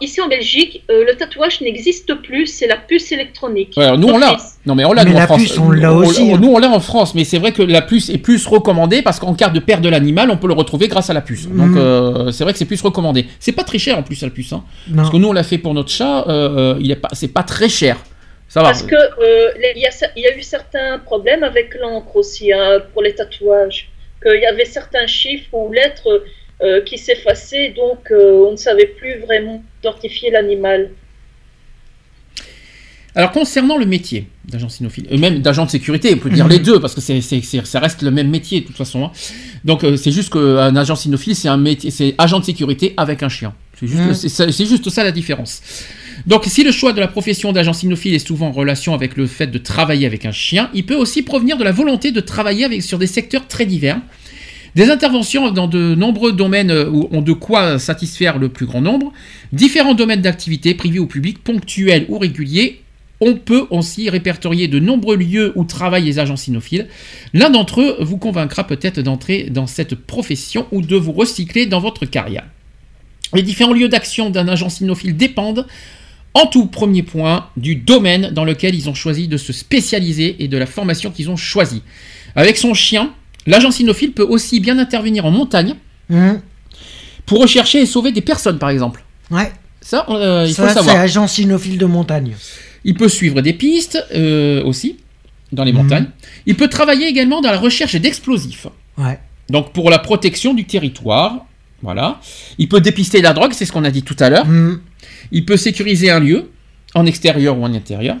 [SPEAKER 2] ici en Belgique, euh, le tatouage n'existe plus, c'est la puce électronique.
[SPEAKER 1] Ouais, alors nous on l'a. Non mais on l'a nous en
[SPEAKER 3] la
[SPEAKER 1] France.
[SPEAKER 3] puce, on l'a aussi, hein.
[SPEAKER 1] Nous on l'a en France, mais c'est vrai que la puce est plus recommandée parce qu'en cas de perte de l'animal, on peut le retrouver grâce à la puce. Donc
[SPEAKER 3] Mhm.
[SPEAKER 1] euh, c'est vrai que c'est plus recommandé. C'est pas très cher en plus la puce, hein. Parce que nous on l'a fait pour notre chat. euh, il est pas, c'est pas très cher. Ça va.
[SPEAKER 2] Parce que euh, il y, a y eu certains problèmes avec l'encre aussi hein, pour les tatouages. Qu'il y avait certains chiffres ou lettres euh, qui s'effaçaient, donc euh, on ne savait plus vraiment identifier l'animal.
[SPEAKER 1] Alors concernant le métier d'agent cynophile, et même d'agent de sécurité, on peut dire
[SPEAKER 3] Mhm.
[SPEAKER 1] les deux parce que c'est, c'est- c'est- ça reste le même métier de toute façon. hein. Donc euh, c'est juste qu'un agent cynophile, c'est un métier, c'est agent de sécurité avec un chien. C'est juste,
[SPEAKER 3] Mhm.
[SPEAKER 1] c'est, juste ça la différence. Donc si le choix de la profession d'agent cynophile est souvent en relation avec le fait de travailler avec un chien, il peut aussi provenir de la volonté de travailler avec, sur des secteurs très divers. Des interventions dans de nombreux domaines euh, où ont de quoi satisfaire le plus grand nombre, différents domaines d'activité privés ou publics, ponctuels ou réguliers, on peut aussi répertorier de nombreux lieux où travaillent les agents cynophiles. L'un d'entre eux vous convaincra peut-être d'entrer dans cette profession ou de vous recycler dans votre carrière. Les différents lieux d'action d'un agent cynophile dépendent, en tout premier point, du domaine dans lequel ils ont choisi de se spécialiser et de la formation qu'ils ont choisie. Avec son chien, l'agent cynophile peut aussi bien intervenir en montagne
[SPEAKER 3] Mhm.
[SPEAKER 1] pour rechercher et sauver des personnes, par exemple.
[SPEAKER 3] Ouais.
[SPEAKER 1] Ça, euh, il faut le
[SPEAKER 3] c'est
[SPEAKER 1] savoir.
[SPEAKER 3] agent cynophile de montagne.
[SPEAKER 1] Il peut suivre des pistes euh, aussi dans les
[SPEAKER 3] Mhm.
[SPEAKER 1] montagnes. Il peut travailler également dans la recherche d'explosifs.
[SPEAKER 3] Ouais.
[SPEAKER 1] Donc pour la protection du territoire. Voilà. Il peut dépister la drogue, c'est ce qu'on a dit tout à l'heure.
[SPEAKER 3] Mhm.
[SPEAKER 1] Il peut sécuriser un lieu, en extérieur ou en intérieur.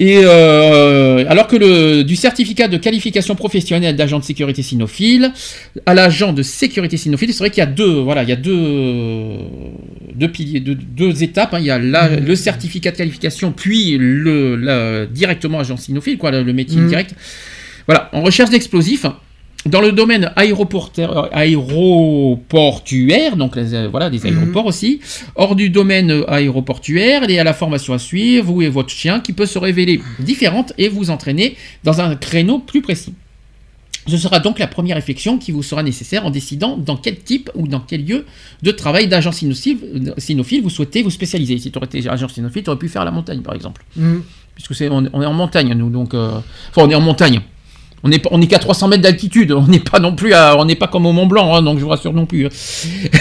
[SPEAKER 1] Et euh, alors que le, du certificat de qualification professionnelle d'agent de sécurité cynophile à l'agent de sécurité cynophile, c'est vrai qu'il y a deux, voilà, il y a deux, deux piliers, deux, deux étapes. hein. Il y a la-
[SPEAKER 3] Mhm.
[SPEAKER 1] le certificat de qualification, puis le, la- directement agent cynophile, quoi, le, métier
[SPEAKER 3] Mhm.
[SPEAKER 1] direct. Voilà, en recherche d'explosifs. Dans le domaine aéroportaire- aéroportuaire, donc les, euh, voilà, des
[SPEAKER 3] Mhm.
[SPEAKER 1] aéroports aussi, hors du domaine euh, aéroportuaire, il y a la formation à suivre, vous et votre chien, qui peut se révéler différente et vous entraîner dans un créneau plus précis. Ce sera donc la première réflexion qui vous sera nécessaire en décidant dans quel type ou dans quel lieu de travail d'agent cynophile, euh, vous souhaitez vous spécialiser. Si tu aurais été agent cynophile, tu aurais pu faire la montagne par exemple.
[SPEAKER 3] Mhm.
[SPEAKER 1] Puisque c'est, on, on est en montagne nous, donc... euh, enfin, on est en montagne. On n'est pas- on est qu'à 300 mètres d'altitude, on n'est pas non plus à, on n'est pas comme au Mont Blanc, hein, donc je vous rassure non plus.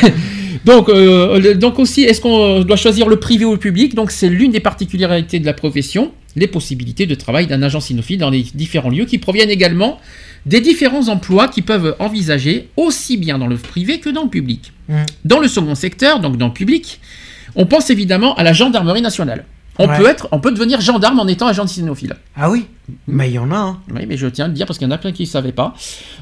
[SPEAKER 1] donc, euh, donc aussi, est-ce qu'on doit choisir le privé ou le public? Donc c'est l'une des particularités de la profession, les possibilités de travail d'un agent cynophile dans les différents lieux qui proviennent également des différents emplois qui peuvent envisager aussi bien dans le privé que dans le public.
[SPEAKER 3] Mhm.
[SPEAKER 1] Dans le second secteur, donc dans le public, on pense évidemment à la gendarmerie nationale. On,
[SPEAKER 3] Ouais.
[SPEAKER 1] peut être, on peut devenir gendarme en étant agent cynophile.
[SPEAKER 3] Ah oui Mais il y en a, hein.
[SPEAKER 1] Oui, mais je tiens à le dire parce qu'il y en a plein qui ne savaient pas.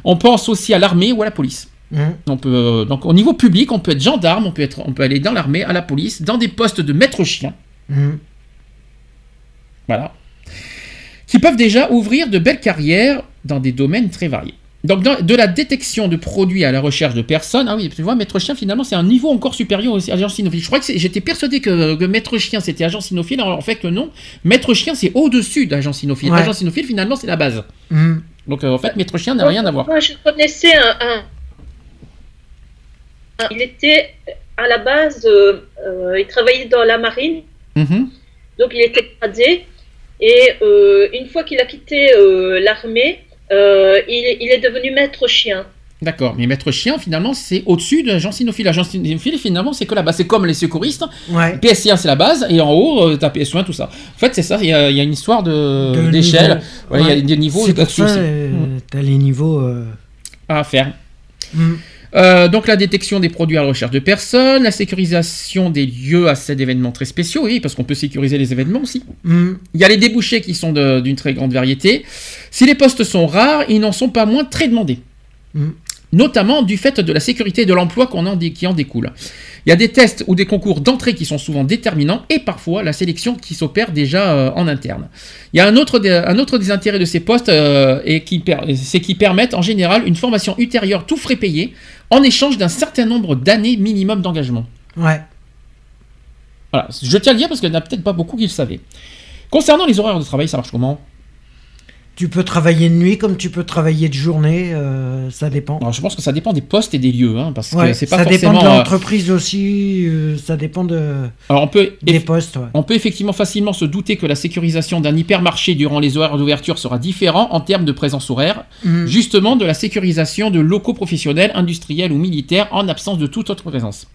[SPEAKER 1] On pense aussi à l'armée ou à la police.
[SPEAKER 3] Mhm.
[SPEAKER 1] On peut, euh, donc au niveau public, on peut être gendarme, on peut, être, on peut aller dans l'armée, à la police, dans des postes de maître chien.
[SPEAKER 3] Mhm.
[SPEAKER 1] Voilà. Qui peuvent déjà ouvrir de belles carrières dans des domaines très variés. Donc, dans- de la détection de produits à la recherche de personnes. Ah oui, tu vois, maître chien, finalement, c'est un niveau encore supérieur au agent cynophile. Je crois que j'étais persuadé que, que maître chien, c'était agent cynophile. Alors, en fait, non. Maître chien, c'est au-dessus d'agent cynophile.
[SPEAKER 3] Ouais.
[SPEAKER 1] Agent cynophile, finalement, c'est la base.
[SPEAKER 3] Mhm.
[SPEAKER 1] Donc, euh, en fait, maître chien n'a rien à voir.
[SPEAKER 2] Moi, je connaissais un. il était à la base, euh, euh, il travaillait dans la marine,
[SPEAKER 1] Mhm.
[SPEAKER 2] donc il était gradé. Et euh, une fois qu'il a quitté euh, l'armée, euh, il, il est devenu maître chien.
[SPEAKER 1] D'accord, mais maître chien, finalement, c'est au-dessus de l'agent cynophile. L'agent cynophile, finalement, c'est que la base. C'est comme les secouristes.
[SPEAKER 3] Ouais.
[SPEAKER 1] PSC1, c'est la base, et en haut, euh, t'as PS1, tout ça. En fait, c'est ça, il y, a il y a une histoire de-
[SPEAKER 3] De
[SPEAKER 1] d'échelle. Il y a des niveaux
[SPEAKER 3] C'est pour ça,
[SPEAKER 1] aussi.
[SPEAKER 3] euh,
[SPEAKER 1] Mm.
[SPEAKER 3] t'as les niveaux. euh,
[SPEAKER 1] à faire.
[SPEAKER 3] mhm.
[SPEAKER 1] Euh, donc la détection des produits à la recherche de personnes, la sécurisation des lieux à ces événements très spéciaux, oui, parce qu'on peut sécuriser les événements aussi.
[SPEAKER 3] Mhm.
[SPEAKER 1] Il y a les débouchés qui sont d'une très grande variété. Si les postes sont rares, ils n'en sont pas moins très demandés.
[SPEAKER 3] Mhm.
[SPEAKER 1] Notamment du fait de la sécurité et de l'emploi qu'on en dé- qui en découle. Il y a des tests ou des concours d'entrée qui sont souvent déterminants et parfois la sélection qui s'opère déjà euh, en interne. Il y a un autre, un autre des intérêts de ces postes euh, et qui c'est qu'ils permettent en général une formation ultérieure tout frais payé en échange d'un certain nombre d'années minimum d'engagement.
[SPEAKER 3] Ouais.
[SPEAKER 1] Voilà, je tiens à le dire parce qu'il n'y en a peut-être pas beaucoup qui le savaient. Concernant les horaires de travail, ça marche comment?
[SPEAKER 3] Tu peux travailler de nuit comme tu peux travailler de journée, euh, ça dépend.
[SPEAKER 1] Alors, je pense que ça dépend des postes et des lieux, hein, parce que c'est pas
[SPEAKER 3] ça dépend
[SPEAKER 1] forcément.
[SPEAKER 3] de
[SPEAKER 1] euh,
[SPEAKER 3] l'entreprise aussi, euh, ça dépend de,
[SPEAKER 1] Alors on peut
[SPEAKER 3] des postes. ouais.
[SPEAKER 1] on peut effectivement facilement se douter que la sécurisation d'un hypermarché durant les horaires d'ouverture sera différent en termes de présence horaire,
[SPEAKER 3] Mm.
[SPEAKER 1] justement de la sécurisation de locaux professionnels, industriels ou militaires en absence de toute autre présence.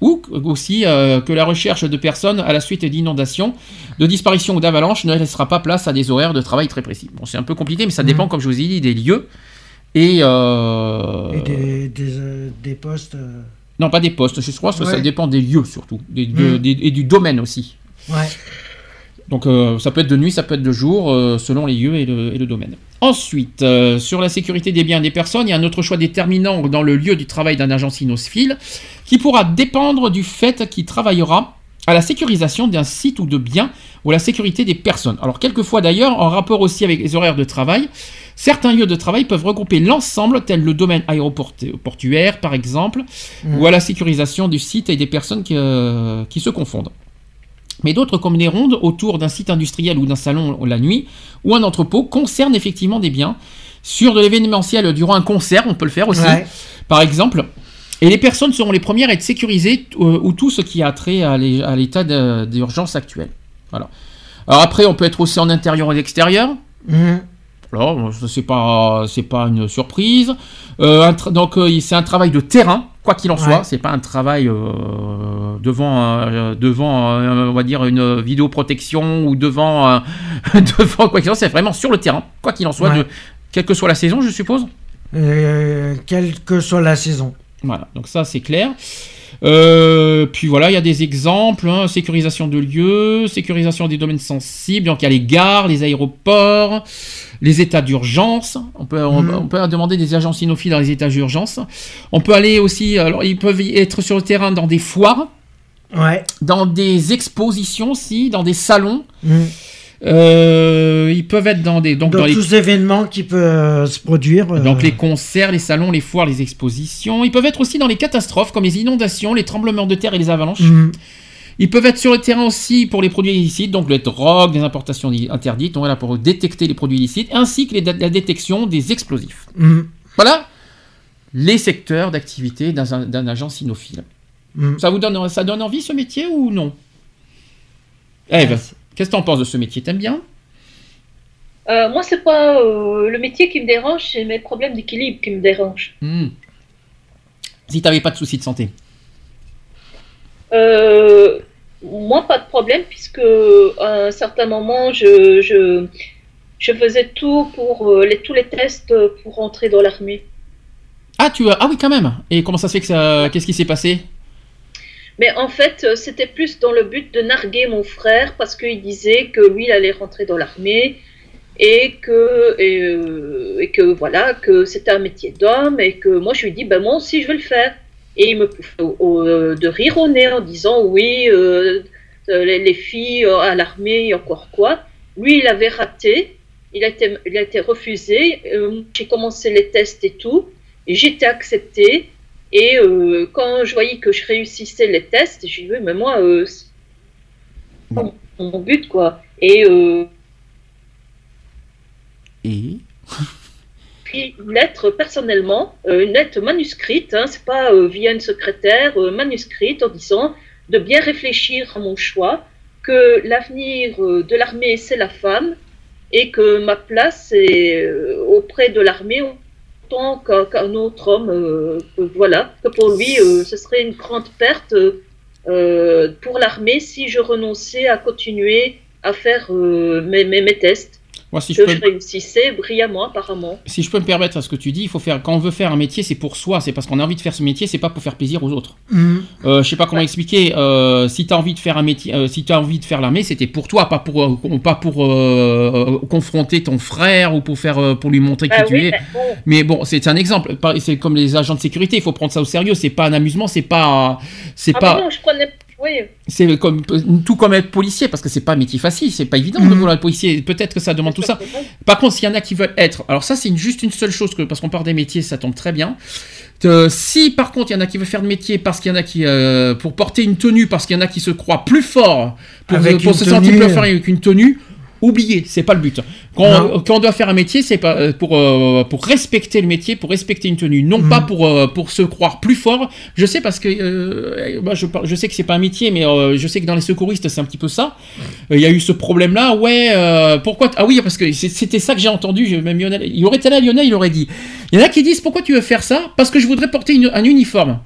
[SPEAKER 1] Ou que- aussi euh, que la recherche de personnes à la suite d'inondations, de disparitions ou d'avalanches ne laissera pas place à des horaires de travail très précis. Bon, c'est un peu compliqué, mais ça
[SPEAKER 3] Mhm.
[SPEAKER 1] dépend, comme je vous ai dit, des lieux et, euh,
[SPEAKER 3] Et des, des, euh, des postes.
[SPEAKER 1] non pas des postes. Je crois que ça dépend des lieux surtout, des- de- des- et du domaine aussi.
[SPEAKER 3] Ouais.
[SPEAKER 1] Donc euh, ça peut être de nuit, ça peut être de jour, euh, selon les lieux et le, et le domaine. Ensuite, euh, sur la sécurité des biens et des personnes, il y a un autre choix déterminant dans le lieu du travail d'un agent cynophile, qui pourra dépendre du fait qu'il travaillera à la sécurisation d'un site ou de biens ou à la sécurité des personnes. Alors quelquefois d'ailleurs, en rapport aussi avec les horaires de travail, certains lieux de travail peuvent regrouper l'ensemble, tel le domaine aéroportuaire par exemple,
[SPEAKER 3] Mm.
[SPEAKER 1] ou à la sécurisation du site et des personnes qui, qui se confondent. Mais d'autres, comme les rondes autour d'un site industriel ou d'un salon la nuit, ou un entrepôt, concernent effectivement des biens. Sur de l'événementiel durant un concert, on peut le faire aussi,
[SPEAKER 3] Ouais.
[SPEAKER 1] par exemple. Et les personnes seront les premières à être sécurisées, euh, ou tout ce qui a trait à l'é- à l'état d'urgence actuel. Voilà. Alors après, on peut être aussi en intérieur et extérieur.
[SPEAKER 3] Mhm.
[SPEAKER 1] Alors, c'est pas, c'est pas une surprise. Euh, donc, euh, c'est un travail de terrain, quoi qu'il en soit.
[SPEAKER 3] Ouais.
[SPEAKER 1] C'est pas un travail euh, devant, euh, devant, euh, on va dire une vidéoprotection ou devant, devant quoi qu'il en soit. C'est vraiment sur le terrain, quoi qu'il en soit,
[SPEAKER 3] Ouais.
[SPEAKER 1] de, quelle que soit la saison, je suppose.
[SPEAKER 3] Quelle que soit la saison.
[SPEAKER 1] Voilà, donc ça c'est clair. Euh, puis voilà, il y a des exemples, hein, sécurisation de lieux, sécurisation des domaines sensibles, donc il y a les gares, les aéroports, les états d'urgence. On peut, on, on peut demander des agents cynophiles dans les états d'urgence. On peut aller aussi, alors ils peuvent y être sur le terrain dans des foires,
[SPEAKER 3] Ouais.
[SPEAKER 1] dans des expositions aussi, dans des salons.
[SPEAKER 3] Mhm.
[SPEAKER 1] Euh, ils peuvent être dans des, donc
[SPEAKER 3] Dans
[SPEAKER 1] dans
[SPEAKER 3] tous les événements qui peuvent euh, se produire. euh,
[SPEAKER 1] donc les concerts, les salons, les foires, les expositions. Ils peuvent être aussi dans les catastrophes comme les inondations, les tremblements de terre et les avalanches.
[SPEAKER 3] mhm.
[SPEAKER 1] Ils peuvent être sur le terrain aussi pour les produits illicites, donc les drogues, les importations interdites, donc voilà pour détecter les produits illicites, ainsi que les- la détection des explosifs.
[SPEAKER 3] Mhm.
[SPEAKER 1] Voilà les secteurs d'activité d'un agent cynophile.
[SPEAKER 3] Mhm.
[SPEAKER 1] Ça vous donne, ça donne envie ce métier ou non? Eve. Qu'est-ce que t'en penses de ce métier? T'aimes bien?
[SPEAKER 2] Euh, moi, c'est pas euh, le métier qui me dérange, c'est mes problèmes d'équilibre qui me dérangent.
[SPEAKER 1] Hmm. Si t'avais pas de soucis de santé?
[SPEAKER 2] Euh, moi, pas de problème, puisque à un certain moment, je, je, je faisais tout pour les, tous les tests pour entrer dans l'armée.
[SPEAKER 1] Ah, tu ah oui, quand même. Et comment ça se fait que ça... Qu'est-ce qui s'est passé?
[SPEAKER 2] Mais en fait, euh, c'était plus dans le but de narguer mon frère, parce qu'il disait que lui, il allait rentrer dans l'armée. Et que, euh, voilà, que c'était un métier d'homme, et que moi je lui dis, ben moi aussi je vais le faire. Et il me pouffait euh, de rire au nez en disant, oui, les, les filles à l'armée, encore quoi. Lui, il avait raté, il a été, il a été refusé. J'ai commencé les tests et tout, et j'étais acceptée. Et euh, quand je voyais que je réussissais les tests, dit, oui, mais moi, euh, c'est mon, mon but, quoi. Et euh,
[SPEAKER 1] Et?
[SPEAKER 2] Une lettre personnellement, euh, une lettre manuscrite, hein, c'est pas via une secrétaire, manuscrite en disant de bien réfléchir à mon choix, que l'avenir de l'armée c'est la femme et que ma place est auprès de l'armée autant qu'un autre homme, euh, que voilà, que pour lui euh, ce serait une grande perte euh, euh, pour l'armée si je renonçais à continuer à faire euh, mes tests.
[SPEAKER 1] Moi, si je
[SPEAKER 2] que
[SPEAKER 1] peux...
[SPEAKER 2] je réussissais brillamment apparemment.
[SPEAKER 1] Si je peux me permettre à ce que tu dis, il faut faire quand on veut faire un métier, c'est pour soi, c'est parce qu'on a envie de faire ce métier, c'est pas pour faire plaisir aux autres.
[SPEAKER 3] Mhm.
[SPEAKER 1] Euh, je sais pas comment expliquer. euh, si tu as envie de faire un métier, euh, si tu as envie de faire l'armée, c'était pour toi, pas pour euh, pas pour euh, confronter ton frère ou pour faire euh, pour lui montrer qui
[SPEAKER 2] Ah
[SPEAKER 1] tu es.
[SPEAKER 2] mais bon,
[SPEAKER 1] Mais bon, c'est un exemple. C'est comme les agents de sécurité, il faut prendre ça au sérieux. C'est pas un amusement, c'est pas c'est
[SPEAKER 2] Ah
[SPEAKER 1] pas.
[SPEAKER 2] non, je prenais, Oui.
[SPEAKER 1] C'est comme tout comme être policier parce que c'est pas un métier facile, c'est pas évident de
[SPEAKER 3] Mhm.
[SPEAKER 1] vouloir être policier. Peut-être que ça demande tout ça. Par contre, s'il y en a qui veulent être, alors ça c'est juste une seule chose que parce qu'on parle des métiers, ça tombe très bien. Euh, si par contre il y en a qui veulent faire de métier parce qu'il y en a qui euh, pour porter une tenue parce qu'il y en a qui se croient plus forts pour,
[SPEAKER 3] Avec
[SPEAKER 1] pour se sentir plus fort avec une tenue. Oubliez, c'est pas le but. Quand,
[SPEAKER 3] Non.
[SPEAKER 1] quand on doit faire un métier, c'est pas euh, pour euh, pour respecter le métier, pour respecter une tenue, non
[SPEAKER 3] Mhm.
[SPEAKER 1] pas pour euh, pour se croire plus fort. Je sais parce que euh, moi, je, je sais que c'est pas un métier, mais euh, je sais que dans les secouristes c'est un petit peu ça. Euh, Il y a eu ce problème-là. Ouais, euh, pourquoi Ah oui, parce que c'était ça que j'ai entendu. Même Lionel, il aurait été là, Lionel, il aurait dit. Il y en a qui disent pourquoi tu veux faire ça? Parce que je voudrais porter une- un uniforme.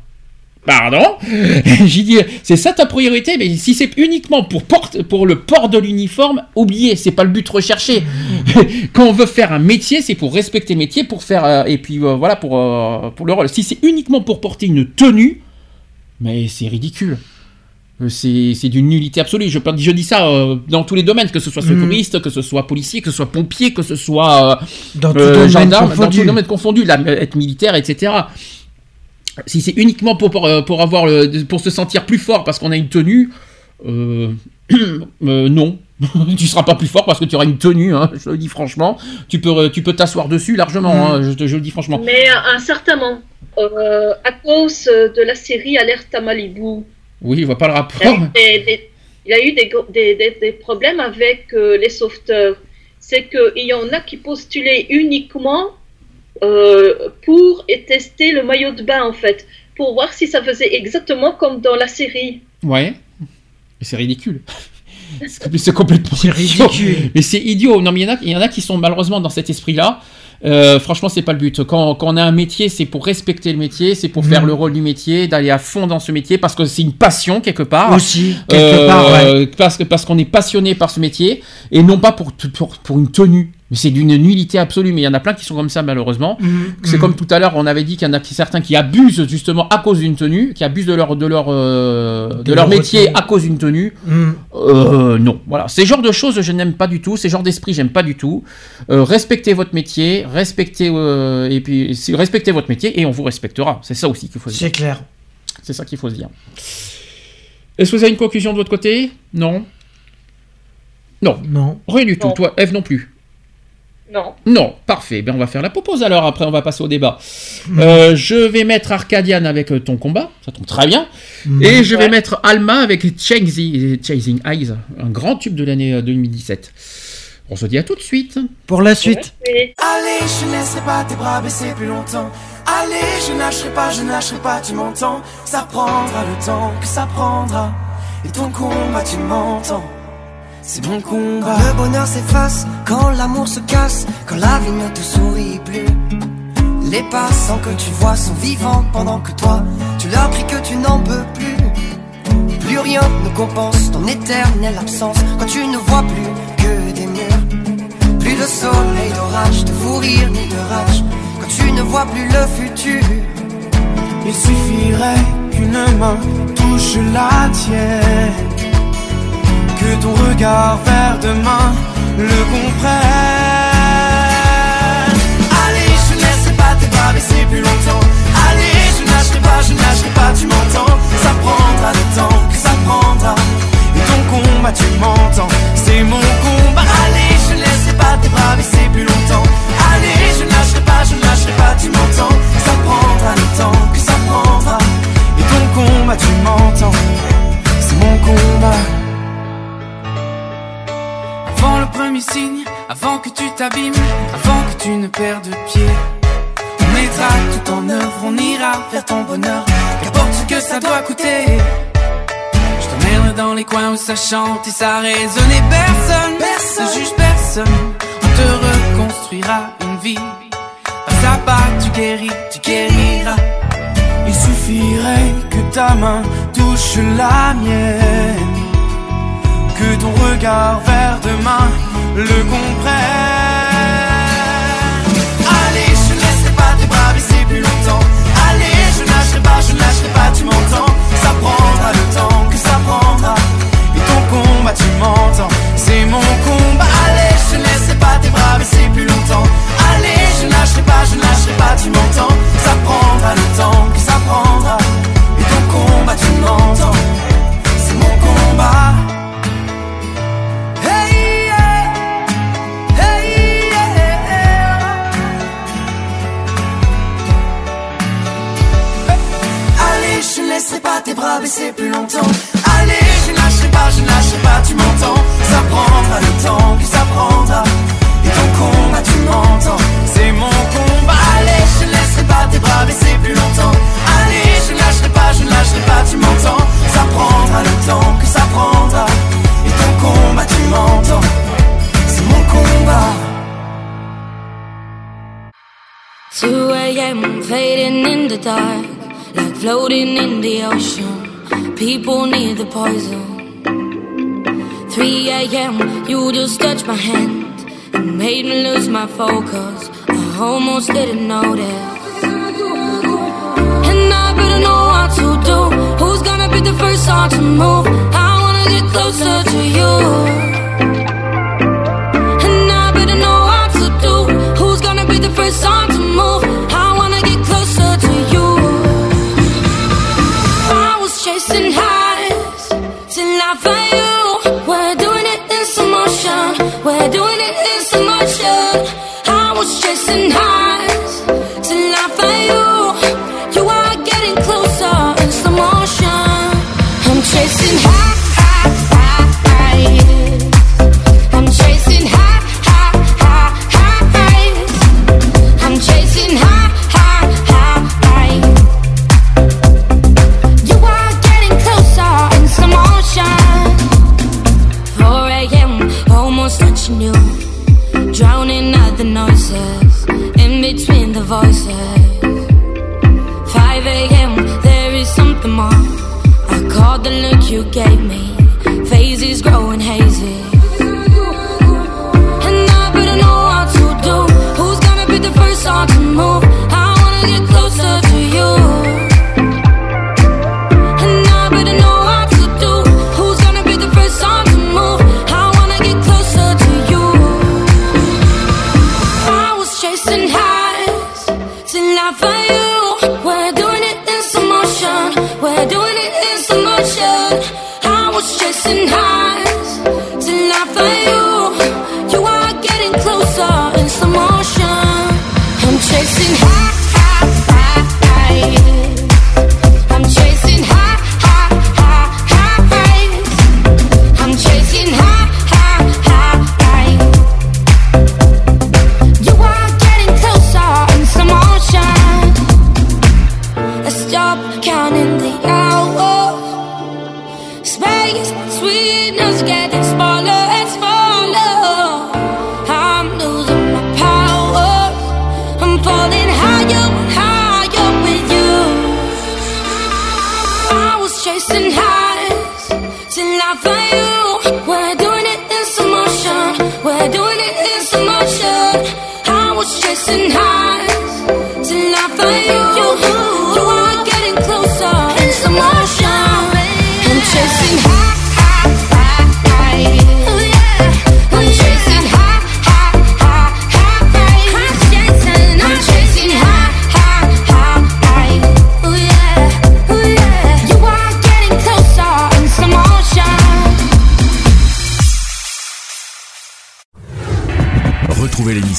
[SPEAKER 1] Pardon J'ai dit, c'est ça ta priorité Mais si c'est uniquement pour, porte, pour le port de l'uniforme, oubliez, c'est pas le but recherché. Quand on veut faire un métier, c'est pour respecter le métier, pour faire. euh, et puis euh, voilà, pour, euh, pour le rôle. Si c'est uniquement pour porter une tenue, mais c'est ridicule. C'est c'est d'une nullité absolue. Je, je dis ça euh, dans tous les domaines, que ce soit
[SPEAKER 3] Mhm.
[SPEAKER 1] secouriste, que ce soit policier, que ce soit pompier, que ce soit. euh,
[SPEAKER 3] Dans
[SPEAKER 1] euh, gendarme, dans
[SPEAKER 3] confondu.
[SPEAKER 1] tout domaine confondu, là, être militaire, etc. Si c'est uniquement pour, pour, euh, pour avoir le, pour se sentir plus fort parce qu'on a une tenue, euh, euh, non. tu seras pas plus fort parce que tu auras une tenue, hein, je le dis franchement. Tu peux, tu peux t'asseoir dessus largement,
[SPEAKER 3] Mm.
[SPEAKER 1] hein, je, te, je le dis franchement.
[SPEAKER 2] Mais euh, à cause de la série Alerte à Malibu,
[SPEAKER 1] Oui, je vois pas le
[SPEAKER 2] il y a
[SPEAKER 1] rapport.
[SPEAKER 2] eu des, des- il y a eu des, des- des- des problèmes avec les sauveteurs. C'est qu'il y en a qui postulaient uniquement euh, pour tester le maillot de bain, en fait, pour voir si ça faisait exactement comme dans la série.
[SPEAKER 1] Ouais. Mais c'est ridicule. C'est c'est complètement
[SPEAKER 3] ridicule.
[SPEAKER 1] Mais c'est idiot. Non, mais il y en a, il y en a qui sont malheureusement dans cet esprit-là. Euh, franchement, c'est pas le but. Quand, quand on a un métier, c'est pour respecter le métier, c'est pour
[SPEAKER 3] Mhm.
[SPEAKER 1] faire le rôle du métier, d'aller à fond dans ce métier, parce que c'est une passion quelque part.
[SPEAKER 3] Aussi, quelque
[SPEAKER 1] Euh,
[SPEAKER 3] part, ouais.
[SPEAKER 1] parce que parce qu'on est passionné par ce métier et non pas pour pour, pour une tenue. Mais c'est d'une nullité absolue. Mais il y en a plein qui sont comme ça malheureusement.
[SPEAKER 3] Mhm,
[SPEAKER 1] C'est
[SPEAKER 3] mhm.
[SPEAKER 1] comme tout à l'heure, on avait dit qu'il y en a certains qui abusent justement à cause d'une tenue, qui abusent de leur de leur euh, de,
[SPEAKER 3] De
[SPEAKER 1] leur
[SPEAKER 3] leur
[SPEAKER 1] métier à cause d'une tenue.
[SPEAKER 3] Mhm.
[SPEAKER 1] Euh, non, voilà, ces genres de choses je n'aime pas du tout, ces genres d'esprit j'aime pas du tout. Euh, respectez votre métier, respectez euh, et puis respectez votre métier et on vous respectera. C'est ça aussi qu'il faut se dire.
[SPEAKER 3] C'est clair.
[SPEAKER 1] C'est ça qu'il faut se dire. Est-ce que vous avez une conclusion de votre côté? Non? Non,
[SPEAKER 3] Non.
[SPEAKER 1] rien du tout.
[SPEAKER 2] Non.
[SPEAKER 1] Toi, Eve non plus.
[SPEAKER 2] Non.
[SPEAKER 1] Non, parfait. Ben on va faire la propose alors. Après, on va passer au débat. Euh, je vais mettre Arcadian avec euh, ton combat. Ça tombe très bien.
[SPEAKER 3] Mhm.
[SPEAKER 1] Et je vais
[SPEAKER 2] Ouais.
[SPEAKER 1] mettre Alma avec Chasing, Chasing Eyes, un grand tube de l'année euh, 2017. On se dit à tout de suite.
[SPEAKER 3] Pour la suite.
[SPEAKER 8] Allez, je ne laisserai pas tes bras baisser plus longtemps. Allez, je lâcherai pas, je lâcherai pas, tu m'entends. Ça prendra le temps que ça prendra. Et ton combat, tu m'entends. C'est mon combat.
[SPEAKER 9] Le bonheur s'efface quand l'amour se casse, quand la vie ne te sourit plus. Les passants que tu vois sont vivants pendant que toi, tu leur cries que tu n'en peux plus. Plus rien ne compense ton éternelle absence quand tu ne vois plus que des murs. Plus de soleil, d'orage, de fou rire ni de rage quand tu ne vois plus le futur.
[SPEAKER 8] Il suffirait qu'une main touche la tienne. Que ton regard vers demain le comprenne. Allez, je ne pas tes bras baisser plus longtemps. Allez, je lâcherai pas, je ne lâcherai pas, tu m'entends. Ça prendra le temps que ça prendra. Et ton combat, tu m'entends. C'est mon combat. Allez, je ne pas tes bras baisser plus longtemps. Allez, je ne lâcherai pas, je ne lâcherai pas, tu m'entends. Ça prendra le temps que ça prendra. Et ton combat, tu m'entends. C'est mon combat. Avant le premier signe, avant que tu t'abîmes, avant que tu ne perdes pied. On mettra tout en œuvre, on ira vers ton bonheur, qu'importe ce que ça doit coûter. Je t'emmènerai dans les coins où ça chante et ça résonne et personne, personne ne juge personne. On te reconstruira une vie. Pas à pas, tu guéris, tu guériras. Il suffirait que ta main touche la mienne que ton regard vers demain le comprenne. Allez, je ne laisserai pas tes bras baisser plus longtemps. Allez, je ne lâcherai pas, je ne lâcherai pas, tu m'entends. Ça prendra le temps que ça prendra. Et ton combat, tu m'entends. C'est mon combat. Allez, je ne laisserai pas tes bras baisser plus longtemps. Allez, je ne lâcherai pas, je ne lâcherai pas, tu m'entends. Ça prendra le temps
[SPEAKER 9] laisserai pas tes bras baisser plus longtemps. Allez, je ne lâcherai pas, je ne lâcherai pas, tu m'entends. Ça prendra le temps que ça prendra. Et ton combat, tu m'entends. C'est mon combat. Allez, je ne laisserai pas tes bras baisser plus longtemps. Allez, je ne lâcherai pas, je ne lâcherai pas, tu m'entends. Ça prendra le temps que ça prendra. Et ton combat, tu m'entends. C'est mon combat.
[SPEAKER 10] 2 a.m. fading in the dark, like floating in the ocean. People need the poison. 3 a.m. You just touched my hand and made me lose my focus. I almost didn't notice. And I better know what to do. Who's gonna be the first one to move? I wanna get closer to you. I found the look you gave me. Phases growing hazy. And I better know what to do. Who's gonna be the first one to move? chasing high find you.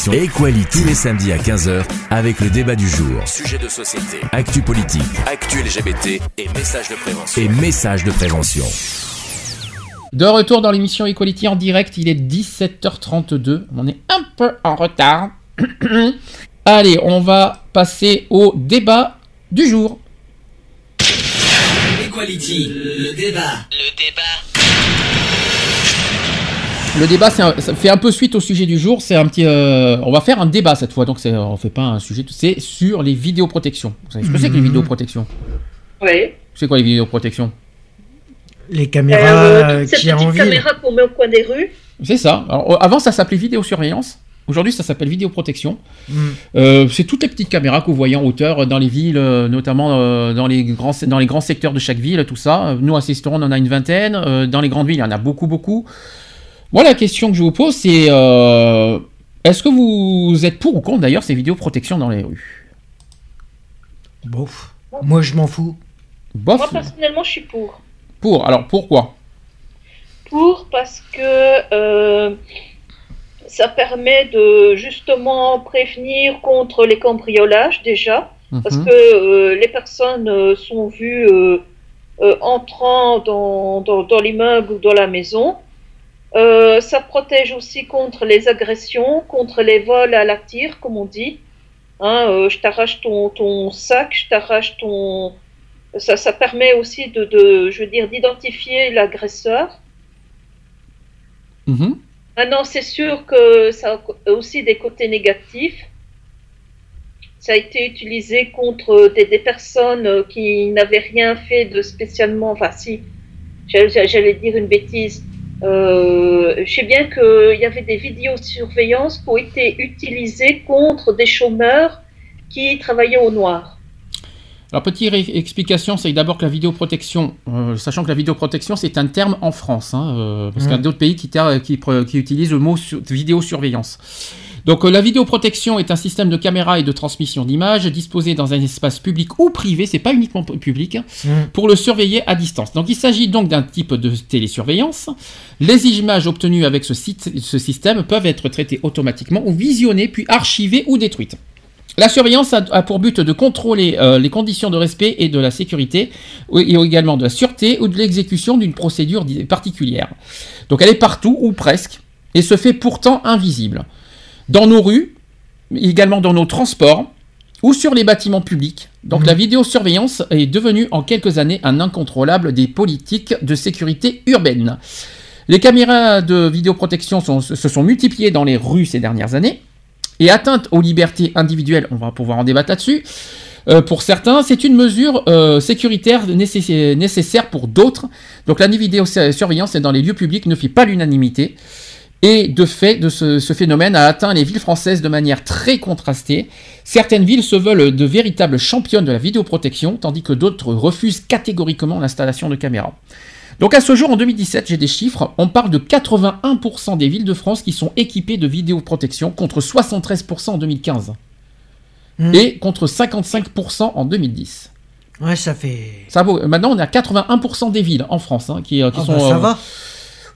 [SPEAKER 11] L'émission Equality tous les samedis à 15h avec le débat du jour. Sujet de société, actu politique, actu LGBT et messages de prévention. Et messages de prévention.
[SPEAKER 1] De retour dans l'émission Equality en direct, il est 17h32. On est un peu en retard. Allez, on va passer au débat du jour.
[SPEAKER 12] Equality, le débat. Le débat.
[SPEAKER 1] Le débat, un- ça fait un peu suite au sujet du jour. C'est un petit, euh, on va faire un débat cette fois. Donc, on fait pas un sujet. C'est sur les vidéoprotections. Vous savez ce que c'est que les
[SPEAKER 3] Mhm.
[SPEAKER 1] vidéoprotections
[SPEAKER 2] Oui.
[SPEAKER 1] C'est quoi les vidéoprotections
[SPEAKER 3] Les caméras
[SPEAKER 2] Euh,
[SPEAKER 3] euh,
[SPEAKER 2] toutes ces
[SPEAKER 3] qu'il y a en
[SPEAKER 2] petites
[SPEAKER 3] ville.
[SPEAKER 2] caméras qu'on met au coin des rues.
[SPEAKER 1] C'est ça. Alors, euh, avant, ça s'appelait vidéosurveillance. Aujourd'hui, ça s'appelle vidéoprotection.
[SPEAKER 3] Mm.
[SPEAKER 1] Euh, c'est toutes les petites caméras que vous voyez en hauteur dans les villes, notamment euh, dans, les grands, dans les grands secteurs de chaque ville, tout ça. Nous, à Sisteron, on en a une vingtaine. Euh, dans les grandes villes, il y en a beaucoup, beaucoup. Moi, la question que je vous pose, c'est euh, est-ce que vous êtes pour ou contre d'ailleurs ces vidéoprotections dans les rues?
[SPEAKER 3] Bof. Moi, je m'en fous.
[SPEAKER 1] Bof.
[SPEAKER 2] Moi, personnellement, je suis pour.
[SPEAKER 1] Pour. Alors, pourquoi?
[SPEAKER 2] Pour parce que euh, ça permet de justement prévenir contre les cambriolages déjà. Parce
[SPEAKER 1] Mhm.
[SPEAKER 2] que euh, les personnes sont vues euh, euh, entrant dans, dans, dans l'immeuble ou dans la maison. Euh, ça protège aussi contre les agressions, contre les vols à la tire, comme on dit. Hein, euh, je t'arrache ton, ton sac, je t'arrache ton. Ça, ça permet aussi de, de je veux dire, d'identifier l'agresseur.
[SPEAKER 1] Mhm.
[SPEAKER 2] Maintenant, c'est sûr que ça a aussi des côtés négatifs. Ça a été utilisé contre des, des personnes euh, qui n'avaient rien fait de spécialement. Enfin, si, j'allais dire une bêtise. Euh, je sais bien qu'il y avait des vidéosurveillances qui ont été utilisées contre des chômeurs qui travaillaient au noir.
[SPEAKER 1] Alors, petite explication, c'est d'abord que la vidéoprotection, euh, sachant que la vidéoprotection, c'est un terme en France, hein, euh, parce qu'il y a
[SPEAKER 3] Ouais.
[SPEAKER 1] d'autres pays qui, qui, utilisent le mot sur- vidéosurveillance. Donc, euh, la vidéoprotection est un système de caméra et de transmission d'images disposé dans un espace public ou privé, c'est pas uniquement pu- public, hein,
[SPEAKER 3] Mm.
[SPEAKER 1] pour le surveiller à distance. Donc, il s'agit donc d'un type de télésurveillance. Les images obtenues avec ce, site- ce système peuvent être traitées automatiquement ou visionnées, puis archivées ou détruites. La surveillance a, pour but de contrôler euh, les conditions de respect et de la sécurité, et également de la sûreté ou de l'exécution d'une procédure particulière. Donc elle est partout, ou presque, et se fait pourtant invisible. Dans nos rues, mais également dans nos transports, ou sur les bâtiments publics. Donc la vidéosurveillance est devenue en quelques années un incontrôlable des politiques de sécurité urbaine. Les caméras de vidéoprotection sont- se sont multipliées dans les rues ces dernières années. Et atteinte aux libertés individuelles, on va pouvoir en débattre là-dessus. Euh, pour certains, c'est une mesure euh, sécuritaire nécess- nécessaire pour d'autres. Donc la vidéosurveillance dans les lieux publics ne fait pas l'unanimité. Et de fait, de ce, ce phénomène a atteint les villes françaises de manière très contrastée. Certaines villes se veulent de véritables championnes de la vidéoprotection, tandis que d'autres refusent catégoriquement l'installation de caméras. Donc à ce jour, en 2017, j'ai des chiffres, on parle de 81% des villes de France qui sont équipées de vidéoprotection, contre 73% en 2015.
[SPEAKER 3] Mm.
[SPEAKER 1] Et contre 55% en 2010.
[SPEAKER 3] Ouais, ça fait.
[SPEAKER 1] Ça vaut, maintenant, on est à 81% des villes en France hein, qui, euh, qui
[SPEAKER 3] Ah
[SPEAKER 1] sont...
[SPEAKER 3] bah, ça
[SPEAKER 1] euh,
[SPEAKER 3] va.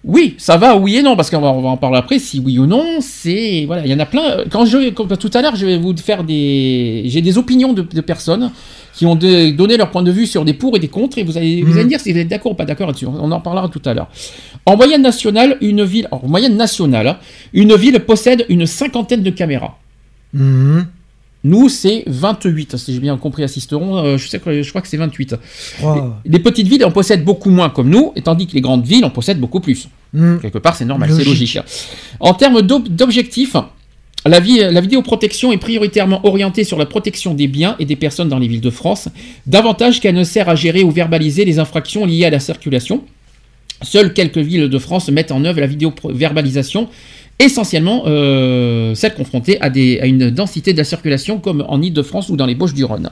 [SPEAKER 1] Oui, ça va, oui et non, parce qu'on va, on va en parler après, si oui ou non, c'est... Voilà, il y en a plein. Quand je... tout à l'heure, je vais vous faire des... J'ai des opinions de, de personnes qui ont de- donné leur point de vue sur des pour et des contre, et vous allez, vous
[SPEAKER 3] Mhm.
[SPEAKER 1] allez me dire si vous êtes d'accord ou pas d'accord là-dessus. On en parlera tout à l'heure. En moyenne nationale, une ville... En moyenne nationale, hein, une ville possède une cinquantaine de caméras.
[SPEAKER 3] Mhm.
[SPEAKER 1] Nous, c'est 28, si j'ai bien compris, assisteront. euh, je, sais que, je crois que c'est 28.
[SPEAKER 3] Oh.
[SPEAKER 1] Les petites villes en possèdent beaucoup moins comme nous, et tandis que les grandes villes en possèdent beaucoup plus.
[SPEAKER 3] Mhm.
[SPEAKER 1] Quelque part, c'est normal, c'est
[SPEAKER 3] Logique.
[SPEAKER 1] En termes d'ob- d'objectifs, la, vie- la vidéoprotection est prioritairement orientée sur la protection des biens et des personnes dans les villes de France, davantage qu'elle ne sert à gérer ou verbaliser les infractions liées à la circulation. Seules quelques villes de France mettent en œuvre la vidéo-verbalisation, essentiellement euh, celles confrontées à, des- à une densité de la circulation comme en Ile-de-France ou dans les Bauches-du-Rhône.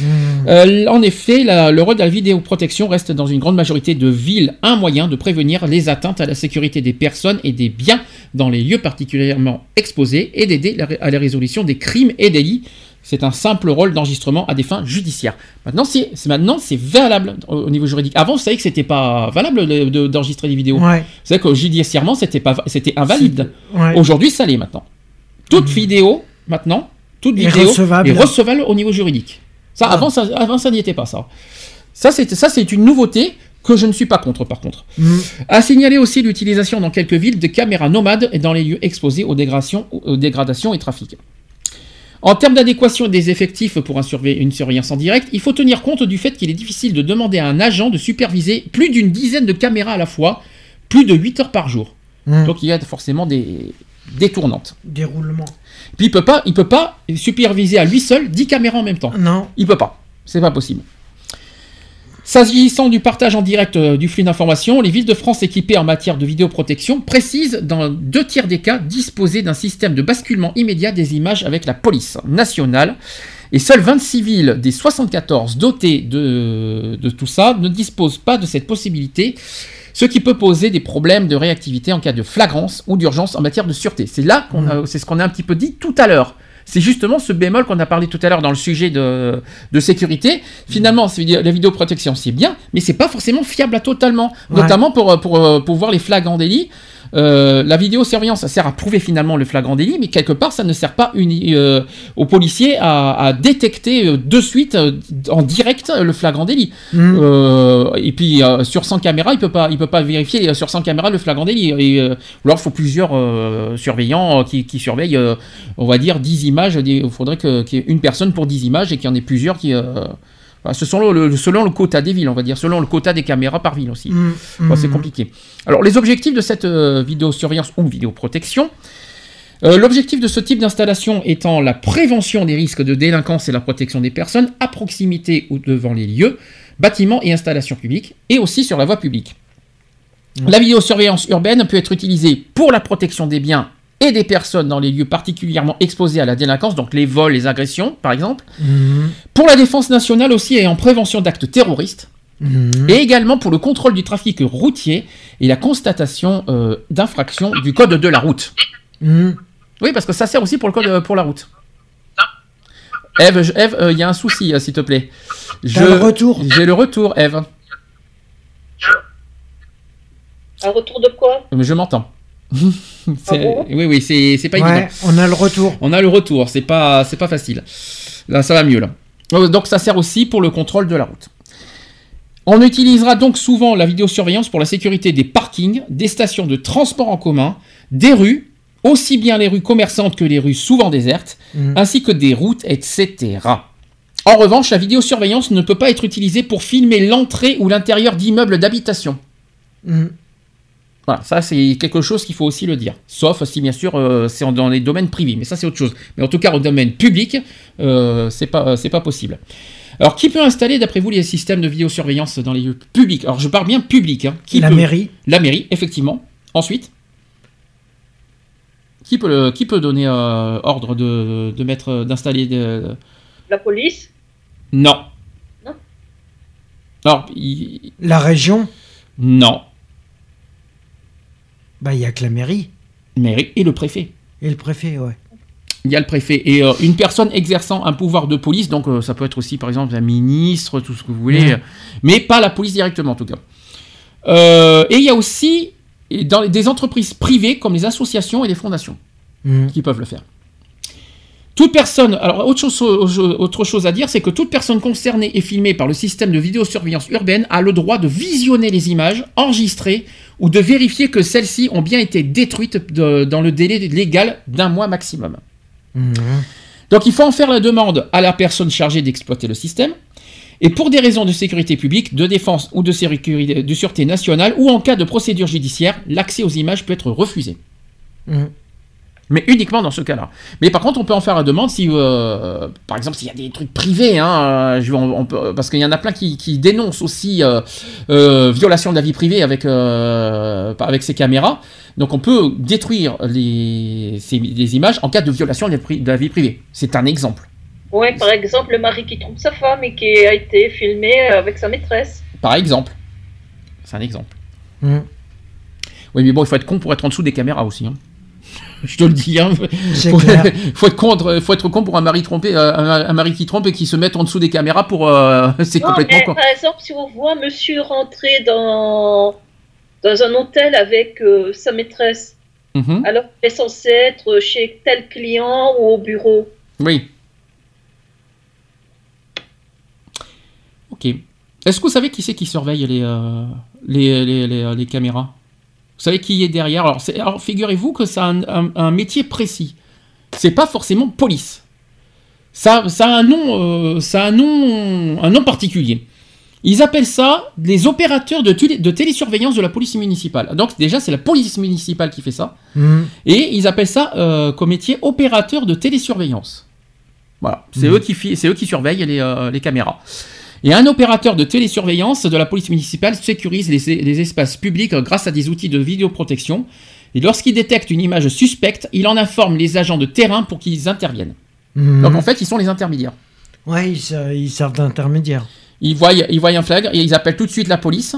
[SPEAKER 3] Mhm.
[SPEAKER 1] Euh, en effet, la- le rôle de la vidéoprotection reste dans une grande majorité de villes un moyen de prévenir les atteintes à la sécurité des personnes et des biens dans les lieux particulièrement exposés et d'aider à la résolution des crimes et délits. C'est un simple rôle d'enregistrement à des fins judiciaires. Maintenant, c'est maintenant c'est valable au, au niveau juridique. Avant, vous savez que c'était pas valable de- de- d'enregistrer des vidéos.
[SPEAKER 3] Ouais.
[SPEAKER 1] Vous savez que judiciairement, c'était pas c'était invalide.
[SPEAKER 3] Ouais.
[SPEAKER 1] Aujourd'hui, ça l'est maintenant. Toute vidéo, maintenant, toute
[SPEAKER 3] Est
[SPEAKER 1] vidéo
[SPEAKER 3] recevable.
[SPEAKER 1] est recevable au niveau juridique. Ça,
[SPEAKER 3] Ah.
[SPEAKER 1] avant, ça, avant, ça n'y était pas, ça. Ça, c'est, ça, c'est une nouveauté que je ne suis pas contre, par contre.
[SPEAKER 3] Mhm.
[SPEAKER 1] À signaler aussi l'utilisation dans quelques villes de caméras nomades et dans les lieux exposés aux dégradations, aux dégradations et trafics. En termes d'adéquation des effectifs pour un surveil- une surveillance en direct, il faut tenir compte du fait qu'il est difficile de demander à un agent de superviser plus d'une dizaine de caméras à la fois, plus de 8 heures par jour.
[SPEAKER 3] Mhm.
[SPEAKER 1] Donc il y a forcément des détournantes.
[SPEAKER 3] Déroulement.
[SPEAKER 1] Puis il peut pas, il peut pas superviser à lui seul 10 caméras en même temps.
[SPEAKER 3] Non.
[SPEAKER 1] Il peut pas. C'est pas possible. S'agissant du partage en direct euh, du flux d'informations, les villes de France équipées en matière de vidéoprotection précisent dans deux tiers des cas disposer d'un système de basculement immédiat des images avec la police nationale. Et seules 26 villes des 74 dotées de, de tout ça ne disposent pas de cette possibilité, ce qui peut poser des problèmes de réactivité en cas de flagrance ou d'urgence en matière de sûreté. C'est là qu'on a, c'est ce qu'on a un petit peu dit tout à l'heure. C'est justement ce bémol qu'on a parlé tout à l'heure dans le sujet de, de sécurité. Finalement, la vidéoprotection, c'est bien, mais c'est pas forcément fiable à totalement.
[SPEAKER 3] Ouais.
[SPEAKER 1] Notamment pour, pour, pour voir les flagrants délits. Euh, la vidéosurveillance ça sert à prouver finalement le flagrant délit, mais quelque part ça ne sert pas uni, euh, aux policiers à, à détecter euh, de suite en direct le flagrant délit. Euh, et puis sur 100 caméras, il peut pas, il peut pas vérifier sur 100 caméras le flagrant délit. Et, ou alors il faut plusieurs surveillants qui, qui surveillent, on va dire 10 images. Il faudrait qu'il y ait une personne pour 10 images et qu'il y en ait plusieurs qui. Ce sont le, selon le quota des villes, on va dire, selon le quota des caméras par ville aussi.
[SPEAKER 3] Mhm.
[SPEAKER 1] Bon, c'est compliqué. Alors, les objectifs de cette euh, vidéosurveillance ou vidéoprotection. euh, L'objectif de ce type d'installation étant la prévention des risques de délinquance et la protection des personnes à proximité ou devant les lieux, bâtiments et installations publiques, et aussi sur la voie publique. La vidéosurveillance urbaine peut être utilisée pour la protection des biens et des personnes dans les lieux particulièrement exposés à la délinquance, donc les vols, les agressions par exemple,
[SPEAKER 3] Mhm.
[SPEAKER 1] pour la défense nationale aussi et en prévention d'actes terroristes,
[SPEAKER 3] Mhm.
[SPEAKER 1] et également pour le contrôle du trafic routier et la constatation euh, d'infractions du code de la route.
[SPEAKER 3] Mhm.
[SPEAKER 1] Oui, parce que ça sert aussi pour le code euh, pour la route. Eve, je- Eve, euh, il y a un souci, euh, s'il te plaît.
[SPEAKER 3] T'as le retour
[SPEAKER 1] J'ai le retour, Eve.
[SPEAKER 2] Un retour de quoi?
[SPEAKER 1] Mais je m'entends.
[SPEAKER 2] Ah bon
[SPEAKER 1] oui, oui, c'est c'est pas
[SPEAKER 3] Ouais,
[SPEAKER 1] évident.
[SPEAKER 3] on a le retour.
[SPEAKER 1] On a le retour, c'est pas, c'est pas facile. Là, ça va mieux là. Euh, Donc ça sert aussi pour le contrôle de la route. On utilisera donc souvent la vidéosurveillance pour la sécurité des parkings, des stations de transport en commun, des rues, aussi bien les rues commerçantes que les rues souvent désertes,
[SPEAKER 3] Mhm.
[SPEAKER 1] ainsi que des routes, etc. En revanche, la vidéosurveillance ne peut pas être utilisée pour filmer l'entrée ou l'intérieur d'immeubles d'habitation.
[SPEAKER 3] Mhm.
[SPEAKER 1] Voilà, ça c'est quelque chose qu'il faut aussi le dire. Sauf si bien sûr euh, c'est dans les domaines privés, mais ça c'est autre chose. Mais en tout cas au domaine public, euh, c'est pas euh, c'est pas possible. Alors qui peut installer d'après vous les systèmes de vidéosurveillance dans les lieux publics? Alors je parle bien public. Hein. Qui
[SPEAKER 3] La
[SPEAKER 1] peut
[SPEAKER 3] mairie.
[SPEAKER 1] La mairie, effectivement. Ensuite, qui peut le- qui peut donner euh, ordre de, de mettre d'installer de...
[SPEAKER 2] La police?
[SPEAKER 1] Non.
[SPEAKER 2] Non.
[SPEAKER 1] Alors il-
[SPEAKER 3] La région?
[SPEAKER 1] non.
[SPEAKER 3] Bah, il y a que la mairie.
[SPEAKER 1] Mairie et le préfet.
[SPEAKER 3] Et le préfet, ouais.
[SPEAKER 1] Il y a le préfet et euh, une personne exerçant un pouvoir de police, donc euh, ça peut être aussi par exemple un ministre, tout ce que vous voulez, mais pas la police directement en tout cas. Euh, et il y a aussi dans les- des entreprises privées comme les associations et les fondations
[SPEAKER 3] Mhm.
[SPEAKER 1] qui peuvent le faire. Toute personne, alors autre chose, autre chose à dire, c'est que toute personne concernée et filmée par le système de vidéosurveillance urbaine a le droit de visionner les images, enregistrer ou de vérifier que celles-ci ont bien été détruites de- dans le délai légal d'un mois maximum.
[SPEAKER 3] Mhm.
[SPEAKER 1] Donc il faut en faire la demande à la personne chargée d'exploiter le système. Et pour des raisons de sécurité publique, de défense ou de, sécurité, de sûreté nationale, ou en cas de procédure judiciaire, l'accès aux images peut être refusé.
[SPEAKER 3] Mhm.
[SPEAKER 1] Mais uniquement dans ce cas-là. Mais par contre, on peut en faire la demande si, euh, par exemple, s'il y a des trucs privés, hein, euh, je- on- on peut- parce qu'il y en a plein qui, qui dénoncent aussi euh, euh, violation de la vie privée avec, euh, avec ces caméras. Donc on peut détruire les, ces- les images en cas de violation de la, vie privée. C'est un exemple.
[SPEAKER 2] Ouais, par exemple, le mari qui trompe sa femme et qui a été filmé avec sa maîtresse.
[SPEAKER 1] Par exemple. C'est un exemple.
[SPEAKER 3] Mhm.
[SPEAKER 1] Oui, mais bon, il faut être con pour être en dessous des caméras aussi. hein. Je te le dis. Hein. Faut,
[SPEAKER 3] clair.
[SPEAKER 1] faut être con, faut être con pour un mari trompé, euh, un, un mari qui trompe et qui se mette en dessous des caméras pour. euh, c'est complètement
[SPEAKER 2] mais
[SPEAKER 1] con.
[SPEAKER 2] par exemple, si on voit monsieur rentrer dans, dans un hôtel avec euh, sa maîtresse,
[SPEAKER 1] Mhm.
[SPEAKER 2] alors qu'il est censé être chez tel client ou au bureau.
[SPEAKER 1] Oui. Ok. Est-ce que vous savez qui c'est qui surveille les, euh, les, les, les- les caméras? Vous savez qui est derrière Alors, figurez-vous que ça a un, un- un métier précis. C'est pas forcément police. Ça, ça a un nom, euh, ça a un nom, un nom particulier. Ils appellent ça les opérateurs de, télé- de télésurveillance de la police municipale. Donc déjà, c'est la police municipale qui fait ça.
[SPEAKER 3] Mhm.
[SPEAKER 1] Et ils appellent ça euh, comme métier opérateur de télésurveillance. Voilà, c'est
[SPEAKER 3] Mhm.
[SPEAKER 1] eux, qui eux surveillent les, euh, les caméras. Et un opérateur de télésurveillance de la police municipale sécurise les, les espaces publics grâce à des outils de vidéoprotection. Et lorsqu'il détecte une image suspecte, il en informe les agents de terrain pour qu'ils interviennent.
[SPEAKER 3] Mhm.
[SPEAKER 1] Donc en fait, ils sont les intermédiaires.
[SPEAKER 3] Ouais, ils, se- ils servent d'intermédiaire.
[SPEAKER 1] Ils voient, ils voient un flag et ils appellent tout de suite la police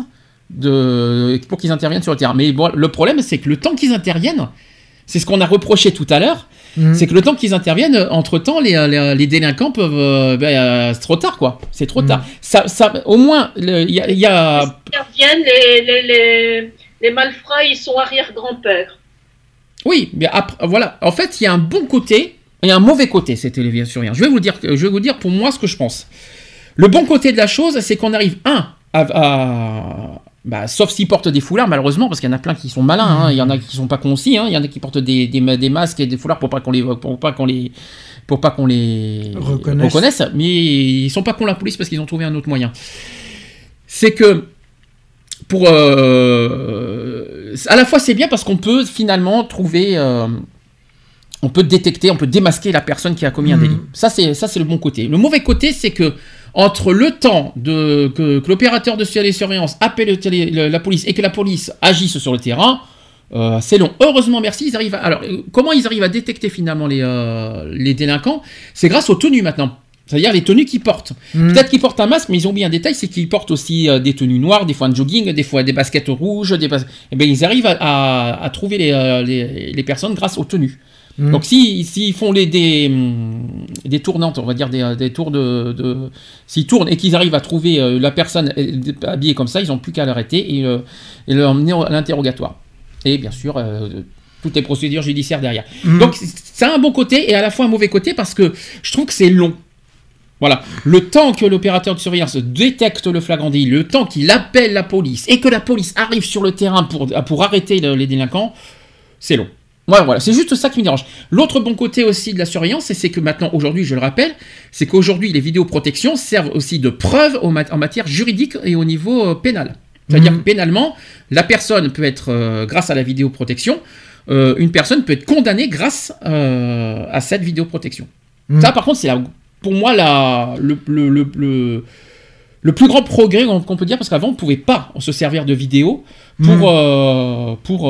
[SPEAKER 1] de, pour qu'ils interviennent sur le terrain. Mais bon, le problème, c'est que le temps qu'ils interviennent, c'est ce qu'on a reproché tout à l'heure,
[SPEAKER 3] Mhm.
[SPEAKER 1] c'est que le temps qu'ils interviennent, entre-temps, les, les, les délinquants peuvent... euh, ben, euh, c'est trop tard, quoi. C'est trop
[SPEAKER 3] Mhm.
[SPEAKER 1] tard. Ça, ça, au moins, le- il y a... il y a-
[SPEAKER 2] Interviennent les, les, les, les malfrats, ils sont arrière-grand-père.
[SPEAKER 1] Oui, mais après, voilà. En fait, il y a un bon côté et un mauvais côté, cette télésurveillance. Je vais vous dire, je vais vous dire pour moi ce que je pense. Le bon côté de la chose, c'est qu'on arrive, un, à, bah, sauf s'ils portent des foulards, malheureusement, parce qu'il y en a plein qui sont malins. hein. Il y en a qui sont pas aussi. hein. Il y en a qui portent des, des, des masques et des foulards pour pas qu'on les, pour pas qu'on les, pour pas qu'on les
[SPEAKER 3] Reconnaisse.
[SPEAKER 1] reconnaisse. Mais ils sont pas cons la police parce qu'ils ont trouvé un autre moyen. C'est que pour euh, à la fois c'est bien parce qu'on peut finalement trouver euh, on peut détecter, on peut démasquer la personne qui a commis un
[SPEAKER 3] Mhm.
[SPEAKER 1] délit. Ça c'est ça c'est le bon côté. Le mauvais côté c'est que entre le temps de que, que l'opérateur de télésurveillance appelle le télé- le- la police et que la police agisse sur le terrain, euh, c'est long. Heureusement, merci, ils arrivent. À, alors, euh, comment ils arrivent à détecter finalement les, euh, les délinquants? C'est grâce aux tenues maintenant. C'est-à-dire les tenues qu'ils portent.
[SPEAKER 3] Mhm.
[SPEAKER 1] Peut-être qu'ils portent un masque, mais ils ont oublié un détail, c'est qu'ils portent aussi euh, des tenues noires, des fois un jogging, des fois des baskets rouges. Des bas- Eh bien, ils arrivent à, à- à trouver les, les- les personnes grâce aux tenues.
[SPEAKER 3] Mhm.
[SPEAKER 1] Donc si s'ils font les, des, hum, des tournantes, on va dire des, euh, des tours de... de- s'ils tournent et qu'ils arrivent à trouver euh, la personne euh, habillée comme ça, ils n'ont plus qu'à l'arrêter et, et l'emmener à l'interrogatoire. Et bien sûr, euh, toutes les procédures judiciaires derrière.
[SPEAKER 3] Mhm.
[SPEAKER 1] Donc ça a un bon côté et à la fois un mauvais côté parce que je trouve que c'est long. Voilà, le temps que l'opérateur de surveillance détecte le flagrant délit, le temps qu'il appelle la police et que la police arrive sur le terrain pour, pour arrêter le- les délinquants, c'est long. Ouais, voilà, c'est juste ça qui me dérange. L'autre bon côté aussi de la surveillance, c'est- que maintenant, aujourd'hui, je le rappelle, c'est qu'aujourd'hui, les vidéoprotections servent aussi de preuve en matière juridique et au niveau euh, pénal. C'est-à-dire
[SPEAKER 3] Mhm.
[SPEAKER 1] que pénalement, la personne peut être, euh, grâce à la vidéoprotection, euh, une personne peut être condamnée grâce euh, à cette vidéoprotection.
[SPEAKER 3] Mhm.
[SPEAKER 1] Ça, par contre, c'est pour moi la, le, le, le, le- le plus grand progrès qu'on peut dire, parce qu'avant, on ne pouvait pas se servir de vidéo pour,
[SPEAKER 3] Mhm.
[SPEAKER 1] euh, pour,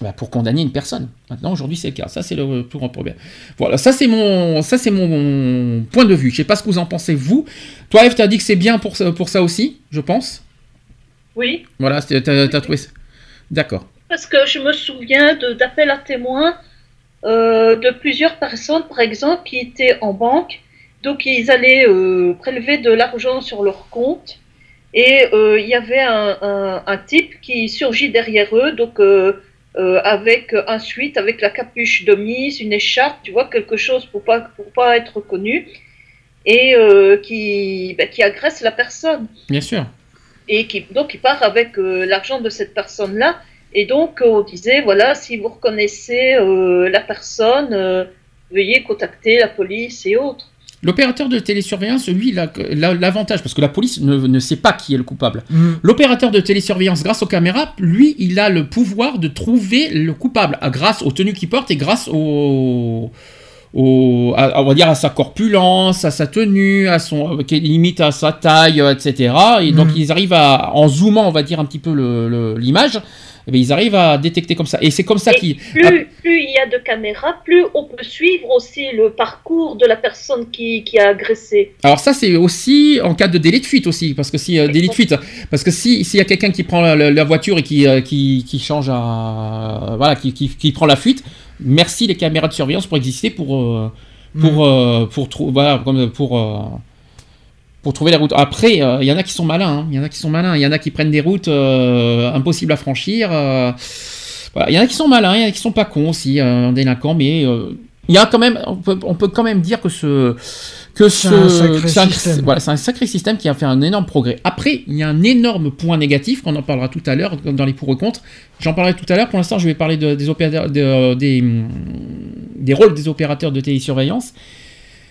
[SPEAKER 1] bah, pour condamner une personne. Maintenant, aujourd'hui, c'est le cas. Ça, c'est le plus grand problème. Voilà, ça, c'est mon, ça, c'est mon, mon point de vue. Je sais pas ce que vous en pensez, vous. Toi, Eve, tu as dit que c'est bien pour, ça- pour ça aussi, je pense.
[SPEAKER 2] Oui,
[SPEAKER 1] Voilà, tu as, trouvé ça. D'accord.
[SPEAKER 2] parce que je me souviens d'appels à témoins euh, de plusieurs personnes, par exemple, qui étaient en banque. Donc, ils allaient euh, prélever de l'argent sur leur compte. Et euh, il y avait un, un- un type qui surgit derrière eux, donc euh, euh, avec un suite, avec la capuche de mise, une écharpe, tu vois, quelque chose pour pas, pour pas être reconnu, et euh, qui, ben, qui agresse la personne
[SPEAKER 1] Bien sûr.
[SPEAKER 2] et qui donc il part avec euh, l'argent de cette personne-là. Et donc on disait voilà si vous reconnaissez euh, la personne, euh, veuillez contacter la police et autres.
[SPEAKER 1] L'opérateur de télésurveillance, lui, il a la- l'avantage, parce que la police ne, ne sait pas qui est le coupable.
[SPEAKER 3] Mhm.
[SPEAKER 1] L'opérateur de télésurveillance, grâce aux caméras, lui, il a le pouvoir de trouver le coupable, grâce aux tenues qu'il porte et grâce au, au- à, on va dire à sa corpulence, à sa tenue, à son, qui est limite à sa taille, euh, etc. Et donc
[SPEAKER 3] Mhm.
[SPEAKER 1] ils arrivent à, en zoomant, on va dire un petit peu l'image, eh bien, ils arrivent à détecter comme ça. Et c'est comme ça qu'ils.
[SPEAKER 2] Plus, plus il y a de caméras, plus on peut suivre aussi le parcours de la personne qui, qui a agressé.
[SPEAKER 1] Alors ça c'est aussi en cas de délit de fuite aussi parce que si euh, délit de fuite parce que si s'il y a quelqu'un qui prend la, la- la voiture et qui, euh, qui, qui change à voilà qui, qui, qui prend la fuite merci les caméras de surveillance pour exister pour euh, pour euh, pour trou- voilà comme pour euh, pour trouver la route. Après, euh, il y en a qui sont malins, hein. il y en a qui sont malins, il y en a qui prennent des routes euh, impossibles à franchir. euh, voilà, il y en a qui sont malins, il y en a qui sont pas cons aussi, euh, délinquants, mais euh, il y a quand même, on peut, on peut quand même dire que ce que
[SPEAKER 3] C'est
[SPEAKER 1] ce
[SPEAKER 3] un
[SPEAKER 1] c'est un- voilà, sacré système qui a fait un énorme progrès. Après, il y a un énorme point négatif qu'on en parlera tout à l'heure dans les pour et contre. J'en parlerai tout à l'heure. Pour l'instant, je vais parler de- des opérateurs, de- des, des rôles des opérateurs de télésurveillance.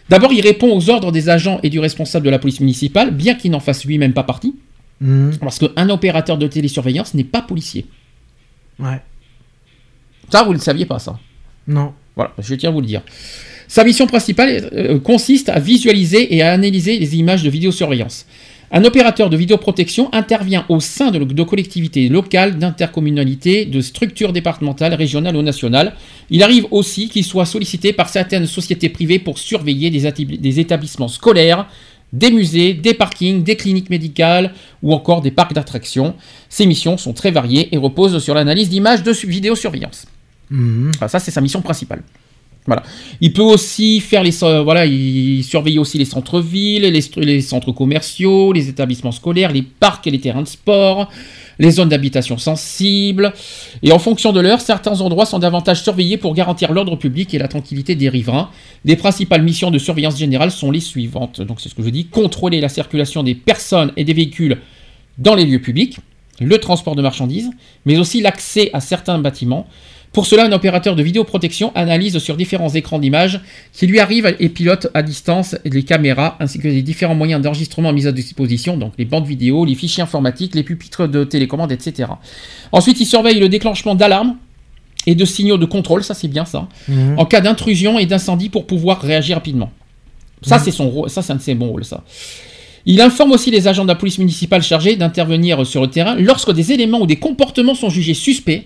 [SPEAKER 1] D'abord, il répond aux ordres des agents et du responsable de la police municipale, bien qu'il n'en fasse lui-même pas partie,
[SPEAKER 3] Mhm.
[SPEAKER 1] parce qu'un opérateur de télésurveillance n'est pas policier.
[SPEAKER 3] Ouais.
[SPEAKER 1] Ça, vous ne le saviez pas, ça.
[SPEAKER 3] Non.
[SPEAKER 1] Voilà, je tiens à vous le dire. Sa mission principale euh, consiste à visualiser et à analyser les images de vidéosurveillance. Un opérateur de vidéoprotection intervient au sein de, de collectivités locales, d'intercommunalités, de structures départementales, régionales ou nationales. Il arrive aussi qu'il soit sollicité par certaines sociétés privées pour surveiller des, établissements scolaires, des musées, des parkings, des cliniques médicales ou encore des parcs d'attractions. Ces missions sont très variées et reposent sur l'analyse d'images de su- vidéosurveillance.
[SPEAKER 3] Mhm.
[SPEAKER 1] Enfin, ça, c'est sa mission principale. Il peut aussi faire les centres-villes, les, les centres commerciaux, les établissements scolaires, les parcs et les terrains de sport, les zones d'habitation sensibles. Et en fonction de l'heure, certains endroits sont davantage surveillés pour garantir l'ordre public et la tranquillité des riverains. Les principales missions de surveillance générale sont les suivantes. Donc c'est ce que je dis contrôler la circulation des personnes et des véhicules dans les lieux publics, le transport de marchandises, mais aussi l'accès à certains bâtiments. Pour cela, un opérateur de vidéoprotection analyse sur différents écrans d'image qui lui arrivent et pilote à distance les caméras ainsi que les différents moyens d'enregistrement mis à disposition, donc les bandes vidéo, les fichiers informatiques, les pupitres de télécommande, etc. Ensuite, il surveille le déclenchement d'alarmes et de signaux de contrôle, ça c'est bien ça,
[SPEAKER 3] Mhm.
[SPEAKER 1] en cas d'intrusion et d'incendie pour pouvoir réagir rapidement. Ça,
[SPEAKER 3] Mhm.
[SPEAKER 1] c'est son rôle, ça c'est un de ses bons rôles, ça. Il informe aussi les agents de la police municipale chargés d'intervenir sur le terrain lorsque des éléments ou des comportements sont jugés suspects.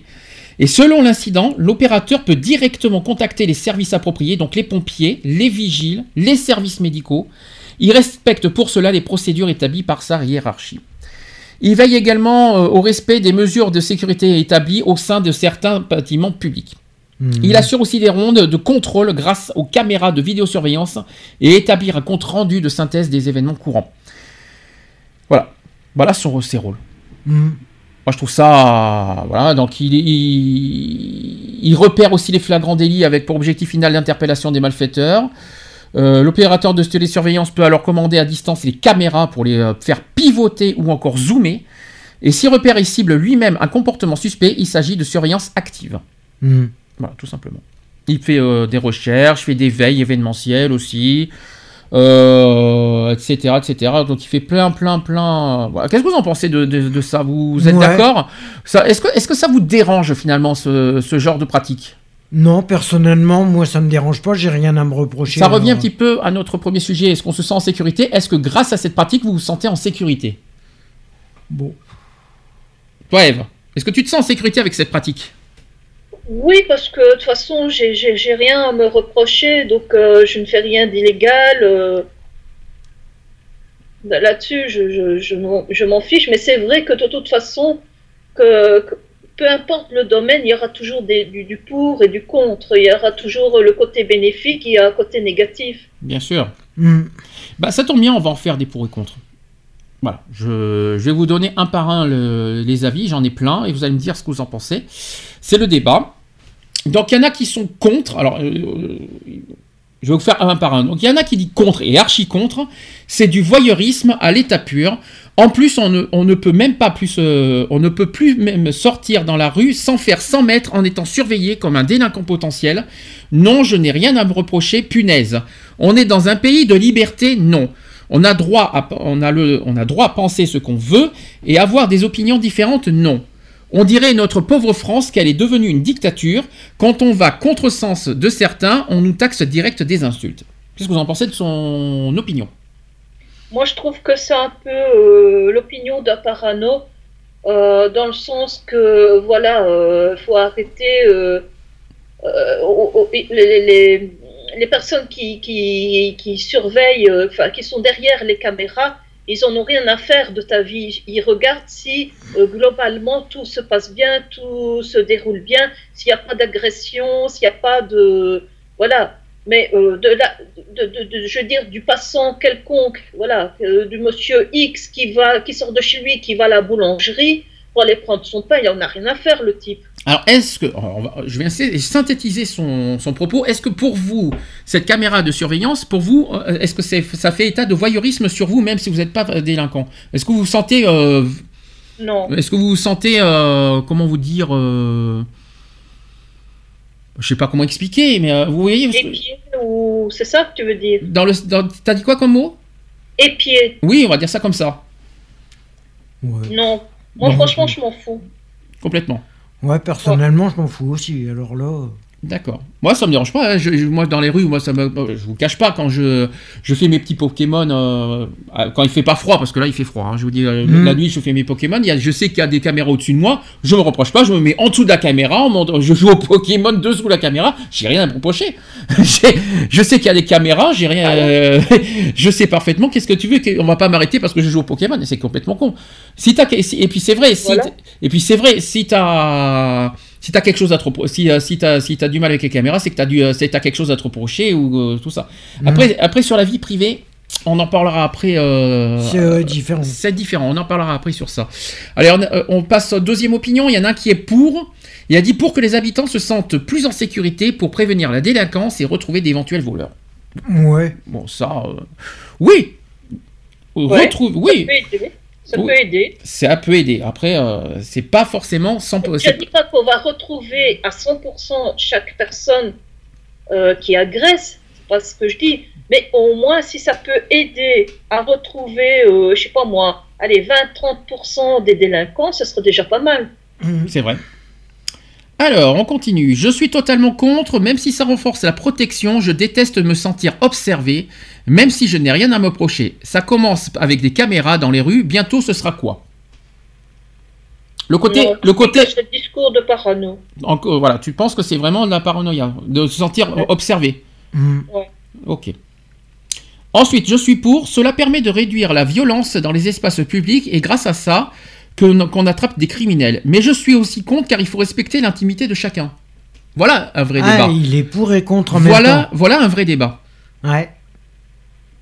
[SPEAKER 1] Et selon l'incident, l'opérateur peut directement contacter les services appropriés, donc les pompiers, les vigiles, les services médicaux. Il respecte pour cela les procédures établies par sa hiérarchie. Il veille également euh, au respect des mesures de sécurité établies au sein de certains bâtiments publics.
[SPEAKER 3] Mhm.
[SPEAKER 1] Il assure aussi des rondes de contrôle grâce aux caméras de vidéosurveillance et établir un compte rendu de synthèse des événements courants. Voilà. Voilà son, ses rôles.
[SPEAKER 3] Mhm.
[SPEAKER 1] Moi, je trouve ça. Voilà, donc il, il, il repère aussi les flagrants délits avec pour objectif final l'interpellation des malfaiteurs. Euh, L'opérateur de télésurveillance peut alors commander à distance les caméras pour les euh, faire pivoter ou encore zoomer. Et s'il repère et cible lui-même un comportement suspect, il s'agit de surveillance active.
[SPEAKER 3] Mhm.
[SPEAKER 1] Voilà, tout simplement. Il fait euh, des recherches, fait des veilles événementielles aussi, euh, etc., etc. Donc il fait plein, plein, plein. Voilà. Qu'est-ce que vous en pensez de, de- de ça? Vous êtes
[SPEAKER 3] Ouais.
[SPEAKER 1] d'accord? Est-ce que, est que ça vous dérange finalement ce, ce genre de pratique?
[SPEAKER 3] Non, personnellement, moi ça me dérange pas, j'ai rien à me reprocher.
[SPEAKER 1] Ça revient un
[SPEAKER 3] Alors,
[SPEAKER 1] petit peu à notre premier sujet. Est-ce qu'on se sent en sécurité? Est-ce que grâce à cette pratique, vous vous sentez en sécurité?
[SPEAKER 3] Bon.
[SPEAKER 1] Toi, Eve, est-ce que tu te sens en sécurité avec cette pratique?
[SPEAKER 2] Oui, parce que de toute façon, j'ai- rien à me reprocher, donc euh, je ne fais rien d'illégal. euh. Bah, Là-dessus, je, je, je m'en- je m'en fiche, mais c'est vrai que de toute façon, que, que peu importe le domaine, il y aura toujours des- du, du pour et du contre. Il y aura toujours le côté bénéfique et un côté négatif.
[SPEAKER 1] Bien sûr.
[SPEAKER 3] Mhm.
[SPEAKER 1] Bah, ça tombe bien, on va en faire des pour et contre. Voilà, je, vais vous donner un par un le- les avis, j'en ai plein, et vous allez me dire ce que vous en pensez. C'est le débat. Donc il y en a qui sont contre, alors euh, je vais vous faire un par un. Donc il y en a qui disent contre et archi contre, c'est du voyeurisme à l'état pur. En plus, on ne, on ne peut même pas plus, euh, on ne peut plus même sortir dans la rue sans faire 100 mètres en étant surveillé comme un délinquant potentiel. Non, je n'ai rien à me reprocher, punaise. On est dans un pays de liberté, non. On a droit à, le, droit à penser ce qu'on veut et avoir des opinions différentes, non. On dirait notre pauvre France qu'elle est devenue une dictature. Quand on va contre-sens de certains, on nous taxe direct des insultes. Qu'est-ce que vous en pensez de son opinion?
[SPEAKER 2] Moi, je trouve que c'est un peu euh, l'opinion d'un parano, euh, dans le sens que, voilà, il faut arrêter euh, au- au- les, les- les personnes qui, surveillent, euh, enfin, qui sont derrière les caméras, ils en ont rien à faire de ta vie. Ils regardent si euh, globalement tout se passe bien, tout se déroule bien, s'il n'y a pas d'agression, s'il n'y a pas de. Voilà. Mais euh, de la, de, de- je veux dire, du passant quelconque, voilà, du monsieur X qui, va, qui sort de chez lui, qui va à la boulangerie pour aller prendre son pain, il n'en a rien à faire, le type.
[SPEAKER 1] Alors, est-ce que. va- je vais synthétiser son, son propos. Est-ce que pour vous, cette caméra de surveillance, pour vous, euh, est-ce que ça fait état de voyeurisme sur vous, même si vous n'êtes pas délinquant? Est-ce que vous vous sentez. euh,
[SPEAKER 2] Non.
[SPEAKER 1] est-ce que vous vous sentez. euh, comment vous dire. euh, je sais pas comment expliquer, mais euh, vous voyez.
[SPEAKER 2] ou. C'est ça que tu veux dire?
[SPEAKER 1] Dans le, t'as dit quoi comme mot?
[SPEAKER 2] Épier.
[SPEAKER 1] Oui, on va dire ça comme ça,
[SPEAKER 3] Ouais.
[SPEAKER 2] Non. Moi, franchement, je m'en fous.
[SPEAKER 1] complètement.
[SPEAKER 3] Ouais, personnellement, je m'en fous aussi. Alors là.
[SPEAKER 1] D'accord. Moi, ça me dérange pas. hein. Je- je- moi, dans les rues, moi, ça me, je vous cache pas quand je, je fais mes petits Pokémon euh, quand il fait pas froid, parce que là, il fait froid. hein. Je vous dis, euh,
[SPEAKER 3] Mm.
[SPEAKER 1] la nuit, je fais mes Pokémon. Il y a, je sais qu'il y a des caméras au-dessus de moi. Je me reproche pas. Je me mets en dessous de la caméra. je joue au Pokémon dessous de la caméra. J'ai rien à me reprocher. Je sais qu'il y a des caméras. J'ai rien. euh, je sais parfaitement. Qu'est-ce que tu veux On va pas m'arrêter parce que je joue au Pokémon. Et c'est complètement con. Si t'as, et puis c'est vrai. Si
[SPEAKER 2] Voilà.
[SPEAKER 1] et puis c'est vrai. Si t'as Si t'as quelque chose à te si, euh, si t'as si t'as du mal avec les caméras, c'est que t'as du euh, c'est quelque chose à te reprocher ou euh, tout ça. Après après sur la vie privée, on en parlera après. euh,
[SPEAKER 3] C'est euh, différent.
[SPEAKER 1] c'est différent, on en parlera après sur ça. Allez, on, euh, on passe à deuxième opinion. Il y en a un qui est pour. Il a dit pour que les habitants se sentent plus en sécurité pour prévenir la délinquance et retrouver d'éventuels voleurs.
[SPEAKER 3] Ouais.
[SPEAKER 1] Bon, ça, euh, oui.
[SPEAKER 2] Ouais,
[SPEAKER 1] Retrouve, oui.
[SPEAKER 2] Ça peut aider. ça peut aider.
[SPEAKER 1] Après, euh, c'est pas forcément sans.
[SPEAKER 2] Je
[SPEAKER 1] c'est-
[SPEAKER 2] ne dis pas qu'on va retrouver à 100% chaque personne euh, qui agresse, c'est pas ce que je dis, mais au moins si ça peut aider à retrouver, euh, je sais pas moi, allez, 20-30% des délinquants, ce serait déjà pas mal.
[SPEAKER 3] Mhm.
[SPEAKER 1] C'est vrai. Alors, on continue. Je suis totalement contre, même si ça renforce la protection, je déteste me sentir observé, même si je n'ai rien à me reprocher. Ça commence avec des caméras dans les rues, bientôt ce sera quoi? Le côté,
[SPEAKER 2] Non,
[SPEAKER 1] le côté,
[SPEAKER 2] le discours de parano.
[SPEAKER 1] encore, voilà, tu penses que c'est vraiment de la paranoïa, de se sentir
[SPEAKER 2] Ouais.
[SPEAKER 1] observé?
[SPEAKER 3] Mhm.
[SPEAKER 1] Ok. Ensuite, je suis pour. Cela permet de réduire la violence dans les espaces publics et grâce à ça, qu'on attrape des criminels. Mais je suis aussi contre car il faut respecter l'intimité de chacun. Voilà un vrai
[SPEAKER 3] Ah,
[SPEAKER 1] débat.
[SPEAKER 3] il est pour et contre en même
[SPEAKER 1] Voilà,
[SPEAKER 3] temps.
[SPEAKER 1] voilà un vrai débat.
[SPEAKER 3] Ouais.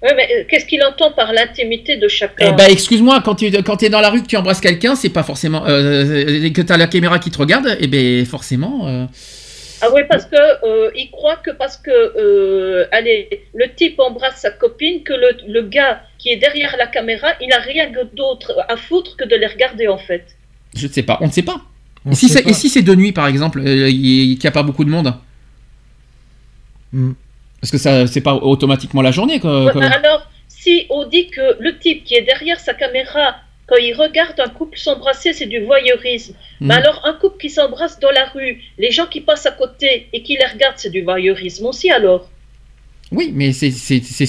[SPEAKER 2] Ouais, mais euh, qu'est-ce qu'il entend par l'intimité de chacun
[SPEAKER 1] Eh ben, excuse-moi, quand tu quand es dans la rue, que tu embrasses quelqu'un, c'est pas forcément euh, que tu as la caméra qui te regarde, et ben forcément. euh,
[SPEAKER 2] Ah oui, parce que euh, il croit que parce que euh, allez, le type embrasse sa copine, que le, le gars qui est derrière la caméra, il n'a rien que d'autre à foutre que de les regarder en fait.
[SPEAKER 1] je ne sais pas, on ne sait pas.
[SPEAKER 3] On
[SPEAKER 1] Et si
[SPEAKER 3] sait
[SPEAKER 1] c'est
[SPEAKER 3] pas.
[SPEAKER 1] et si c'est de nuit, par exemple, euh, il n'y a pas beaucoup de monde
[SPEAKER 3] Mhm.
[SPEAKER 1] Parce que ça, c'est pas automatiquement la journée. Quoi,
[SPEAKER 2] Ouais,
[SPEAKER 1] quoi.
[SPEAKER 2] Alors, si on dit que le type qui est derrière sa caméra, quand il regarde un couple s'embrasser, c'est du voyeurisme. Mais
[SPEAKER 1] Mhm.
[SPEAKER 2] alors, un couple qui s'embrasse dans la rue, les gens qui passent à côté et qui les regardent, c'est du voyeurisme aussi alors?
[SPEAKER 1] Oui, mais c'est ce, c'est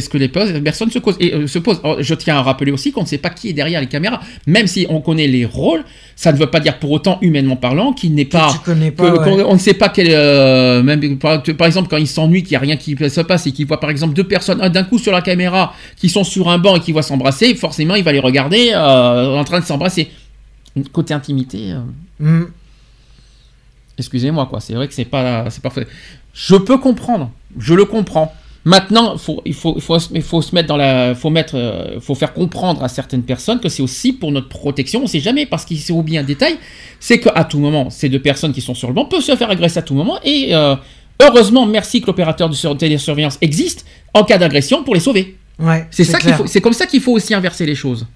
[SPEAKER 1] ce que les personnes se, causent- et, euh, se posent. Je tiens à rappeler aussi qu'on ne sait pas qui est derrière les caméras. Même si on connaît les rôles, ça ne veut pas dire pour autant, humainement parlant, qu'il n'est pas...
[SPEAKER 3] Tu connais
[SPEAKER 1] que-
[SPEAKER 3] pas. ouais.
[SPEAKER 1] on ne sait pas quel... euh, même, par, par exemple, quand il s'ennuie, qu'il n'y a rien qui se passe et qu'il voit par exemple deux personnes un d'un coup sur la caméra qui sont sur un banc et qui voient s'embrasser, forcément il va les regarder euh, en train de s'embrasser. Côté intimité...
[SPEAKER 3] Mhm.
[SPEAKER 1] Excusez-moi, quoi. C'est vrai que c'est pas, c'est parfait. Je peux comprendre. Je le comprends. Maintenant, faut, il faut, se mettre dans la, faut mettre, euh, faut faire comprendre à certaines personnes que c'est aussi pour notre protection. On sait jamais parce qu'il s'est oublié un détail, c'est qu'à tout moment, ces deux personnes qui sont sur le banc peuvent se faire agresser à tout moment et euh, heureusement, merci que l'opérateur de sur- télésurveillance existe en cas d'agression pour les sauver.
[SPEAKER 3] Ouais.
[SPEAKER 1] C'est ça qu'il faut, c'est comme ça qu'il faut aussi inverser les choses.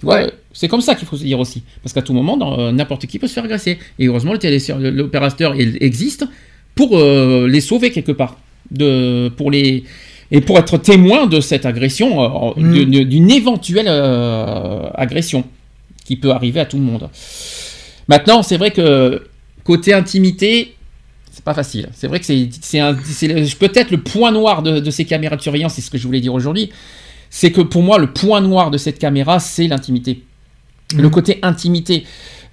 [SPEAKER 1] Tu vois,
[SPEAKER 2] Ouais.
[SPEAKER 1] euh, C'est comme ça qu'il faut se dire aussi. Parce qu'à tout moment, n'importe qui peut se faire agresser. Et heureusement, l'opérateur il existe pour euh, les sauver quelque part. De, pour les, et pour être témoin de cette agression, euh,
[SPEAKER 3] Mm.
[SPEAKER 1] d'une éventuelle euh, agression qui peut arriver à tout le monde. Maintenant, c'est vrai que côté intimité, c'est pas facile. C'est vrai que c'est, peut-être le point noir de, de ces caméras de surveillance, c'est ce que je voulais dire aujourd'hui. C'est que pour moi, le point noir de cette caméra, c'est l'intimité.
[SPEAKER 3] Mhm.
[SPEAKER 1] Le côté intimité.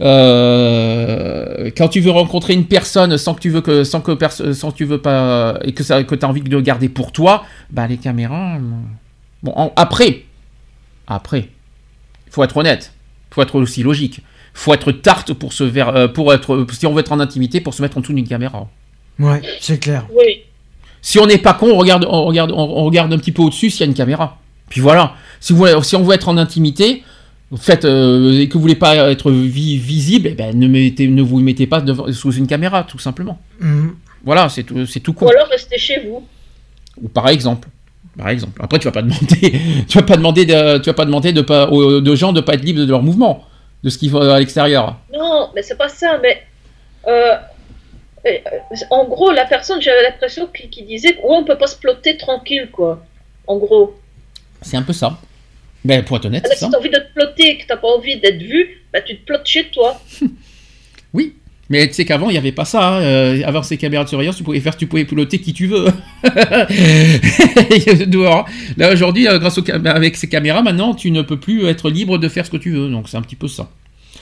[SPEAKER 1] Euh, quand tu veux rencontrer une personne sans que tu veux que sans que sans que tu veux pas et que ça que as envie de le garder pour toi, bah les caméras. euh, Bon en- après, après, il faut être honnête, faut être aussi logique, faut être tarte pour se ver- euh, pour être si on veut être en intimité pour se mettre en dessous d'une caméra.
[SPEAKER 3] Ouais, c'est clair.
[SPEAKER 2] Oui.
[SPEAKER 1] Si on n'est pas con, on regarde, on regarde, on, on regarde un petit peu au-dessus s'il y a une caméra. Puis voilà. Si, vous, si on veut être en intimité, faites, euh, et que vous voulez pas être vi- visible, eh ben, ne, mettez, ne vous mettez pas devant- sous une caméra, tout simplement.
[SPEAKER 3] Mhm.
[SPEAKER 1] Voilà, c'est tout, c'est tout
[SPEAKER 2] Ou
[SPEAKER 1] con.
[SPEAKER 2] alors restez chez vous.
[SPEAKER 1] Ou par exemple. Par exemple. Après, tu vas pas demander, tu vas pas demander, de, tu vas pas demander de pas, aux, de gens de pas être libres de leur mouvement, de ce qu'ils font à l'extérieur.
[SPEAKER 2] Non, mais c'est pas ça, mais euh, euh, en gros, la personne, j'avais l'impression qu'il qu'il disait ouais, on peut pas se plotter tranquille, quoi. En gros.
[SPEAKER 1] C'est un peu ça. Ben, pour être honnête, ça.
[SPEAKER 2] si t'as envie de te plotter et que t'as pas envie d'être vu, bah tu te plottes chez toi.
[SPEAKER 1] Oui. Mais tu sais qu'avant, il n'y avait pas ça. hein. Euh, avant ces caméras de surveillance, tu pouvais faire, tu pouvais piloter qui tu veux. Dehors. Là, aujourd'hui, euh, grâce aux cam- avec ces caméras, maintenant, tu ne peux plus être libre de faire ce que tu veux. Donc, c'est un petit peu ça.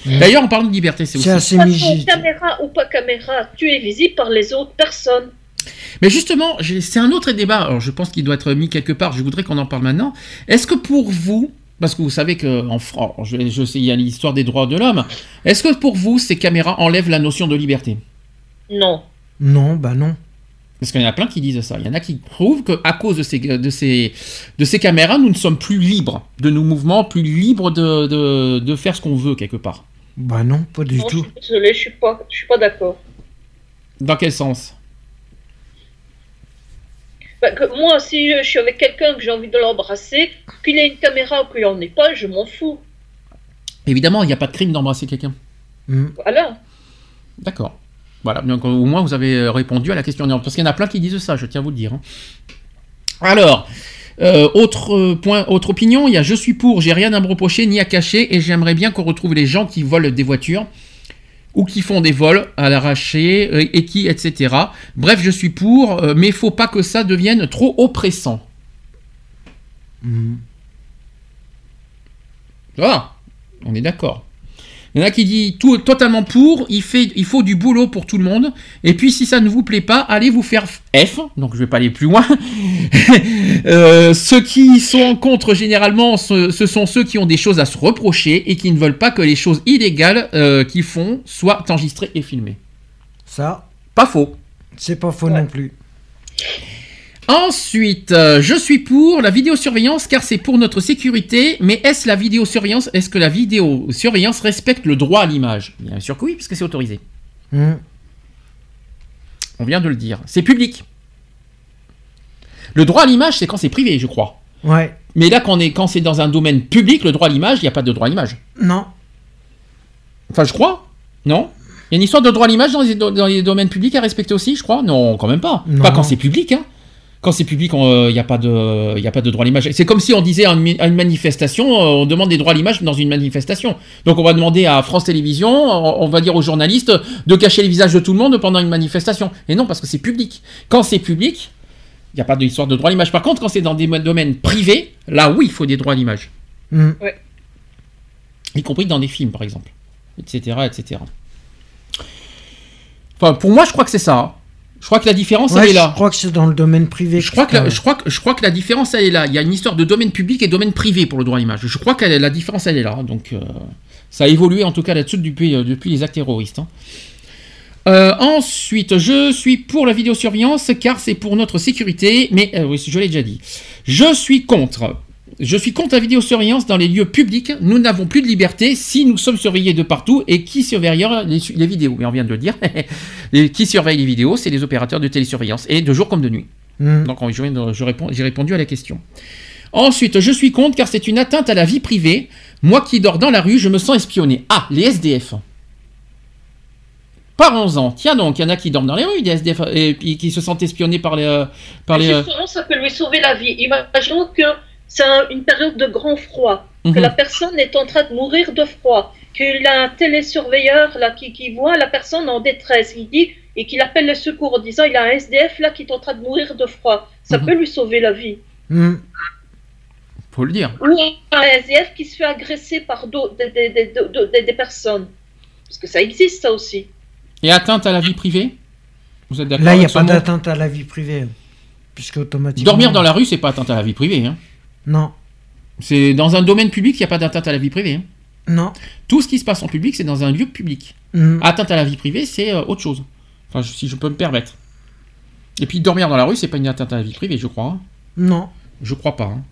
[SPEAKER 1] D'ailleurs, en parlant de liberté, c'est
[SPEAKER 3] C'est
[SPEAKER 1] aussi.
[SPEAKER 3] assez
[SPEAKER 2] De toute façon, caméra ou pas caméra, tu es visible par les autres personnes.
[SPEAKER 1] Mais justement, c'est un autre débat. Alors, je pense qu'il doit être mis quelque part. Je voudrais qu'on en parle maintenant. Est-ce que pour vous, Parce que vous savez que en France, je, je sais, il y a l'histoire des droits de l'homme. Est-ce que pour vous, ces caméras enlèvent la notion de liberté?
[SPEAKER 2] Non.
[SPEAKER 3] Non, bah non.
[SPEAKER 1] Parce qu'il y en a plein qui disent ça. Il y en a qui prouvent qu'à cause de ces, de, ces, de ces caméras, nous ne sommes plus libres de nos mouvements, plus libres de, de, de faire ce qu'on veut quelque part.
[SPEAKER 3] Bah non, pas du
[SPEAKER 2] Non, je
[SPEAKER 3] tout.
[SPEAKER 2] suis désolée, je suis pas, je suis pas d'accord.
[SPEAKER 1] Dans quel sens?
[SPEAKER 2] Bah, que moi, si je suis avec quelqu'un que j'ai envie de l'embrasser, qu'il ait une caméra ou qu'il en ait pas, je m'en fous.
[SPEAKER 1] Évidemment, il n'y a pas de crime d'embrasser quelqu'un.
[SPEAKER 3] Hmm.
[SPEAKER 2] Voilà.
[SPEAKER 1] D'accord. Voilà, donc au moins vous avez euh, répondu à la question. Parce qu'il y en a plein qui disent ça, je tiens à vous le dire. hein. Alors, euh, autre euh, point, autre opinion, il y a je suis pour, j'ai rien à me reprocher ni à cacher et j'aimerais bien qu'on retrouve les gens qui volent des voitures ou qui font des vols à l'arraché euh, et qui, etc. Bref, je suis pour, euh, mais faut pas que ça devienne trop oppressant. Ça va On est d'accord. Il y en a qui dit tout totalement pour, il, fait, il faut du boulot pour tout le monde. Et puis si ça ne vous plaît pas, allez vous faire F. Donc je vais pas aller plus loin. Euh, ceux qui sont contre généralement, ce, ce sont ceux qui ont des choses à se reprocher et qui ne veulent pas que les choses illégales euh, qu'ils font soient enregistrées et filmées.
[SPEAKER 3] Ça,
[SPEAKER 1] Pas faux.
[SPEAKER 3] c'est pas faux
[SPEAKER 2] Ouais.
[SPEAKER 3] non plus.
[SPEAKER 1] Ensuite, euh, je suis pour la vidéosurveillance car c'est pour notre sécurité. Mais est-ce la vidéosurveillance Est-ce que la vidéosurveillance respecte le droit à l'image? Bien sûr que oui, puisque c'est autorisé.
[SPEAKER 3] Hmm.
[SPEAKER 1] On vient de le dire. C'est public. Le droit à l'image, c'est quand c'est privé, je crois.
[SPEAKER 3] Ouais.
[SPEAKER 1] Mais là, quand, on est, quand c'est dans un domaine public, le droit à l'image, il n'y a pas de droit à l'image.
[SPEAKER 3] Non.
[SPEAKER 1] Enfin, je crois. Non Il y a une histoire de droit à l'image dans les, dans les domaines publics à respecter aussi, je crois? Non, quand même pas.
[SPEAKER 3] Non.
[SPEAKER 1] Pas quand c'est public, hein. Quand c'est public, il n'y a, pas de- il y a pas de droit à l'image. C'est comme si on disait à une, manifestation, euh, on demande des droits à l'image dans une manifestation. Donc on va demander à France Télévisions, on va dire aux journalistes de cacher les visages de tout le monde pendant une manifestation. Et non, parce que c'est public. Quand c'est public, il n'y a pas d'histoire de droit à l'image. Par contre, quand c'est dans des domaines privés, là oui, il faut des droits à l'image.
[SPEAKER 3] Hmm.
[SPEAKER 1] Y compris dans des films, par exemple. Etc. etc. Enfin, pour moi, je crois que c'est ça. Je crois que la différence,
[SPEAKER 3] Ouais,
[SPEAKER 1] elle est
[SPEAKER 3] je
[SPEAKER 1] là.
[SPEAKER 3] crois que c'est dans le domaine privé.
[SPEAKER 1] Je crois, que la, je, crois que, je crois que la différence, elle est là. Il y a une histoire de domaine public et domaine privé pour le droit à l'image. Je crois que la différence, elle est là. Donc, euh, ça a évolué en tout cas là-dessus depuis, euh, depuis les actes terroristes. hein. Euh, ensuite, je suis pour la vidéosurveillance car c'est pour notre sécurité, mais oui, je l'ai déjà dit. Je suis contre. Je suis contre la vidéosurveillance dans les lieux publics. Nous n'avons plus de liberté si nous sommes surveillés de partout. Et qui surveillera les, les vidéos? Mais on vient de le dire. Et qui surveille les vidéos C'est les opérateurs de télésurveillance, et de jour comme de nuit.
[SPEAKER 3] Hmm.
[SPEAKER 1] Donc je viens de- je réponds- j'ai répondu à la question. Ensuite, je suis contre car c'est une atteinte à la vie privée. Moi qui dors dans la rue, je me sens espionné. Ah, les SDF. Parlons-en. Tiens donc, il y en a qui dorment dans les rues, des SDF, et qui se sentent espionnés par les... euh, par les euh,
[SPEAKER 2] Justement, ça peut lui sauver la vie. Imaginons que c'est un- une période de grand froid, que
[SPEAKER 1] mhm.
[SPEAKER 2] la personne est en train de mourir de froid, qu'il a un télésurveilleur là qui, qui voit la personne en détresse, il dit et qu'il appelle le secours en disant il a un SDF là qui est en train de mourir de froid. Ça
[SPEAKER 1] Mhm.
[SPEAKER 2] peut lui sauver la vie.
[SPEAKER 3] Hmm.
[SPEAKER 1] Faut le dire.
[SPEAKER 2] Ou un SDF qui se fait agresser par des, des- des- des- des- des personnes. Parce que ça existe ça aussi.
[SPEAKER 1] Et atteinte à la vie privée? Vous êtes d'accord
[SPEAKER 3] Là, il n'y a pas d'atteinte à la vie privée. Puisque automatiquement.
[SPEAKER 1] Dormir dans la rue, c'est pas atteinte à la vie privée. hein.
[SPEAKER 3] Non.
[SPEAKER 1] C'est dans un domaine public, il n'y a pas d'atteinte à la vie privée. hein.
[SPEAKER 3] Non.
[SPEAKER 1] Tout ce qui se passe en public, c'est dans un lieu public.
[SPEAKER 3] Hmm.
[SPEAKER 1] Atteinte à la vie privée, c'est euh, autre chose. Enfin, si je peux me permettre. Et puis dormir dans la rue, c'est pas une atteinte à la vie privée, je crois. hein.
[SPEAKER 3] Non.
[SPEAKER 1] Je crois pas. hein.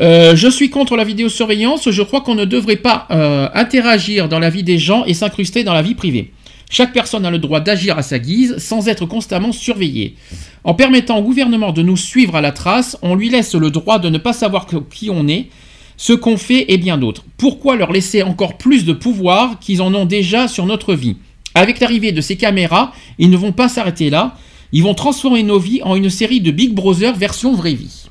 [SPEAKER 1] Euh, je suis contre la vidéosurveillance. Je crois qu'on ne devrait pas euh, interagir dans la vie des gens et s'incruster dans la vie privée. Chaque personne a le droit d'agir à sa guise sans être constamment surveillée. En permettant au gouvernement de nous suivre à la trace, on lui laisse le droit de ne pas savoir qui on est, ce qu'on fait et bien d'autres. Pourquoi leur laisser encore plus de pouvoir qu'ils en ont déjà sur notre vie? Avec l'arrivée de ces caméras, ils ne vont pas s'arrêter là. Ils vont transformer nos vies en une série de Big Brother version vraie vie.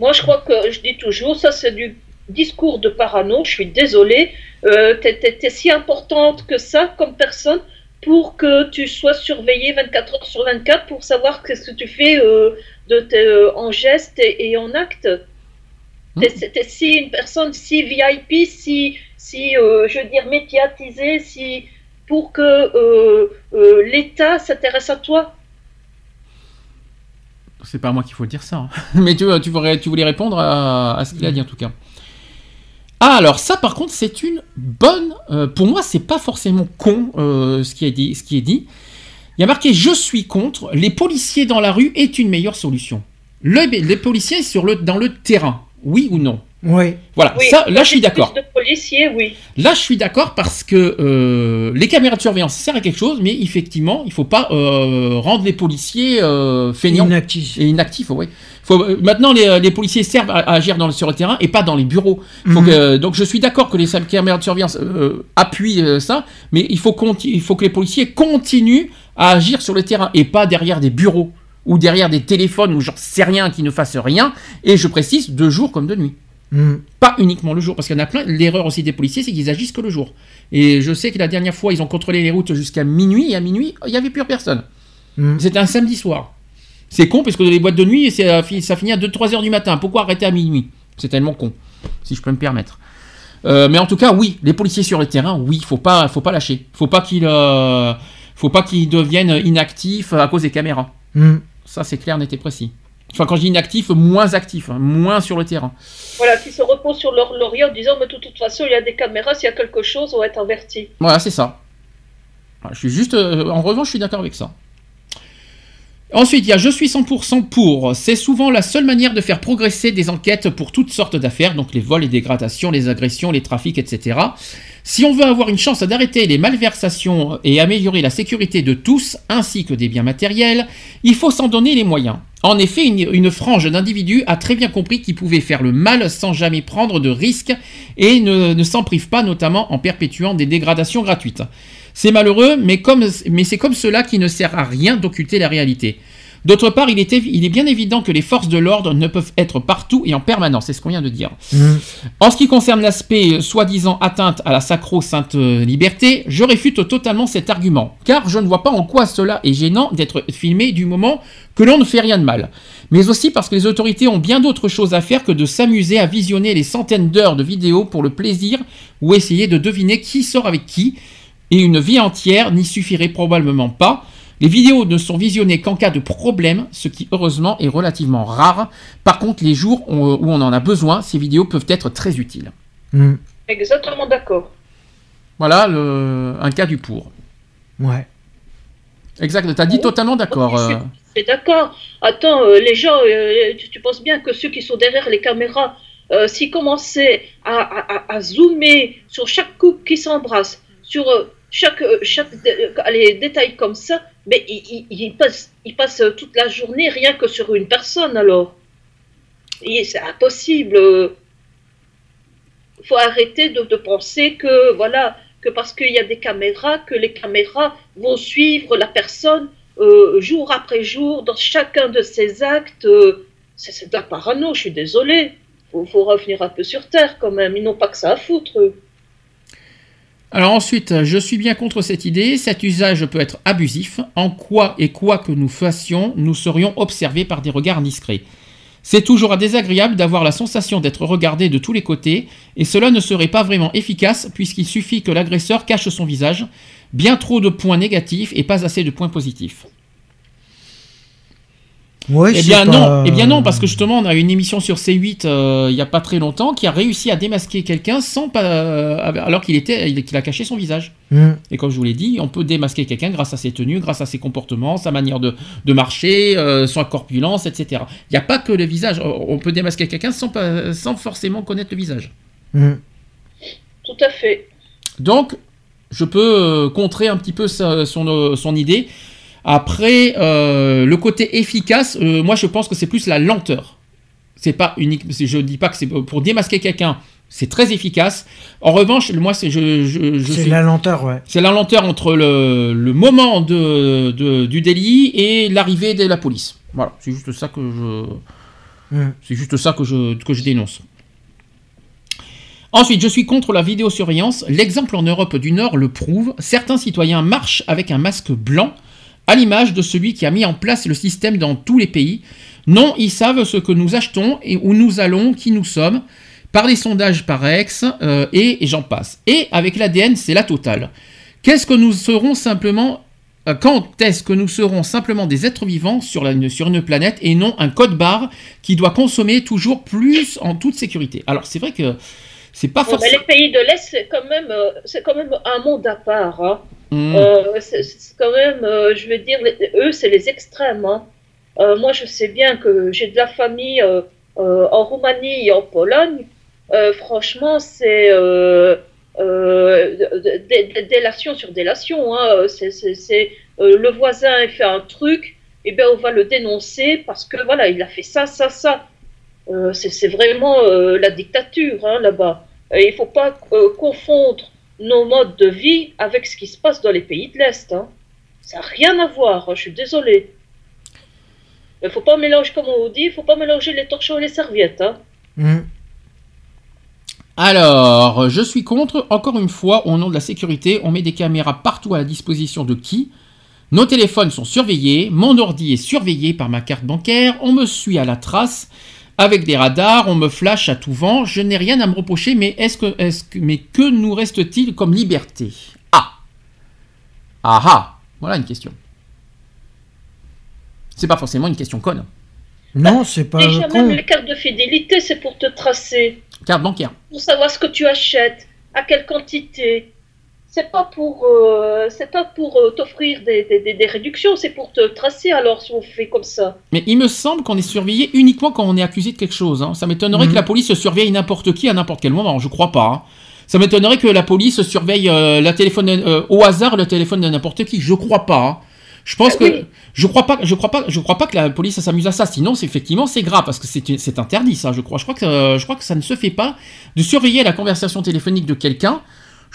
[SPEAKER 2] Moi, je crois que je dis toujours, ça c'est du discours de parano. Je suis désolée. Euh, t'es, t'es- t'es si importante que ça comme personne pour que tu sois surveillée 24 heures sur 24 pour savoir ce que tu fais euh, de tes- euh, en gestes et, et en actes. T'es, t'es- t'es si une personne si VIP, si, si euh, je veux dire médiatisée, si pour que l'État s'intéresse à toi.
[SPEAKER 1] C'est pas à moi qu'il faut dire ça. hein. Mais tu, tu, voulais, tu voulais répondre à, à ce qu'il a dit en tout cas. Ah, alors ça par contre c'est une bonne... euh, pour moi c'est pas forcément con euh, ce, qui est dit, ce qui est dit. Il y a marqué je suis contre, les policiers dans la rue est une meilleure solution. Le- les policiers sur le, dans le terrain, oui ou non?
[SPEAKER 3] Oui.
[SPEAKER 1] Voilà,
[SPEAKER 2] Oui,
[SPEAKER 1] ça, là je suis
[SPEAKER 2] plus
[SPEAKER 1] d'accord.
[SPEAKER 2] de policiers, oui.
[SPEAKER 1] Là, je suis d'accord parce que euh, les caméras de surveillance servent à quelque chose, mais effectivement, il faut pas euh, rendre les policiers euh, feignants
[SPEAKER 3] Inactif.
[SPEAKER 1] et inactifs. Oui. Faut, euh, maintenant, les, les policiers servent à, à agir dans le- sur le terrain et pas dans les bureaux. Faut
[SPEAKER 3] Mhm.
[SPEAKER 1] que- donc, je suis d'accord que les caméras de surveillance euh, appuient euh, ça, mais il faut, il faut que les policiers continuent à agir sur le terrain et pas derrière des bureaux ou derrière des téléphones ou j'en sais rien qui ne fassent rien. Et je précise, de jour comme de nuit.
[SPEAKER 3] Mm.
[SPEAKER 1] Pas uniquement le jour, parce qu'il y en a plein. L'erreur aussi des policiers, c'est qu'ils agissent que le jour. Et je sais que la dernière fois, ils ont contrôlé les routes jusqu'à minuit, et à minuit, il n'y avait plus personne.
[SPEAKER 3] Mm.
[SPEAKER 1] C'était un samedi soir. C'est con, parce que les boîtes de nuit, c'est, euh, ça finit à 2-3 heures du matin. Pourquoi arrêter à minuit? C'est tellement con, si je peux me permettre. Euh, mais en tout cas, oui, les policiers sur le terrain, oui, faut pas, faut pas lâcher. Faut pas qu'ils, euh, faut pas qu'ils deviennent inactifs à cause des caméras.
[SPEAKER 3] Mm.
[SPEAKER 1] Ça, c'est clair, net et précis. Enfin, quand je dis inactifs, moins actifs, hein, moins sur le terrain.
[SPEAKER 2] Voilà, qui se reposent sur leur laurier en disant, mais de toute façon, il y a des caméras, s'il y a quelque chose, on va être averti.
[SPEAKER 1] Voilà, c'est ça. Je suis juste. euh, en revanche, je suis d'accord avec ça. Ensuite, il y a je suis 100% pour. C'est souvent la seule manière de faire progresser des enquêtes pour toutes sortes d'affaires, donc les vols, les dégradations, les agressions, les trafics, etc. Si on veut avoir une chance d'arrêter les malversations et améliorer la sécurité de tous, ainsi que des biens matériels, il faut s'en donner les moyens. En effet, une, frange d'individus a très bien compris qu'ils pouvaient faire le mal sans jamais prendre de risques et ne, ne s'en privent pas, notamment en perpétuant des dégradations gratuites. C'est malheureux, mais, comme, mais c'est comme cela qui ne sert à rien d'occulter la réalité. D'autre part, il est, évi- il est bien évident que les forces de l'ordre ne peuvent être partout et en permanence, c'est ce qu'on vient de dire.
[SPEAKER 3] Mm.
[SPEAKER 1] En ce qui concerne l'aspect euh, soi-disant atteinte à la sacro-sainte euh, liberté, je réfute totalement cet argument, car je ne vois pas en quoi cela est gênant d'être filmé du moment que l'on ne fait rien de mal. Mais aussi parce que les autorités ont bien d'autres choses à faire que de s'amuser à visionner les centaines d'heures de vidéos pour le plaisir ou essayer de deviner qui sort avec qui, et une vie entière n'y suffirait probablement pas. Les vidéos ne sont visionnées qu'en cas de problème, ce qui heureusement est relativement rare. Par contre, les jours où on en a besoin, ces vidéos peuvent être très utiles.
[SPEAKER 3] Mm.
[SPEAKER 2] Exactement d'accord.
[SPEAKER 1] Voilà le- un cas du pour.
[SPEAKER 3] Ouais.
[SPEAKER 1] Exact, t'as dit totalement d'accord.
[SPEAKER 2] Je suis-
[SPEAKER 1] euh.
[SPEAKER 2] d'accord. Attends, euh, les gens, euh, tu, tu penses bien que ceux qui sont derrière les caméras, euh, s'ils commençaient à, à- à- à zoomer sur chaque couple qui s'embrasse, sur euh, chaque, euh, chaque euh, allez, détail comme ça, mais ils- ils passent, ils passent euh, toute la journée rien que sur une personne alors. C'est impossible. Il faut arrêter de, penser que voilà que parce qu'il y a des caméras, que les caméras vont suivre la personne jour après jour dans chacun de ses actes. c'est de la parano, je suis désolée. Faut, faut revenir un peu sur terre quand même. Ils n'ont pas que ça à foutre. eux.
[SPEAKER 1] Alors ensuite, je suis bien contre cette idée. Cet usage peut être abusif. En quoi et quoi que nous fassions, nous serions observés par des regards discrets. C'est toujours désagréable d'avoir la sensation d'être regardé de tous les côtés, et cela ne serait pas vraiment efficace puisqu'il suffit que l'agresseur cache son visage. Bien trop de points négatifs et pas assez de points positifs.
[SPEAKER 3] Ouais,
[SPEAKER 1] Eh bien
[SPEAKER 3] pas-
[SPEAKER 1] non, eh bien non, parce que justement on a une émission sur C8 euh, il y a pas très longtemps qui a réussi à démasquer quelqu'un sans pas, euh, alors qu'il était, il- qu'il a caché son visage.
[SPEAKER 3] Mm.
[SPEAKER 1] Et comme je vous l'ai dit, on peut démasquer quelqu'un grâce à ses tenues, grâce à ses comportements, sa manière de, de marcher, euh, sa corpulence, etc. Il n'y a pas que le visage. On peut démasquer quelqu'un sans, pas- sans forcément connaître le visage.
[SPEAKER 3] Mm.
[SPEAKER 2] Tout à fait.
[SPEAKER 1] Donc, je peux euh, contrer un petit peu sa- son, son idée. Après, euh, le côté efficace, euh, moi je pense que c'est plus la lenteur. C'est pas unique. Je dis pas que c'est pour démasquer quelqu'un, c'est très efficace. En revanche, moi c'est je, je, je
[SPEAKER 3] C'est
[SPEAKER 1] suis-
[SPEAKER 3] la lenteur, ouais.
[SPEAKER 1] c'est la lenteur entre le, le moment de, de- du délit et l'arrivée de la police. Voilà, c'est juste ça que je, c'est juste ça que je, que je dénonce. Ensuite, je suis contre la vidéosurveillance. L'exemple en Europe du Nord le prouve. Certains citoyens marchent avec un masque blanc, à l'image de celui qui a mis en place le système dans tous les pays. Non, ils savent ce que nous achetons et où nous allons, qui nous sommes, par les sondages par ex, euh, et, et j'en passe. Et avec l'ADN, c'est la totale. Qu'est-ce que nous serons simplement euh, quand est-ce que nous serons simplement des êtres vivants sur, la, sur une planète et non un code barre qui doit consommer toujours plus en toute sécurité? Alors c'est vrai que c'est pas
[SPEAKER 2] Bon, mais
[SPEAKER 1] forcément.
[SPEAKER 2] les pays de l'Est, c'est quand, même, euh, quand même un monde à part. hein.
[SPEAKER 1] Hmm.
[SPEAKER 2] Euh, c'est quand même, euh, je veux dire, eux, c'est les extrêmes. hein. Euh, moi, je sais bien que j'ai de la famille en Roumanie et en Pologne. Franchement, c'est délation sur délation. hein. C'est, le voisin il fait un truc, et ben on va le dénoncer parce que voilà, il a fait ça, ça, ça. C'est, vraiment la dictature hein, là-bas. Il faut pas confondre nos modes de vie avec ce qui se passe dans les pays de l'Est. hein. Ça n'a rien à voir, hein, je suis désolée. Il faut pas mélanger, comme on dit, il faut pas mélanger les torchons et les serviettes. Hein.
[SPEAKER 3] Hmm.
[SPEAKER 1] Alors, je suis contre, encore une fois, au nom de la sécurité, on met des caméras partout à la disposition de qui? Nos téléphones sont surveillés, mon ordi est surveillé par ma carte bancaire, on me suit à la trace avec des radars, on me flash à tout vent, je n'ai rien à me reprocher, mais est-ce que, est-ce que, mais que nous reste-t-il comme liberté? Ah Ah ah Voilà une question. C'est pas forcément une question conne.
[SPEAKER 3] Non, c'est pas
[SPEAKER 2] Déjà,
[SPEAKER 3] con.
[SPEAKER 2] même les cartes de fidélité, c'est pour te tracer,
[SPEAKER 1] Carte bancaire.
[SPEAKER 2] pour savoir ce que tu achètes, à quelle quantité. C'est pas pour, euh, c'est pas pour euh, t'offrir des, des- des- des réductions, c'est pour te tracer alors si on fait comme ça.
[SPEAKER 1] Mais il me semble qu'on est surveillé uniquement quand on est accusé de quelque chose. hein. Ça m'étonnerait
[SPEAKER 3] Mhm.
[SPEAKER 1] que la police surveille n'importe qui à n'importe quel moment. Je crois pas. hein. Ça m'étonnerait que la police surveille euh, la téléphone euh, au hasard le téléphone de n'importe qui. Je crois pas. hein. Je pense
[SPEAKER 2] Ah
[SPEAKER 1] que
[SPEAKER 2] oui.
[SPEAKER 1] je crois pas. Je crois pas. Je crois pas que la police s'amuse à ça. Sinon, c'est effectivement c'est grave parce que c'est interdit ça. Je crois. Je crois que je crois que ça ne se fait pas de surveiller la conversation téléphonique de quelqu'un.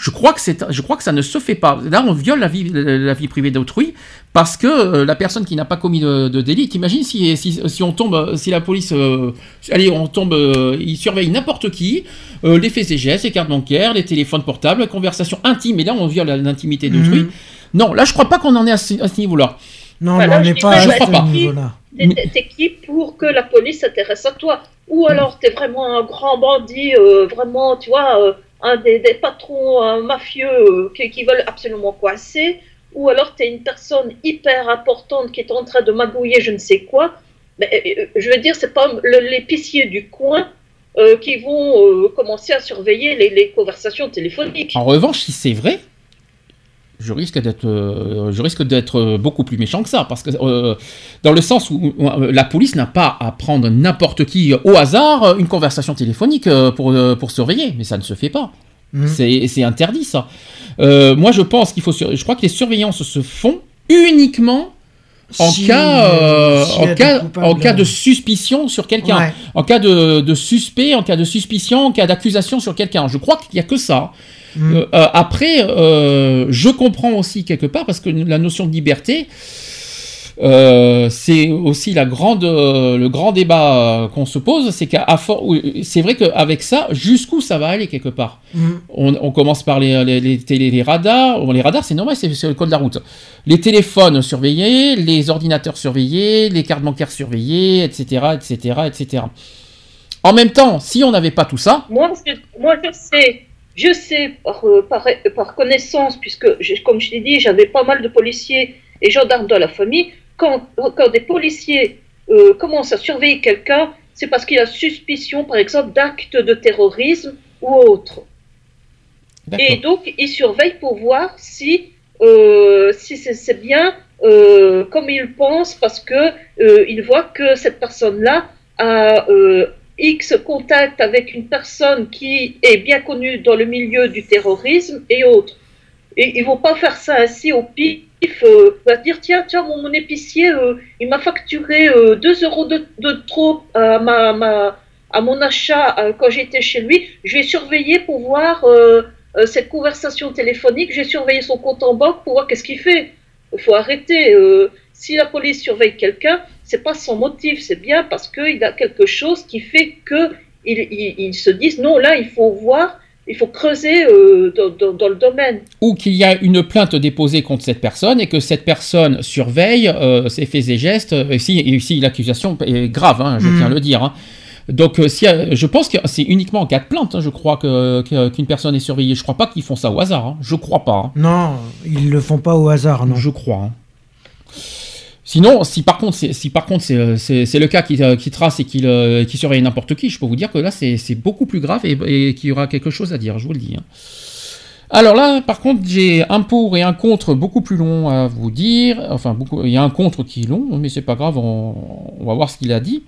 [SPEAKER 1] Je crois que c'est, je crois que ça ne se fait pas. Là, on viole la vie, la vie privée d'autrui parce que euh, la personne qui n'a pas commis de, de délit. T'imagines si, si, si on tombe, si la police, euh, allez, on tombe, euh, il surveille n'importe qui, euh, les faits et gestes, les cartes bancaires, les téléphones portables, les conversations intimes. Et là, on viole l'intimité d'autrui.
[SPEAKER 3] Mhm.
[SPEAKER 1] Non, là, je crois pas qu'on en est à ce, à ce niveau-là.
[SPEAKER 3] Non,
[SPEAKER 2] Voilà,
[SPEAKER 3] mais on n'est pas
[SPEAKER 2] pas,
[SPEAKER 3] à
[SPEAKER 1] je
[SPEAKER 3] ce
[SPEAKER 1] crois pas.
[SPEAKER 3] niveau-là.
[SPEAKER 1] Mm.
[SPEAKER 2] T'es qui pour que la police s'intéresse à toi? Ou alors t'es vraiment un grand bandit, euh, vraiment, tu vois, un des, des patrons euh, mafieux euh, qui, qui veulent absolument coincer Ou alors t'es une personne hyper importante qui est en train de magouiller je ne sais quoi Mais euh, je veux dire, c'est pas l'épicier du coin qui vont commencer à surveiller les, les conversations téléphoniques.
[SPEAKER 1] En revanche, si c'est vrai, je risque d'être, euh, je risque d'être euh, beaucoup plus méchant que ça, parce que euh, dans le sens où euh, la police n'a pas à prendre n'importe qui au hasard une conversation téléphonique pour, pour surveiller, mais ça ne se fait pas.
[SPEAKER 3] Mhm.
[SPEAKER 1] C'est, interdit ça. Moi, je pense qu'il faut, je crois que les surveillances se font uniquement en
[SPEAKER 3] Si-
[SPEAKER 1] cas, euh, en cas,
[SPEAKER 3] coupables,
[SPEAKER 1] en cas de suspicion sur quelqu'un,
[SPEAKER 3] Ouais.
[SPEAKER 1] en cas de, de suspect, en cas de suspicion, en cas d'accusation sur quelqu'un. Je crois qu'il n'y a que ça.
[SPEAKER 3] Mm.
[SPEAKER 1] Euh, euh, après, euh, je comprends aussi quelque part parce que la notion de liberté, euh, c'est aussi la grande, euh, le grand débat euh, qu'on se pose, c'est qu'à c'est vrai qu'avec ça, jusqu'où ça va aller quelque part?
[SPEAKER 3] Mm.
[SPEAKER 1] On, on commence par les, les, les, télé- les radars. Bon, les radars, c'est normal, c'est c'est le code de la route. Les téléphones surveillés, les ordinateurs surveillés, les cartes bancaires surveillées, etc., etc., etc. En même temps, si on n'avait pas tout ça,
[SPEAKER 2] Moi, je, moi, je sais, je sais par, euh, par, par connaissance, puisque, comme je l'ai dit, j'avais pas mal de policiers et gendarmes dans la famille. Quand, quand des policiers euh, commencent à surveiller quelqu'un, c'est parce qu'il y a suspicion, par exemple, d'actes de terrorisme ou autre. Et donc, ils surveillent pour voir si, euh, si c'est bien euh, comme ils pensent, parce que euh, ils voient que cette personne-là a euh, X contact avec une personne qui est bien connue dans le milieu du terrorisme et autres. Et ils vont pas faire ça ainsi au pif. Euh, va dire tiens tiens mon, mon épicier euh, il m'a facturé 2 euros de, trop à ma, à mon achat euh, quand j'étais chez lui. Je vais surveiller pour voir euh, euh, cette conversation téléphonique. J'ai surveillé son compte en banque pour voir qu'est-ce qu'il fait. Il faut arrêter. euh, si la police surveille quelqu'un, c'est pas sans motif, c'est bien parce qu'il a quelque chose qui fait que ils, se disent non là il faut voir, il faut creuser euh, dans, dans- dans le domaine.
[SPEAKER 1] ou qu'il y a une plainte déposée contre cette personne et que cette personne surveille euh, ses faits et gestes, euh, et si, et si l'accusation est grave, hein, je
[SPEAKER 3] Mhm.
[SPEAKER 1] tiens à le dire. hein. Donc, si, je pense que c'est uniquement en cas de plainte, hein, je crois que, que- qu'une personne est surveillée. Je crois pas qu'ils font ça au hasard. hein. Je crois pas. hein.
[SPEAKER 3] Non, ils le font pas au hasard, non.
[SPEAKER 1] Je crois. Sinon, si par contre, c'est, euh, le cas qui, euh, qui trace et qui, qui surveille n'importe qui, je peux vous dire que là, c'est, beaucoup plus grave et, qu'il y aura quelque chose à dire, je vous le dis. hein. Alors là, par contre, j'ai un pour et un contre beaucoup plus long à vous dire. Enfin, il y a un contre qui est long, mais c'est pas grave, on va voir ce qu'il a dit.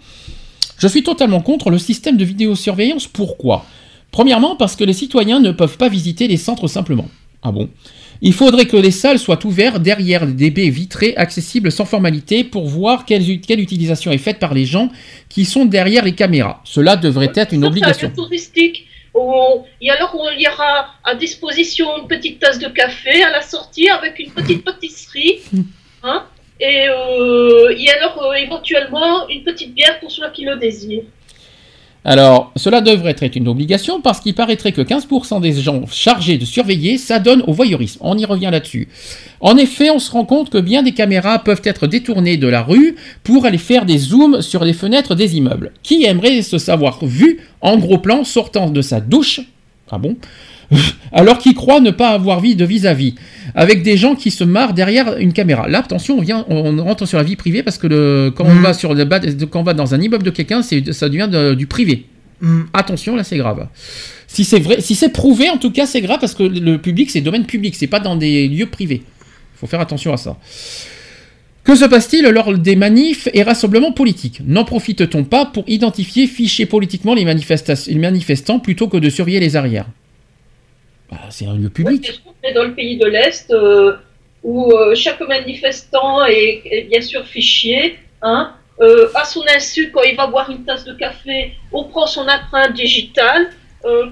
[SPEAKER 1] Je suis totalement contre le système de vidéosurveillance. Pourquoi? Premièrement, parce que les citoyens ne peuvent pas visiter les centres simplement. Ah bon? Il faudrait que les salles soient ouvertes derrière des baies vitrées accessibles sans formalité pour voir quelle, quelle utilisation est faite par les gens qui sont derrière les caméras. Cela devrait être une obligation.
[SPEAKER 2] touristique. et alors, il y aura à disposition une petite tasse de café à la sortie avec une petite pâtisserie. Hein, et, euh, et alors, euh, éventuellement, une petite bière pour ceux qui le désirent.
[SPEAKER 1] Alors, cela devrait être une obligation parce qu'il paraîtrait que 15% des gens chargés de surveiller s'adonnent au voyeurisme. On y revient là-dessus. En effet, on se rend compte que bien des caméras peuvent être détournées de la rue pour aller faire des zooms sur les fenêtres des immeubles. Qui aimerait se savoir vu en gros plan sortant de sa douche Ah bon alors qu'il croit ne pas avoir vie de vis-à-vis, avec des gens qui se marrent derrière une caméra. Là, attention, on, vient, on rentre sur la vie privée parce que le, quand, on
[SPEAKER 3] Mhm.
[SPEAKER 1] va sur le quand on va dans un immeuble de quelqu'un, c'est- ça devient de- du privé.
[SPEAKER 3] Mm.
[SPEAKER 1] Attention, là, c'est grave. Si c'est vrai, si c'est prouvé, en tout cas, c'est grave parce que le public, c'est domaine public, c'est pas dans des lieux privés. Il faut faire attention à ça. Que se passe-t-il lors des manifs et rassemblements politiques? N'en profite-t-on pas pour identifier, ficher politiquement les, manifestants plutôt que de surveiller les arrières? Bah, C'est un lieu
[SPEAKER 2] Oui,
[SPEAKER 1] public.
[SPEAKER 2] mais dans le pays de l'Est, euh, où euh, chaque manifestant est, bien sûr fichier, hein, euh, à son insu, quand il va boire une tasse de café, on prend son empreinte digitale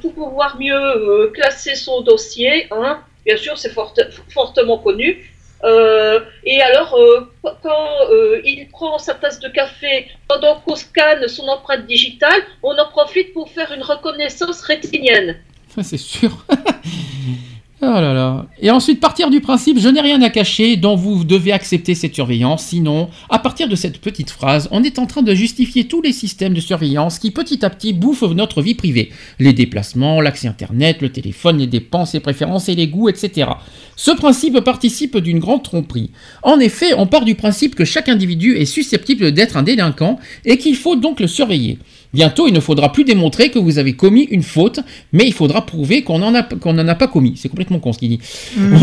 [SPEAKER 2] pour pouvoir mieux classer son dossier. Hein. Bien sûr, c'est forte- fortement connu. Euh, et alors, euh, quand euh, il prend sa tasse de café, pendant qu'on scanne son empreinte digitale, on en profite pour faire une reconnaissance rétinienne.
[SPEAKER 1] C'est sûr. Oh. Et ensuite, partir du principe, je n'ai rien à cacher, donc vous devez accepter cette surveillance. Sinon, à partir de cette petite phrase, on est en train de justifier tous les systèmes de surveillance qui petit à petit bouffent notre vie privée. Les déplacements, l'accès Internet, le téléphone, les dépenses, les préférences et les goûts, etc. Ce principe participe d'une grande tromperie. En effet, on part du principe que chaque individu est susceptible d'être un délinquant et qu'il faut donc le surveiller. Bientôt, il ne faudra plus démontrer que vous avez commis une faute, mais il faudra prouver qu'on n'en a, qu'on n'en a pas commis. C'est complètement con ce qu'il dit.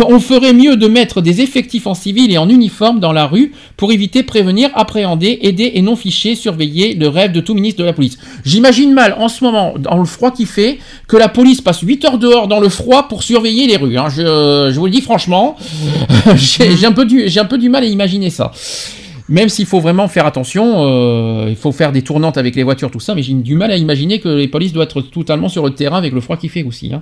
[SPEAKER 1] On ferait mieux de mettre des effectifs en civil et en uniforme dans la rue pour éviter, prévenir, appréhender, aider et non ficher, surveiller le rêve de tout ministre de la police. J'imagine mal en ce moment, dans le froid qui fait, que la police passe 8 heures dehors dans le froid pour surveiller les rues. hein. Je, je vous le dis franchement, j'ai j'ai un, peu du- j'ai un peu du mal à imaginer ça. Même s'il faut vraiment faire attention, euh, il faut faire des tournantes avec les voitures, tout ça, mais j'ai du mal à imaginer que les polices doivent être totalement sur le terrain avec le froid qu'il fait aussi. hein.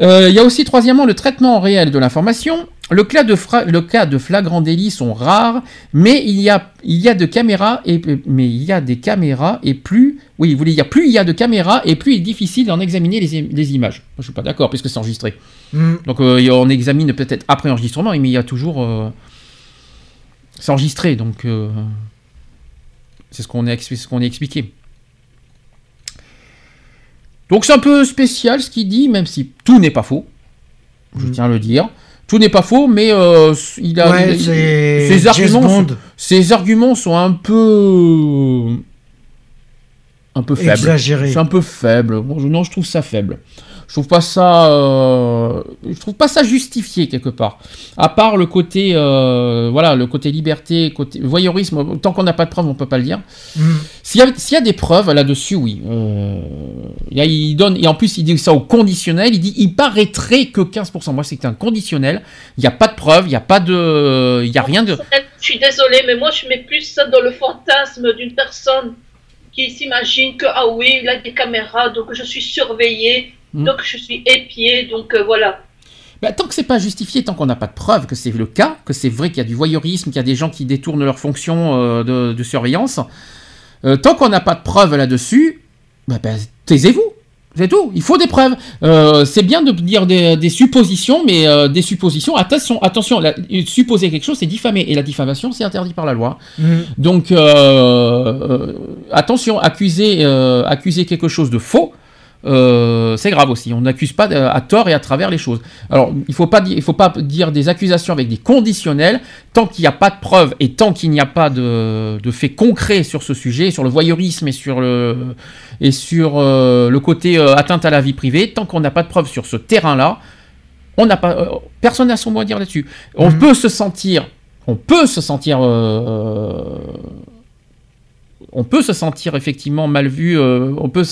[SPEAKER 1] Euh, Il y a aussi troisièmement le traitement réel de l'information. Le cas de, le cas de flagrant délit sont rares, mais il y a, il y a de caméras et mais il y a des caméras et plus, oui, vous voulez dire plus il y a de caméras et plus il est difficile d'en examiner les, im- les images. Moi, je suis pas d'accord puisque c'est enregistré.
[SPEAKER 3] Mm.
[SPEAKER 1] Donc euh, on examine peut-être après enregistrement, mais il y a toujours. euh, c'est enregistré, donc euh, c'est ce qu'on a, ce expliqué. Donc c'est un peu spécial ce qu'il dit, même si tout n'est pas faux. Je
[SPEAKER 3] Mm.
[SPEAKER 1] tiens à le dire. Tout n'est pas faux, mais euh, il a,
[SPEAKER 3] Ouais,
[SPEAKER 1] il-
[SPEAKER 3] c'est
[SPEAKER 1] ses arguments, sont, ses arguments sont un peu, un peu faibles. C'est un peu faible. Bon, je- non, je trouve ça faible. Je trouve pas ça, euh, je trouve pas ça justifié quelque part. À part le côté, euh, voilà, le côté liberté, côté voyeurisme. Tant qu'on n'a pas de preuves, on peut pas le dire.
[SPEAKER 3] Mm.
[SPEAKER 1] S'il y, a- y des preuves là-dessus, oui. Euh, il y a- il donne, et en plus, il dit ça au conditionnel. Il dit il paraîtrait que 15%. Moi, c'est un conditionnel. Il n'y a pas de preuves, il n'y a pas de. Il n'y a rien de.
[SPEAKER 2] Je suis désolée, mais moi je mets plus ça dans le fantasme d'une personne qui s'imagine que ah oui, il a des caméras, donc je suis surveillée,
[SPEAKER 1] Mm.
[SPEAKER 2] donc je suis épiée, donc euh, voilà.
[SPEAKER 1] Bah, tant que c'est pas justifié, tant qu'on n'a pas de preuves que c'est le cas, que c'est vrai qu'il y a du voyeurisme, qu'il y a des gens qui détournent leur fonction euh, de, de surveillance, euh, tant qu'on n'a pas de preuves là-dessus, bah, bah, taisez-vous. C'est tout. Il faut des preuves. Euh, c'est bien de dire des, suppositions, mais euh, des suppositions. Attention, attention. supposer quelque chose, c'est diffamer, et la diffamation, c'est interdit par la loi. Mhm. Donc, euh, attention. Accuser, accuser quelque chose de faux. Euh, c'est grave aussi. On n'accuse pas à tort et à travers les choses. Alors, il faut pas il faut pas dire des accusations avec des conditionnels tant qu'il n'y a pas de preuves et tant qu'il n'y a pas de, de, faits concrets sur ce sujet, sur le voyeurisme et sur le et sur euh, le côté euh, atteinte à la vie privée. Tant qu'on n'a pas de preuves sur ce terrain-là, on n'a pas personne n'a son mot à dire là-dessus. On mhm. peut se sentir, on peut se sentir on peut se sentir effectivement mal vu, euh, on, peut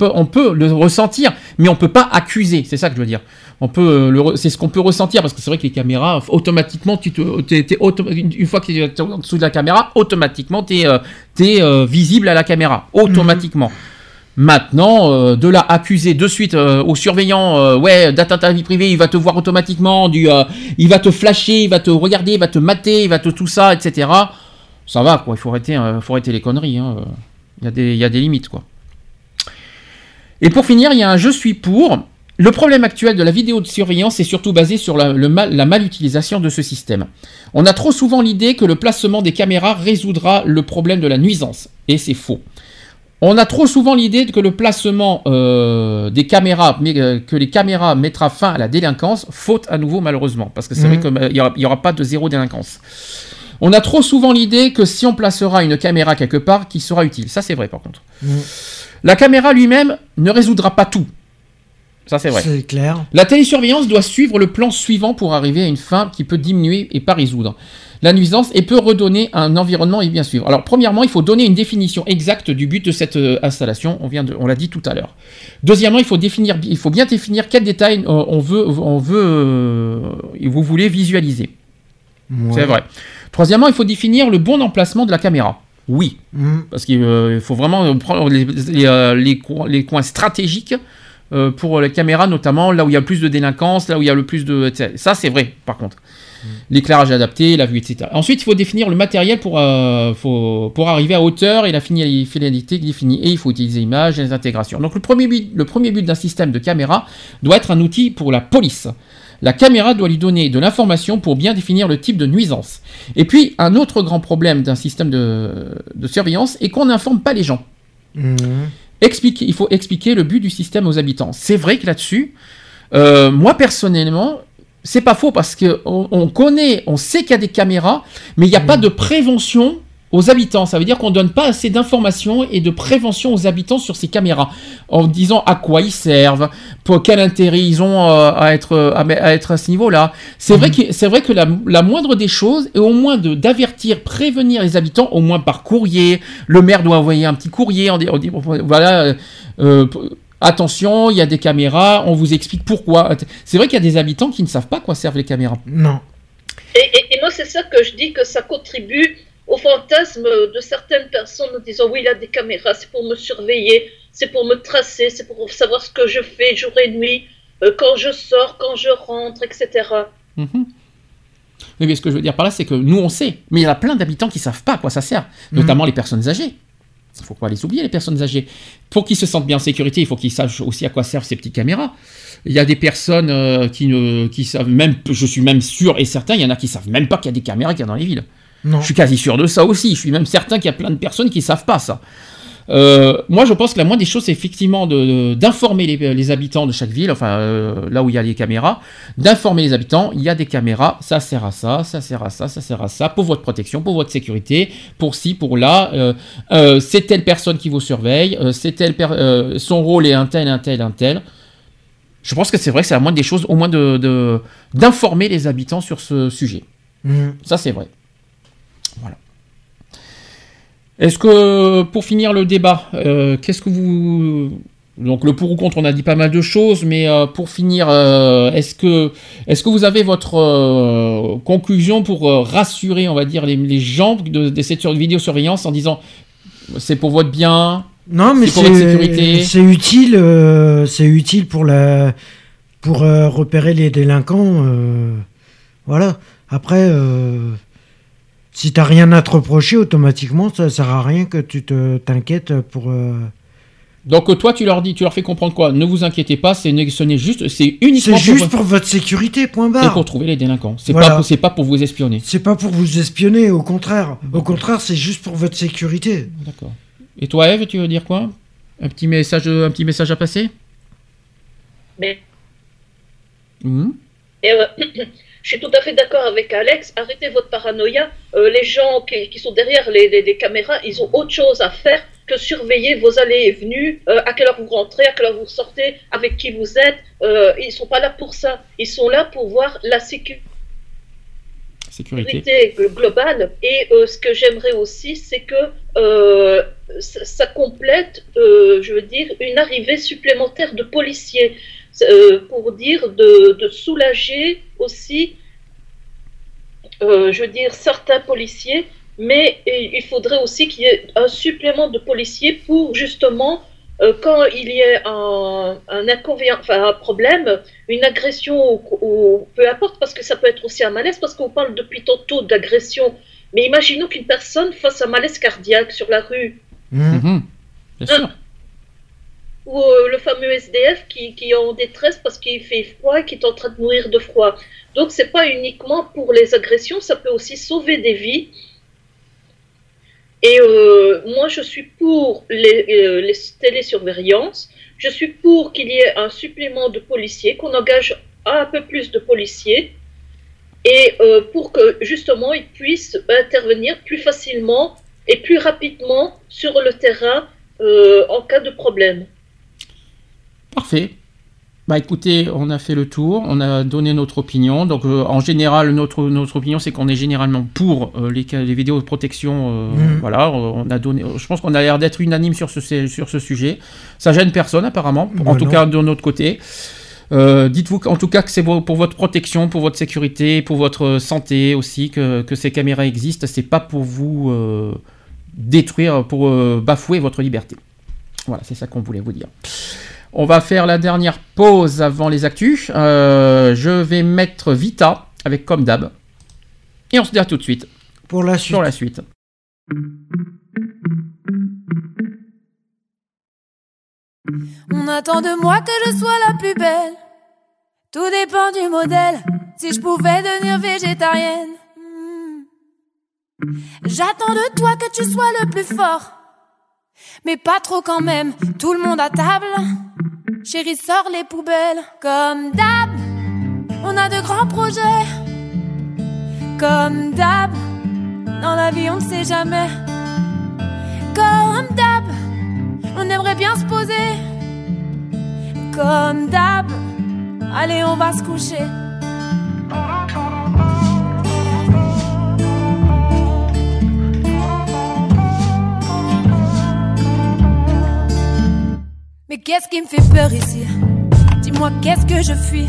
[SPEAKER 1] on peut le ressentir, mais on peut pas accuser, c'est ça que je veux dire. On peut, euh, c'est ce qu'on peut ressentir, parce que c'est vrai que les caméras, automatiquement, tu te, une fois que tu es en dessous de la caméra, automatiquement, tu es, euh, visible à la caméra, automatiquement. Maintenant, de là accuser de suite au surveillant, ouais, d'atteinte à la vie privée, il va te voir automatiquement, du, il va te flasher, il va te regarder, il va te mater, il va te tout ça, etc ça va, quoi. Il faut arrêter, euh, faut arrêter les conneries. Hein. Il, y a des, il y a des limites, quoi. Et pour finir, il y a un je suis pour. Le problème actuel de la vidéo de surveillance est surtout basé sur la, le mal, la malutilisation de ce système. On a trop souvent l'idée que le placement des caméras résoudra le problème de la nuisance, et c'est faux. On a trop souvent l'idée que le placement euh, des caméras, mais, euh, que les caméras mettra fin à la délinquance, faute à nouveau malheureusement, parce que c'est vrai mmh. qu'il n'y aura, pas de zéro délinquance. On a trop souvent l'idée que si on placera une caméra quelque part, qui sera utile. Ça, c'est vrai, par contre. Mm. La caméra lui-même ne résoudra pas tout. Ça, c'est vrai.
[SPEAKER 3] C'est clair.
[SPEAKER 1] La télésurveillance doit suivre le plan suivant pour arriver à une fin qui peut diminuer et pas résoudre la nuisance et peut redonner un environnement et bien suivre. Alors, premièrement, il faut donner une définition exacte du but de cette euh, installation. On, vient de, on l'a dit tout à l'heure. Deuxièmement, il faut, définir, il faut bien définir quels détails euh, on veut, on veut, euh, vous voulez visualiser. C'est vrai. Troisièmement, il faut définir le bon emplacement de la caméra. Oui, mm. parce qu'il euh, faut vraiment prendre les, euh, les, coins stratégiques euh, pour les caméras, notamment là où il y a le plus de délinquance, là où il y a le plus de... Ça, c'est vrai, par contre. Mm. L'éclairage adapté, la vue, etc. Ensuite, il faut définir le matériel pour, pour arriver à hauteur et la finalité définie. Et il faut utiliser l'image et les intégrations. Donc le premier le premier but d'un système de caméra doit être un outil pour la police. La caméra doit lui donner de l'information pour bien définir le type de nuisance. Et puis, un autre grand problème d'un système de, surveillance est qu'on n'informe pas les gens. Mmh. Expliquer, il faut expliquer le but du système aux habitants. C'est vrai que là-dessus, euh, moi personnellement, c'est pas faux parce qu'on on connaît, on sait qu'il y a des caméras, mais il n'y a pas mmh. de prévention aux habitants. Ça veut dire qu'on donne pas assez d'informations et de prévention aux habitants sur ces caméras, en disant à quoi ils servent, pour quel intérêt ils ont euh, à, être, à, être à ce niveau-là. C'est vrai mhm. que c'est vrai que la, moindre des choses est au moins de d'avertir, prévenir les habitants, au moins par courrier. Le maire doit envoyer un petit courrier. On dit, voilà. Euh, euh, attention, il y a des caméras, on vous explique pourquoi. C'est vrai qu'il y a des habitants qui ne savent pas quoi servent les caméras.
[SPEAKER 3] Non.
[SPEAKER 2] et moi, c'est ça que je dis que ça contribue au fantasme de certaines personnes en disant oui, il a des caméras, c'est pour me surveiller, c'est pour me tracer, c'est pour savoir ce que je fais jour et nuit, euh, quand je sors, quand je rentre, etc.
[SPEAKER 1] Mhm. Oui, mais ce que je veux dire par là, c'est que nous, on sait, mais il y a plein d'habitants qui savent pas à quoi ça sert, mhm. notamment les personnes âgées. Il ne faut pas les oublier, les personnes âgées. Pour qu'ils se sentent bien en sécurité, il faut qu'ils sachent aussi à quoi servent ces petites caméras. Il y a des personnes euh, qui ne qui savent même, je suis même sûr et certain, il y en a qui savent même pas qu'il y a des caméras qu'il y a dans les villes. Je suis quasi sûr de ça aussi. Je suis même certain qu'il y a plein de personnes qui ne savent pas ça. Euh, moi, je pense que la moindre des choses, c'est effectivement d'informer les, habitants de chaque ville, enfin euh, là où il y a les caméras, d'informer les habitants. Il y a des caméras, ça sert à ça, ça sert à ça, ça sert à ça, pour votre protection, pour votre sécurité, pour ci, pour là. Euh, c'est telle personne qui vous surveille, c'est telle son rôle est un tel, un tel, un tel. Je pense que c'est vrai que c'est la moindre des choses, au moins de d'informer les habitants sur ce sujet. Mmh. Ça, c'est vrai. Voilà. Est-ce que, pour finir le débat, euh, qu'est-ce que vous... Donc le pour ou contre, on a dit pas mal de choses, mais euh, pour finir, euh, est-ce que, est que vous avez votre conclusion pour rassurer, on va dire, les, gens de, cette vidéosurveillance en disant c'est pour votre bien,
[SPEAKER 3] non, mais c'est C'est utile, c'est utile pour la, pour repérer les délinquants. voilà. Après, si t'as rien à te reprocher, automatiquement, ça sert à rien que tu te t'inquiètes pour, euh,
[SPEAKER 1] Donc toi, tu leur dis, tu leur fais comprendre quoi? Ne vous inquiétez pas, c'est ce n'est juste, c'est uniquement
[SPEAKER 3] C'est juste pour votre sécurité, point
[SPEAKER 1] et
[SPEAKER 3] barre.
[SPEAKER 1] pour trouver les délinquants. C'est
[SPEAKER 3] Voilà.
[SPEAKER 1] pas, c'est pas pour vous espionner.
[SPEAKER 3] C'est pas pour vous espionner, au contraire. Au contraire, c'est juste pour votre sécurité.
[SPEAKER 1] D'accord. Et toi, Eve, tu veux dire quoi? Un petit message, un petit message à passer?
[SPEAKER 2] Mais
[SPEAKER 1] Mhm.
[SPEAKER 2] Et, euh, je suis tout à fait d'accord avec Alex. Arrêtez votre paranoïa. Euh, les gens qui, qui sont derrière les, les- les caméras, ils ont autre chose à faire que surveiller vos allées et venues, euh, à quelle heure vous rentrez, à quelle heure vous sortez, avec qui vous êtes. Euh, ils sont pas là pour ça. Ils sont là pour voir la sécurité globale. Et ce que j'aimerais aussi, c'est que ça, ça complète, je veux dire, une arrivée supplémentaire de policiers, euh, pour dire de, de soulager aussi, euh, je veux dire, certains policiers. Mais il faudrait aussi qu'il y ait un supplément de policiers pour justement euh, quand il y ait un, un inconvénient, enfin un problème, une agression ou, ou peu importe, parce que ça peut être aussi un malaise, parce qu'on parle depuis tantôt d'agression. Mais imaginons qu'une personne fasse un malaise cardiaque sur la rue,
[SPEAKER 1] Mhm. Bien sûr.
[SPEAKER 2] Ou euh, le fameux SDF qui, est en détresse parce qu'il fait froid et qui est en train de mourir de froid. Donc c'est pas uniquement pour les agressions, ça peut aussi sauver des vies. Et euh, moi je suis pour les, euh, les télésurveillances, je suis pour qu'il y ait un supplément de policiers, qu'on engage un peu plus de policiers, et pour que justement ils puissent intervenir plus facilement et plus rapidement sur le terrain en cas de problème.
[SPEAKER 1] Parfait. Bah écoutez, on a fait le tour, on a donné notre opinion. Donc euh, en général, notre, notre opinion, c'est qu'on est généralement pour euh, les, vidéos de protection. euh,
[SPEAKER 3] Mhm.
[SPEAKER 1] Voilà, on a donné. Je pense qu'on a l'air d'être unanime sur ce, sur ce sujet. Ça gêne personne apparemment, en
[SPEAKER 3] Bah
[SPEAKER 1] tout
[SPEAKER 3] non.
[SPEAKER 1] cas de notre côté. Dites-vous en tout cas que c'est pour votre protection, pour votre sécurité, pour votre santé aussi que, que ces caméras existent. C'est pas pour vous détruire, pour bafouer votre liberté. Voilà, c'est ça qu'on voulait vous dire. On va faire la dernière pause avant les actus. Euh, je vais mettre Vita avec comme d'hab. Et on se dit à tout de suite
[SPEAKER 3] Pour la suite.
[SPEAKER 1] sur la suite.
[SPEAKER 13] On attend de moi que je sois la plus belle. Tout dépend du modèle. Si je pouvais devenir végétarienne. hmm. J'attends de toi que tu sois le plus fort. Mais pas trop quand même. Tout le monde à table. Chérie, sors les poubelles. Comme d'hab, on a de grands projets. Comme d'hab, dans la vie on ne sait jamais. Comme d'hab, on aimerait bien se poser. Comme d'hab, allez, on va se coucher. Mais qu'est-ce qui me fait peur ici? Dis-moi, qu'est-ce que je fuis?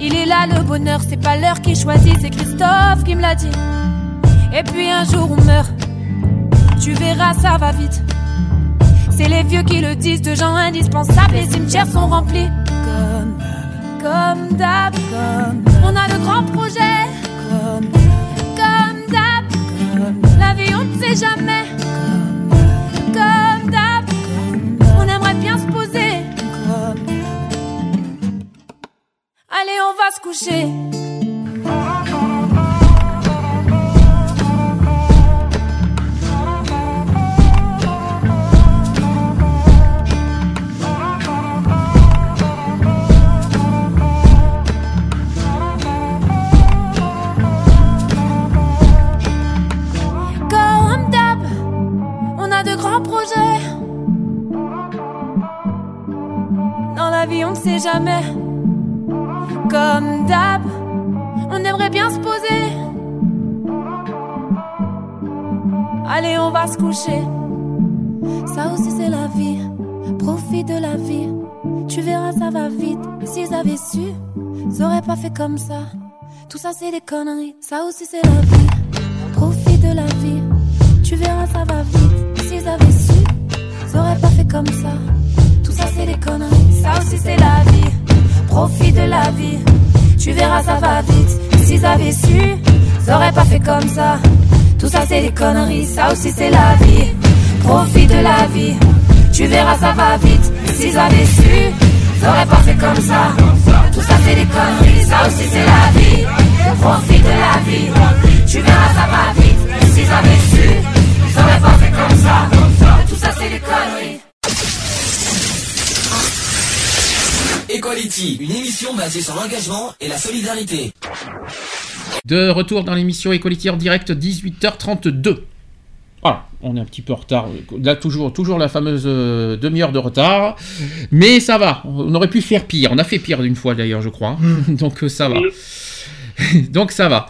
[SPEAKER 13] Il est là le bonheur, c'est pas l'heure qui choisit, c'est Christophe qui me l'a dit. Et puis un jour on meurt, tu verras, ça va vite. C'est les vieux qui le disent, de gens indispensables, les cimetières sont remplis. Comme, comme d'hab, comme on a de grands projets. Comme, comme d'hab, la vie on ne sait jamais. Comme, allez on va se coucher. Comme d'hab, on a de grands projets. Dans la vie, on ne sait jamais. Comme d'hab, on aimerait bien se poser. Allez, on va se coucher. Ça aussi, c'est la vie. Profite de la vie. Tu verras, ça va vite. S'ils avaient su, ils auraient pas fait comme ça. Tout ça, c'est des conneries. Ça aussi, c'est la vie. Profite de la vie. Tu verras, ça va vite. S'ils avaient su, ils auraient pas fait comme ça. Profite de la vie. Tu verras, ça va vite. S'ils avaient su, ils auraient pas fait comme ça. Tout ça, c'est des conneries. Ça aussi, c'est la vie. Profite de la vie.
[SPEAKER 10] Tu verras, ça va vite. S'ils avaient su, j'aurais pas fait comme ça. Tout ça, c'est des conneries. Ça aussi, c'est la vie. Profite de la vie. Tu verras, ça va vite. S'ils avaient su, j'aurais pas fait comme ça. Tout ça, c'est des conneries.
[SPEAKER 12] Equality, une émission basée sur l'engagement et la solidarité.
[SPEAKER 1] De retour dans l'émission Equality en direct, 18h32. Voilà, on est un petit peu en retard. Là, toujours, toujours la fameuse euh, demi-heure de retard. Mais ça va, on aurait pu faire pire. On a fait pire d'une fois d'ailleurs, je crois. Donc euh, ça va. Donc ça va.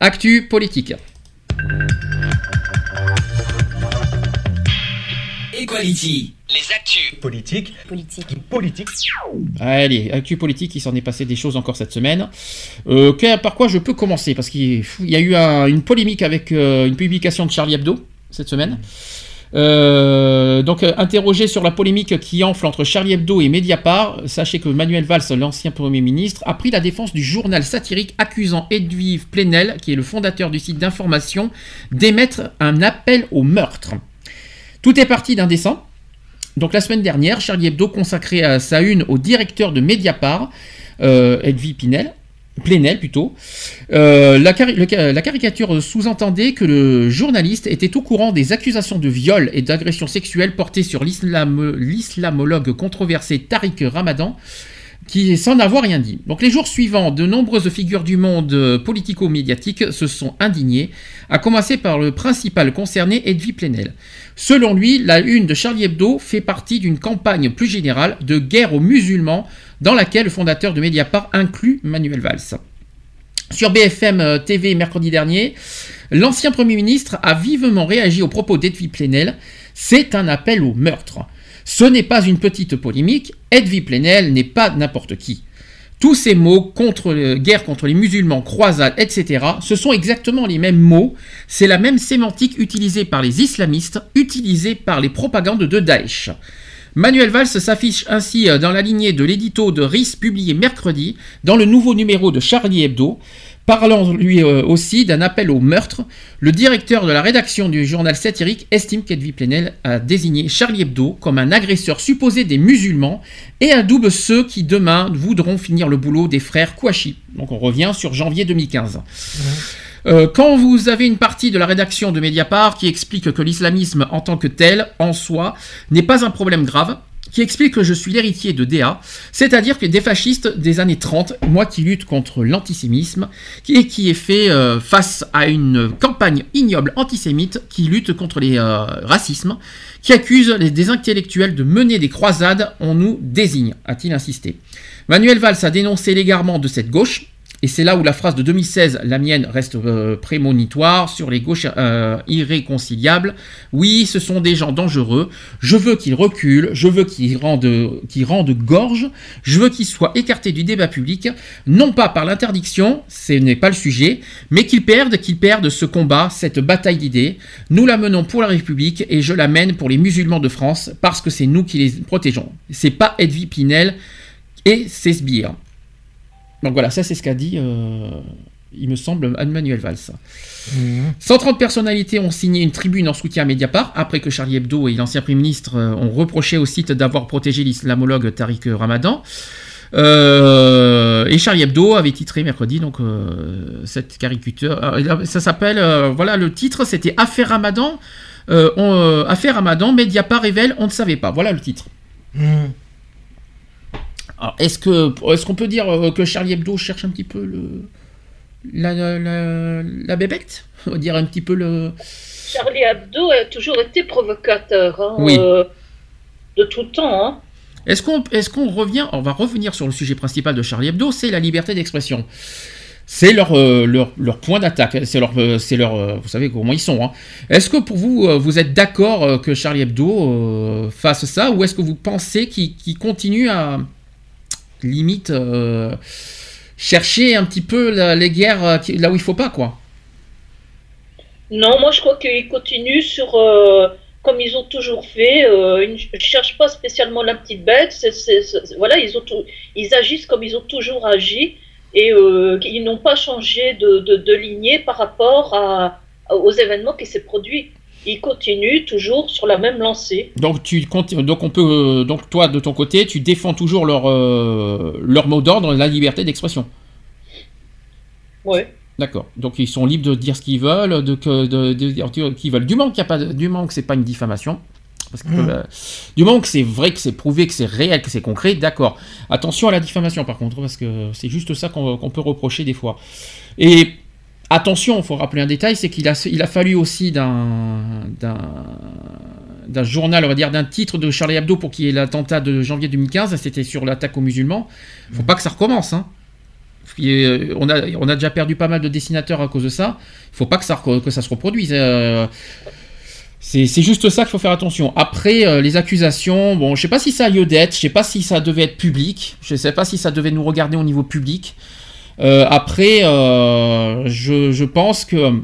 [SPEAKER 1] Actu politique.
[SPEAKER 12] Equality, les actus.
[SPEAKER 14] Politique.
[SPEAKER 10] Politique.
[SPEAKER 14] Politique.
[SPEAKER 1] Allez, actu politique, il s'en est passé des choses encore cette semaine. Euh, que- par quoi je peux commencer? Parce qu'il il y a eu un- une polémique avec euh, une publication de Charlie Hebdo cette semaine. Euh, donc, euh, interrogé sur la polémique qui enfle entre Charlie Hebdo et Mediapart, sachez que Manuel Valls, l'ancien Premier ministre, a pris la défense du journal satirique accusant Edwige Plenel, qui est le fondateur du site d'information, d'émettre un appel au meurtre. Tout est parti d'un dessin. Donc la semaine dernière, Charlie Hebdo consacrait sa une au directeur de Mediapart, euh, Pinel, Plenel plutôt. Euh, la, la caricature sous-entendait que le journaliste était au courant des accusations de viol et d'agression sexuelle portées sur l'islam- l'islamologue controversé Tariq Ramadan, qui sans n'avoir rien dit. Donc les jours suivants, de nombreuses figures du monde euh, politico-médiatique se sont indignées, à commencer par le principal concerné, Edwy Plenel. Selon lui, la une de Charlie Hebdo fait partie d'une campagne plus générale de guerre aux musulmans dans laquelle le fondateur de Mediapart inclut Manuel Valls. Sur BFM euh, TV mercredi dernier, l'ancien Premier ministre a vivement réagi aux propos d'Edwy Plenel. C'est un appel au meurtre. Ce n'est pas une petite polémique, Edwy Plenel n'est pas n'importe qui. Tous ces mots le- guerre contre les musulmans, croisade, etc., ce sont exactement les mêmes mots, c'est la même sémantique utilisée par les islamistes, utilisée par les propagandes de Daesh. Manuel Valls s'affiche ainsi euh, dans la lignée de l'édito de RIS publié mercredi dans le nouveau numéro de Charlie Hebdo, parlant lui euh, aussi d'un appel au meurtre. Le directeur de la rédaction du journal satirique estime qu'Edwy Plenel a désigné Charlie Hebdo comme un agresseur supposé des musulmans et adoube ceux qui demain voudront finir le boulot des frères Kouachi. Donc on revient sur janvier 2015. Euh, quand vous avez une partie de la rédaction de Mediapart qui explique que l'islamisme en tant que tel, en soi, n'est pas un problème grave, qui explique que je suis l'héritier de DA, c'est-à-dire que des fascistes des années 30, moi qui lutte contre l'antisémisme, qui- et qui est fait euh, face à une campagne ignoble antisémite qui lutte contre les euh, racismes, qui accuse les, des intellectuels de mener des croisades, on nous désigne, a-t-il insisté. Manuel Valls a dénoncé l'égarement de cette gauche, et c'est là où la phrase de 2016, la mienne, reste euh, prémonitoire sur les gauches euh, irréconciliables. Oui, ce sont des gens dangereux. Je veux qu'ils reculent. Je veux qu'ils rendent, qu'ils gorge. Je veux qu'ils soient écartés du débat public. Non pas par l'interdiction, ce n'est pas le sujet, mais qu'ils perdent, qu'ils perdent ce combat, cette bataille d'idées. Nous la menons pour la République et je la mène pour les musulmans de France parce que c'est nous qui les protégeons. C'est pas Edwy Pinel et ses sbires. Donc voilà, ça c'est ce qu'a dit, euh, il me semble, Anne-Manuel Valls. 130 personnalités ont signé une tribune en soutien à Mediapart après que Charlie Hebdo et l'ancien Premier ministre euh, ont reproché au site d'avoir protégé l'islamologue Tariq Ramadan. Euh, et Charlie Hebdo avait titré mercredi donc euh, cette caricature. ça s'appelle, voilà, le titre c'était Affaire Ramadan. On- Affaire Ramadan, Mediapart révèle, on ne savait pas. Voilà le titre.
[SPEAKER 3] Hmm.
[SPEAKER 1] Alors, est-ce que est-ce qu'on peut dire euh, que Charlie Hebdo cherche un petit peu le la, la, la, la bébête? On va dire un petit peu le.
[SPEAKER 2] Charlie Hebdo a toujours été provocateur, hein,
[SPEAKER 1] Oui.
[SPEAKER 2] euh, de tout temps. Hein.
[SPEAKER 1] Est-ce qu'on revient On va revenir sur le sujet principal de Charlie Hebdo, c'est la liberté d'expression. C'est leur, euh, leur, leur point d'attaque, c'est leur, euh, c'est leur, euh, vous savez comment ils sont. hein. Est-ce que pour vous, vous êtes d'accord que Charlie Hebdo fasse ça, ou est-ce que vous pensez qu'il qu'il continue à limite euh, chercher un petit peu les guerres euh, là où il faut pas, quoi
[SPEAKER 2] Non, moi je crois qu'ils continuent sur, euh, comme ils ont toujours fait, ils ne cherchent pas spécialement la petite bête, voilà, ils, ont ils agissent comme ils ont toujours agi et ils n'ont pas changé de, de, de lignée par rapport à, aux événements qui s'est produits. Ils continuent toujours sur la même lancée.
[SPEAKER 1] Donc tu donc on peut donc toi de ton côté tu défends toujours leur euh, leur mot d'ordre la liberté d'expression.
[SPEAKER 2] Oui.
[SPEAKER 1] D'accord. Donc ils sont libres de dire ce qu'ils veulent, de que de, dire ce qu'ils veulent. Du moment qu'il a pas du moment que c'est pas une diffamation. Parce que,
[SPEAKER 3] Mmh.
[SPEAKER 1] euh, du moment que c'est vrai, que c'est prouvé, que c'est réel, que c'est concret, d'accord. Attention à la diffamation par contre, parce que c'est juste ça qu'on qu'on peut reprocher des fois. Et attention, il faut rappeler un détail, c'est qu'il a, il fallu aussi d'un journal, on va dire, d'un titre de Charlie Hebdo pour qu'il y ait l'attentat de janvier 2015, c'était sur l'attaque aux musulmans. Faut pas que ça recommence, hein. On a, déjà perdu pas mal de dessinateurs à cause de ça. Il faut pas que ça, se reproduise. euh, c'est juste ça qu'il faut faire attention. Après, euh, les accusations, bon, je sais pas si ça a lieu d'être, je sais pas si ça devait être public, je sais pas si ça devait nous regarder au niveau public. Euh, après, euh, je, je pense que.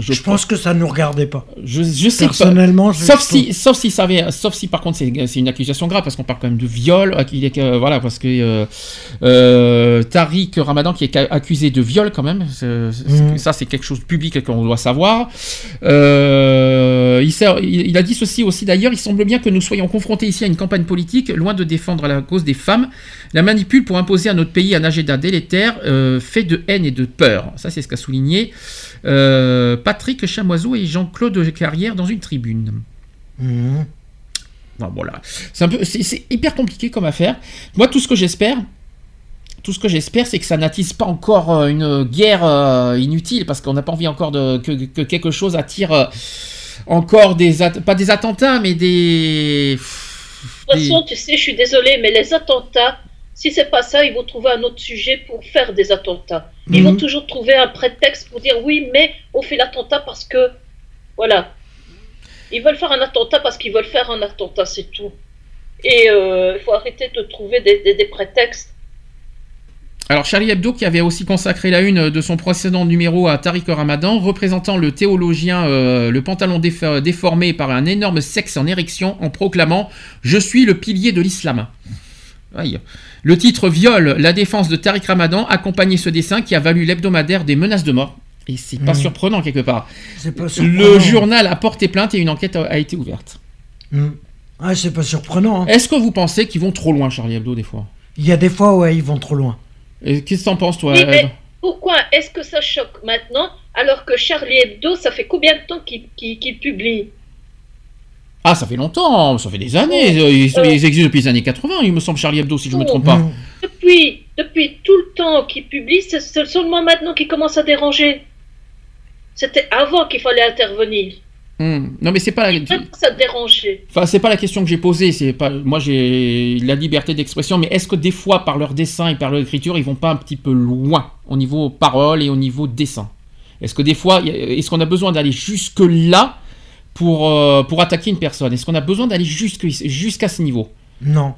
[SPEAKER 3] Je, pense que ça ne nous regardait pas.
[SPEAKER 1] Je, je sais pas.
[SPEAKER 3] Personnellement, je-
[SPEAKER 1] sauf si, sauf si ça avait, sauf si par contre c'est une accusation grave parce qu'on parle quand même de viol, euh, que- voilà parce que euh, euh, Tariq Ramadan qui est accusé de viol quand même,
[SPEAKER 3] Mhm.
[SPEAKER 1] ça c'est quelque chose de public qu'on doit savoir. Euh, il, a dit ceci aussi d'ailleurs, il semble bien que nous soyons confrontés ici à une campagne politique loin de défendre la cause des femmes, la manipule pour imposer à notre pays un agenda délétère euh, fait de haine et de peur. Ça c'est ce qu'a souligné euh, Patrick Chamoiseau et Jean-Claude Carrière dans une tribune. Bon, voilà. C'est un peu, c'est, c'est hyper compliqué comme affaire. Moi, tout ce que j'espère, tout ce que j'espère, c'est que ça n'attise pas encore euh, une guerre euh, inutile, parce qu'on n'a pas envie encore de que, que quelque chose attire encore des at- pas des attentats, mais des.
[SPEAKER 2] De toute façon, tu sais, je suis désolée, mais les attentats, si c'est pas ça, ils vont trouver un autre sujet pour faire des attentats. Ils
[SPEAKER 3] Mhm.
[SPEAKER 2] vont toujours trouver un prétexte pour dire oui, mais on fait l'attentat parce que. Voilà. Ils veulent faire un attentat parce qu'ils veulent faire un attentat, c'est tout. Et euh, il faut arrêter de trouver des, des- des prétextes.
[SPEAKER 1] Alors Charlie Hebdo qui avait aussi consacré la une de son précédent numéro à Tariq Ramadan, représentant le théologien euh, le pantalon déf- déformé par un énorme sexe en érection en proclamant « Je suis le pilier de l'islam ». Aïe. Le titre viole la défense de Tariq Ramadan accompagnait ce dessin qui a valu l'hebdomadaire des menaces de mort. Et c'est pas surprenant quelque part.
[SPEAKER 3] C'est pas
[SPEAKER 1] Le journal a porté plainte et une enquête a, été ouverte.
[SPEAKER 3] Mhm. Ah, c'est pas surprenant. hein.
[SPEAKER 1] Est-ce que vous pensez qu'ils vont trop loin, Charlie Hebdo, des fois?
[SPEAKER 3] Il y a des fois, ouais, ils vont trop loin.
[SPEAKER 1] Et Qu'est-ce que t'en penses, toi
[SPEAKER 2] Oui,
[SPEAKER 1] Eve
[SPEAKER 2] mais pourquoi est-ce que ça choque maintenant alors que Charlie Hebdo, ça fait combien de temps qu'il publie?
[SPEAKER 1] Ah, ça fait longtemps, ça fait des années. euh, Ils, ils existent depuis les années 80, il me semble, Charlie Hebdo, si je me trompe pas.
[SPEAKER 3] Mhm.
[SPEAKER 2] depuis, depuis tout le temps qu'il publie, c'est seulement maintenant qu'il commence à déranger. C'était avant qu'il fallait intervenir.
[SPEAKER 1] Hmm. Non, mais c'est pas la...
[SPEAKER 2] Ça dérangeait.
[SPEAKER 1] Enfin, c'est pas la question que j'ai posée. C'est pas. Moi, j'ai la liberté d'expression, mais est-ce que des fois, par leur dessin et par leur écriture, ils vont pas un petit peu loin au niveau parole et au niveau dessin? Est-ce que des fois, est-ce qu'on a besoin d'aller jusque là pour euh, pour attaquer une personne Est-ce qu'on a besoin d'aller jusqu'à ce niveau?
[SPEAKER 3] Non.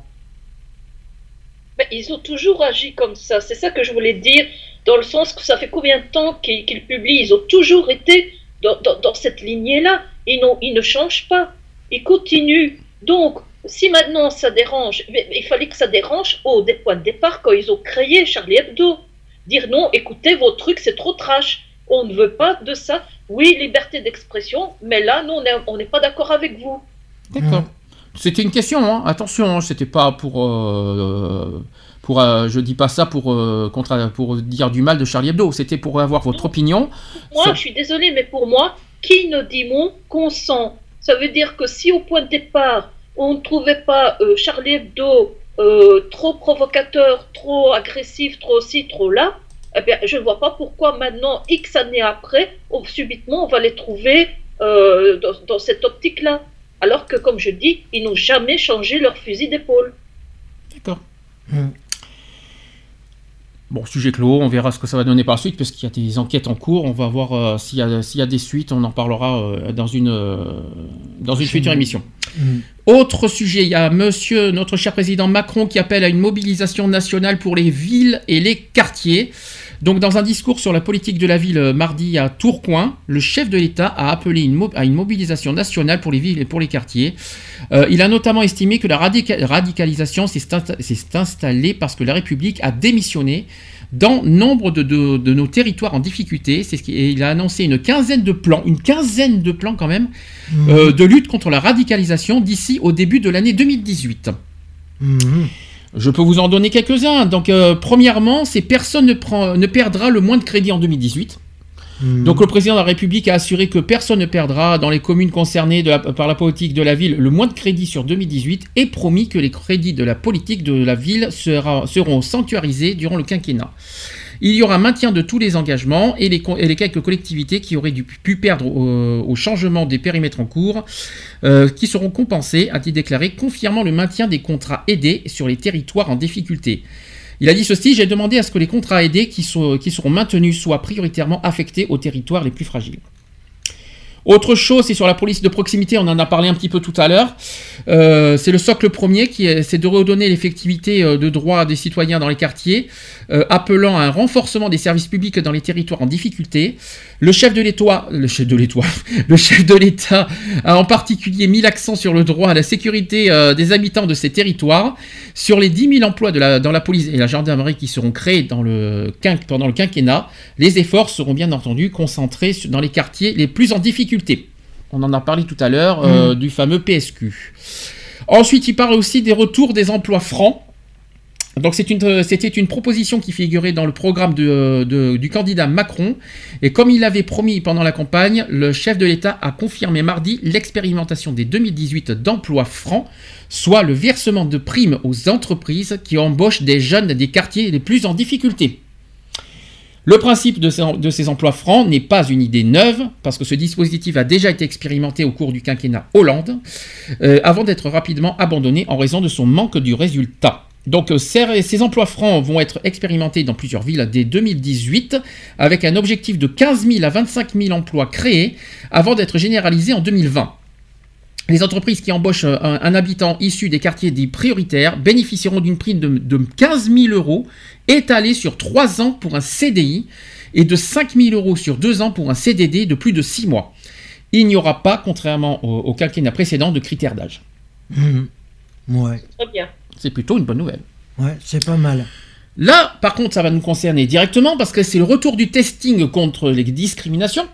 [SPEAKER 2] Mais ils ont toujours agi comme ça. C'est ça que je voulais dire, dans le sens que ça fait combien de temps qu'ils publient? Ils ont toujours été dans, dans- dans cette lignée-là. Ils, n'ont- ils ne changent pas. Ils continuent. Donc, si maintenant ça dérange, il fallait que ça dérange au des points de départ quand ils ont créé Charlie Hebdo. Dire non, écoutez, vos trucs, c'est trop trash. On ne veut pas de ça. Oui, liberté d'expression, mais là, nous, on est- on n'est pas d'accord avec vous.
[SPEAKER 1] D'accord. C'était une question, hein. attention, hein, c'était pas pour. euh, pour euh, je dis pas ça pour, euh, contre, pour dire du mal de Charlie Hebdo, c'était pour avoir votre opinion.
[SPEAKER 2] Moi,
[SPEAKER 1] Ça-
[SPEAKER 2] je suis désolée, mais pour moi, qui ne dit mon consent? Ça veut dire que si au point de départ, on ne trouvait pas euh, Charlie Hebdo euh, trop provocateur, trop agressif, trop ci, trop là, eh bien, je ne vois pas pourquoi maintenant, X années après, on- subitement, on va les trouver euh, dans, dans cette optique-là. Alors que, comme je dis, ils n'ont jamais changé leur fusil d'épaule.
[SPEAKER 1] D'accord.
[SPEAKER 3] Mhm.
[SPEAKER 1] Bon, sujet clos, on verra ce que ça va donner par la suite, parce qu'il y a des enquêtes en cours, on va voir euh, s'il y, a- s'il y a des suites, on en parlera euh, dans une, euh, dans une future émission.
[SPEAKER 3] Mhm.
[SPEAKER 1] Autre sujet, il y a monsieur, notre cher président Macron, qui appelle à une mobilisation nationale pour les villes et les quartiers. Donc, dans un discours sur la politique de la ville euh, mardi à Tourcoing, le chef de l'État a appelé une mo- à une mobilisation nationale pour les villes et pour les quartiers. Euh, il a notamment estimé que la radica- radicalisation s'est insta- s'est installée parce que la République a démissionné dans nombre de, de- de nos territoires en difficulté. C'est ce qui- et il a annoncé une quinzaine de plans, une quinzaine de plans quand même,
[SPEAKER 3] Mhm.
[SPEAKER 1] euh, de lutte contre la radicalisation d'ici au début de l'année 2018.
[SPEAKER 3] Mhm.
[SPEAKER 1] Je peux vous en donner quelques-uns. Donc, euh, premièrement, c'est personne ne, prend, ne perdra le moins de crédit en 2018.
[SPEAKER 3] Mhm.
[SPEAKER 1] Donc, le président de la République a assuré que personne ne perdra dans les communes concernées de la- par la politique de la ville le moins de crédit sur 2018 et promis que les crédits de la politique de la ville sera- seront sanctuarisés durant le quinquennat. Il y aura maintien de tous les engagements et les, quelques collectivités qui auraient dû, pu perdre au, au changement des périmètres en cours, euh, qui seront compensées, a-t-il déclaré, confirmant le maintien des contrats aidés sur les territoires en difficulté. Il a dit ceci, j'ai demandé à ce que les contrats aidés qui, seront maintenus soient prioritairement affectés aux territoires les plus fragiles. Autre chose, c'est sur la police de proximité, on en a parlé un petit peu tout à l'heure. Euh, c'est le socle premier qui est, c'est de redonner l'effectivité euh, de droits des citoyens dans les quartiers, euh, appelant à un renforcement des services publics dans les territoires en difficulté. Le chef de l'État, le chef de l'État, le chef de l'État a en particulier mis l'accent sur le droit à la sécurité euh, des habitants de ces territoires, sur les 10 000 emplois de la- dans la police et la gendarmerie qui seront créés dans le quinq- pendant le quinquennat. Les efforts seront bien entendu concentrés dans les quartiers les plus en difficulté. On en a parlé tout à l'heure euh, du fameux PSQ. Ensuite, il parle aussi des retours des emplois francs. Donc euh, c'était une proposition qui figurait dans le programme de- du candidat Macron. Et comme il l'avait promis pendant la campagne, le chef de l'État a confirmé mardi l'expérimentation des 2018 d'emplois francs, soit le versement de primes aux entreprises qui embauchent des jeunes des quartiers les plus en difficulté. Le principe de ces, emplois francs n'est pas une idée neuve, parce que ce dispositif a déjà été expérimenté au cours du quinquennat Hollande, euh, avant d'être rapidement abandonné en raison de son manque du résultat. Donc euh, ces, ces emplois francs vont être expérimentés dans plusieurs villes dès 2018, avec un objectif de 15 000 à 25 000 emplois créés, avant d'être généralisés en 2020. Les entreprises qui embauchent euh, un, un habitant issu des quartiers dits prioritaires bénéficieront d'une prime de, de 15 000 euros étalée sur 3 ans pour un CDI et de 5 000 euros sur 2 ans pour un CDD de plus de 6 mois. Il n'y aura pas, contrairement au, au quinquennat précédent, de critères d'âge.
[SPEAKER 3] Mhm. Ouais,
[SPEAKER 2] Très bien.
[SPEAKER 1] C'est plutôt une bonne nouvelle.
[SPEAKER 3] ouais, c'est pas mal.
[SPEAKER 1] Là, par contre, ça va nous concerner directement parce que c'est le retour du testing contre les discriminations.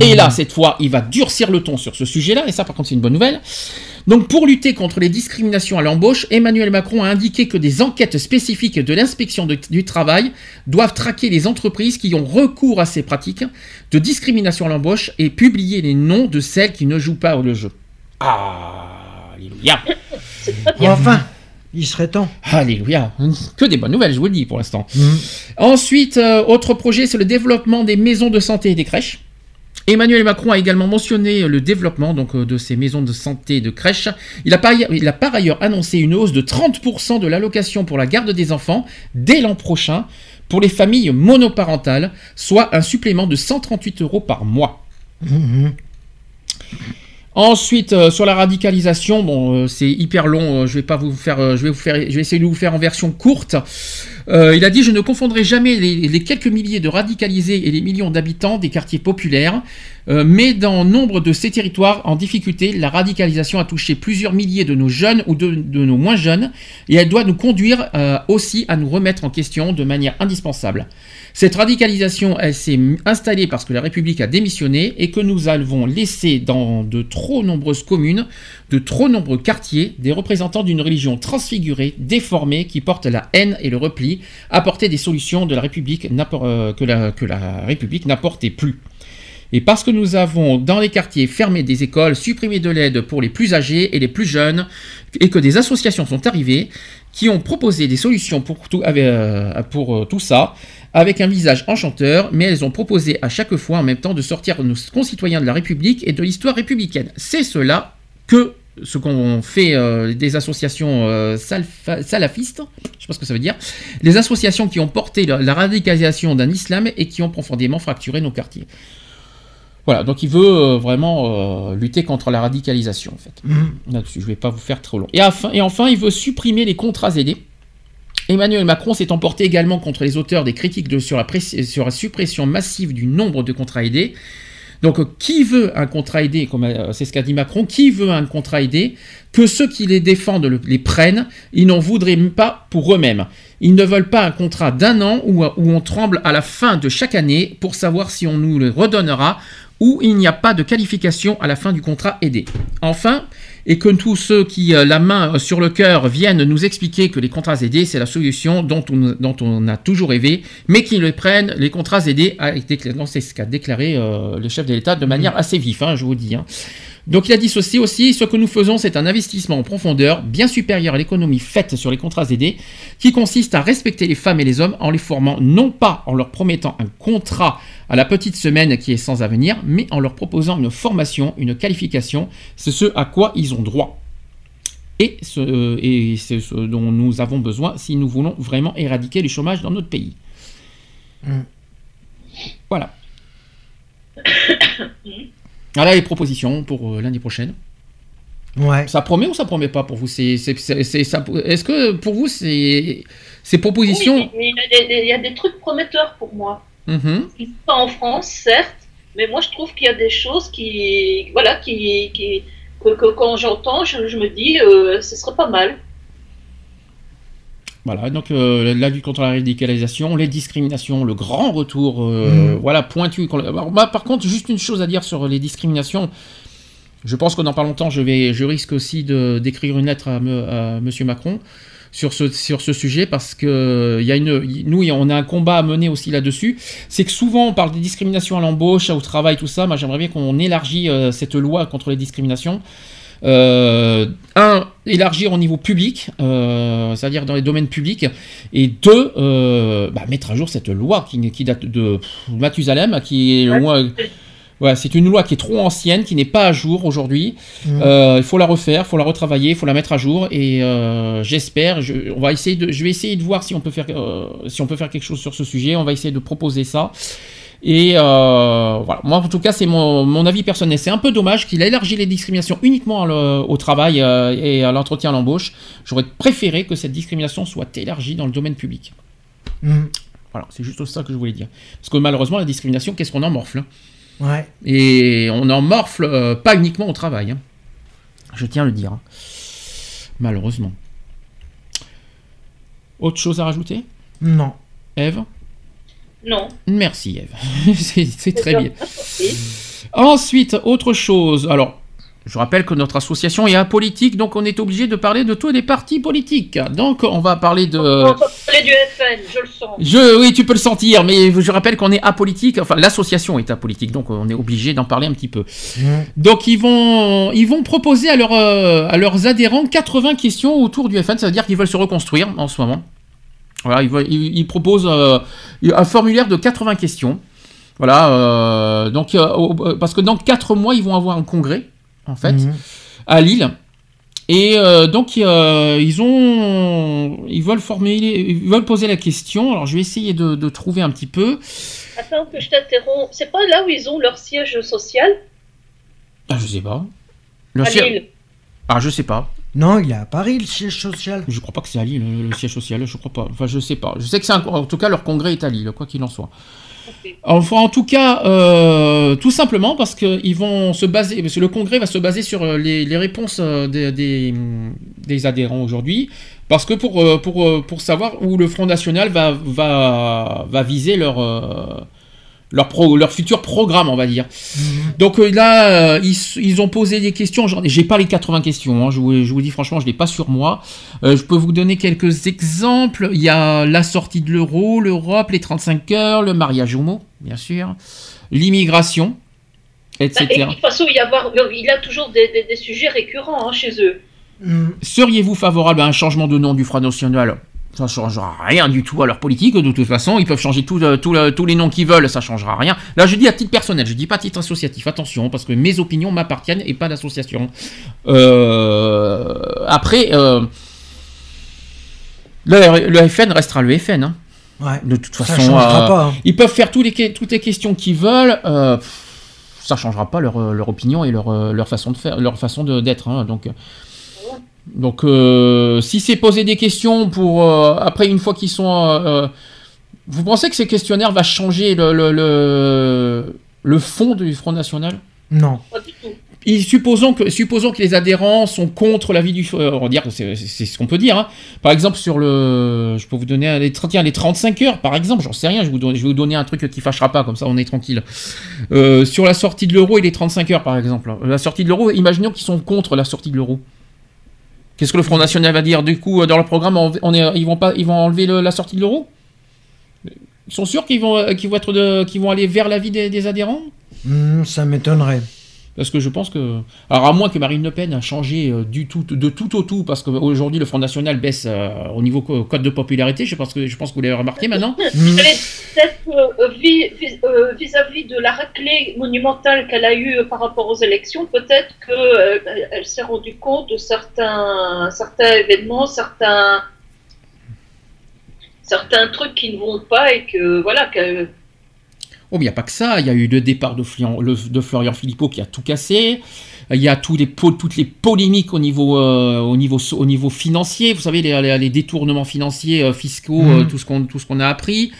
[SPEAKER 1] Et là, cette fois, il va durcir le ton sur ce sujet-là, et ça, par contre, c'est une bonne nouvelle. Donc, pour lutter contre les discriminations à l'embauche, Emmanuel Macron a indiqué que des enquêtes spécifiques de l'inspection du travail doivent traquer les entreprises qui ont recours à ces pratiques de discrimination à l'embauche et publier les noms de celles qui ne jouent pas le jeu. Ah, alléluia.
[SPEAKER 3] Enfin, il serait temps.
[SPEAKER 1] Alléluia. Que des bonnes nouvelles, je vous le dis pour l'instant.
[SPEAKER 3] Mhm.
[SPEAKER 1] Ensuite, euh, autre projet, c'est le développement des maisons de santé et des crèches. Emmanuel Macron a également mentionné le développement euh, de ces maisons de santé de crèches. Il a, par, ailleurs annoncé une hausse de 30% de l'allocation pour la garde des enfants dès l'an prochain pour les familles monoparentales, soit un supplément de 138 euros par mois.
[SPEAKER 3] Mhm.
[SPEAKER 1] Ensuite, euh, sur la radicalisation, bon, euh, c'est hyper long. euh, je vais vous faire, je vais essayer de vous faire en version courte. Il a dit, je ne confondrai jamais les, quelques milliers de radicalisés et les millions d'habitants des quartiers populaires. Mais dans nombre de ces territoires en difficulté, la radicalisation a touché plusieurs milliers de nos jeunes ou de, nos moins jeunes, et elle doit nous conduire aussi à nous remettre en question de manière indispensable. Cette radicalisation, elle s'est installée parce que la République a démissionné et que nous avons laissé dans de trop nombreuses communes, de trop nombreux quartiers, des représentants d'une religion transfigurée, déformée, qui porte la haine et le repli, apporter des solutions de la République euh, que la République n'apportait plus. Et parce que nous avons dans les quartiers fermé des écoles, supprimé de l'aide pour les plus âgés et les plus jeunes, et que des associations sont arrivées qui ont proposé des solutions pour euh, euh, tout ça, avec un visage enchanteur, mais elles ont proposé à chaque fois en même temps de sortir nos concitoyens de la République et de l'histoire républicaine. C'est cela que ce qu'on fait euh, des associations salafistes, je sais pas ce que ça veut dire, les associations qui ont porté la radicalisation d'un islam et qui ont profondément fracturé nos quartiers. Voilà, donc il veut euh, vraiment euh, lutter contre la radicalisation en fait.
[SPEAKER 3] Mhm.
[SPEAKER 1] Là-dessus, je vais pas vous faire trop long. Et enfin, et enfin, il veut supprimer les contrats aidés. Emmanuel Macron s'est emporté également contre les auteurs des critiques de- sur, la pré- sur la suppression massive du nombre de contrats aidés. Donc, euh, qui veut un contrat aidé, comme c'est ce qu'a dit Macron, qui veut un contrat aidé Que ceux qui les défendent le- les prennent, ils n'en voudraient pas pour eux-mêmes. Ils ne veulent pas un contrat d'un an où, où on tremble à la fin de chaque année pour savoir si on nous le redonnera ou il n'y a pas de qualification à la fin du contrat aidé. Enfin, et que tous ceux qui, euh, la main euh, sur le cœur, viennent nous expliquer que les contrats aidés, c'est la solution dont on, dont on a toujours rêvé, mais qu'ils le prennent, les contrats aidés, c'est ce qu'a déclaré euh, le chef de l'État de manière assez vif, hein, je vous dis. hein. Donc il a dit ceci aussi, ce que nous faisons, c'est un investissement en profondeur bien supérieur à l'économie faite sur les contrats aidés, qui consiste à respecter les femmes et les hommes en les formant non pas en leur promettant un contrat à la petite semaine qui est sans avenir, mais en leur proposant une formation, une qualification, c'est ce à quoi ils ont droit. Et, ce, et c'est ce dont nous avons besoin si nous voulons vraiment éradiquer le chômage dans notre pays.
[SPEAKER 3] Mm.
[SPEAKER 1] Voilà. Voilà les propositions pour euh, l'année prochaine.
[SPEAKER 3] Ouais.
[SPEAKER 1] Ça promet ou ça promet pas pour vous? C'est, c'est- c'est- c'est- ça- Est-ce que pour vous c'est ces propositions
[SPEAKER 2] Oui, il y, a des, il y a des trucs prometteurs pour moi. Ils sont Pas en France, certes, mais moi je trouve qu'il y a des choses qui, voilà, qui, qui que, que quand j'entends, je, je me dis, euh, ce serait pas mal.
[SPEAKER 1] Voilà, donc euh, la lutte contre la radicalisation, les discriminations, le grand retour, euh,
[SPEAKER 3] Mhm.
[SPEAKER 1] voilà, pointu. Alors, par contre, juste une chose à dire sur les discriminations. Je pense que dans pas longtemps, je, vais, je risque aussi de- d'écrire une lettre à, me- à Monsieur Macron sur ce, sur ce sujet parce que il y a une, nous, on a un combat à mener aussi là-dessus. C'est que souvent, on parle des discriminations à l'embauche, au travail, tout ça. Moi, j'aimerais bien qu'on élargisse euh, cette loi contre les discriminations. Euh, un, élargir au niveau public, euh, c'est-à-dire dans les domaines publics, et deux, euh, bah, mettre à jour cette loi qui, qui date de pff, Mathusalem, qui est.
[SPEAKER 2] Ouais,
[SPEAKER 1] c'est une loi qui est trop ancienne, qui n'est pas à jour aujourd'hui.
[SPEAKER 3] Mm.
[SPEAKER 1] Euh, il faut la refaire, il faut la retravailler, il faut la mettre à jour. Et euh, j'espère, je, on va essayer de, je vais essayer de voir si on peut faire, euh, si on peut faire quelque chose sur ce sujet. On va essayer de proposer ça. Et euh, voilà, moi en tout cas c'est mon, mon avis personnel. C'est un peu dommage qu'il a élargi les discriminations uniquement le- au travail euh, et à l'entretien à l'embauche. J'aurais préféré que cette discrimination soit élargie dans le domaine public.
[SPEAKER 3] Mm.
[SPEAKER 1] Voilà, c'est juste ça que je voulais dire. Parce que malheureusement la discrimination, qu'est-ce qu'on en morfle hein?
[SPEAKER 3] Ouais.
[SPEAKER 1] et on en morfle euh, pas uniquement au travail. hein. Je tiens à le dire. hein. Malheureusement. Autre chose à rajouter?
[SPEAKER 3] Non.
[SPEAKER 1] Eve
[SPEAKER 2] Non.
[SPEAKER 1] Merci Eve. c'est très bien. Ensuite, autre chose. Alors, je rappelle que notre association est apolitique, donc on est obligé de parler de tous les partis politiques. Donc, on va parler de...
[SPEAKER 2] On va parler du FN, je le sens.
[SPEAKER 1] Je, oui, tu peux le sentir, mais je rappelle qu'on est apolitique. Enfin, l'association est apolitique, donc on est obligé d'en parler un petit peu.
[SPEAKER 3] Mm.
[SPEAKER 1] Donc ils vont, ils vont proposer à, leur, euh, à leurs adhérents 80 questions autour du FN, ça veut dire qu'ils veulent se reconstruire en ce moment. Voilà, ils proposent euh, un formulaire de 80 questions. Voilà, euh, donc euh, parce que dans 4 mois, ils vont avoir un congrès, en fait,
[SPEAKER 3] Mhm.
[SPEAKER 1] à Lille. Et euh, donc euh, ils ont, ils veulent formuler, ils veulent poser la question. Alors je vais essayer de, de trouver un petit peu.
[SPEAKER 2] Attends que je t'interromps. C'est pas là où ils ont leur siège social?
[SPEAKER 1] Ah, je sais pas. Le
[SPEAKER 2] à
[SPEAKER 1] siège-
[SPEAKER 2] Lille
[SPEAKER 1] Ah, je sais pas.
[SPEAKER 3] Non, il est à Paris, le siège social.
[SPEAKER 1] Je crois pas que c'est à Lille, le, le siège social, je crois pas. Enfin, je sais pas. Je sais que c'est un- en tout cas leur congrès est à Lille, quoi qu'il en soit. Enfin, en tout cas, euh, tout simplement parce que ils vont se baser, parce que le congrès va se baser sur euh, les, les réponses euh, des, des, des adhérents aujourd'hui, parce que pour, pour, pour savoir où le Front National va, va, va viser leur, euh, leur, pro, leur futur programme, on va dire. Donc euh, là, euh, ils, ils ont posé des questions. J'ai pas les 80 questions. hein, je, vous, je vous dis franchement, je l'ai pas sur moi. Euh, je peux vous donner quelques exemples. Il y a la sortie de l'euro, l'Europe, les 35 heures, le mariage homo, bien sûr, l'immigration, etc.
[SPEAKER 2] Et de toute façon, il, y avoir, il y a toujours des, des- des sujets récurrents hein, chez eux.
[SPEAKER 3] Mm.
[SPEAKER 1] Seriez-vous favorable à un changement de nom du Front National? Ça ne changera rien du tout à leur politique, de toute façon. Ils peuvent changer tout, euh, tout le- tous les noms qu'ils veulent, ça changera rien. Là, je dis à titre personnel, je dis pas à titre associatif, attention, parce que mes opinions m'appartiennent et pas d'association. Euh, après, euh, le, le FN restera le FN. hein.
[SPEAKER 3] Ouais.
[SPEAKER 1] De toute
[SPEAKER 3] Ça
[SPEAKER 1] façon,
[SPEAKER 3] changera
[SPEAKER 1] euh,
[SPEAKER 3] pas. hein.
[SPEAKER 1] ils peuvent faire les, toutes les questions qu'ils veulent. euh, ça changera pas leur, euh, leur opinion et leur, euh, leur façon de faire, leur façon d'être. hein, donc, euh, donc, euh, si c'est poser des questions pour euh, après une fois qu'ils sont, euh, vous pensez que ces questionnaires va changer le, le, le, le fond du Front National?
[SPEAKER 3] Non.
[SPEAKER 2] Pas du tout.
[SPEAKER 1] Et supposons que, supposons que les adhérents sont contre l'avis du. euh, on va dire que c'est c'est ce qu'on peut dire. hein. Par exemple, sur le. Je peux vous donner un- les, tiens, les 35 heures, par exemple, j'en sais rien, je, vais vous donner- je vais vous donner un truc qui fâchera pas, comme ça on est tranquille. Euh, sur la sortie de l'euro et les 35 heures, par exemple. La sortie de l'euro, imaginons qu'ils sont contre la sortie de l'euro. Qu'est-ce que le Front National va dire Du coup, euh, dans leur programme, ils, vont pas, ils vont enlever le- la sortie de l'euro? Ils sont sûrs qu'ils vont, euh, qu'ils vont aller vers l'avis des, des adhérents?
[SPEAKER 3] Hmm, ça m'étonnerait.
[SPEAKER 1] Parce que je pense que. Alors, à moins que Marine Le Pen a changé euh, du tout, de tout au tout, parce qu'aujourd'hui, le Front National baisse euh, au niveau co- code de popularité. Je pense que, je pense que vous l'avez remarqué maintenant.
[SPEAKER 7] Peut-être euh, vis- vis- vis-à-vis de la raclée monumentale qu'elle a eue par rapport aux élections, peut-être qu'elle elle s'est rendue compte de certains, certains événements, certains, certains trucs qui ne vont pas et que voilà qu'elle
[SPEAKER 1] Oh, mais il n'y a pas que ça. Il y a eu le départ de Florian, le- de Florian Philippot qui a tout cassé. Il y a tous les, po- toutes les polémiques au niveau, euh, au, niveau, au niveau financier. Vous savez, les, les- les détournements financiers, euh, fiscaux,
[SPEAKER 3] Mhm.
[SPEAKER 1] euh, tout ce qu'on tout ce qu'on a appris.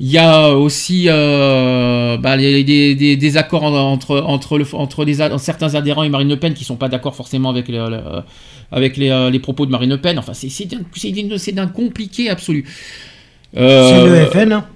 [SPEAKER 1] Il y a aussi euh, bah, les- des, accords en- entre, entre, le, entre les, certains adhérents et Marine Le Pen qui ne sont pas d'accord forcément avec, le- le- avec les, euh, propos de Marine Le Pen. Enfin, c'est c'est d'un- compliqué absolu.
[SPEAKER 3] C'est
[SPEAKER 1] Euh,
[SPEAKER 3] le FN. hein.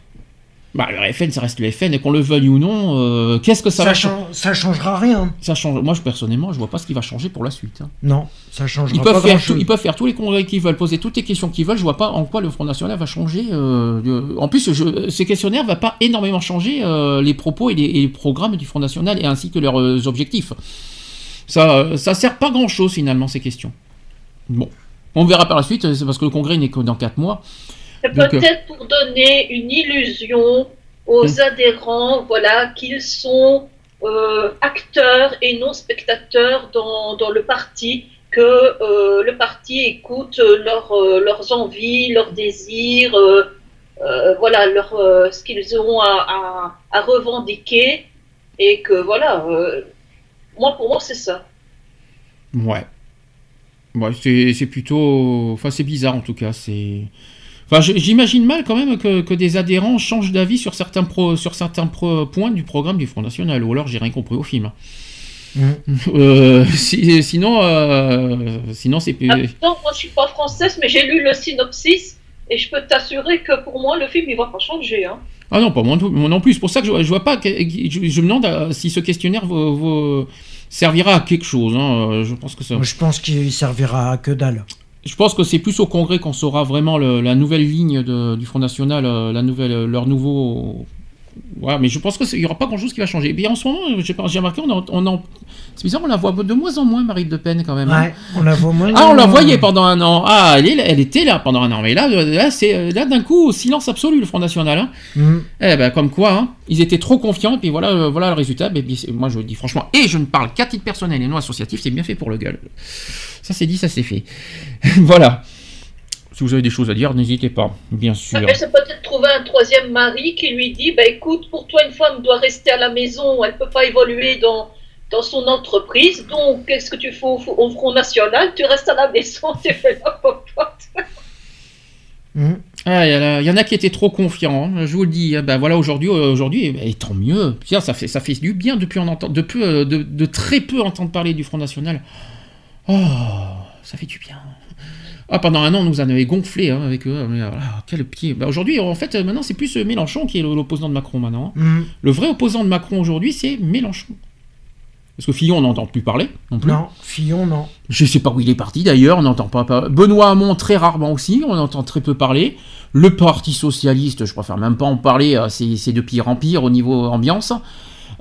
[SPEAKER 1] Bah, le FN, ça reste le FN, et qu'on le veuille ou non, euh, qu'est-ce que ça,
[SPEAKER 3] Ça,
[SPEAKER 1] va
[SPEAKER 3] chan- ça changera rien.
[SPEAKER 1] Ça change. Moi, je, personnellement, je vois pas ce qui va changer pour la suite. hein.
[SPEAKER 3] Non, ça changera
[SPEAKER 1] Ils
[SPEAKER 3] pas
[SPEAKER 1] peuvent, faire
[SPEAKER 3] grand-chose.
[SPEAKER 1] tout- ils peuvent faire tous les congrès qu'ils veulent, poser toutes les questions qu'ils veulent. Je vois pas en quoi le Front National va changer. euh, de- En plus, je- ces questionnaires ne vont pas énormément changer euh, les propos et les, et les programmes du Front National et ainsi que leurs objectifs. Ça, ça sert pas grand chose finalement ces questions. Bon, on verra par la suite. C'est parce que le congrès n'est que dans 4 mois. Euh,
[SPEAKER 7] peut-être pour donner une illusion aux
[SPEAKER 1] Hmm.
[SPEAKER 7] adhérents, voilà, qu'ils sont euh, acteurs et non spectateurs dans, dans le parti, que euh, le parti écoute leurs, euh, leurs envies, leurs désirs, voilà, leur, ce qu'ils auront à, à- à revendiquer, et que voilà, moi pour moi c'est ça.
[SPEAKER 1] Ouais. Ouais, c'est c'est plutôt. Enfin, c'est bizarre en tout cas. C'est. Enfin, j'imagine mal quand même que, que des adhérents changent d'avis sur certains, pro- sur certains pro- points du programme du Front National. Ou alors j'ai rien compris au film.
[SPEAKER 3] Mhm.
[SPEAKER 1] Euh, si- sinon, euh, sinon c'est.
[SPEAKER 7] Ah, non, moi je suis pas française, mais j'ai lu le synopsis, et je peux t'assurer que pour moi le film il va pas changer. Hein.
[SPEAKER 1] Ah non, pas moi, non- plus. C'est pour ça que je, je vois pas. que- Je, je me demande euh, si ce questionnaire vaut- vaut- servira à quelque chose. hein. Je pense que ça.
[SPEAKER 3] Je pense qu'il servira à que dalle.
[SPEAKER 1] Je pense que c'est plus au Congrès qu'on saura vraiment le- la nouvelle ligne du Front National, euh, la nouvelle, euh, leur nouveau. Ouais, mais je pense qu'il n'y aura pas grand-chose qui va changer. Et bien en ce moment, j'ai remarqué, on en, on en- c'est bizarre, on la voit de moins en moins, Marine Le Pen, quand même. hein.
[SPEAKER 3] Ouais, on la voit moins.
[SPEAKER 1] Ah, on la voyait pendant un an. Ah, elle, est elle était là pendant un an. Mais là, là, c'est là d'un coup, silence absolu, le Front National. hein.
[SPEAKER 3] Mhm.
[SPEAKER 1] Eh ben, comme quoi, hein, ils étaient trop confiants, et puis voilà, euh, voilà le résultat. Mais, puis, moi, je dis franchement, et je ne parle qu'à titre personnel et non associatif, c'est bien fait pour le gueule. Ça, c'est dit, ça, c'est fait. voilà. Si vous avez des choses à dire, n'hésitez pas, bien sûr.
[SPEAKER 7] Elle s'est peut-être trouvé un troisième mari qui lui dit bah, écoute, pour toi, une femme doit rester à la maison, elle ne peut pas évoluer dans, dans son entreprise, donc qu'est-ce que tu fais au, au Front National? Tu restes à la maison, tu fais la popote.
[SPEAKER 1] Ah, il y, en a- qui étaient trop confiants, hein, je vous le dis. hein, Ben voilà, aujourd'hui, euh, aujourd'hui, eh ben, et tant mieux. Tiens, ça fait, ça fait du bien depuis on entend, de, peu, euh, de, de très peu entendre parler du Front National. Oh, ça fait du bien. Ah, pendant un an, on nous en avait gonflé hein, avec eux. Mais, voilà, quel pied. Ben, aujourd'hui, en fait, euh, maintenant, c'est plus euh, Mélenchon qui est l'opposant de Macron maintenant. hein.
[SPEAKER 3] Mhm.
[SPEAKER 1] Le vrai opposant de Macron aujourd'hui, c'est Mélenchon. Parce que Fillon, on n'entend plus parler non plus.
[SPEAKER 3] Non, Fillon, non.
[SPEAKER 1] Je sais pas où il est parti d'ailleurs, on n'entend pas, pas- Benoît Hamon très rarement aussi, on entend très peu parler. Le Parti Socialiste, je préfère même pas en parler, euh, c'est de pire en pire au niveau ambiance.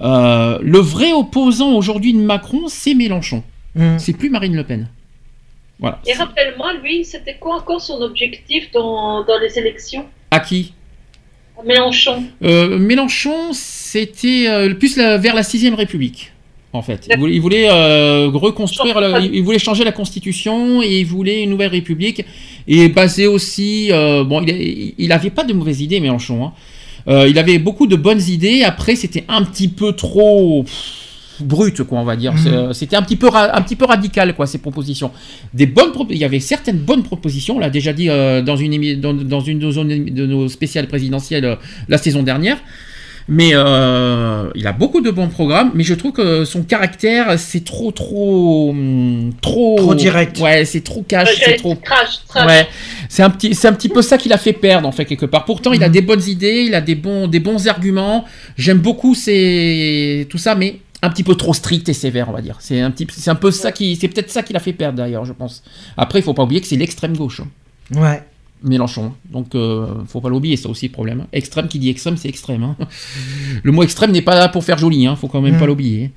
[SPEAKER 1] Euh, le vrai opposant aujourd'hui de Macron, c'est Mélenchon.
[SPEAKER 3] Mhm.
[SPEAKER 1] C'est plus Marine Le Pen. Voilà.
[SPEAKER 7] Et rappelle-moi, lui, c'était quoi encore son objectif dans, dans les élections?
[SPEAKER 1] À qui?
[SPEAKER 7] À Mélenchon
[SPEAKER 1] Euh, Mélenchon, c'était euh, plus la- vers la sixième République. En fait, il voulait, il voulait, euh, reconstruire, la- il voulait changer la constitution et il voulait une nouvelle république et basé aussi. bon, il, il avait pas de mauvaises idées, Mélenchon. hein. Il avait beaucoup de bonnes idées. Après, c'était un petit peu trop pff, brut, quoi, on va dire. C'est, euh, C'était un petit peu, un petit peu radical, quoi, ces propositions. Des bonnes, pro- il y avait certaines bonnes propositions. On l'a déjà dit euh, dans une dans, dans une de nos, de nos spéciales présidentielles euh, la saison dernière. Mais euh, il a beaucoup de bons programmes, mais je trouve que son caractère, c'est trop, trop, hum, trop,
[SPEAKER 3] Trop direct.
[SPEAKER 1] Ouais, c'est trop cash, c'est trop.
[SPEAKER 2] trash.
[SPEAKER 1] Ouais, c'est un petit, c'est un petit peu ça qui l'a fait perdre en fait quelque part. Pourtant, il a des bonnes idées, il a des bons, des bons arguments. J'aime beaucoup ses, tout ça, mais un petit peu trop strict et sévère, on va dire. C'est un petit, c'est un peu ça qui, c'est peut-être ça qui l'a fait perdre d'ailleurs, je pense. Après, il faut pas oublier que c'est l'extrême gauche. hein.
[SPEAKER 3] Ouais.
[SPEAKER 1] Mélenchon. Donc, euh, faut pas l'oublier, ça aussi, le problème. hein. Extrême, qui dit extrême, c'est extrême. hein. Le mot extrême n'est pas là pour faire joli, hein. faut quand même
[SPEAKER 3] Mm.
[SPEAKER 1] pas l'oublier.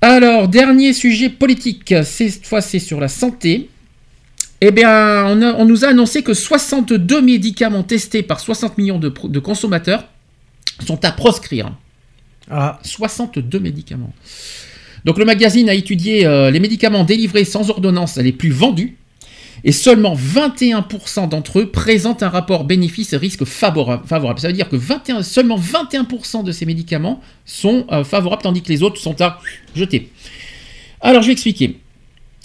[SPEAKER 1] Alors, dernier sujet politique, cette fois c'est sur la santé. Eh bien, on, a- on nous a annoncé que 62 médicaments testés par 60 millions de consommateurs sont à proscrire.
[SPEAKER 3] Ah,
[SPEAKER 1] 62 médicaments. Donc le magazine a étudié euh, les médicaments délivrés sans ordonnance les plus vendus et seulement 21% d'entre eux présentent un rapport bénéfice-risque favorable. Ça veut dire que 21, seulement 21% de ces médicaments sont euh, favorables tandis que les autres sont à jeter. Alors je vais expliquer.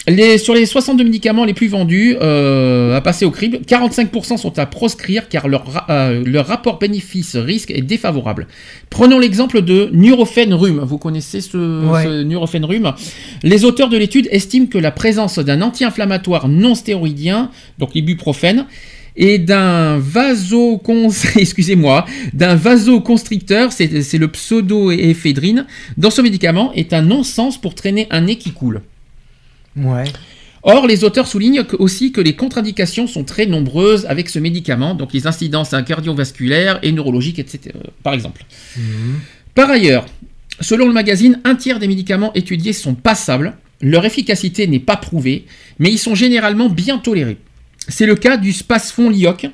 [SPEAKER 1] Les, sur les 62 médicaments les plus vendus euh, à passer au crible, 45% sont à proscrire car leur, euh, leur rapport bénéfice-risque est défavorable. Prenons l'exemple de Nurofen Rhume. Vous connaissez ce,
[SPEAKER 3] Ouais.
[SPEAKER 1] ce Nurofen Rhume Les auteurs de l'étude estiment que la présence d'un anti-inflammatoire non stéroïdien, donc l'ibuprofène, et d'un excusez-moi, d'un vasoconstricteur, c'est le pseudoéphédrine, dans ce médicament est un non-sens pour traîner un nez qui coule.
[SPEAKER 3] Ouais.
[SPEAKER 1] Or, les auteurs soulignent aussi que les contre-indications sont très nombreuses avec ce médicament, donc les incidences cardiovasculaires et neurologiques, etc. euh, par exemple. Par ailleurs, selon le magazine, un tiers des médicaments étudiés sont passables, leur efficacité n'est pas prouvée, mais ils sont généralement bien tolérés. C'est le cas du Spasfon Lioc.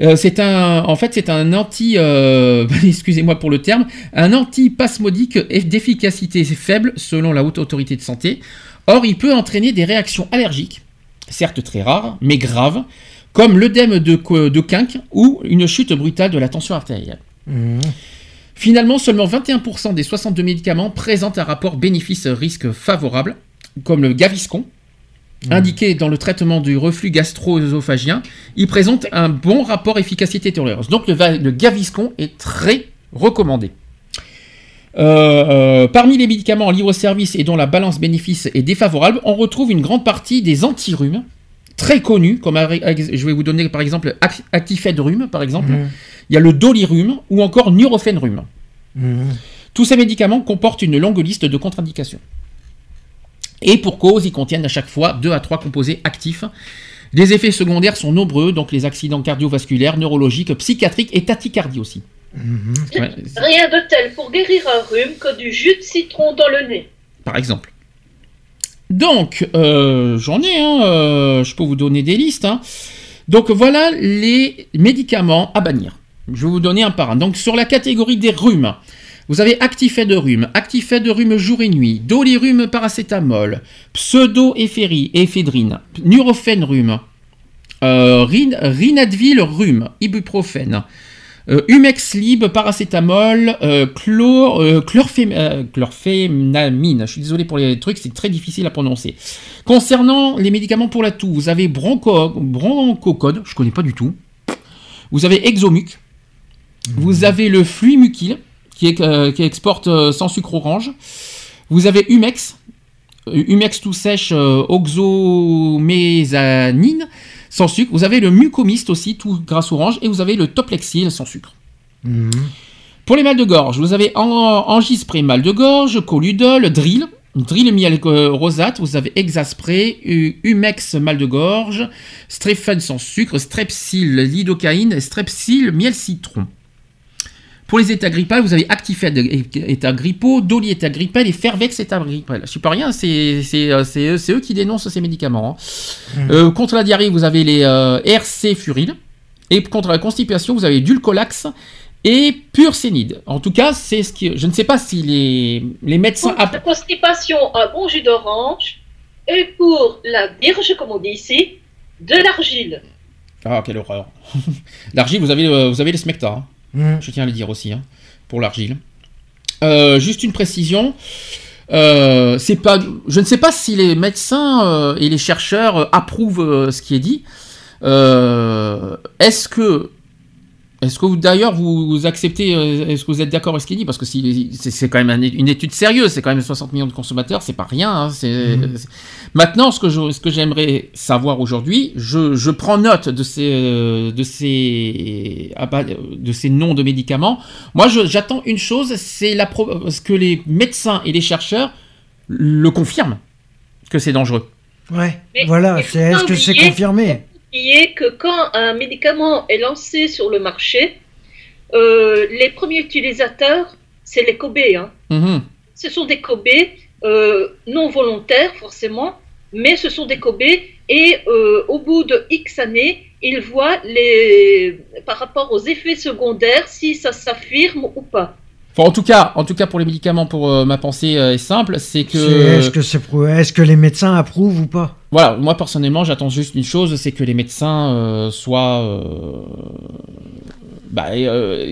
[SPEAKER 1] Euh, c'est un, en fait, c'est un anti, euh, excusez-moi pour le terme, un antispasmodique eff- d'efficacité faible selon la haute autorité de santé. Or, il peut entraîner des réactions allergiques, certes très rares, mais graves, comme l'œdème de, quinque ou une chute brutale de la tension artérielle.
[SPEAKER 3] Mhm.
[SPEAKER 1] Finalement, seulement 21% des 62 médicaments présentent un rapport bénéfice-risque favorable, comme le Gaviscon, indiqué dans le traitement du reflux gastro-œsophagien. Il présente un bon rapport efficacité-tolérance. Donc le Gaviscon est très recommandé. Euh, euh, parmi les médicaments en libre-service et dont la balance bénéfice est défavorable, on retrouve une grande partie des antirhumes, très connus, comme je vais vous donner par exemple Ac- Actifed Rhume, par exemple.
[SPEAKER 3] Mhm.
[SPEAKER 1] Il y a le Dolirum ou encore Nurofen Rhume.
[SPEAKER 3] Mhm.
[SPEAKER 1] Tous ces médicaments comportent une longue liste de contre-indications. Et pour cause, ils contiennent à chaque fois 2 à 3 composés actifs. Les effets secondaires sont nombreux, donc les accidents cardiovasculaires, neurologiques, psychiatriques et tachycardie aussi.
[SPEAKER 3] Mhm.
[SPEAKER 1] Ouais,
[SPEAKER 2] Rien de tel pour guérir un rhume que du jus de citron dans le nez.
[SPEAKER 1] par exemple. Donc, euh, j'en ai, hein, euh, je peux vous donner des listes. hein. Donc voilà les médicaments à bannir. Je vais vous donner un par un. Donc sur la catégorie des rhumes, vous avez Actifed de rhume, Actifed de rhume jour et nuit, Dolirum paracétamol, Pseudoéphérie, éphédrine, Nurofen rhume, euh, Rin- Rinadvil rhume, Ibuprofène, euh, Humex Lib, paracétamol, euh, chlor, euh, chlorphénamine. Je suis désolé pour les trucs, c'est très difficile à prononcer. Concernant les médicaments pour la toux, vous avez bronco, bronchocode, je connais pas du tout. Vous avez Exomuc. Vous avez le Fluimucil, qui, est, qui exporte sans sucre orange. Vous avez Humex. Humex tout sèche, oxomésanine, sans sucre. Vous avez le Mucomist aussi, tout grâce orange. Et vous avez le Toplexil, sans sucre.
[SPEAKER 3] Mhm.
[SPEAKER 1] Pour les mal de gorge, vous avez en- Angispray mal de gorge, Coludol, Drill, Drill miel euh, rosate, vous avez Exaspray, Humex mal de gorge, Strefen sans sucre, Strepsil lidocaïne, Strepsil miel citron. Pour les états grippales, vous avez Actifed état grippo, Doli état grippal et Fervex état grippal. Je sais pas rien, c'est c'est, euh, c'est eux- c'est eux qui dénoncent ces médicaments. hein. Euh, contre la diarrhée, vous avez les euh, RC Furil. Et contre la constipation, vous avez Dulcolax et Pursénide. En tout cas, c'est ce qui. Je ne sais pas si les, les médecins.
[SPEAKER 2] Pour la constipation, un bon jus d'orange. Et pour la dirge, comme on dit ici, de l'argile.
[SPEAKER 1] Ah, quelle horreur. L'argile, vous avez, vous avez le smecta. hein.
[SPEAKER 3] Mhm.
[SPEAKER 1] Je tiens à le dire aussi, hein, pour l'argile. Euh, juste une précision. Euh, pas, je ne sais pas si les médecins euh, et les chercheurs approuvent ce qui est dit. Est-ce que Est-ce que vous, d'ailleurs, vous, vous acceptez, euh, est-ce que vous êtes d'accord avec ce qu'il dit? Parce que si- c'est c'est quand même un une étude sérieuse, c'est quand même 60 millions de consommateurs, c'est pas rien. hein, c'est- c'est- Maintenant, ce que je- ce que j'aimerais savoir aujourd'hui, je, je prends note de ces, euh, de ces, ah bah, de ces noms de médicaments. Moi, je- j'attends une chose, c'est la pro- ce que les médecins et les chercheurs le confirment que c'est dangereux.
[SPEAKER 3] Ouais,
[SPEAKER 2] Mais
[SPEAKER 3] voilà, est-ce que c'est confirmé?
[SPEAKER 2] Qui est que quand un médicament est lancé sur le marché, euh, les premiers utilisateurs, c'est les cobayes. hein.
[SPEAKER 1] Mhm.
[SPEAKER 2] Ce sont des cobayes euh, non volontaires forcément, mais ce sont des cobayes et euh, au bout de X années, ils voient les, par rapport aux effets secondaires si ça s'affirme ou pas.
[SPEAKER 1] Enfin, en tout cas, en tout cas pour les médicaments, pour euh, ma pensée euh, est simple, c'est que
[SPEAKER 3] Est-ce que, les médecins approuvent ou pas?
[SPEAKER 1] Voilà, moi personnellement, j'attends juste une chose, c'est que les médecins euh, soient, bah,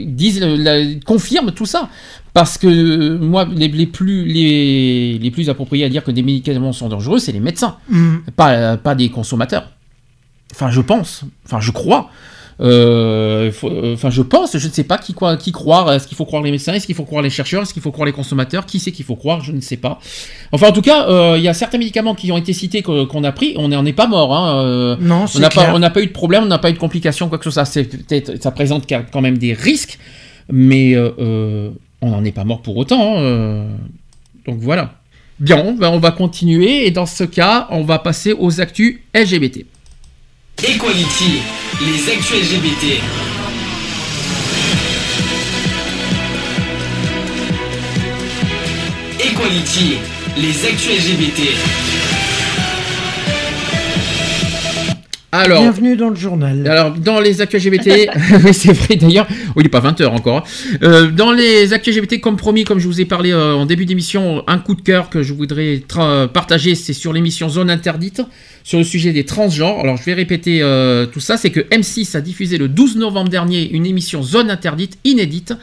[SPEAKER 1] disent, la- confirment tout ça, parce que moi, les, les plus, les, les plus appropriés à dire que des médicaments sont dangereux, c'est les médecins,
[SPEAKER 3] Mhm.
[SPEAKER 1] pas, pas des consommateurs. Enfin, je pense, enfin, je crois. Euh, euh, Enfin, je pense, je ne sais pas qui, quoi, qui croire. Est-ce qu'il faut croire les médecins Est-ce qu'il faut croire les chercheurs Est-ce qu'il faut croire les consommateurs Qui c'est qu'il faut croire Je ne sais pas. Enfin, en tout cas, euh, il y a certains médicaments qui ont été cités qu'on a pris. On n'en est pas mort. Hein,
[SPEAKER 3] Non,
[SPEAKER 1] on n'a pas,
[SPEAKER 3] clair.
[SPEAKER 1] on n'a pas eu de problème, on n'a pas eu de complications, quoi que ce soit. C'est ça présente quand même des risques, mais on n'en est pas mort pour autant. hein, donc voilà. Bien, ben, on va continuer et dans ce cas, on va passer aux actus LGBT.
[SPEAKER 12] Equality, les actus LGBT. Equality, les actus LGBT.
[SPEAKER 1] Alors,
[SPEAKER 3] Bienvenue dans le journal.
[SPEAKER 1] Alors, dans les actus LGBT, oui, c'est vrai d'ailleurs, oh, il n'est pas 20h encore. hein. Euh, dans les actus LGBT, comme promis, comme je vous ai parlé euh, en début d'émission, un coup de cœur que je voudrais partager, c'est sur l'émission Zone Interdite, sur le sujet des transgenres. Alors, je vais répéter euh, tout ça, c'est que M6 a diffusé le 12 novembre dernier une émission Zone Interdite inédite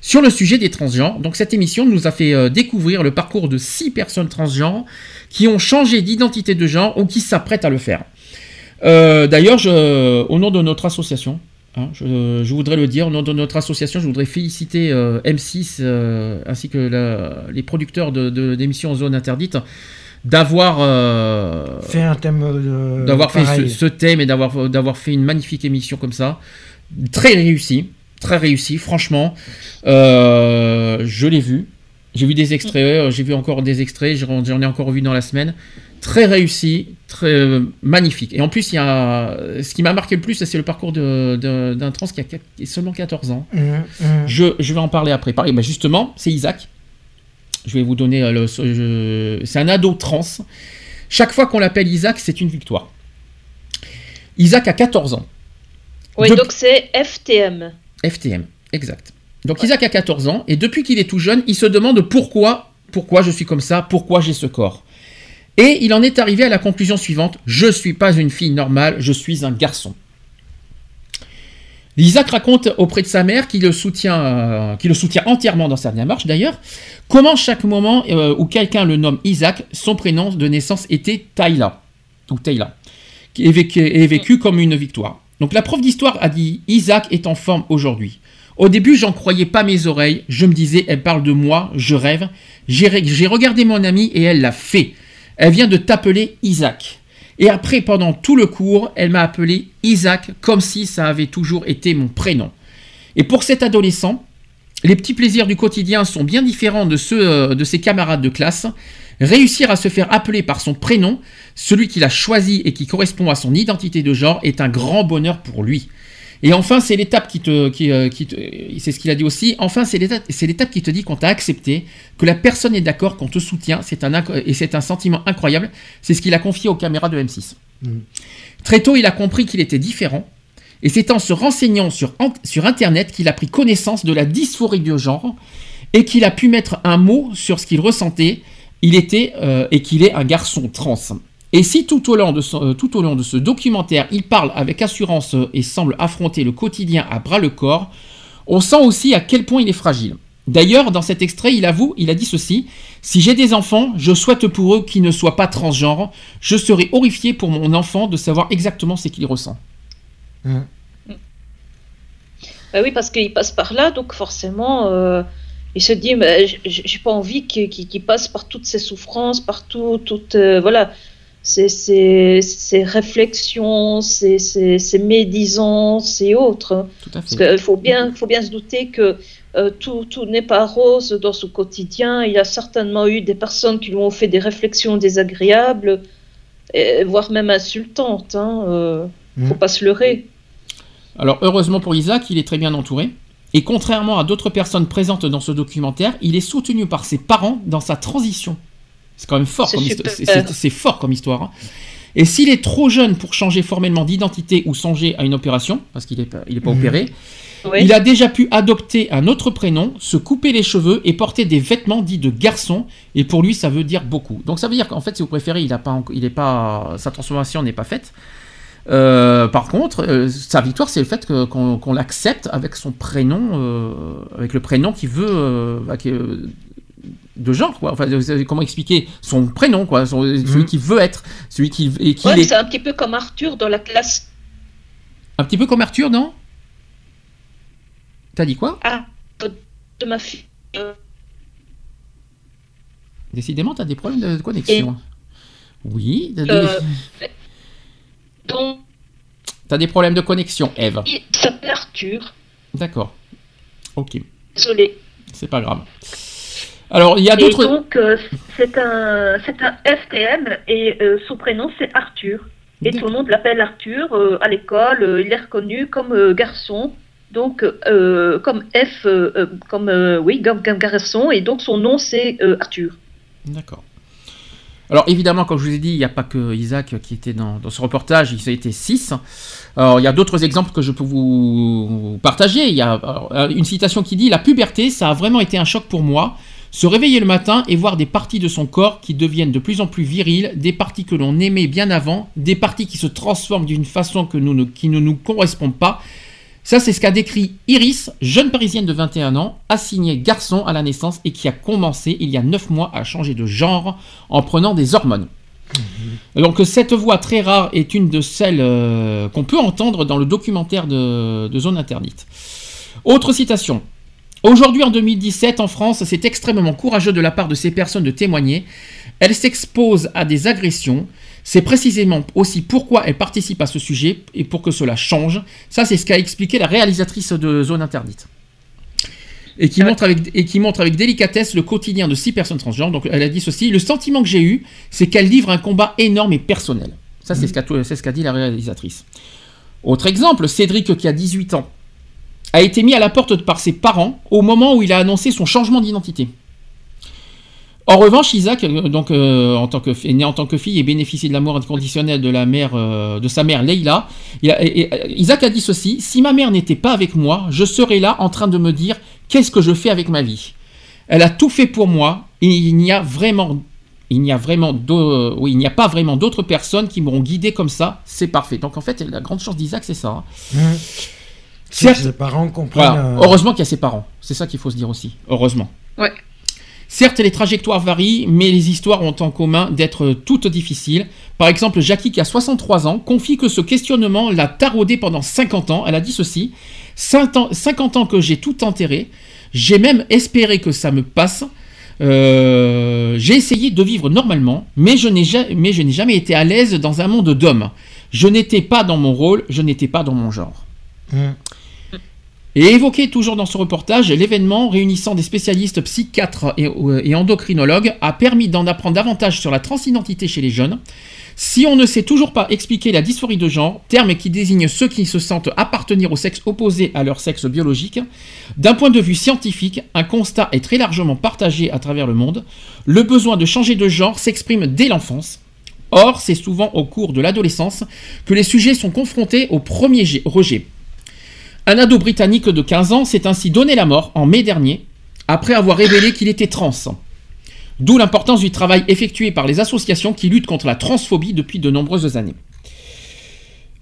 [SPEAKER 1] sur le sujet des transgenres. Donc, cette émission nous a fait découvrir le parcours de six personnes transgenres qui ont changé d'identité de genre ou qui s'apprêtent à le faire. Euh, D'ailleurs, au nom de notre association, hein, je, je voudrais le dire, au nom de notre association, je voudrais féliciter euh, M6 euh, ainsi que la- les producteurs de, de- d'émissions en zone interdite d'avoir
[SPEAKER 3] Fait un thème
[SPEAKER 1] d'avoir fait ce, thème et d'avoir d'avoir fait une magnifique émission comme ça, très réussi, très réussi, franchement. Je l'ai vu, j'ai vu des extraits, j'ai vu encore des extraits, j'en ai encore vu dans la semaine. Très réussi, très euh, magnifique. Et en plus, il y a ce qui m'a marqué le plus, c'est le parcours d'un trans qui a, quat- qui a seulement 14 ans.
[SPEAKER 3] Mhm, mhm.
[SPEAKER 1] Je, je vais en parler après. Pareil, bah justement, c'est Isaac. Je vais vous donner euh, le. C'est un ado trans. Chaque fois qu'on l'appelle Isaac, c'est une victoire. Isaac a 14 ans.
[SPEAKER 2] Oui,
[SPEAKER 1] Dep-
[SPEAKER 2] donc c'est FTM.
[SPEAKER 1] FTM, exact. Donc Isaac a 14 ans et depuis qu'il est tout jeune, il se demande pourquoi, pourquoi je suis comme ça, pourquoi j'ai ce corps. Et il en est arrivé à la conclusion suivante je suis pas une fille normale, je suis un garçon. Isaac raconte auprès de sa mère, qui le soutient, euh, qui le soutient entièrement dans sa démarche d'ailleurs, comment chaque moment euh, où quelqu'un le nomme Isaac, son prénom de naissance était Tayla, ou Tayla, qui vécu comme une victoire. Donc la prof d'histoire a dit Isaac est en forme aujourd'hui. Au début, j'en croyais pas mes oreilles. Je me disais, elle parle de moi, je rêve. J'ai re- j'ai regardé mon amie et elle l'a fait. Elle vient de t'appeler Isaac. Et après, pendant tout le cours, elle m'a appelé Isaac comme si ça avait toujours été mon prénom. Et pour cet adolescent, les petits plaisirs du quotidien sont bien différents de ceux euh, de ses camarades de classe. Réussir à se faire appeler par son prénom, celui qu'il a choisi et qui correspond à son identité de genre, est un grand bonheur pour lui. Et enfin, c'est l'étape qui te, qui, euh, qui te- c'est ce qu'il a dit aussi. Enfin, c'est l'étape, c'est l'étape qui te dit qu'on t'a accepté, que la personne est d'accord, qu'on te soutient. C'est un et c'est un sentiment incroyable. C'est ce qu'il a confié aux caméras de M6.
[SPEAKER 3] Mhm.
[SPEAKER 1] Très tôt, il a compris qu'il était différent. Et c'est en se renseignant sur, an- sur Internet qu'il a pris connaissance de la dysphorie de genre et qu'il a pu mettre un mot sur ce qu'il ressentait. Il était euh, et qu'il est un garçon trans. Et si tout au, long de ce, euh, tout au long de ce documentaire, il parle avec assurance euh, et semble affronter le quotidien à bras le corps, on sent aussi à quel point il est fragile. D'ailleurs, dans cet extrait, il avoue, il a dit ceci Si j'ai des enfants, je souhaite pour eux qu'ils ne soient pas transgenres. Je serais horrifié pour mon enfant de savoir exactement ce qu'il ressent.
[SPEAKER 3] Mhm.
[SPEAKER 2] Bah oui, parce qu'il passe par là, donc forcément, euh, il se dit, mais j'ai pas envie qu'il passe par toutes ces souffrances, par tout, toutes, euh, voilà, ces, ces, ces réflexions, ces, ces, ces médisances et autres.
[SPEAKER 1] Tout à fait.
[SPEAKER 2] Parce qu'il faut bien, faut bien se douter que euh, tout, tout n'est pas rose dans son quotidien. Il y a certainement eu des personnes qui lui ont fait des réflexions désagréables, et, voire même insultantes. Hein, euh, Faut
[SPEAKER 3] Mhm.
[SPEAKER 2] pas se leurrer.
[SPEAKER 1] Alors heureusement pour Isaac, il est très bien entouré. Et contrairement à d'autres personnes présentes dans ce documentaire, il est soutenu par ses parents dans sa transition. C'est quand même fort
[SPEAKER 2] C'est
[SPEAKER 1] comme histoire. C'est- fort comme histoire. hein. Et s'il est trop jeune pour changer formellement d'identité ou songer à une opération, parce qu'il n'est pas, il est pas
[SPEAKER 3] Mhm.
[SPEAKER 1] opéré,
[SPEAKER 2] Oui.
[SPEAKER 1] il a déjà pu adopter un autre prénom, se couper les cheveux et porter des vêtements dits de garçon. Et pour lui, ça veut dire beaucoup. Donc ça veut dire qu'en fait, si vous préférez, il a pas, il est pas, sa transformation n'est pas faite. Euh, par contre, euh, sa victoire, c'est le fait que- qu'on l'accepte avec son prénom, euh, avec le prénom qu'il veut, euh, bah, qui, euh, de genre, quoi. Enfin, comment expliquer son prénom, quoi, son- celui qu'il veut être, celui qui et qu'il
[SPEAKER 2] Ouais,
[SPEAKER 1] est.
[SPEAKER 2] c'est un petit peu comme Arthur dans la classe
[SPEAKER 1] Un petit peu comme Arthur, non? T'as dit quoi?
[SPEAKER 2] A de, de ma fille. Euh,
[SPEAKER 1] Décidément, t'as des problèmes de connexion. Oui, t'as des...
[SPEAKER 2] Euh, donc,
[SPEAKER 1] t'as des problèmes de connexion, Eve.
[SPEAKER 2] il s'appelle Arthur.
[SPEAKER 1] D'accord. Ok,
[SPEAKER 2] Désolé.
[SPEAKER 1] c'est pas grave. Alors, il y a d'autres.
[SPEAKER 2] donc, euh, c'est un, un FTM et euh, son prénom c'est Arthur. Et tout le monde l'appelle Arthur euh, à l'école. il est reconnu comme garçon. Donc, comme F, comme, oui, comme, garçon. Et donc, son nom c'est Arthur.
[SPEAKER 1] D'accord. Alors évidemment, comme je vous ai dit, il n'y a pas que Isaac qui était dans, dans ce reportage, il a été 6. Alors il y a d'autres exemples que je peux vous partager. Il y a alors, une citation qui dit La puberté, ça a vraiment été un choc pour moi. Se réveiller le matin et voir des parties de son corps qui deviennent de plus en plus viriles, des parties que l'on aimait bien avant, des parties qui se transforment d'une façon que nous ne- qui ne nous correspond pas. Ça, c'est ce qu'a décrit Iris, jeune parisienne de 21 ans, assignée garçon à la naissance et qui a commencé il y a 9 mois à changer de genre en prenant des hormones. Donc cette voix très rare est une de celles euh, qu'on peut entendre dans le documentaire de, de Zone Interdite. Autre citation. Aujourd'hui en 2017 en France, c'est extrêmement courageux de la part de ces personnes de témoigner. Elles s'exposent à des agressions. C'est précisément aussi pourquoi elles participent à ce sujet et pour que cela change. Ça, c'est ce qu'a expliqué la réalisatrice de Zone Interdite. Et qui, montre avec, et qui montre avec délicatesse le quotidien de six personnes transgenres. Donc elle a dit ceci, le sentiment que j'ai eu, c'est qu'elle livre un combat énorme et personnel. Ça, c'est ce qu'a c'est ce qu'a dit la réalisatrice. Autre exemple, Cédric, qui a 18 ans, a été mis à la porte par ses parents au moment où il a annoncé son changement d'identité. En revanche, Isaac, euh, donc euh, né en tant que fille et bénéficié de l'amour inconditionnel de la mère euh, de sa mère Leila, Isaac a dit ceci si ma mère n'était pas avec moi, je serais là en train de me dire qu'est-ce que je fais avec ma vie? Elle a tout fait pour moi et il n'y a pas vraiment d'autres personnes qui m'auront guidé comme ça, c'est parfait. Donc en fait, la grande chance d'Isaac, c'est ça. hein.
[SPEAKER 3] Mmh. C'est
[SPEAKER 1] Certes-
[SPEAKER 3] ses parents comprennent.
[SPEAKER 1] voilà.
[SPEAKER 3] euh,
[SPEAKER 1] Heureusement qu'il y a ses parents. C'est ça qu'il faut se dire aussi. Heureusement.
[SPEAKER 2] Ouais.
[SPEAKER 1] Certes, les trajectoires varient, mais les histoires ont en commun d'être toutes difficiles. Par exemple, Jackie, qui a 63 ans, confie que ce questionnement l'a taraudé pendant 50 ans. Elle a dit ceci 50 ans, 50 ans que j'ai tout enterré. J'ai même espéré que ça me passe. Euh, j'ai essayé de vivre normalement, mais je n'ai jamais été à l'aise dans un monde d'hommes. Je n'étais pas dans mon rôle, je n'étais pas dans mon genre.
[SPEAKER 3] mmh.
[SPEAKER 1] Et évoqué toujours dans ce reportage, l'événement réunissant des spécialistes psychiatres et, euh, et endocrinologues a permis d'en apprendre davantage sur la transidentité chez les jeunes. Si on ne sait toujours pas expliquer la dysphorie de genre, terme qui désigne ceux qui se sentent appartenir au sexe opposé à leur sexe biologique, d'un point de vue scientifique, un constat est très largement partagé à travers le monde. Le besoin de changer de genre s'exprime dès l'enfance. Or, c'est souvent au cours de l'adolescence que les sujets sont confrontés au premier jet- rejet. Un ado britannique de 15 ans s'est ainsi donné la mort en mai dernier, après avoir révélé qu'il était trans. D'où l'importance du travail effectué par les associations qui luttent contre la transphobie depuis de nombreuses années.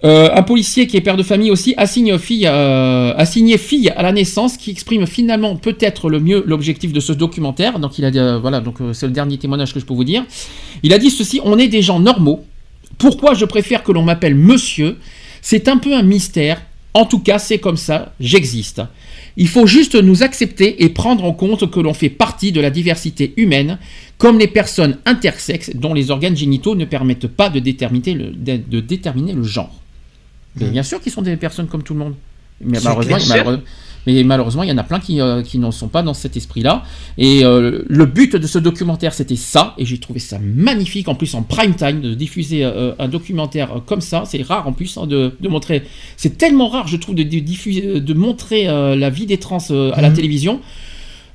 [SPEAKER 1] Euh, un policier qui est père de famille aussi assigne fille, euh, fille à la naissance, qui exprime finalement peut-être le mieux l'objectif de ce documentaire. Donc il a dit, euh, donc c'est le dernier témoignage que je peux vous dire. Il a dit ceci on est des gens normaux. Pourquoi je préfère que l'on m'appelle Monsieur? C'est un peu un mystère. En tout cas, c'est comme ça, j'existe. Il faut juste nous accepter et prendre en compte que l'on fait partie de la diversité humaine, comme les personnes intersexes dont les organes génitaux ne permettent pas de déterminer le, de, de déterminer le genre. Mais
[SPEAKER 3] Mm.
[SPEAKER 1] bien sûr qu'ils sont des personnes comme tout le monde. Mais malheureusement, malheureux- mais malheureusement, il y en a plein qui, euh, qui n'en sont pas dans cet esprit-là. Et euh, le but de ce documentaire, c'était ça. Et j'ai trouvé ça magnifique, en plus en prime time, de diffuser euh, un documentaire comme ça. C'est rare en plus hein, de, de montrer. C'est tellement rare, je trouve, de, de diffuser, de montrer la vie des trans à la
[SPEAKER 3] Mhm.
[SPEAKER 1] télévision.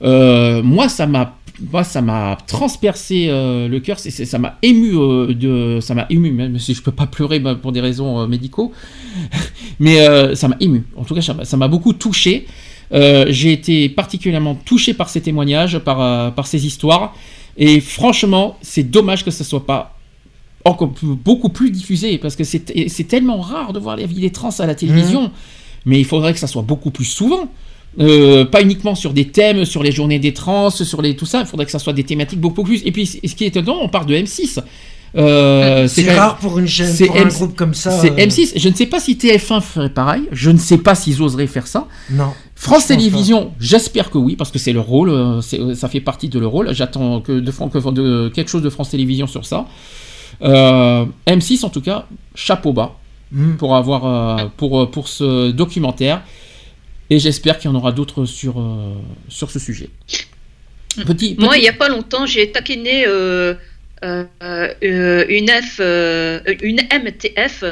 [SPEAKER 1] Moi, ça m'a. Moi, ça m'a transpercé euh, le cœur, ça m'a ému, euh, de, ça m'a ému, même si je peux pas pleurer bah, pour des raisons euh, médicaux, mais euh, ça m'a ému. En tout cas, ça m'a- beaucoup touché. J'ai été particulièrement touché par ces témoignages, par, par ces histoires, et franchement, c'est dommage que ça soit pas encore plus- beaucoup plus diffusé, parce que c'est tellement rare de voir la vie des trans à la télévision, mais il faudrait que ça soit beaucoup plus souvent. Euh, pas uniquement sur des thèmes, sur les journées des trans, sur les tout ça. Il faudrait que ça soit des thématiques beaucoup plus. Et puis, ce qui est étonnant, on part de M6. Euh,
[SPEAKER 3] C'est
[SPEAKER 1] même-
[SPEAKER 3] rare pour une chaîne, pour un
[SPEAKER 1] M-
[SPEAKER 3] groupe comme ça.
[SPEAKER 1] C'est
[SPEAKER 3] euh,
[SPEAKER 1] M6. Je ne sais pas si TF1 ferait pareil. Je ne sais pas s'ils oseraient faire ça.
[SPEAKER 3] Non.
[SPEAKER 1] France Télévisions, j'espère que oui, parce que c'est le rôle, ça fait partie de leur rôle. J'attends que de, Fran- que de- quelque chose de France Télévisions sur ça. Euh, M6, en tout cas, chapeau bas
[SPEAKER 3] Mm.
[SPEAKER 1] pour avoir pour pour ce documentaire. Et j'espère qu'il y en aura d'autres sur euh, sur ce sujet. Petit,
[SPEAKER 2] Moi, il n'y a pas longtemps, j'ai taquiné euh, euh, une F, une MTF,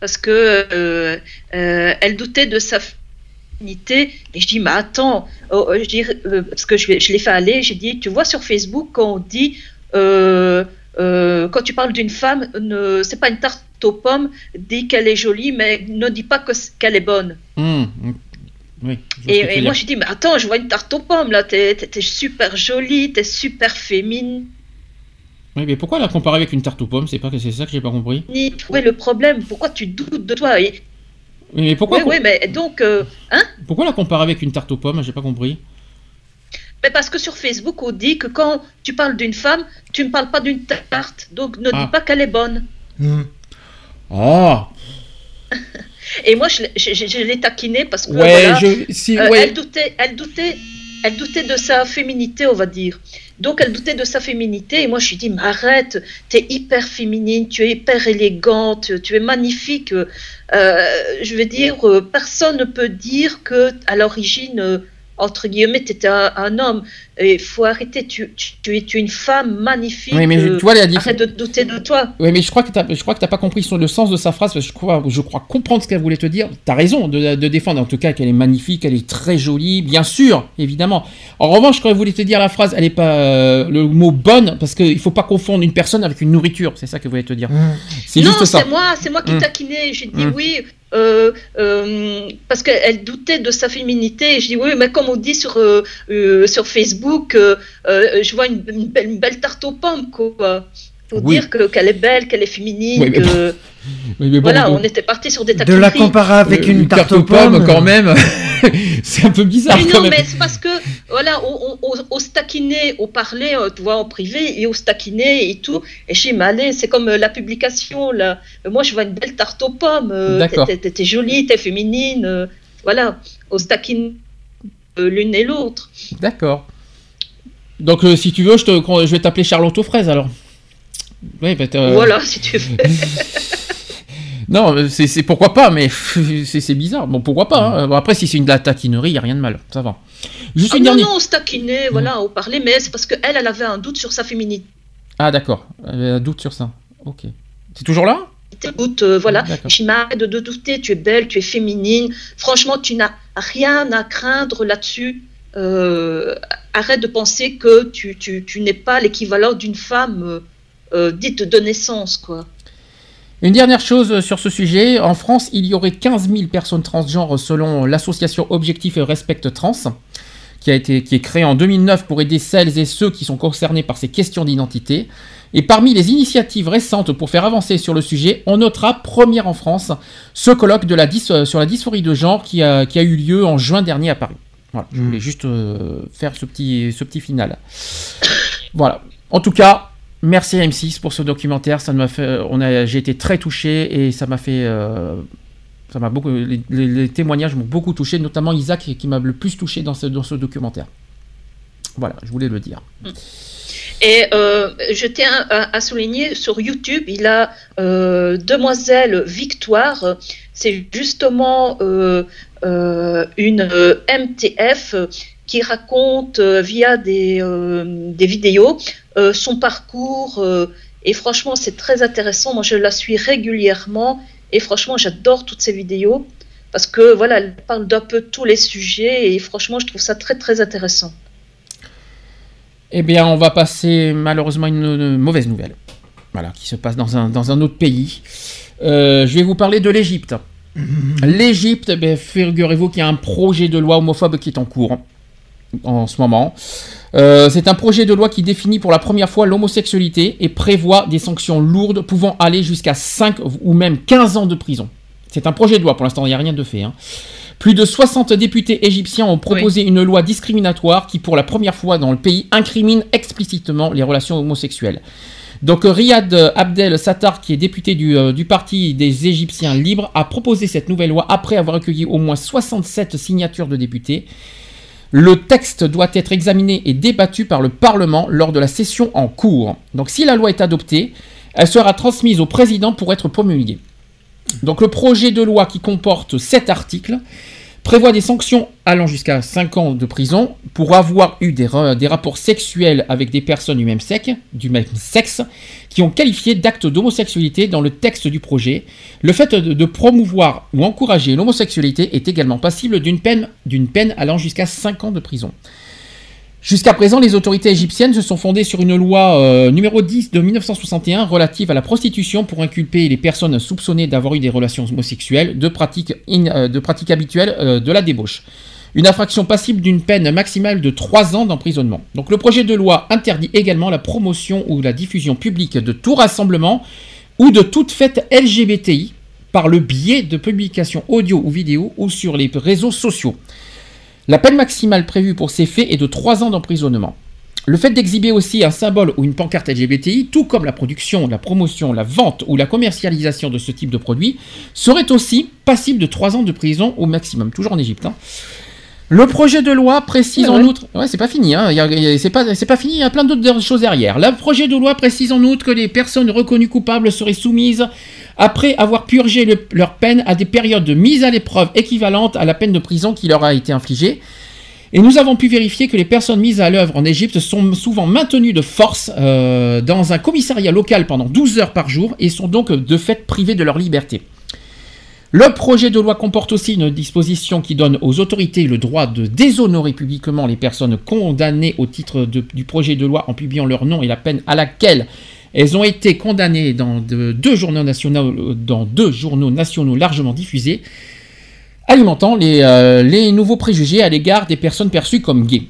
[SPEAKER 2] parce que elle doutait de sa féminité. Et je dis, mais attends, oh, oh, je dis, euh, parce que je, je l'ai fait aller, j'ai dit, tu vois sur Facebook quand on dit, euh, euh, quand tu parles d'une femme, ne, c'est pas une tarte aux pommes, dis qu'elle est jolie, mais ne dis pas que qu'elle est bonne.
[SPEAKER 1] Hum. Oui,
[SPEAKER 2] Et, moi, je dis, mais attends, je vois une tarte aux pommes, là, t'es, super jolie, t'es super féminine.
[SPEAKER 1] Oui, mais pourquoi la comparer avec une tarte aux pommes? C'est pas que c'est ça que j'ai pas compris.
[SPEAKER 2] Ouais, le problème, pourquoi tu doutes de toi? Et...
[SPEAKER 1] Oui, mais pourquoi
[SPEAKER 2] Oui, oui, mais donc, euh, hein?
[SPEAKER 1] Pourquoi la comparer avec une tarte aux pommes? J'ai pas compris.
[SPEAKER 2] mais parce que sur Facebook, on dit que quand tu parles d'une femme, tu ne parles pas d'une tarte, donc ne
[SPEAKER 1] Ah.
[SPEAKER 2] dis pas qu'elle est bonne.
[SPEAKER 3] Mm.
[SPEAKER 1] Oh
[SPEAKER 2] Et moi, je, l'ai- je, je- je l'ai taquinée parce que
[SPEAKER 1] Ouais,
[SPEAKER 2] voilà,
[SPEAKER 1] si
[SPEAKER 2] euh,
[SPEAKER 1] ouais.
[SPEAKER 2] elle doutait, elle doutait, elle doutait de sa féminité, on va dire. Donc, elle doutait de sa féminité, et moi, je lui dis, mais arrête, t'es hyper féminine, tu es hyper élégante, tu es magnifique. Euh, je veux dire, euh, personne ne peut dire que à l'origine, entre guillemets, t'étais un, un homme. Il faut arrêter, tu, tu, tu es, tu une femme magnifique.
[SPEAKER 1] Oui, mais je-
[SPEAKER 2] euh,
[SPEAKER 1] tu vois la
[SPEAKER 2] arrête de douter de toi.
[SPEAKER 1] Oui, mais je crois que t'as, je crois que t'as pas compris le sens de sa phrase. Parce que je crois, je crois comprendre ce qu'elle voulait te dire. T'as raison de, de défendre, en tout cas, qu'elle est magnifique, elle est très jolie, bien sûr, évidemment. En revanche, quand elle voulait te dire la phrase, elle est pas euh, le mot bonne, parce qu'il faut pas confondre une personne avec une nourriture. C'est ça qu'elle voulait te dire.
[SPEAKER 3] Mm.
[SPEAKER 1] C'est
[SPEAKER 2] non,
[SPEAKER 1] juste ça.
[SPEAKER 2] c'est moi, c'est moi qui
[SPEAKER 1] Mm.
[SPEAKER 2] taquinais. J'ai dit
[SPEAKER 1] Mm.
[SPEAKER 2] oui, euh, euh, parce qu'elle doutait de sa féminité. Et je dis oui, mais comme on dit sur, euh, euh, sur Facebook, euh, euh, je vois une, belle, une belle tarte aux pommes, quoi. Pour
[SPEAKER 1] Oui.
[SPEAKER 2] dire que- qu'elle est belle, qu'elle est féminine.
[SPEAKER 1] Oui, mais
[SPEAKER 2] que-
[SPEAKER 1] Oui, mais bon,
[SPEAKER 2] voilà,
[SPEAKER 1] donc,
[SPEAKER 2] on était parti sur des
[SPEAKER 3] De
[SPEAKER 2] taquineries.
[SPEAKER 3] la comparer avec
[SPEAKER 1] euh,
[SPEAKER 3] une tarte aux pommes.
[SPEAKER 1] quand même. c'est un peu bizarre.
[SPEAKER 2] Mais
[SPEAKER 1] quand
[SPEAKER 2] non,
[SPEAKER 1] même.
[SPEAKER 2] mais c'est parce que, voilà, on, on, on, on se taquinait, on parlait, euh, tu vois, en privé, et on se taquinait et tout. Et je dis, mais allez, c'est comme euh, la publication, là. Moi, je vois une belle tarte aux pommes. euh,
[SPEAKER 1] D'accord.
[SPEAKER 2] t'es- t'es t'es jolie, t'es féminine. euh, voilà, on se taquine euh, l'une et l'autre.
[SPEAKER 1] D'accord. Donc, euh, si tu veux, je, te, je vais t'appeler Charlotte aux fraises alors. Oui, bah,
[SPEAKER 2] Voilà, si tu veux.
[SPEAKER 1] Non, euh, c'est pourquoi pas, mais c'est bizarre. Bon, pourquoi pas. hein. Bon, après, si c'est une de la taquinerie, il n'y a rien de mal. Ça va. Juste
[SPEAKER 2] Ah
[SPEAKER 1] une
[SPEAKER 2] non,
[SPEAKER 1] dernière.
[SPEAKER 2] non, on se taquinait, voilà, on parlait, mais c'est parce qu'elle, elle avait un doute sur sa féminité.
[SPEAKER 1] Ah, d'accord. Euh, doute sur ça. Ok. C'est toujours là?
[SPEAKER 2] Écoute, euh, voilà,
[SPEAKER 1] D'accord.
[SPEAKER 2] je dis, mais arrête de, de douter, tu es belle, tu es féminine. Franchement, tu n'as rien à craindre là-dessus. Euh, arrête de penser que tu, tu, tu n'es pas l'équivalent d'une femme euh, euh, dite de naissance, quoi.
[SPEAKER 1] Une dernière chose euh, sur ce sujet. En France, il y aurait 15 000 personnes transgenres selon l'association Objectif et Respect Trans, qui, a été, qui est créée en 2009 pour aider celles et ceux qui sont concernés par ces questions d'identité. Et parmi les initiatives récentes pour faire avancer sur le sujet, on notera, première en France, ce colloque de la dys- euh, sur la dysphorie de genre qui a, qui a eu lieu en juin dernier à Paris. Voilà, je voulais juste euh, faire ce petit, ce petit final. Voilà. En tout cas, merci à M6 pour ce documentaire. Ça m'a fait, on a, j'ai été très touché et ça m'a fait, euh, Ça m'a beaucoup, les, témoignages m'ont beaucoup touché, notamment Isaac qui m'a le plus touché dans ce, dans ce documentaire. Voilà, je voulais le dire.
[SPEAKER 2] Et euh, je tiens à, souligner sur YouTube, il a euh, Demoiselle Victoire. C'est justement euh, une MTF qui raconte via des, des vidéos son parcours. et franchement, c'est très intéressant. Moi, je la suis régulièrement. Et franchement, j'adore toutes ces vidéos parce que voilà, elle parle d'un peu tous les sujets et franchement, je trouve ça très très intéressant.
[SPEAKER 1] Eh bien, on va passer malheureusement une, une mauvaise nouvelle. Voilà, qui se passe dans un, dans un autre pays. Euh, je vais vous parler de l'Égypte. L'Égypte, eh figurez-vous qu'il y a un projet de loi homophobe qui est en cours en ce moment. Euh, c'est un projet de loi qui définit pour la première fois l'homosexualité et prévoit des sanctions lourdes pouvant aller jusqu'à 5 ou même 15 ans de prison. C'est un projet de loi, pour l'instant il n'y a rien de fait. Hein. Plus de 60 députés égyptiens ont proposé une loi discriminatoire qui, pour la première fois dans le pays, incrimine explicitement les relations homosexuelles. Donc Riyad Abdel Sattar, qui est député du, euh, du, Parti des Égyptiens libres, a proposé cette nouvelle loi après avoir recueilli au moins 67 signatures de députés. Le texte doit être examiné et débattu par le Parlement lors de la session en cours. Donc si la loi est adoptée, elle sera transmise au président pour être promulguée. Donc le projet de loi qui comporte sept articles prévoit des sanctions allant jusqu'à 5 ans de prison pour avoir eu des, rapports sexuels avec des personnes du même sexe qui ont qualifié d'actes d'homosexualité dans le texte du projet. Le fait de, promouvoir ou encourager l'homosexualité est également passible d'une peine, allant jusqu'à 5 ans de prison. Jusqu'à présent, les autorités égyptiennes se sont fondées sur une loi euh, numéro 10 de 1961 relative à la prostitution pour inculper les personnes soupçonnées d'avoir eu des relations homosexuelles de pratiques, euh, habituelles euh, de la débauche. Une infraction passible d'une peine maximale de 3 ans d'emprisonnement. Donc le projet de loi interdit également la promotion ou la diffusion publique de tout rassemblement ou de toute fête LGBTI par le biais de publications audio ou vidéo ou sur les réseaux sociaux. La peine maximale prévue pour ces faits est de 3 ans d'emprisonnement. Le fait d'exhiber aussi un symbole ou une pancarte LGBTI, tout comme la production, la promotion, la vente ou la commercialisation de ce type de produit, serait aussi passible de 3 ans de prison au maximum, toujours en Égypte. Hein. Le projet de loi précise en outre, ouais c'est pas fini, hein. c'est pas, pas fini, il y a plein d'autres choses derrière. Le projet de loi précise en outre que les personnes reconnues coupables seraient soumises après avoir purgé leur peine à des périodes de mise à l'épreuve équivalentes à la peine de prison qui leur a été infligée. Et nous avons pu vérifier que les personnes mises à l'œuvre en Égypte sont souvent maintenues de force euh, dans un commissariat local pendant 12 heures par jour et sont donc de fait privées de leur liberté. Le projet de loi comporte aussi une disposition qui donne aux autorités le droit de déshonorer publiquement les personnes condamnées au titre du projet de loi en publiant leur nom et la peine à laquelle elles ont été condamnées dans, deux, journaux nationaux, largement diffusés, alimentant euh, les nouveaux préjugés à l'égard des personnes perçues comme gays.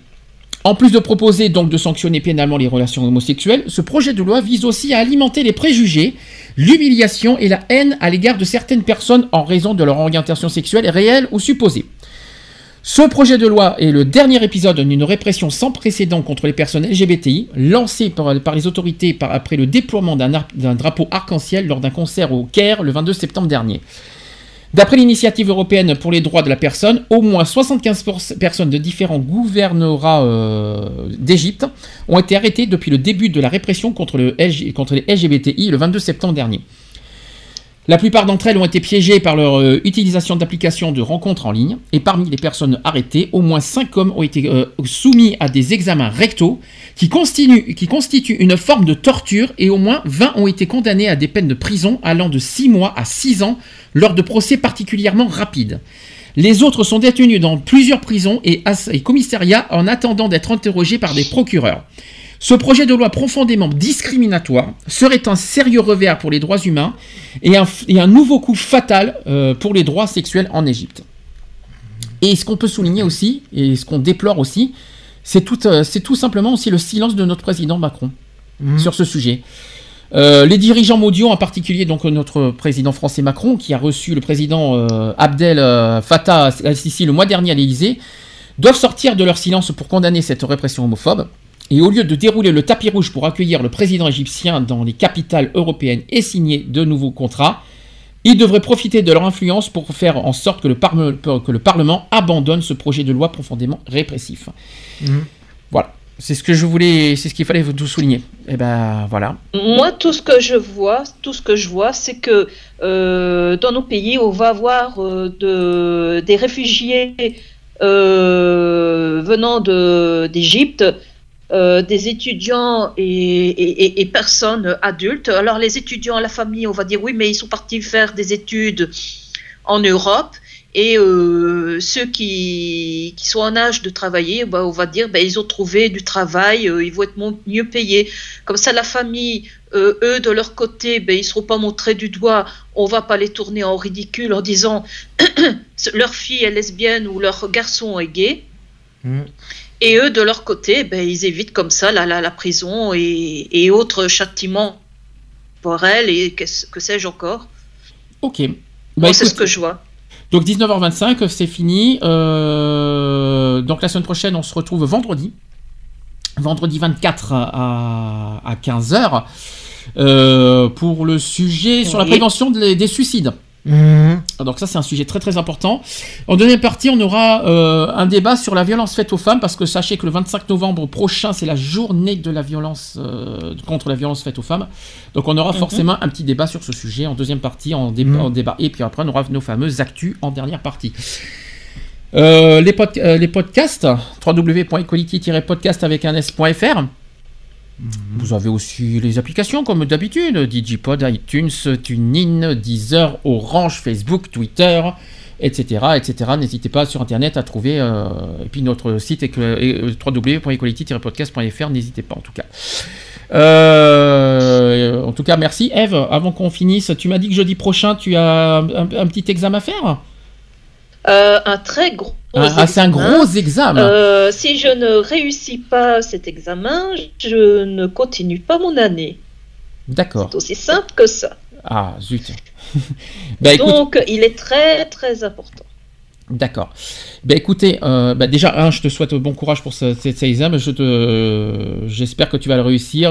[SPEAKER 1] En plus de proposer donc de sanctionner pénalement les relations homosexuelles, ce projet de loi vise aussi à alimenter les préjugés, l'humiliation et la haine à l'égard de certaines personnes en raison de leur orientation sexuelle réelle ou supposée. Ce projet de loi est le dernier épisode d'une répression sans précédent contre les personnes LGBTI, lancée par, les autorités après le déploiement d'un drapeau arc-en-ciel lors d'un concert au Caire le 22 septembre dernier. D'après l'initiative européenne pour les droits de la personne, au moins 75 personnes de différents gouvernorats euh, d'Égypte ont été arrêtées depuis le début de la répression contre, le contre les LGBTI le 22 septembre dernier. La plupart d'entre elles ont été piégées par leur euh, utilisation d'applications de rencontres en ligne, et parmi les personnes arrêtées, au moins 5 hommes ont été euh, soumis à des examens rectaux qui, constituent une forme de torture, et au moins 20 ont été condamnés à des peines de prison allant de 6 mois à 6 ans lors de procès particulièrement rapides. Les autres sont détenus dans plusieurs prisons et commissariats en attendant d'être interrogés par des procureurs. Ce projet de loi profondément discriminatoire serait un sérieux revers pour les droits humains et un, nouveau coup fatal euh, pour les droits sexuels en Égypte. Et ce qu'on peut souligner aussi, et ce qu'on déplore aussi, c'est tout, euh, tout, simplement aussi le silence de notre président Macron mmh. sur ce sujet. Euh, les dirigeants mondiaux, en particulier donc notre président français Macron, qui a reçu le président Abdel Fattah al-Sisi le mois dernier à l'Élysée, doivent sortir de leur silence pour condamner cette répression homophobe. Et au lieu de dérouler le tapis rouge pour accueillir le président égyptien dans les capitales européennes et signer de nouveaux contrats, Ils devraient profiter de leur influence pour faire en sorte que le, que le Parlement abandonne ce projet de loi profondément répressif. Mhm. Voilà. C'est ce que je voulais, c'est ce qu'il fallait vous souligner. Et eh ben voilà.
[SPEAKER 15] Moi, tout ce que je vois, tout ce que je vois, c'est que euh, dans nos pays, on va avoir euh, de, des réfugiés euh, venant d'Égypte, des étudiants et, personnes adultes. Alors les étudiants, la famille, on va dire oui, mais ils sont partis faire des études en Europe. Et euh, ceux qui, qui, sont en âge de travailler, bah, on va dire, bah, ils ont trouvé du travail, euh, ils vont être mieux payés. Comme ça, la famille, euh, eux, de leur côté, bah, ils ne seront pas montrés du doigt. On va pas les tourner en ridicule en disant leur fille est lesbienne ou leur garçon est gay. Mm. Et eux, de leur côté, ben, ils évitent comme ça la, la, la prison et, et, autres châtiments pour elles et que, que sais-je encore.
[SPEAKER 1] Ok.
[SPEAKER 15] Bah, c'est ce que je vois.
[SPEAKER 1] Donc 19h25, c'est fini. Euh, donc la semaine prochaine, on se retrouve vendredi. Vendredi 24 à, 15h. Euh, pour le sujet sur la prévention des suicides. Mhm. Donc ça c'est un sujet très très important. En deuxième partie, on aura euh, un débat sur la violence faite aux femmes parce que sachez que le 25 novembre prochain c'est la journée de la violence euh, contre la violence faite aux femmes. Donc on aura mhm. forcément un petit débat sur ce sujet en deuxième partie en, mhm. débat et puis après on aura nos fameuses actus en dernière partie. Euh, les, les podcasts www.equality-podcast avec un s.fr vous avez aussi les applications comme d'habitude, Digipod, iTunes, TuneIn, Deezer, Orange, Facebook, Twitter, etc. etc. N'hésitez pas sur Internet à trouver, euh, et puis notre site est euh, www.equality-podcast.fr, n'hésitez pas en tout cas. Euh, en tout cas, merci. Eve, avant qu'on finisse, tu m'as dit que jeudi prochain, tu as un petit examen à faire?
[SPEAKER 15] Un très gros
[SPEAKER 1] ah, ah c'est un gros examen.
[SPEAKER 15] Euh, si je ne réussis pas cet examen, je ne continue pas mon année.
[SPEAKER 1] D'accord.
[SPEAKER 15] C'est aussi simple que ça.
[SPEAKER 1] Ah, zut.
[SPEAKER 15] bah, Donc, il est très, très important.
[SPEAKER 1] D'accord. Bah, écoutez, euh, bah, déjà, je te souhaite bon courage pour cet examen. Je te, j'espère que tu vas le réussir.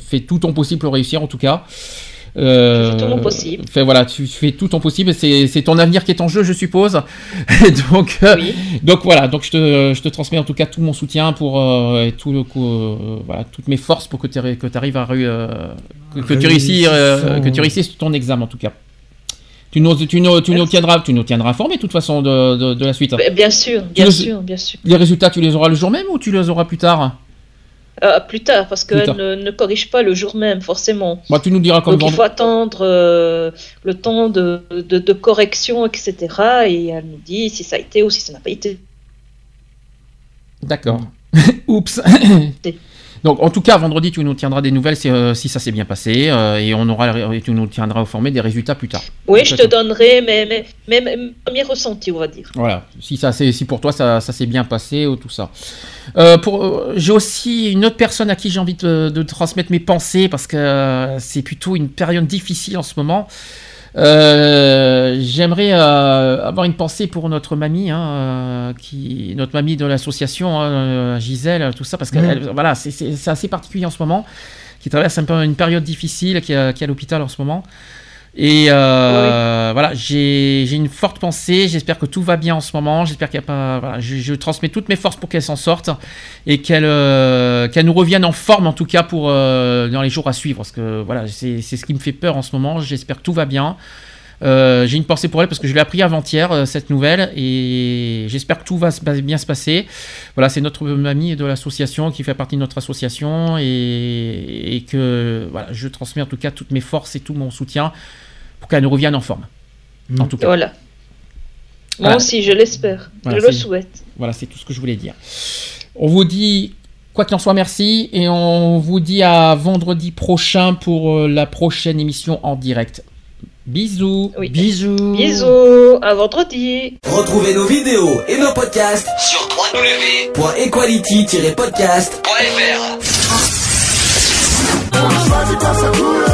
[SPEAKER 1] fais tout ton possible pour réussir, en tout cas.
[SPEAKER 15] Euh, tout mon possible.
[SPEAKER 1] Fais, voilà, tu fais tout ton possible. C'est ton avenir qui est en jeu, je suppose. donc, euh, donc voilà, donc je te, je te, transmets en tout cas tout mon soutien pour euh, et tout le coup, euh, voilà, toutes mes forces pour que tu arrives à que, que, tu réussisses, que tu réussisses ton examen en tout cas. Tu nous, tu, nous, tu nous, tiendras, tu nous tiendras informés de toute façon de, de, de la suite.
[SPEAKER 15] Bien sûr, bien sûr, bien sûr.
[SPEAKER 1] Les résultats, tu les auras le jour même ou tu les auras plus tard?
[SPEAKER 15] Euh, plus tard, parce qu'elle ne, ne, corrige pas le jour même, forcément.
[SPEAKER 1] Bah, tu nous diras quand
[SPEAKER 15] Donc il faut attendre euh, le temps de, de, de, correction, etc. Et elle nous dit si ça a été ou si ça n'a pas été.
[SPEAKER 1] D'accord. Oups. Donc, en tout cas, vendredi, tu nous tiendras des nouvelles si, euh, ça s'est bien passé euh, et on aura, tu nous tiendras informé des résultats plus tard.
[SPEAKER 15] Oui, je te donnerai mes, mes, mes, premiers ressentis, on va dire.
[SPEAKER 1] Voilà, si, ça, si pour toi ça, ça s'est bien passé ou tout ça. Euh, j'ai aussi une autre personne à qui j'ai envie de, de, transmettre mes pensées parce que c'est plutôt une période difficile en ce moment. Euh, j'aimerais euh, avoir une pensée pour notre mamie, hein, euh, qui, notre mamie de l'association, hein, Gisèle, tout ça, parce que mm. voilà, c'est assez particulier en ce moment, qui traverse un peu une période difficile, qui est, à l'hôpital en ce moment. Et voilà, j'ai une forte pensée. J'espère que tout va bien en ce moment. J'espère qu'il a pas. Voilà, je, je, transmets toutes mes forces pour qu'elle s'en sorte et qu'elle qu'elle nous revienne en forme en tout cas pour dans les jours à suivre. Parce que voilà, c'est ce qui me fait peur en ce moment. J'espère que tout va bien. Euh, j'ai une pensée pour elle parce que je l'ai appris avant-hier euh, cette nouvelle et j'espère que tout va bien se passer. Voilà, c'est notre mamie de l'association qui fait partie de notre association et, que voilà, je transmets en tout cas toutes mes forces et tout mon soutien pour qu'elle nous revienne en forme.
[SPEAKER 15] Mmh. En tout cas. Voilà. Moi aussi, je l'espère. je le souhaite.
[SPEAKER 1] Voilà, c'est tout ce que je voulais dire. On vous dit Quoi qu'il en soit, merci. Et on vous dit à vendredi prochain pour euh, la prochaine émission en direct. Bisous.
[SPEAKER 3] Bisous.
[SPEAKER 15] Bisous. À vendredi.
[SPEAKER 12] Retrouvez nos vidéos et nos podcasts sur www.equality-podcast.fr.